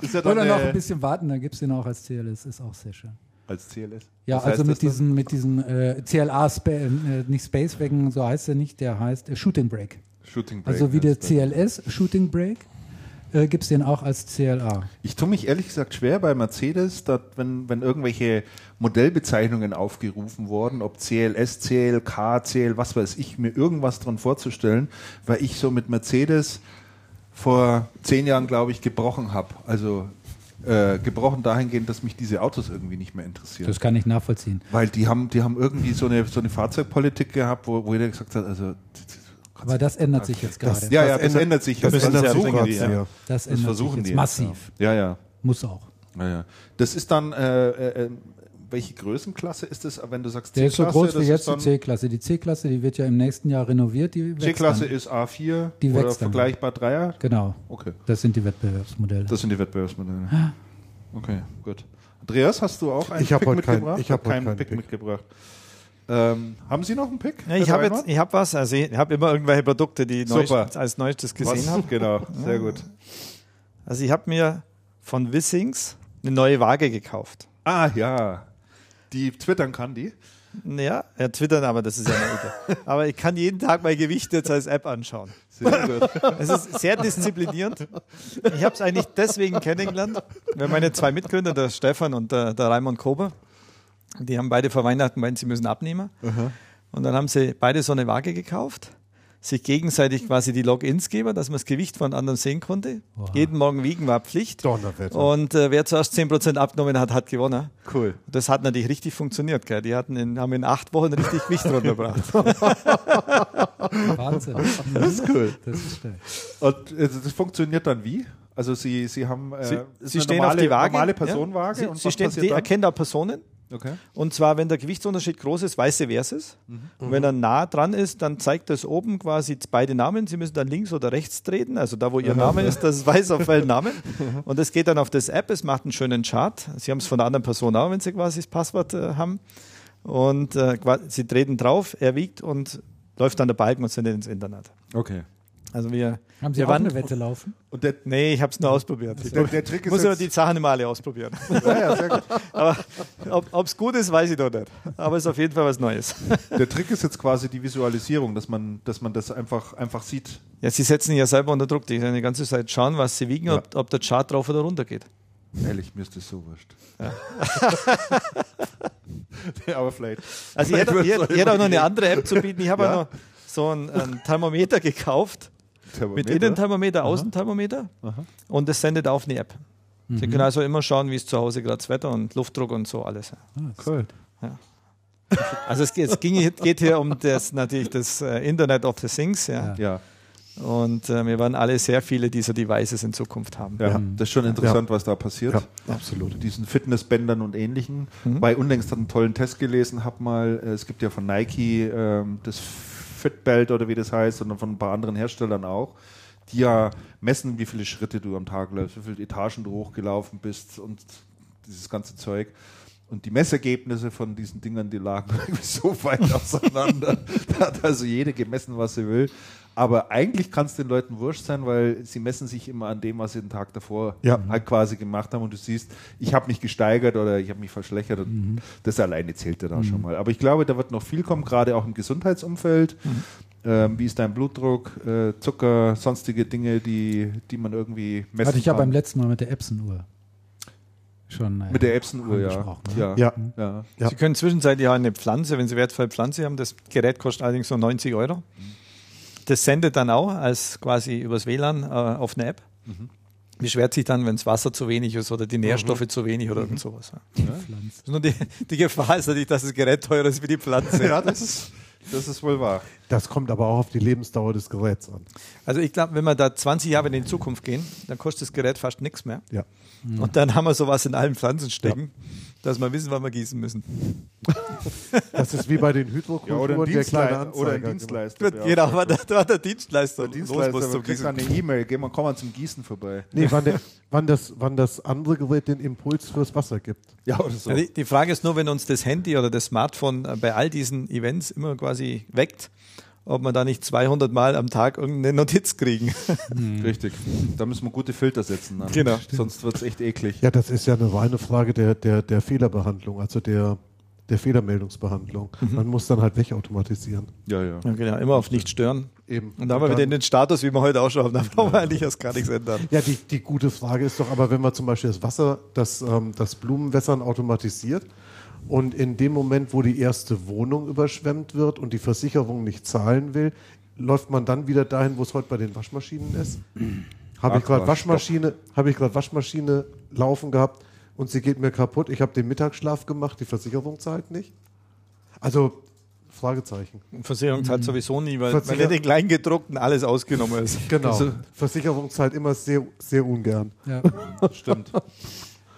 ist ja dann Oder noch ein bisschen warten, dann gibt es den auch als CLS, ist auch sehr schön. als CLS. Ja, Was also mit diesen, mit diesen äh, CLA, Spa äh, nicht Space Wagon, so heißt er nicht, der heißt äh, Shooting Break. Shooting Break. Also wie der. CLS Shooting Break äh, gibt es den auch als CLA. Ich tue mich ehrlich gesagt schwer bei Mercedes, dass, wenn, wenn irgendwelche Modellbezeichnungen aufgerufen wurden, ob CLS, CLK, CL, was weiß ich, mir irgendwas dran vorzustellen, weil ich so mit Mercedes vor zehn Jahren, glaube ich, gebrochen habe. Also äh, gebrochen dahingehend, dass mich diese Autos irgendwie nicht mehr interessieren. Das kann ich nachvollziehen. weil die haben, die haben irgendwie so eine, so eine Fahrzeugpolitik gehabt, wo, wo jeder gesagt hat, also Aber das ändert sich jetzt gerade. ja, Das, ja, das ändert sich. das jetzt. müssen sie ja versuchen bringen, die, ja. ja. das Das ändert versuchen sich jetzt die massiv. Ja, ja. Muss auch. Ja, ja. Das ist dann, äh, äh, äh, welche Größenklasse ist das, wenn du sagst Der ist so C-Klasse, groß wie das jetzt die C-Klasse. Die C-Klasse, die wird ja im nächsten Jahr renoviert. Die wächst C-Klasse ist A4 Die oder wächst dann. vergleichbar Dreier? Genau, Okay, das sind die Wettbewerbsmodelle. das sind die Wettbewerbsmodelle. Okay, gut. Andreas, hast du auch einen Ich hab Pick heute mitgebracht? ich hab heute keinen keinen Pick, Pick. mitgebracht. Ähm, haben Sie noch einen Pick? Ja, ich habe jetzt, ich habe was, also ich habe immer irgendwelche Produkte, die neuest, als neuestes gesehen habe. Genau, sehr gut. Also ich habe mir von Wissings eine neue Waage gekauft. Ah, ja. Die twittern kann die. Ja, ja, twittern, aber das ist ja eine. Aber ich kann jeden Tag mein Gewicht jetzt als App anschauen. Sehr gut. Es ist sehr disziplinierend. Ich habe es eigentlich deswegen kennengelernt, weil meine zwei Mitgründer, der Stefan und der, der Raimund Kober, die haben beide vor Weihnachten gemeint, sie müssen abnehmen. Und dann haben sie beide so eine Waage gekauft, sich gegenseitig quasi die Logins geben, dass man das Gewicht von anderen sehen konnte. Jeden Morgen wiegen war Pflicht. Donnerwetter. Und äh, wer zuerst 10% abgenommen hat, hat gewonnen. Cool. Das hat natürlich richtig funktioniert. Gell? Die hatten in, haben in acht Wochen richtig Gewicht runtergebracht. Wahnsinn. Das ist cool. Das ist stark. Und äh, das funktioniert dann wie? Also Sie, Sie haben äh, Sie, sie eine stehen normale, auf die Waage. normale Personenwaage Ja. und Sie, sie was stehen, dann? erkennen da Personen. Okay. Und zwar, wenn der Gewichtsunterschied groß ist, weiß sie, wer es ist. Mhm. Und wenn er nah dran ist, dann zeigt das oben quasi beide Namen. Sie müssen dann links oder rechts treten, also da, wo ihr Name ist, das weiß auf welchen Namen. Und das geht dann auf das App, es macht einen schönen Chart. Sie haben es von der anderen Person auch, wenn sie quasi das Passwort äh, haben. Und äh, sie treten drauf, er wiegt und läuft dann der Balken und sendet ins Internet. Okay. Also wir, Haben Sie wir auch waren, eine Wette laufen? Und der, Nee, ich habe es nur ausprobiert. Ich der, der Trick ist muss aber die Sachen immer alle ausprobieren. ja, ja, sehr gut. Aber ob es gut ist, weiß ich doch nicht. Aber es ist auf jeden Fall was Neues. Der Trick ist jetzt quasi die Visualisierung, dass man, dass man das einfach, einfach sieht. Ja, sie setzen ja selber unter Druck. Die die ganze Zeit schauen, was sie wiegen, Ja. ob, ob der Chart drauf oder runter geht. Ehrlich, mir ist das so wurscht. Ja. aber vielleicht. Also ich hätte, auch noch eine andere App zu bieten. Ich habe Ja. ja. noch so ein, ein Thermometer gekauft. Mit Thermometer. Innenthermometer, Außenthermometer. Und das sendet auf eine App. Sie können also immer schauen, wie es zu Hause gerade das Wetter und Luftdruck und so alles. Cool. Also es geht, es ging, hier- geht hier um das natürlich das äh, Internet of the Things, ja. Ja, Und äh, wir werden alle sehr viele dieser Devices in Zukunft haben. ja, das ist schon interessant, was da passiert. Ja, absolut. Diesen Fitnessbändern und ähnlichen. Mhm. Bei unlängst hat einen tollen Test gelesen, hab mal, äh, es gibt ja von Nike ähm, das Fitbelt oder wie das heißt, und von ein paar anderen Herstellern auch, die ja messen, wie viele Schritte du am Tag läufst, wie viele Etagen du hochgelaufen bist und dieses ganze Zeug. Und die Messergebnisse von diesen Dingern, die lagen so weit auseinander. da hat also jede gemessen, was sie will. Aber eigentlich kann es den Leuten wurscht sein, weil sie messen sich immer an dem, was sie den Tag davor Ja. halt quasi gemacht haben. Und du siehst, ich habe mich gesteigert oder ich habe mich verschlechtert. Und das alleine zählt ja da schon mal. Aber ich glaube, da wird noch viel kommen, gerade auch im Gesundheitsumfeld. Ähm, wie ist dein Blutdruck, äh, Zucker, sonstige Dinge, die, die man irgendwie messen Hatte ich ja kann. beim letzten Mal mit der Epson-Uhr schon. äh, Mit der Epson-Uhr, ja. ne? ja. Ja. ja. Sie können zwischenzeitlich auch eine Pflanze, wenn Sie wertvolle Pflanze haben, das Gerät kostet allerdings so 90 Euro. Das sendet dann auch als quasi übers WLAN äh, auf eine App. Beschwert sich dann, wenn das Wasser zu wenig ist oder die Nährstoffe zu wenig oder irgend sowas. Ja. Nur die, die Gefahr ist natürlich, dass das Gerät teurer ist wie die Pflanze. Ja, das ist, das ist wohl wahr. Das kommt aber auch auf die Lebensdauer des Geräts an. Also ich glaube, wenn wir da 20 Jahre in die Zukunft gehen, dann kostet das Gerät fast nichts mehr. Ja. Und dann haben wir sowas in allen Pflanzen stecken, dass wir wissen, wann wir gießen müssen. Das ist wie bei den Ja, Hydrokulturen, oder ein, der kleine Dienstleister, oder ein. Dienstleister. Genau, war der, da war der Dienstleister. Der Dienstleister los muss zum Gießen. eine E-Mail, gehen wir, kommen wir zum Gießen vorbei. Nee, wann, der, wann, das, wann das andere Gerät den Impuls fürs Wasser gibt. Ja, oder so. Ja, die, die Frage ist nur, wenn uns das Handy oder das Smartphone äh, bei all diesen Events immer quasi weckt, ob wir da nicht 200 Mal am Tag irgendeine Notiz kriegen. Richtig. Da müssen wir gute Filter setzen. Dann. Genau. Sonst wird es echt eklig. Ja, das ist ja eine reine Frage der, der, der Fehlerbehandlung, also der, der Fehlermeldungsbehandlung. Man muss dann halt wegautomatisieren. Ja, ja. Ja, genau, immer auf nicht stören. Eben. Und da haben wir wieder den Status, wie wir heute auch schon haben. Da brauchen wir eigentlich erst gar nichts ändern. Ja, die, die gute Frage ist doch aber, wenn man zum Beispiel das Wasser, das, ähm, das Blumenwässern automatisiert und in dem Moment, wo die erste Wohnung überschwemmt wird und die Versicherung nicht zahlen will, läuft man dann wieder dahin, wo es heute bei den Waschmaschinen ist? Habe ich gerade was, Waschmaschine, habe ich gerade Waschmaschine laufen gehabt und sie geht mir kaputt. Ich habe den Mittagsschlaf gemacht, die Versicherung zahlt nicht. Also Fragezeichen. Versicherung zahlt sowieso nie, weil, weil Versicher- ja den Kleingedruckten alles ausgenommen ist. Genau. Also- Versicherung zahlt immer sehr, sehr ungern. Ja. Stimmt.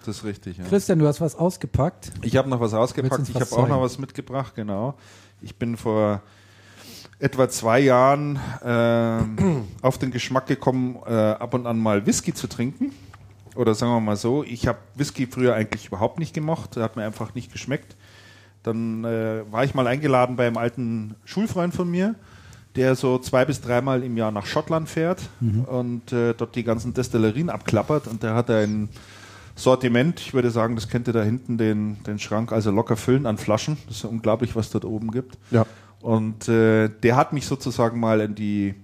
Das ist richtig, ja. Christian, du hast was ausgepackt. Ich habe noch was ausgepackt. Ich habe auch noch was mitgebracht, genau. Ich bin vor etwa zwei Jahren ähm, auf den Geschmack gekommen, äh, ab und an mal Whisky zu trinken. Oder sagen wir mal so, ich habe Whisky früher eigentlich überhaupt nicht gemocht, hat mir einfach nicht geschmeckt. Dann äh, war ich mal eingeladen bei einem alten Schulfreund von mir, der so zwei bis dreimal im Jahr nach Schottland fährt und äh, dort die ganzen Destillerien abklappert. Und der hat ein Sortiment, ich würde sagen, das könnte da hinten den, den Schrank also locker füllen an Flaschen. Das ist ja unglaublich, was dort oben gibt. Ja. Und äh, der hat mich sozusagen mal in die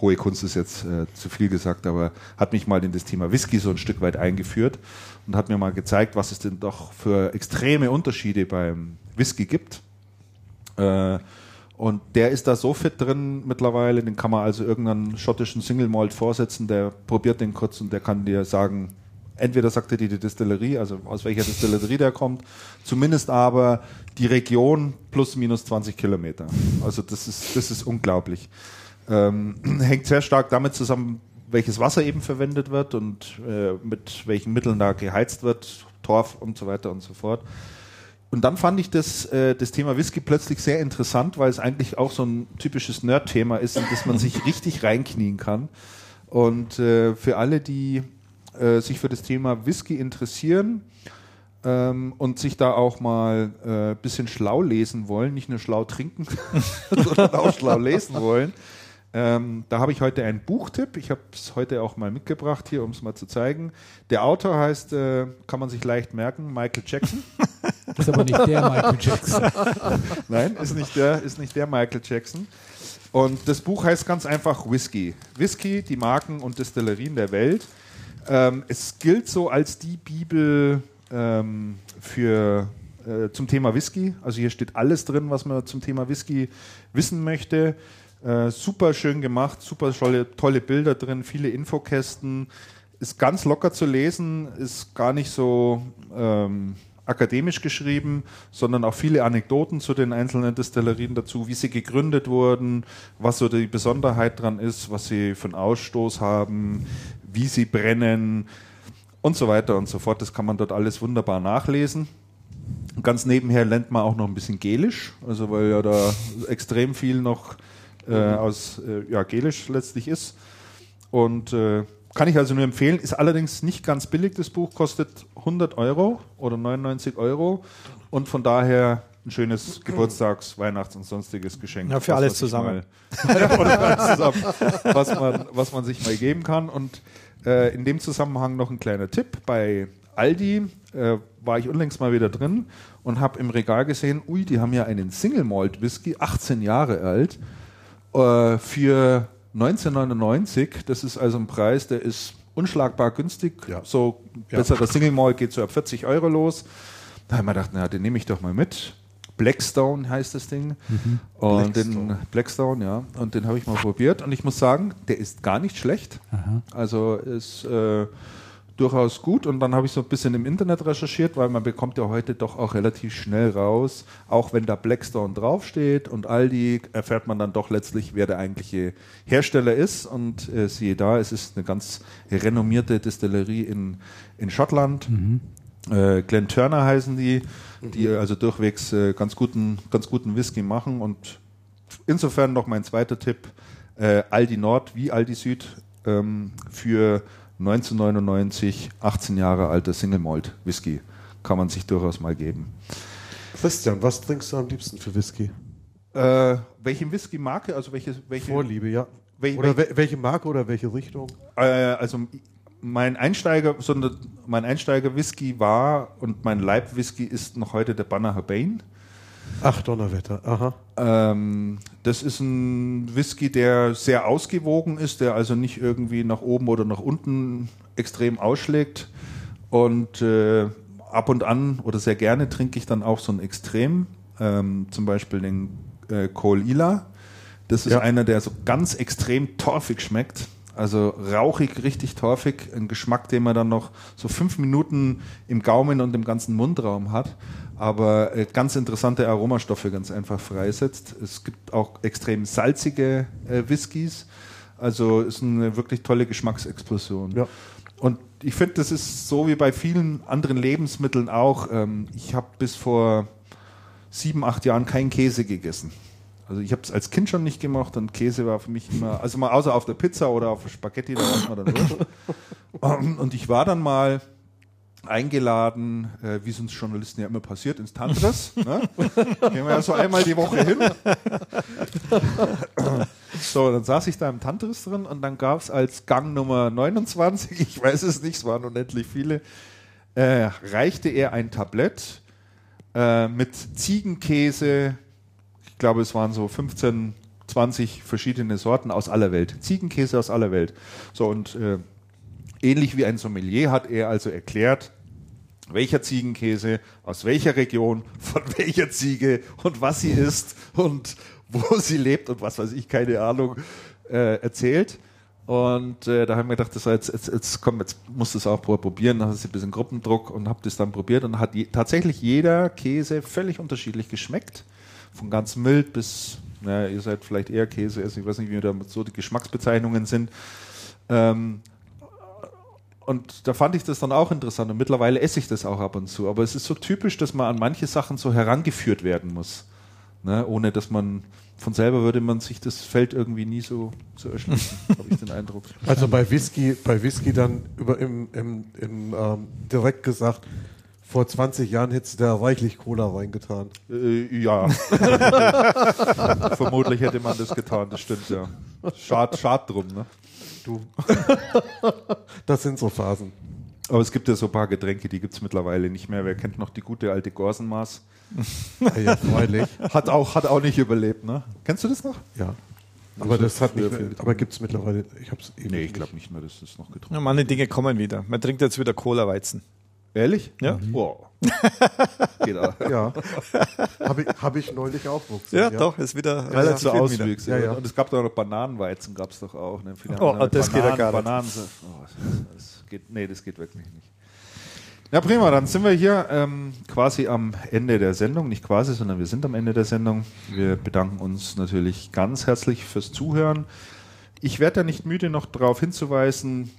hohe Kunst ist jetzt äh, zu viel gesagt, aber hat mich mal in das Thema Whisky so ein Stück weit eingeführt und hat mir mal gezeigt, was es denn doch für extreme Unterschiede beim Whisky gibt. Äh, und der ist da so fit drin mittlerweile, den kann man also irgendeinen schottischen Single Malt vorsetzen, der probiert den kurz und der kann dir sagen, entweder sagt er dir die Destillerie, also aus welcher Destillerie der kommt, zumindest aber die Region plus minus 20 Kilometer. Also das ist, das ist unglaublich. Ähm, hängt sehr stark damit zusammen, welches Wasser eben verwendet wird und äh, mit welchen Mitteln da geheizt wird, Torf und so weiter und so fort. Und dann fand ich das, äh, das Thema Whisky plötzlich sehr interessant, weil es eigentlich auch so ein typisches Nerd-Thema ist, in das man sich richtig reinknien kann. Und äh, für alle, die äh, sich für das Thema Whisky interessieren ähm, und sich da auch mal ein äh, bisschen schlau lesen wollen, nicht nur schlau trinken, sondern auch schlau lesen wollen, ähm, da habe ich heute einen Buchtipp. Ich habe es heute auch mal mitgebracht hier, um es mal zu zeigen. Der Autor heißt, äh, kann man sich leicht merken, Michael Jackson. Das ist aber nicht der Michael Jackson. Nein, ist nicht der, ist nicht der Michael Jackson. Und das Buch heißt ganz einfach Whisky. Whisky, die Marken und Destillerien der Welt. Ähm, es gilt so als die Bibel ähm, für, äh, zum Thema Whisky. Also hier steht alles drin, was man zum Thema Whisky wissen möchte. Äh, super schön gemacht, super tolle, tolle Bilder drin, viele Infokästen. Ist ganz locker zu lesen, ist gar nicht so ähm, akademisch geschrieben, sondern auch viele Anekdoten zu den einzelnen Destillerien dazu, wie sie gegründet wurden, was so die Besonderheit dran ist, was sie für einen Ausstoß haben, wie sie brennen und so weiter und so fort. Das kann man dort alles wunderbar nachlesen. Und ganz nebenher lernt man auch noch ein bisschen Gelisch, also weil ja da extrem viel noch äh, aus äh, ja, Gelisch letztlich ist. Und äh, kann ich also nur empfehlen. Ist allerdings nicht ganz billig. Das Buch kostet 100 Euro oder 99 Euro und von daher ein schönes Geburtstags-, Weihnachts- und sonstiges Geschenk. Ja, für Was, alles was zusammen. Mal, ja, oder für alles zusammen. Was man, was man sich mal geben kann. Und äh, in dem Zusammenhang noch ein kleiner Tipp. Bei Aldi äh, war ich unlängst mal wieder drin und habe im Regal gesehen, ui, die haben ja einen Single Malt Whisky, 18 Jahre alt, äh, für 1999. Das ist also ein Preis, der ist unschlagbar günstig. Ja. So Ja. besserer Single Malt geht so ab 40 Euro los. Da habe ich mir gedacht, na, den nehme ich doch mal mit. Blackstone heißt das Ding. Und den Blackstone, ja. Und den habe ich mal probiert. Und ich muss sagen, der ist gar nicht schlecht. Also ist äh, durchaus gut. Und dann habe ich so ein bisschen im Internet recherchiert, weil man bekommt ja heute doch auch relativ schnell raus, auch wenn da Blackstone draufsteht und Aldi, erfährt man dann doch letztlich, wer der eigentliche Hersteller ist. Und äh, siehe da, es ist eine ganz renommierte Destillerie in, in Schottland. Äh, Glen Turner heißen die, die also durchwegs äh, ganz, guten, ganz guten Whisky machen. Und insofern noch mein zweiter Tipp: äh, Aldi Nord wie Aldi Süd ähm, für 1999 18 Jahre alter Single Malt Whisky. Kann man sich durchaus mal geben. Christian, was trinkst du am liebsten für Whisky? Äh, welche Whisky-Marke? Also welche, welche Vorliebe, ja. Wel- oder wel- welche Marke oder welche Richtung? Äh, also mein Einsteiger, sondern mein Einsteiger Whisky war und mein Leibwhisky ist noch heute der Banner Bane. Ach, Donnerwetter. Aha. Ähm, das ist ein Whisky, der sehr ausgewogen ist, der also nicht irgendwie nach oben oder nach unten extrem ausschlägt. Und äh, ab und an oder sehr gerne trinke ich dann auch so ein Extrem, ähm, zum Beispiel den äh, Kohl Ila. Das ist Ja. einer, der so ganz extrem torfig schmeckt. Also rauchig, richtig torfig. Ein Geschmack, den man dann noch so fünf Minuten im Gaumen und im ganzen Mundraum hat. Aber äh, ganz interessante Aromastoffe ganz einfach freisetzt. Es gibt auch extrem salzige äh, Whiskys. Also ist eine wirklich tolle Geschmacksexplosion. Ja. Und ich finde, das ist so wie bei vielen anderen Lebensmitteln auch. Ähm, ich habe bis vor sieben, acht Jahren keinen Käse gegessen. Also ich habe es als Kind schon nicht gemacht und Käse war für mich immer, also mal außer auf der Pizza oder auf Spaghetti, da war man dann durch. Ähm, Und ich war dann mal eingeladen, äh, wie es uns Journalisten ja immer passiert, ins Tantras. Ne? Gehen wir ja so einmal die Woche hin. So, dann saß ich da im Tantris drin und dann gab es als Gang Nummer 29, ich weiß es nicht, es waren unendlich viele, äh, reichte er ein Tablett äh, mit Ziegenkäse, ich glaube es waren so 15, 20 verschiedene Sorten aus aller Welt. Ziegenkäse aus aller Welt. So und äh, ähnlich wie ein Sommelier hat er also erklärt, welcher Ziegenkäse, aus welcher Region, von welcher Ziege und was sie isst und wo sie lebt und was weiß ich, keine Ahnung, äh, erzählt. Und äh, da haben wir gedacht, das jetzt, jetzt, jetzt komm, jetzt musst du es auch probieren. Dann hast du ein bisschen Gruppendruck und hab das dann probiert und hat je, tatsächlich jeder Käse völlig unterschiedlich geschmeckt. Von ganz mild bis, naja, ihr seid vielleicht eher Käse, ich weiß nicht, wie da so die Geschmacksbezeichnungen sind. Ähm, und da fand ich das dann auch interessant und mittlerweile esse ich das auch ab und zu. Aber es ist so typisch, dass man an manche Sachen so herangeführt werden muss. Ne? Ohne dass man von selber würde man sich das Feld irgendwie nie so, so erschließen, habe ich den Eindruck. Also bei Whisky, bei Whisky dann über im, im, im ähm, direkt gesagt, vor 20 Jahren hättest du da reichlich Cola reingetan. Äh, ja. Vermutlich hätte man das getan, das stimmt ja. Schad, schad drum, ne? Du. das sind so Phasen. Aber es gibt ja so ein paar Getränke, die gibt es mittlerweile nicht mehr. Wer kennt noch die gute alte Gorsenmaß? Ja, ja freilich. Hat auch, hat auch nicht überlebt, ne? Kennst du das noch? Ja. Aber das hat nicht mehr, aber gibt es mittlerweile, ich habe es eben Nee, ich glaube nicht mehr, dass das noch getrunken Ja, manche Dinge kommen wieder. Man trinkt jetzt wieder Cola-Weizen. Ehrlich? Ja. Wow. Geht auch. Ja. habe ich, hab ich neulich auch Ja, gesehen, doch, ist wieder Relativ relativ viel Auswüchse. Ja, ja. Und es gab da noch Bananenweizen, gab es doch auch. Ne? Viele Oh, das geht ja gar nicht. Bananen, oh, das, das geht, nee, das geht wirklich nicht. Ja, prima, dann sind wir hier ähm, quasi am Ende der Sendung. Nicht quasi, sondern wir sind am Ende der Sendung. Wir bedanken uns natürlich ganz herzlich fürs Zuhören. Ich werde da nicht müde, noch darauf hinzuweisen,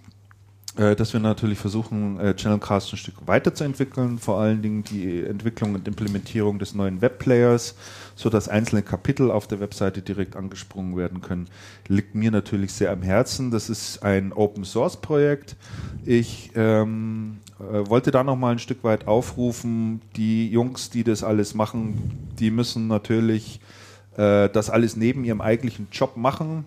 dass wir natürlich versuchen, äh, Channelcast ein Stück weiterzuentwickeln, vor allen Dingen die Entwicklung und Implementierung des neuen Webplayers, so dass einzelne Kapitel auf der Webseite direkt angesprungen werden können, liegt mir natürlich sehr am Herzen. Das ist ein Open Source Projekt. Ich ähm, äh, wollte da noch mal ein Stück weit aufrufen, die Jungs, die das alles machen, die müssen natürlich äh, das alles neben ihrem eigentlichen Job machen.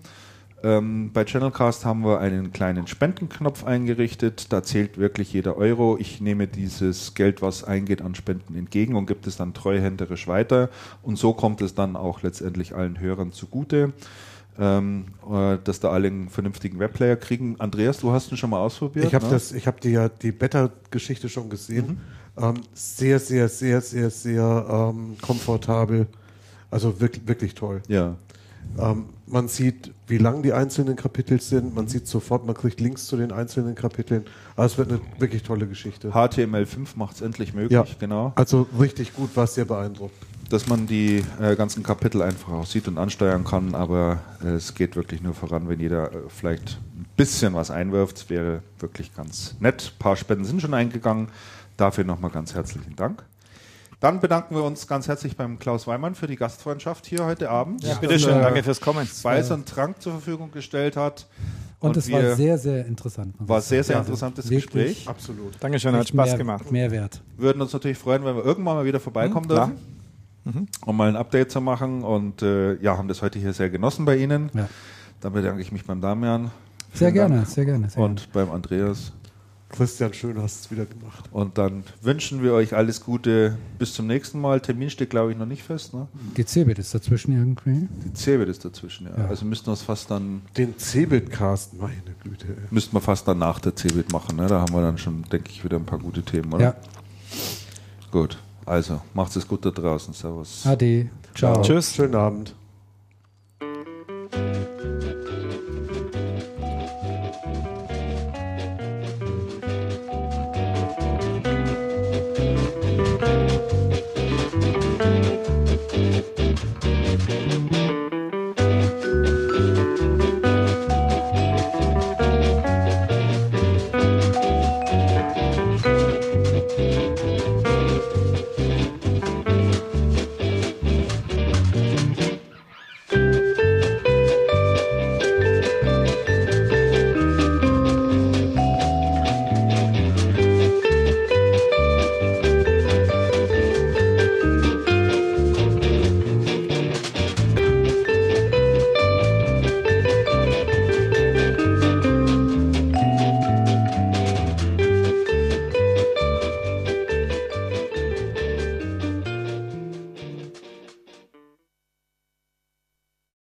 Ähm, bei Channelcast haben wir einen kleinen Spendenknopf eingerichtet. Da zählt wirklich jeder Euro. Ich nehme dieses Geld, was eingeht, an Spenden entgegen und gebe es dann treuhänderisch weiter. Und so kommt es dann auch letztendlich allen Hörern zugute, ähm, äh, dass da alle einen vernünftigen Webplayer kriegen. Andreas, du hast ihn schon mal ausprobiert. Ich habe ne? das, ich habe die die Beta-Geschichte schon gesehen. Ähm, sehr, sehr, sehr, sehr, sehr ähm, komfortabel. Also wirklich, wirklich toll. Ja. Ähm, man sieht, wie lang die einzelnen Kapitel sind. Man sieht sofort, man kriegt Links zu den einzelnen Kapiteln. Also es wird eine wirklich tolle Geschichte. HTML5 macht es endlich möglich, Ja. genau. Also richtig gut, war sehr beeindruckt. dass man die äh, ganzen Kapitel einfach auch sieht und ansteuern kann, aber äh, es geht wirklich nur voran, wenn jeder äh, vielleicht ein bisschen was einwirft. Es wäre wirklich ganz nett. Ein paar Spenden sind schon eingegangen. Dafür nochmal ganz herzlichen Dank. Dann bedanken wir uns ganz herzlich beim Klaus Weimann für die Gastfreundschaft hier heute Abend. Ja, dass bitteschön, er danke fürs Kommen. Speis und Trank zur Verfügung gestellt hat. Und, es war sehr, sehr interessant. war sehr, sehr sagen. interessantes Wirklich Gespräch. Absolut. Dankeschön, hat Spaß mehr, gemacht. Mehrwert. würden uns natürlich freuen, wenn wir irgendwann mal wieder vorbeikommen Mhm, klar. dürfen, um mal ein Update zu machen. Und äh, ja, haben das heute hier sehr genossen bei Ihnen. Ja. Dann bedanke ich mich beim Damian. Sehr gerne, sehr gerne. Sehr Und beim Andreas. Christian, schön hast du es wieder gemacht. Und dann wünschen wir euch alles Gute bis zum nächsten Mal. Termin steht, glaube ich, noch nicht fest. Ne? Die Cebit ist dazwischen irgendwie. Die Cebit ist dazwischen, ja. Ja. Also müssten wir es fast dann, Den Cebit-Cast, meine Güte. ey. müssten wir fast dann nach der Cebit machen. Ne? Da haben wir dann schon, denke ich, wieder ein paar gute Themen, oder? Ja, Gut. Also, macht es gut da draußen. Servus. ade. Ciao. Tschüss. Schönen Abend.